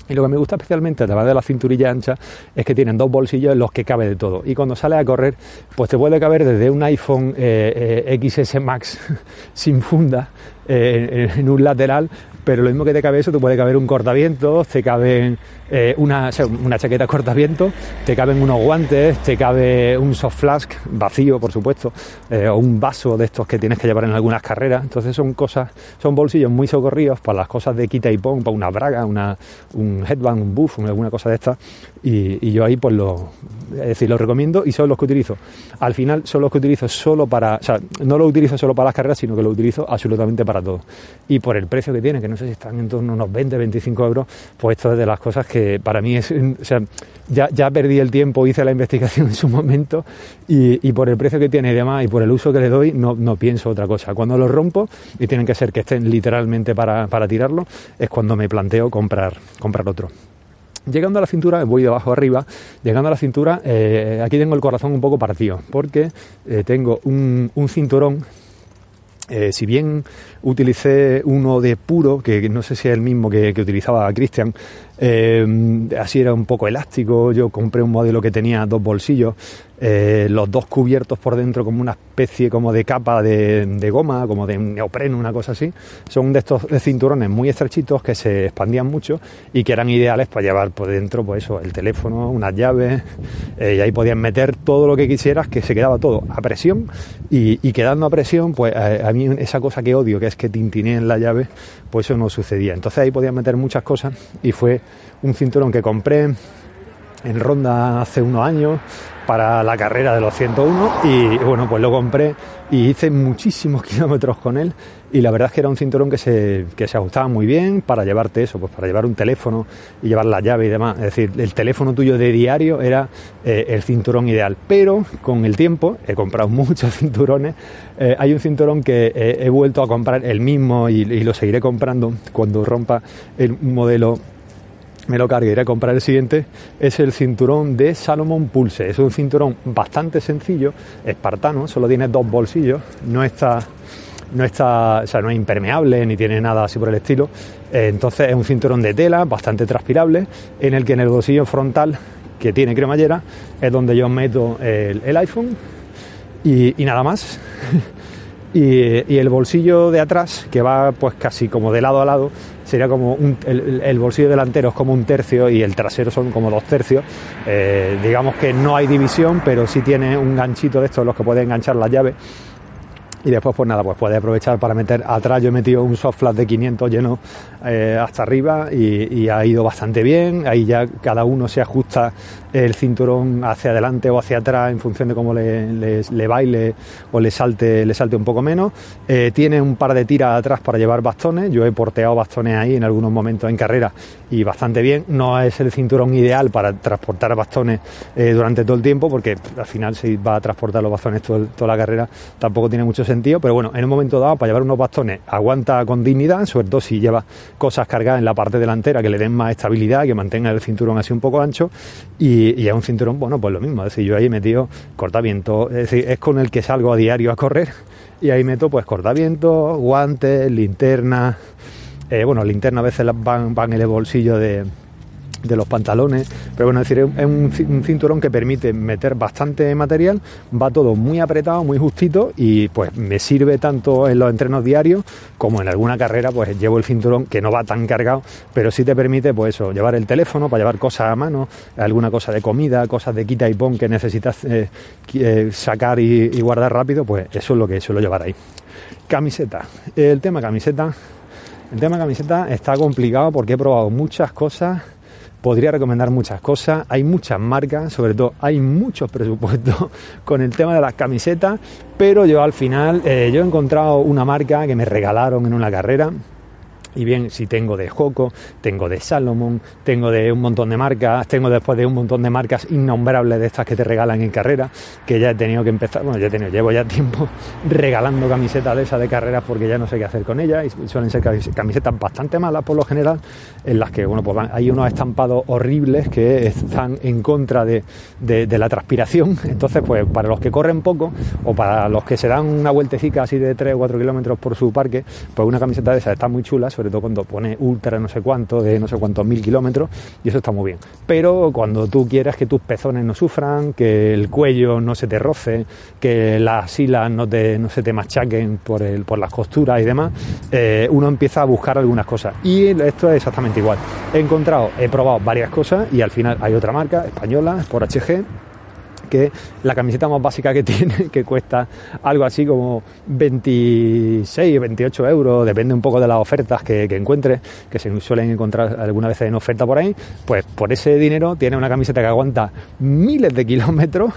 Y lo que me gusta especialmente, además de la cinturilla ancha, es que tienen dos bolsillos en los que cabe de todo. Y cuando sales a correr, pues te puede caber desde un iPhone eh, eh, XS Max [laughs] sin funda eh, en un lateral pero lo mismo que te cabe eso, te puede caber un cortavientos, te caben eh, una, o sea, una chaqueta cortavientos, te caben unos guantes, te cabe un soft flask vacío, por supuesto, eh, o un vaso de estos que tienes que llevar en algunas carreras. Entonces son cosas, son bolsillos muy socorridos para las cosas de quita y pon, para una braga, una, un headband, un buff, alguna cosa de estas. Y, yo ahí pues lo, es decir, los recomiendo y son los que utilizo. Al final son los que utilizo solo para, o sea, no lo utilizo solo para las carreras, sino que lo utilizo absolutamente para todo. Y por el precio que tiene, que no sé si están en torno a unos 20, 25 euros, pues esto es de las cosas que para mí es, [laughs] ya, ya perdí el tiempo, hice la investigación [laughs] en su momento y, por el precio que tiene y demás y por el uso que le doy, no, no pienso otra cosa. Cuando los rompo, y tienen que ser que estén literalmente para, para tirarlo, es cuando me planteo comprar, comprar otro. Llegando a la cintura, voy de abajo arriba, llegando a la cintura, eh, aquí tengo el corazón un poco partido, porque eh, tengo un, un cinturón eh, si bien utilicé uno de puro, que no sé si es el mismo que, utilizaba Cristian, eh, así era un poco elástico, yo compré un modelo que tenía dos bolsillos, eh, los dos cubiertos por dentro como una especie como de capa de, de, goma, como de neopreno, una cosa así. Son de estos cinturones muy estrechitos que se expandían mucho y que eran ideales para llevar por dentro, pues eso, el teléfono, unas llaves, eh, y ahí podías meter todo lo que quisieras, que se quedaba todo a presión y, quedando a presión, pues a, a, mí esa cosa que odio, que es que tintineen la llave, pues eso no sucedía. Entonces ahí podías meter muchas cosas y fue un cinturón que compré en Ronda hace unos años para la carrera de los 101 y bueno, pues lo compré y hice muchísimos [laughs] kilómetros con él y la verdad es que era un cinturón que se, que se ajustaba muy bien para llevarte eso, pues para llevar un teléfono y llevar la llave y demás. Es decir, el teléfono tuyo de diario era eh, el cinturón ideal, pero con el tiempo he comprado [laughs] muchos cinturones. Eh, hay un cinturón que eh, he vuelto a comprar el mismo y, y lo seguiré comprando cuando rompa el modelo me lo cargue, iré a comprar el siguiente, es el cinturón de Salomon Pulse. Es un cinturón bastante sencillo, espartano, solo tiene dos bolsillos, no está, no está, o sea, no es impermeable ni tiene nada así por el estilo. Eh, entonces es un cinturón de tela bastante transpirable, en el que en el bolsillo frontal, que tiene cremallera, es donde yo meto el, iPhone y, nada más. [laughs] Y, el bolsillo de atrás, que va pues casi como de lado a lado, sería como un, el, bolsillo delantero es como un tercio y el trasero son como dos tercios. Eh, digamos que no hay división, pero sí tiene un ganchito de estos los que puede enganchar la llave. Y después, pues nada, pues puede aprovechar para meter atrás. Yo he metido un soft flat de 500 lleno eh, hasta arriba y, ha ido bastante bien. Ahí ya cada uno se ajusta el cinturón hacia adelante o hacia atrás en función de cómo le, le, le baile o le salte, le salte un poco menos. Eh, tiene un par de tiras atrás para llevar bastones. Yo he porteado bastones ahí en algunos momentos en carrera y bastante bien. No es el cinturón ideal para transportar bastones eh, durante todo el tiempo porque al final si va a transportar los bastones todo, toda la carrera tampoco tiene mucho sentido. Pero bueno, en un momento dado para llevar unos bastones aguanta con dignidad, sobre todo si lleva cosas cargadas en la parte delantera que le den más estabilidad, que mantenga el cinturón así un poco ancho y, y, es un cinturón, bueno, pues lo mismo, es decir, yo ahí he metido cortaviento, es decir, es con el que salgo a diario a correr y ahí meto pues cortaviento, guantes, linterna, eh, bueno, linterna a veces van, van en el bolsillo de, de los pantalones, pero bueno, es decir, es un, cinturón que permite meter bastante material, va todo muy apretado, muy justito y pues me sirve tanto en los entrenos diarios como en alguna carrera, pues llevo el cinturón que no va tan cargado, pero sí te permite pues eso, llevar el teléfono para llevar cosas a mano, alguna cosa de comida, cosas de quita y pon que necesitas eh, eh, sacar y, y guardar rápido, pues eso es lo que suelo llevar ahí. Camiseta. El tema camiseta, el tema camiseta está complicado porque he probado muchas cosas podría recomendar muchas cosas, hay muchas marcas, sobre todo hay muchos presupuestos [laughs] con el tema de las camisetas, pero yo al final eh, yo he encontrado una marca que me regalaron en una carrera, y bien, si tengo de Joco, tengo de Salomon, tengo de un montón de marcas, tengo después de un montón de marcas innombrables de estas que te regalan en carrera, que ya he tenido que empezar, bueno, ya he tenido, llevo ya tiempo [laughs] regalando camisetas de esas de carreras porque ya no sé qué hacer con ellas y suelen ser camisetas bastante malas por lo general, en las que, bueno, pues van, hay unos estampados horribles que están en contra de, de, la transpiración, [laughs] entonces, pues para los que corren poco o para los que se dan una vueltecita así de 3 o 4 kilómetros por su parque, pues una camiseta de esas está muy chula, todo cuando pone ultra no sé cuánto, de no sé cuántos mil kilómetros, y eso está muy bien. Pero cuando tú quieres que tus pezones no sufran, que el cuello no se te roce, que las silas no, te, no se te machaquen por, el, por las costuras y demás, eh, uno empieza a buscar algunas cosas. Y esto es exactamente igual. He encontrado, he probado varias cosas y al final hay otra marca española, por HG, que la camiseta más básica que [laughs] tiene, que cuesta algo así como 26 o 28 euros, depende un poco de las ofertas que, que encuentre, que se suelen encontrar alguna vez en oferta por ahí, pues por ese dinero tiene una camiseta que aguanta miles de kilómetros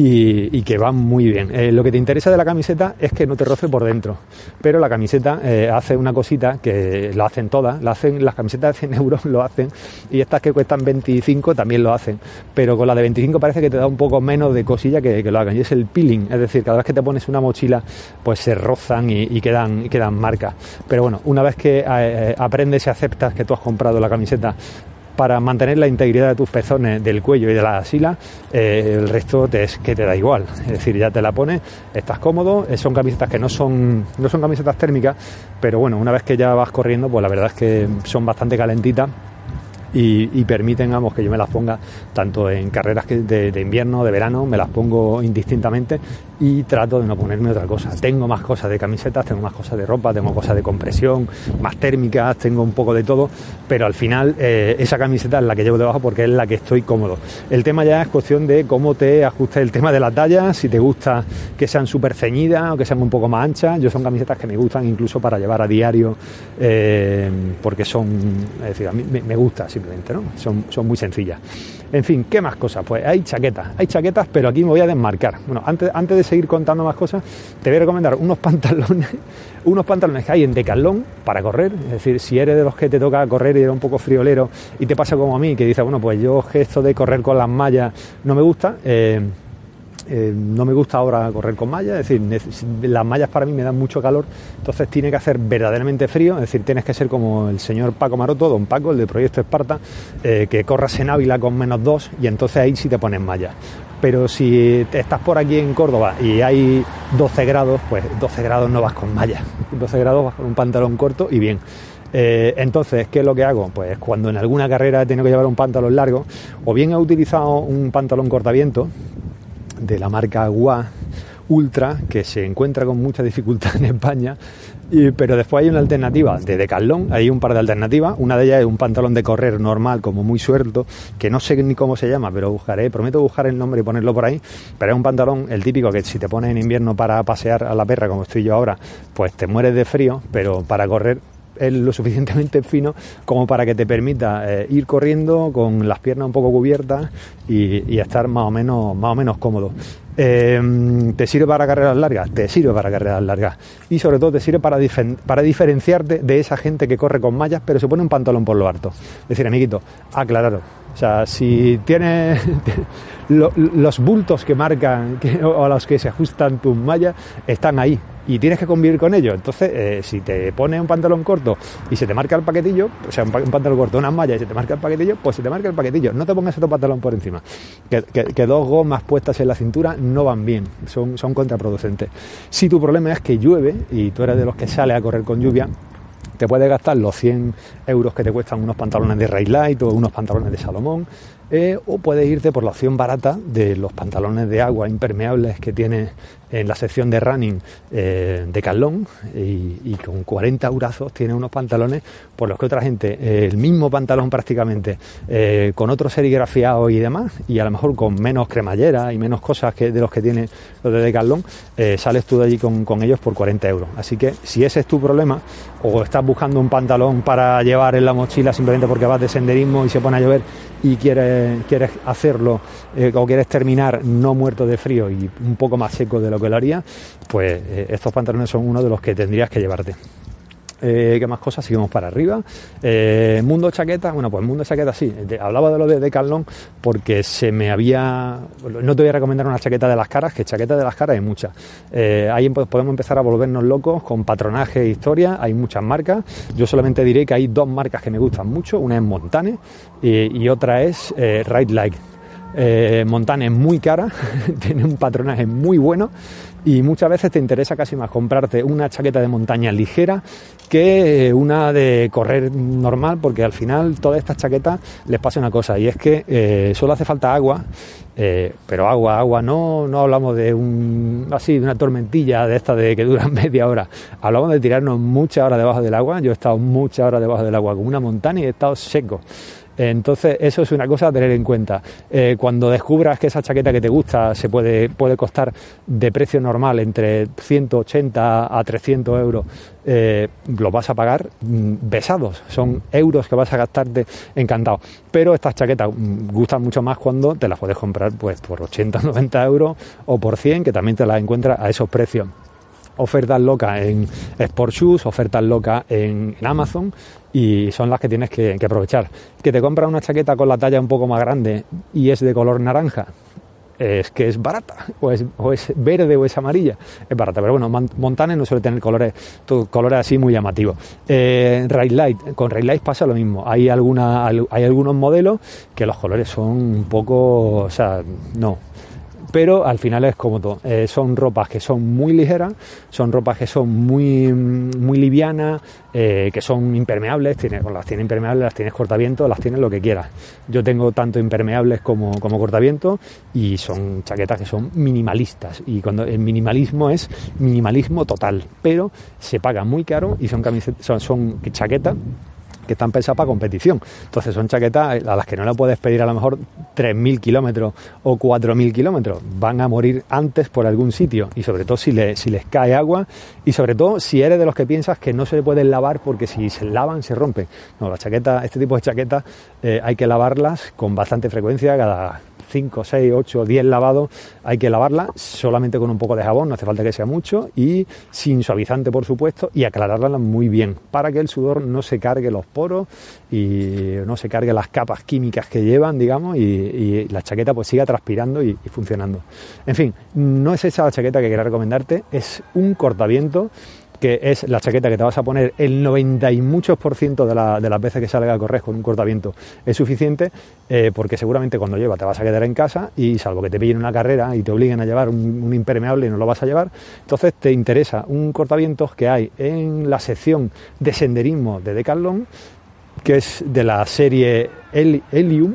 y, que va muy bien. Eh, lo que te interesa de la camiseta es que no te roce por dentro, pero la camiseta eh, hace una cosita que lo hacen todas, la hacen, las camisetas de 100 euros lo hacen y estas que cuestan 25 también lo hacen, pero con la de 25 parece que te da un poco menos de cosilla que, lo hagan y es el peeling, es decir, cada vez que te pones una mochila pues se rozan y, y quedan, y quedan marcas, pero bueno, una vez que eh, aprendes y aceptas que tú has comprado la camiseta para mantener la integridad de tus pezones, del cuello y de la asila, eh, el resto te, es que te da igual. Es decir, ya te la pones, estás cómodo, son camisetas que no son, no son camisetas térmicas, pero bueno, una vez que ya vas corriendo, pues la verdad es que son bastante calentitas. Y, permiten vamos, que yo me las ponga tanto en carreras de, de, invierno, de verano, me las pongo indistintamente y trato de no ponerme otra cosa. Tengo más cosas de camisetas, tengo más cosas de ropa, tengo cosas de compresión, más térmicas, tengo un poco de todo, pero al final eh, esa camiseta es la que llevo debajo porque es la que estoy cómodo. El tema ya es cuestión de cómo te ajustes el tema de la talla, si te gusta que sean súper ceñidas o que sean un poco más anchas. Yo son camisetas que me gustan incluso para llevar a diario eh, porque son, es decir, a mí me, gusta. Si simplemente, ¿no? Son, son muy sencillas. En fin, ¿qué más cosas? Pues hay chaquetas, hay chaquetas, pero aquí me voy a desmarcar. Bueno, antes, antes de seguir contando más cosas, te voy a recomendar unos [laughs] pantalones, unos pantalones que hay en Decathlon para correr. Es decir, si eres de los que te toca correr y eres un poco friolero y te pasa como a mí, que dices, bueno, pues yo esto de correr con las mallas no me gusta. Eh, eh, no me gusta ahora correr con mallas, es decir, las mallas para mí me dan mucho calor, entonces tiene que hacer verdaderamente frío, es decir, tienes que ser como el señor Paco Maroto, don Paco, el de Proyecto Esparta, eh, que corras en Ávila con menos dos y entonces ahí sí te pones mallas. Pero si estás por aquí en Córdoba y hay 12 grados, pues 12 grados no vas con mallas, 12 grados vas con un pantalón corto y bien. Eh, entonces, ¿qué es lo que hago? Pues cuando en alguna carrera he tenido que llevar un pantalón largo, o bien he utilizado un pantalón cortaviento, de la marca Gua Ultra, que se encuentra con mucha dificultad en España, pero después hay una alternativa de Decathlon, hay un par de alternativas, una de ellas es un pantalón de correr normal, como muy suelto, que no sé ni cómo se llama, pero buscaré, prometo buscar el nombre y ponerlo por ahí, pero es un pantalón, el típico que si te pones en invierno para pasear a la perra, como estoy yo ahora, pues te mueres de frío, pero para correr es lo suficientemente fino como para que te permita eh, ir corriendo con las piernas un poco cubiertas y, estar más o menos, más o menos cómodo. Eh, ¿Te sirve para carreras largas? Te sirve para carreras largas. Y sobre todo te sirve para, para diferenciarte de esa gente que corre con mallas pero se pone un pantalón por lo harto. Es decir, amiguito, aclararos. O sea, si tienes [laughs] los bultos que marcan o a los que se ajustan tus mallas, están ahí y tienes que convivir con ellos. Entonces, eh, si te pones un pantalón corto y se te marca el paquetillo, o sea, un, pantalón corto, unas mallas y se te marca el paquetillo, pues se te marca el paquetillo. No te pongas otro pantalón por encima. Que, dos gomas puestas en la cintura no van bien, son, son contraproducentes. Si tu problema es que llueve y tú eres de los que sale a correr con lluvia, te puedes gastar los 100 euros que te cuestan unos pantalones de Rail Light o unos pantalones de Salomón eh, o puedes irte por la opción barata de los pantalones de agua impermeables que tiene en la sección de running eh, de Carlón y, con 40 eurazos tiene unos pantalones por los que otra gente, eh, el mismo pantalón prácticamente, con otro serigrafiado y demás, y a lo mejor con menos cremallera y menos cosas que de los que tiene los de Decathlon, sales tú de allí con, con ellos por 40 euros. Así que si ese es tu problema, o estás buscando un pantalón para llevar en la mochila simplemente porque vas de senderismo y se pone a llover y quieres, quieres hacerlo eh, o quieres terminar no muerto de frío y un poco más seco de lo que lo haría, pues eh, estos pantalones son uno de los que tendrías que llevarte. Eh, ¿Qué más cosas? Seguimos para arriba. Eh, mundo chaqueta, bueno, pues mundo chaqueta sí. hablaba de lo de Decathlon porque se me había. No te voy a recomendar una chaqueta de las caras, que chaqueta de las caras hay muchas. Eh, ahí podemos empezar a volvernos locos con patronaje e historia. Hay muchas marcas. Yo solamente diré que hay dos marcas que me gustan mucho. Una es Montane y, otra es Ride Like. Montane es muy cara, [laughs] tiene un patronaje muy bueno y muchas veces te interesa casi más comprarte una chaqueta de montaña ligera que una de correr normal, porque al final todas estas chaquetas les pasa una cosa y es que eh, solo hace falta agua, eh, pero agua, agua, no, no hablamos de un así, de una tormentilla de esta de que dura [laughs] media hora, hablamos de tirarnos muchas horas debajo del agua, yo he estado muchas horas debajo del agua con una montaña y he estado seco. Entonces, eso es una cosa a tener en cuenta. Eh, cuando descubras que esa chaqueta que te gusta se puede, puede costar de precio normal entre 180 a 300 euros, eh, lo vas a pagar mm, besados. Son euros que vas a gastarte encantado. Pero estas chaquetas mm, gustan mucho más cuando te las puedes comprar pues por 80 o 90 euros o por 100, que también te las encuentras a esos precios ofertas locas en Sport Shoes, ofertas locas en, Amazon y son las que tienes que, aprovechar. Que te compras una chaqueta con la talla un poco más grande y es de color naranja, es que es barata, o es, verde o es amarilla, es barata, pero bueno, Montane no suele tener colores, colores así muy llamativos. Eh, Light, con Rail Light pasa lo mismo, hay, alguna, hay algunos modelos que los colores son un poco, o sea, no, pero al final es cómodo. Eh, son ropas que son muy ligeras, son ropas que son muy, muy livianas, eh, que son impermeables, las tienes impermeables, las tienes cortaviento, las tienes lo que quieras. Yo tengo tanto impermeables como, como cortaviento y son chaquetas que son minimalistas. Y cuando el minimalismo es minimalismo total, pero se paga muy caro y son, son, son chaquetas que están pensadas para competición. Entonces son chaquetas a las que no le puedes pedir a lo mejor 3.000 kilómetros o 4.000 kilómetros. Van a morir antes por algún sitio y sobre todo si, les cae agua y sobre todo si eres de los que piensas que no se pueden lavar porque si se lavan se rompen. No, las chaquetas, este tipo de chaquetas eh, hay que lavarlas con bastante frecuencia, cada 5, 6, 8, 10 lavados, hay que lavarla solamente con un poco de jabón, no hace falta que sea mucho, y sin suavizante, por supuesto, y aclararla muy bien, para que el sudor no se cargue los poros y no se cargue las capas químicas que llevan, digamos, y, la chaqueta pues siga transpirando y, y funcionando. En fin, no es esa la chaqueta que quería recomendarte, es un cortaviento que es la chaqueta que te vas a poner el 90 y muchos por ciento de, las veces que salga a correr con un cortaviento es suficiente, eh, porque seguramente cuando lleva te vas a quedar en casa y salvo que te pillen una carrera y te obliguen a llevar un, impermeable y no lo vas a llevar, entonces te interesa un cortavientos que hay en la sección de senderismo de Decathlon, que es de la serie Helium,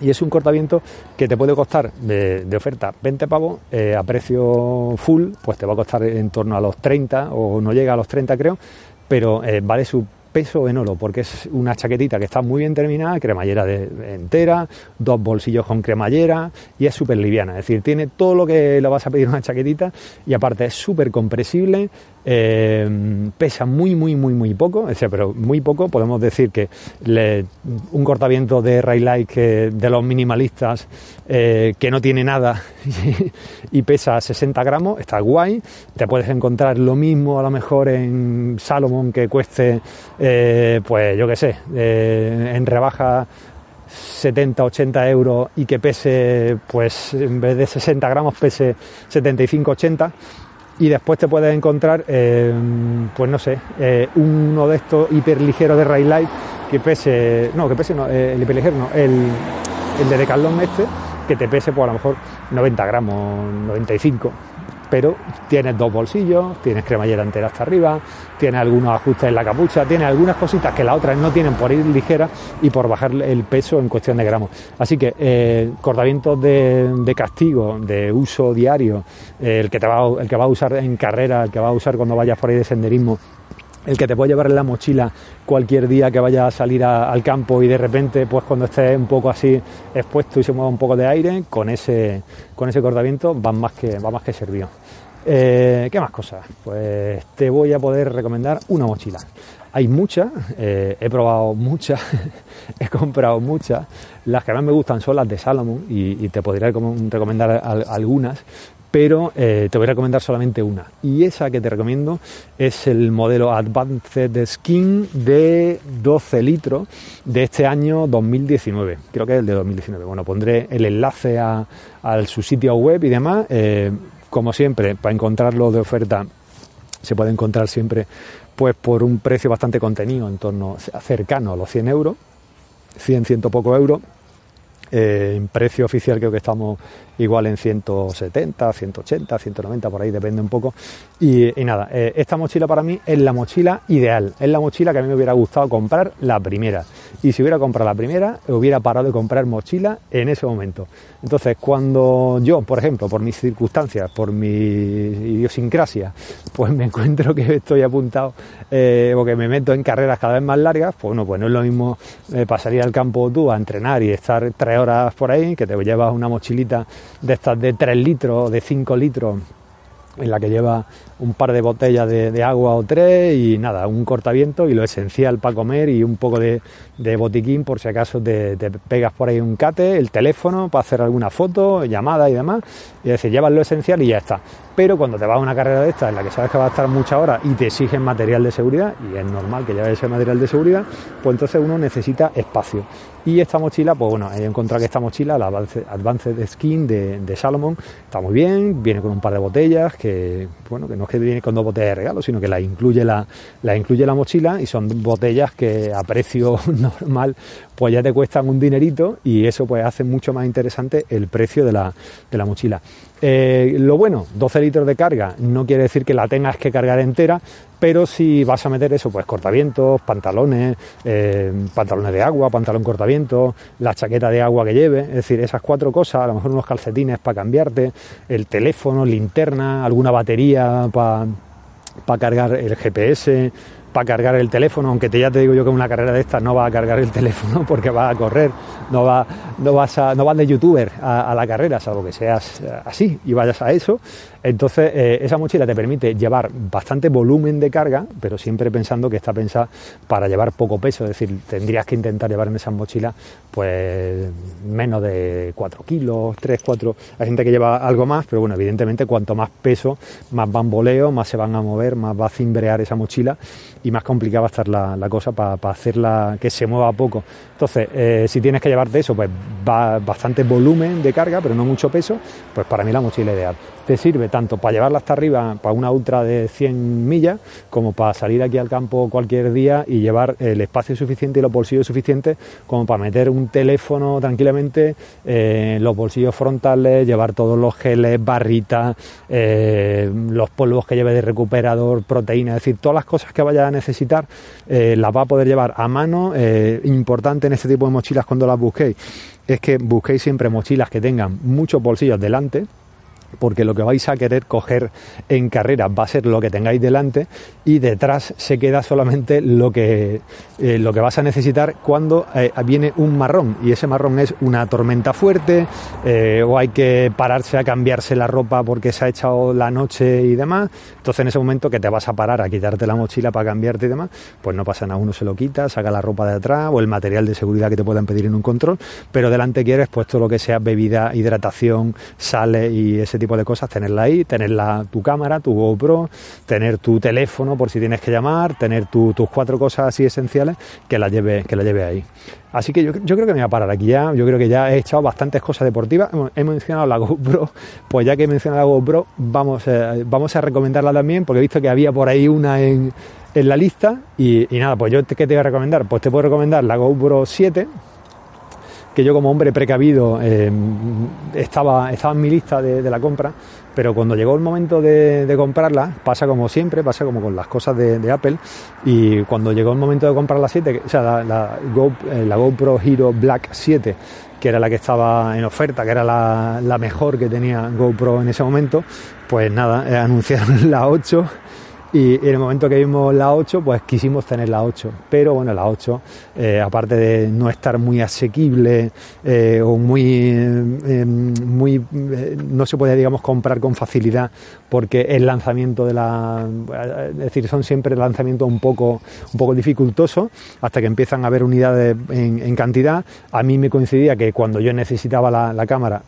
y es un cortaviento que te puede costar de, oferta 20 pavos, eh, a precio full, pues te va a costar en torno a los 30 o no llega a los 30 creo, pero eh, vale su peso en oro, porque es una chaquetita que está muy bien terminada, cremallera de, entera, dos bolsillos con cremallera y es súper liviana. Es decir, tiene todo lo que le vas a pedir una chaquetita y aparte es súper compresible, eh, pesa muy, muy, muy, muy poco, pero muy poco. Podemos decir que un cortaviento de Railight que, de los minimalistas eh, que no tiene nada [laughs] y, pesa 60 gramos, está guay. Te puedes encontrar lo mismo a lo mejor en Salomon que cueste, eh, pues yo qué sé, en rebaja 70, 80 euros y que pese, pues en vez de 60 gramos, pese 75, 80 y después te puedes encontrar, eh, pues no sé, eh, uno de estos hiperligeros de Rail que pese, no, que pese, no, eh, el hiperligero no, el, el de Decathlon este, que te pese pues a lo mejor 90 gramos, 95 pero tienes dos bolsillos, tienes cremallera entera hasta arriba, tienes algunos ajustes en la capucha, tienes algunas cositas que las otras no tienen por ir ligera y por bajar el peso en cuestión de gramos. Así que eh, cortavientos de, castigo, de uso diario, eh, el, que te va, el que va a usar en carrera, el que va a usar cuando vayas por ahí de senderismo, el que te puede llevar en la mochila cualquier día que vayas a salir al campo y de repente, pues cuando estés un poco así expuesto y se mueva un poco de aire, con ese, con ese cortamiento va más que, va más que servido. Eh, ¿Qué más cosas? Pues te voy a poder recomendar una mochila. Hay muchas, eh, he probado muchas, [laughs] he comprado muchas. Las que más me gustan son las de Salomon y, te podría recomendar algunas, pero eh, te voy a recomendar solamente una. Y esa que te recomiendo es el modelo Advanced Skin de 12 litros de este año 2019. Creo que es el de 2019. Bueno, pondré el enlace a, su sitio web y demás. Eh, como siempre, para encontrarlo de oferta se puede encontrar siempre pues por un precio bastante contenido, en torno cercano a los 100 euros, 100, ciento poco euros. Eh, en precio oficial creo que estamos igual en 170, 180, 190, por ahí depende un poco. Y, nada, eh, esta mochila para mí es la mochila ideal, es la mochila que a mí me hubiera gustado comprar la primera. Y si hubiera comprado la primera, hubiera parado de comprar mochila en ese momento. Entonces, cuando yo, por ejemplo, por mis circunstancias, por mi idiosincrasia, pues me encuentro que estoy apuntado eh, o que me meto en carreras cada vez más largas, pues bueno, pues no es lo mismo eh, pasaría al campo tú a entrenar y estar tres horas por ahí, que te llevas una mochilita de estas de 3 litros, de 5 litros, en la que lleva un par de botellas de, agua o tres y nada, un cortaviento y lo esencial para comer y un poco de, botiquín por si acaso te, pegas por ahí un cate, el teléfono para hacer alguna foto, llamada y demás. Y decir, llevas lo esencial y ya está. Pero cuando te vas a una carrera de esta en la que sabes que va a estar muchas horas y te exigen material de seguridad, y es normal que lleves ese material de seguridad, pues entonces uno necesita espacio. Y esta mochila, pues bueno, he encontrado que esta mochila, la Advanced Skin de, de Salomon, está muy bien, viene con un par de botellas que, bueno, que no que viene con dos botellas de regalo, sino que la incluye la, la incluye la mochila y son botellas que a precio [laughs] normal pues ya te cuestan un dinerito y eso pues hace mucho más interesante el precio de la, de la mochila. Eh, lo bueno, 12 litros de carga, no quiere decir que la tengas que cargar entera, pero si vas a meter eso, pues cortavientos, pantalones, eh, pantalones de agua, pantalón cortavientos, la chaqueta de agua que lleve, es decir, esas cuatro cosas, a lo mejor unos calcetines para cambiarte, el teléfono, linterna, alguna batería para cargar el GPS, para cargar el teléfono, aunque te, ya te digo yo que en una carrera de estas no va a cargar el teléfono [laughs] porque va a correr, no, va, no, vas, a, no vas de youtuber a, a la carrera, salvo que seas así y vayas a eso. Entonces, eh, esa mochila te permite llevar bastante volumen de carga, pero siempre pensando que está pensada para llevar poco peso, es decir, tendrías que intentar llevar en esas mochilas pues menos de 4 kilos, 3, 4. Hay gente que lleva algo más, pero bueno, evidentemente cuanto más peso, más bamboleo, más se van a mover, más va a cimbrear esa mochila y más complicada va a estar la, cosa para hacerla que se mueva poco. Entonces, eh, si tienes que llevarte eso, pues va bastante volumen de carga, pero no mucho peso, pues para mí la mochila ideal te sirve tanto para llevarla hasta arriba, para una ultra de 100 millas, como para salir aquí al campo cualquier día y llevar el espacio suficiente y los bolsillos suficientes como para meter un teléfono tranquilamente eh, en los bolsillos frontales, llevar todos los geles, barritas, eh, los polvos que lleve de recuperador, proteína, es decir, todas las cosas que vaya a necesitar eh, las va a poder llevar a mano. importante en este tipo de mochilas cuando las busquéis es que busquéis siempre mochilas que tengan muchos bolsillos delante, porque lo que vais a querer coger en carrera va a ser lo que tengáis delante y detrás se queda solamente lo que, eh, lo que vas a necesitar cuando eh, viene un marrón. Y ese marrón es una tormenta fuerte eh, o hay que pararse a cambiarse la ropa porque se ha echado la noche y demás. Entonces en ese momento que te vas a parar a quitarte la mochila para cambiarte y demás pues no pasa nada, uno se lo quita, saca la ropa de atrás o el material de seguridad que te puedan pedir en un control. Pero delante quieres puesto lo que sea bebida, hidratación, sale y ese tipo de cosas, tenerla ahí, tener tu cámara, tu GoPro, tener tu teléfono por si tienes que llamar, tener tus cuatro cosas así esenciales que la lleve, que la lleve ahí. Así que yo, creo que me voy a parar aquí ya, yo creo que ya he echado bastantes cosas deportivas, he mencionado la GoPro, [laughs] pues ya que he mencionado la GoPro, vamos, eh, vamos a recomendarla también, porque he visto que había por ahí una en, en la lista y, nada, pues yo ¿qué te voy a recomendar? Pues te puedo recomendar la GoPro 7, que yo como hombre precavido eh, estaba, estaba en mi lista de, la compra, pero cuando llegó el momento de, comprarla, pasa como siempre, pasa como con las cosas de, Apple, y cuando llegó el momento de comprar la 7, o sea, la, la, eh, la GoPro Hero Black 7, que era la que estaba en oferta, que era la, la mejor que tenía GoPro en ese momento, pues nada, eh, anunciaron [laughs] la 8 y, en el momento que vimos la 8, pues quisimos tener la 8. Pero bueno, la 8, eh, aparte de no estar muy asequible eh, o muy, eh, muy no se puede, digamos, comprar con facilidad porque el lanzamiento de la, es decir, son siempre lanzamientos un poco, un poco dificultosos hasta que empiezan a haber unidades en, cantidad. A mí me coincidía que cuando yo necesitaba la cámara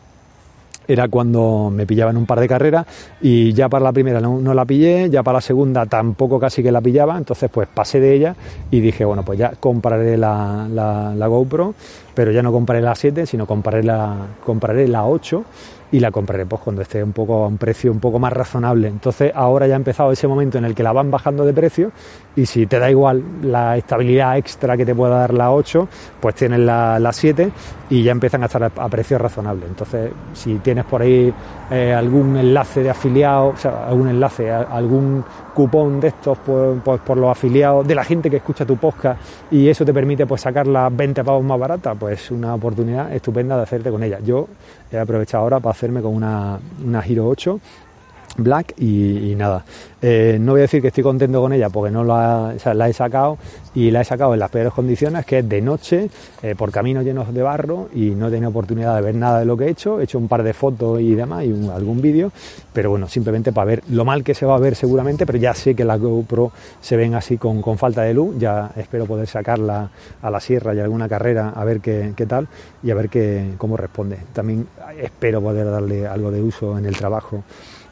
era cuando me pillaba en un par de carreras y ya para la primera no, la pillé, ya para la segunda tampoco casi que la pillaba, entonces pues pasé de ella y dije, bueno, pues ya compraré la, la GoPro, pero ya no compraré la 7, sino compraré la, compraré la 8 y la compraré pues cuando esté un poco a un precio un poco más razonable. Entonces ahora ya ha empezado ese momento en el que la van bajando de precio y si te da igual la estabilidad extra que te pueda dar la 8, pues tienes la, la 7 y ya empiezan a estar a, precio razonable. Entonces si tienes por ahí eh, algún enlace de afiliado, o sea, algún enlace, algún cupón de estos por, por, los afiliados, de la gente que escucha tu podcast y eso te permite pues sacar las 20 pavos más baratas, pues una oportunidad estupenda de hacerte con ella. Yo he aprovechado ahora para hacerme con una, una Giro 8 Black y, nada. Eh, no voy a decir que estoy contento con ella porque no la, he sacado y la he sacado en las peores condiciones, que es de noche, eh, por caminos llenos de barro y no he tenido oportunidad de ver nada de lo que he hecho. He hecho un par de fotos y demás y algún vídeo, pero bueno, simplemente para ver lo mal que se va a ver seguramente, pero ya sé que las GoPro se ven así con, con falta de luz. Ya espero poder sacarla a la sierra y alguna carrera a ver qué, qué tal y a ver qué, cómo responde. También espero poder darle algo de uso en el trabajo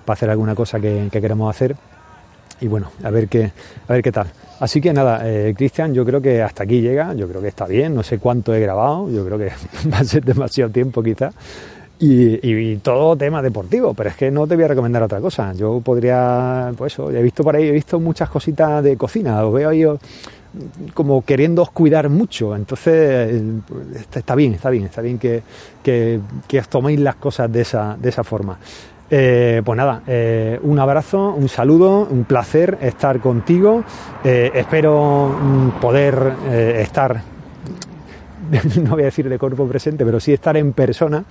para hacer alguna cosa que, queremos hacer y bueno, a ver qué, a ver qué tal. Así que nada, eh, Cristian, yo creo que hasta aquí llega, yo creo que está bien, no sé cuánto he grabado, yo creo que [laughs] va a ser demasiado tiempo quizás. Y, todo tema deportivo, pero es que no te voy a recomendar otra cosa. Yo podría, pues eso, he visto por ahí, he visto muchas cositas de cocina, os veo ahí como queriendo cuidar mucho. Entonces, eh, está, bien, está bien, está bien que, que, que os toméis las cosas de esa, de esa forma. Eh, pues nada, eh, un abrazo, un saludo, un placer estar contigo. Eh, espero mm, poder estar [laughs] no voy a decir de cuerpo presente, pero sí estar en persona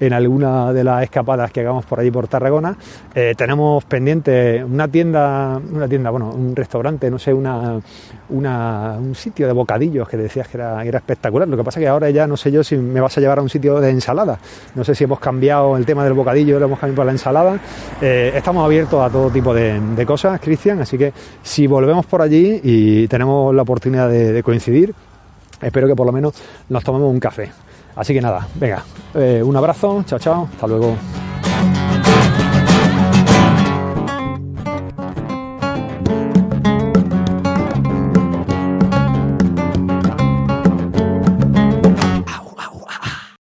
en alguna de las escapadas que hagamos por allí por Tarragona. Eh, tenemos pendiente una tienda, una tienda, bueno, un restaurante, no sé, una, una, un sitio de bocadillos que decías que era, espectacular. Lo que pasa que ahora ya no sé yo si me vas a llevar a un sitio de ensalada. No sé si hemos cambiado el tema del bocadillo, lo hemos cambiado por la ensalada. Eh, estamos abiertos a todo tipo de, de cosas, Cristian, así que si volvemos por allí y tenemos la oportunidad de coincidir, espero que por lo menos nos tomemos un café. Así que nada, venga, eh, un abrazo, chao, chao, hasta luego.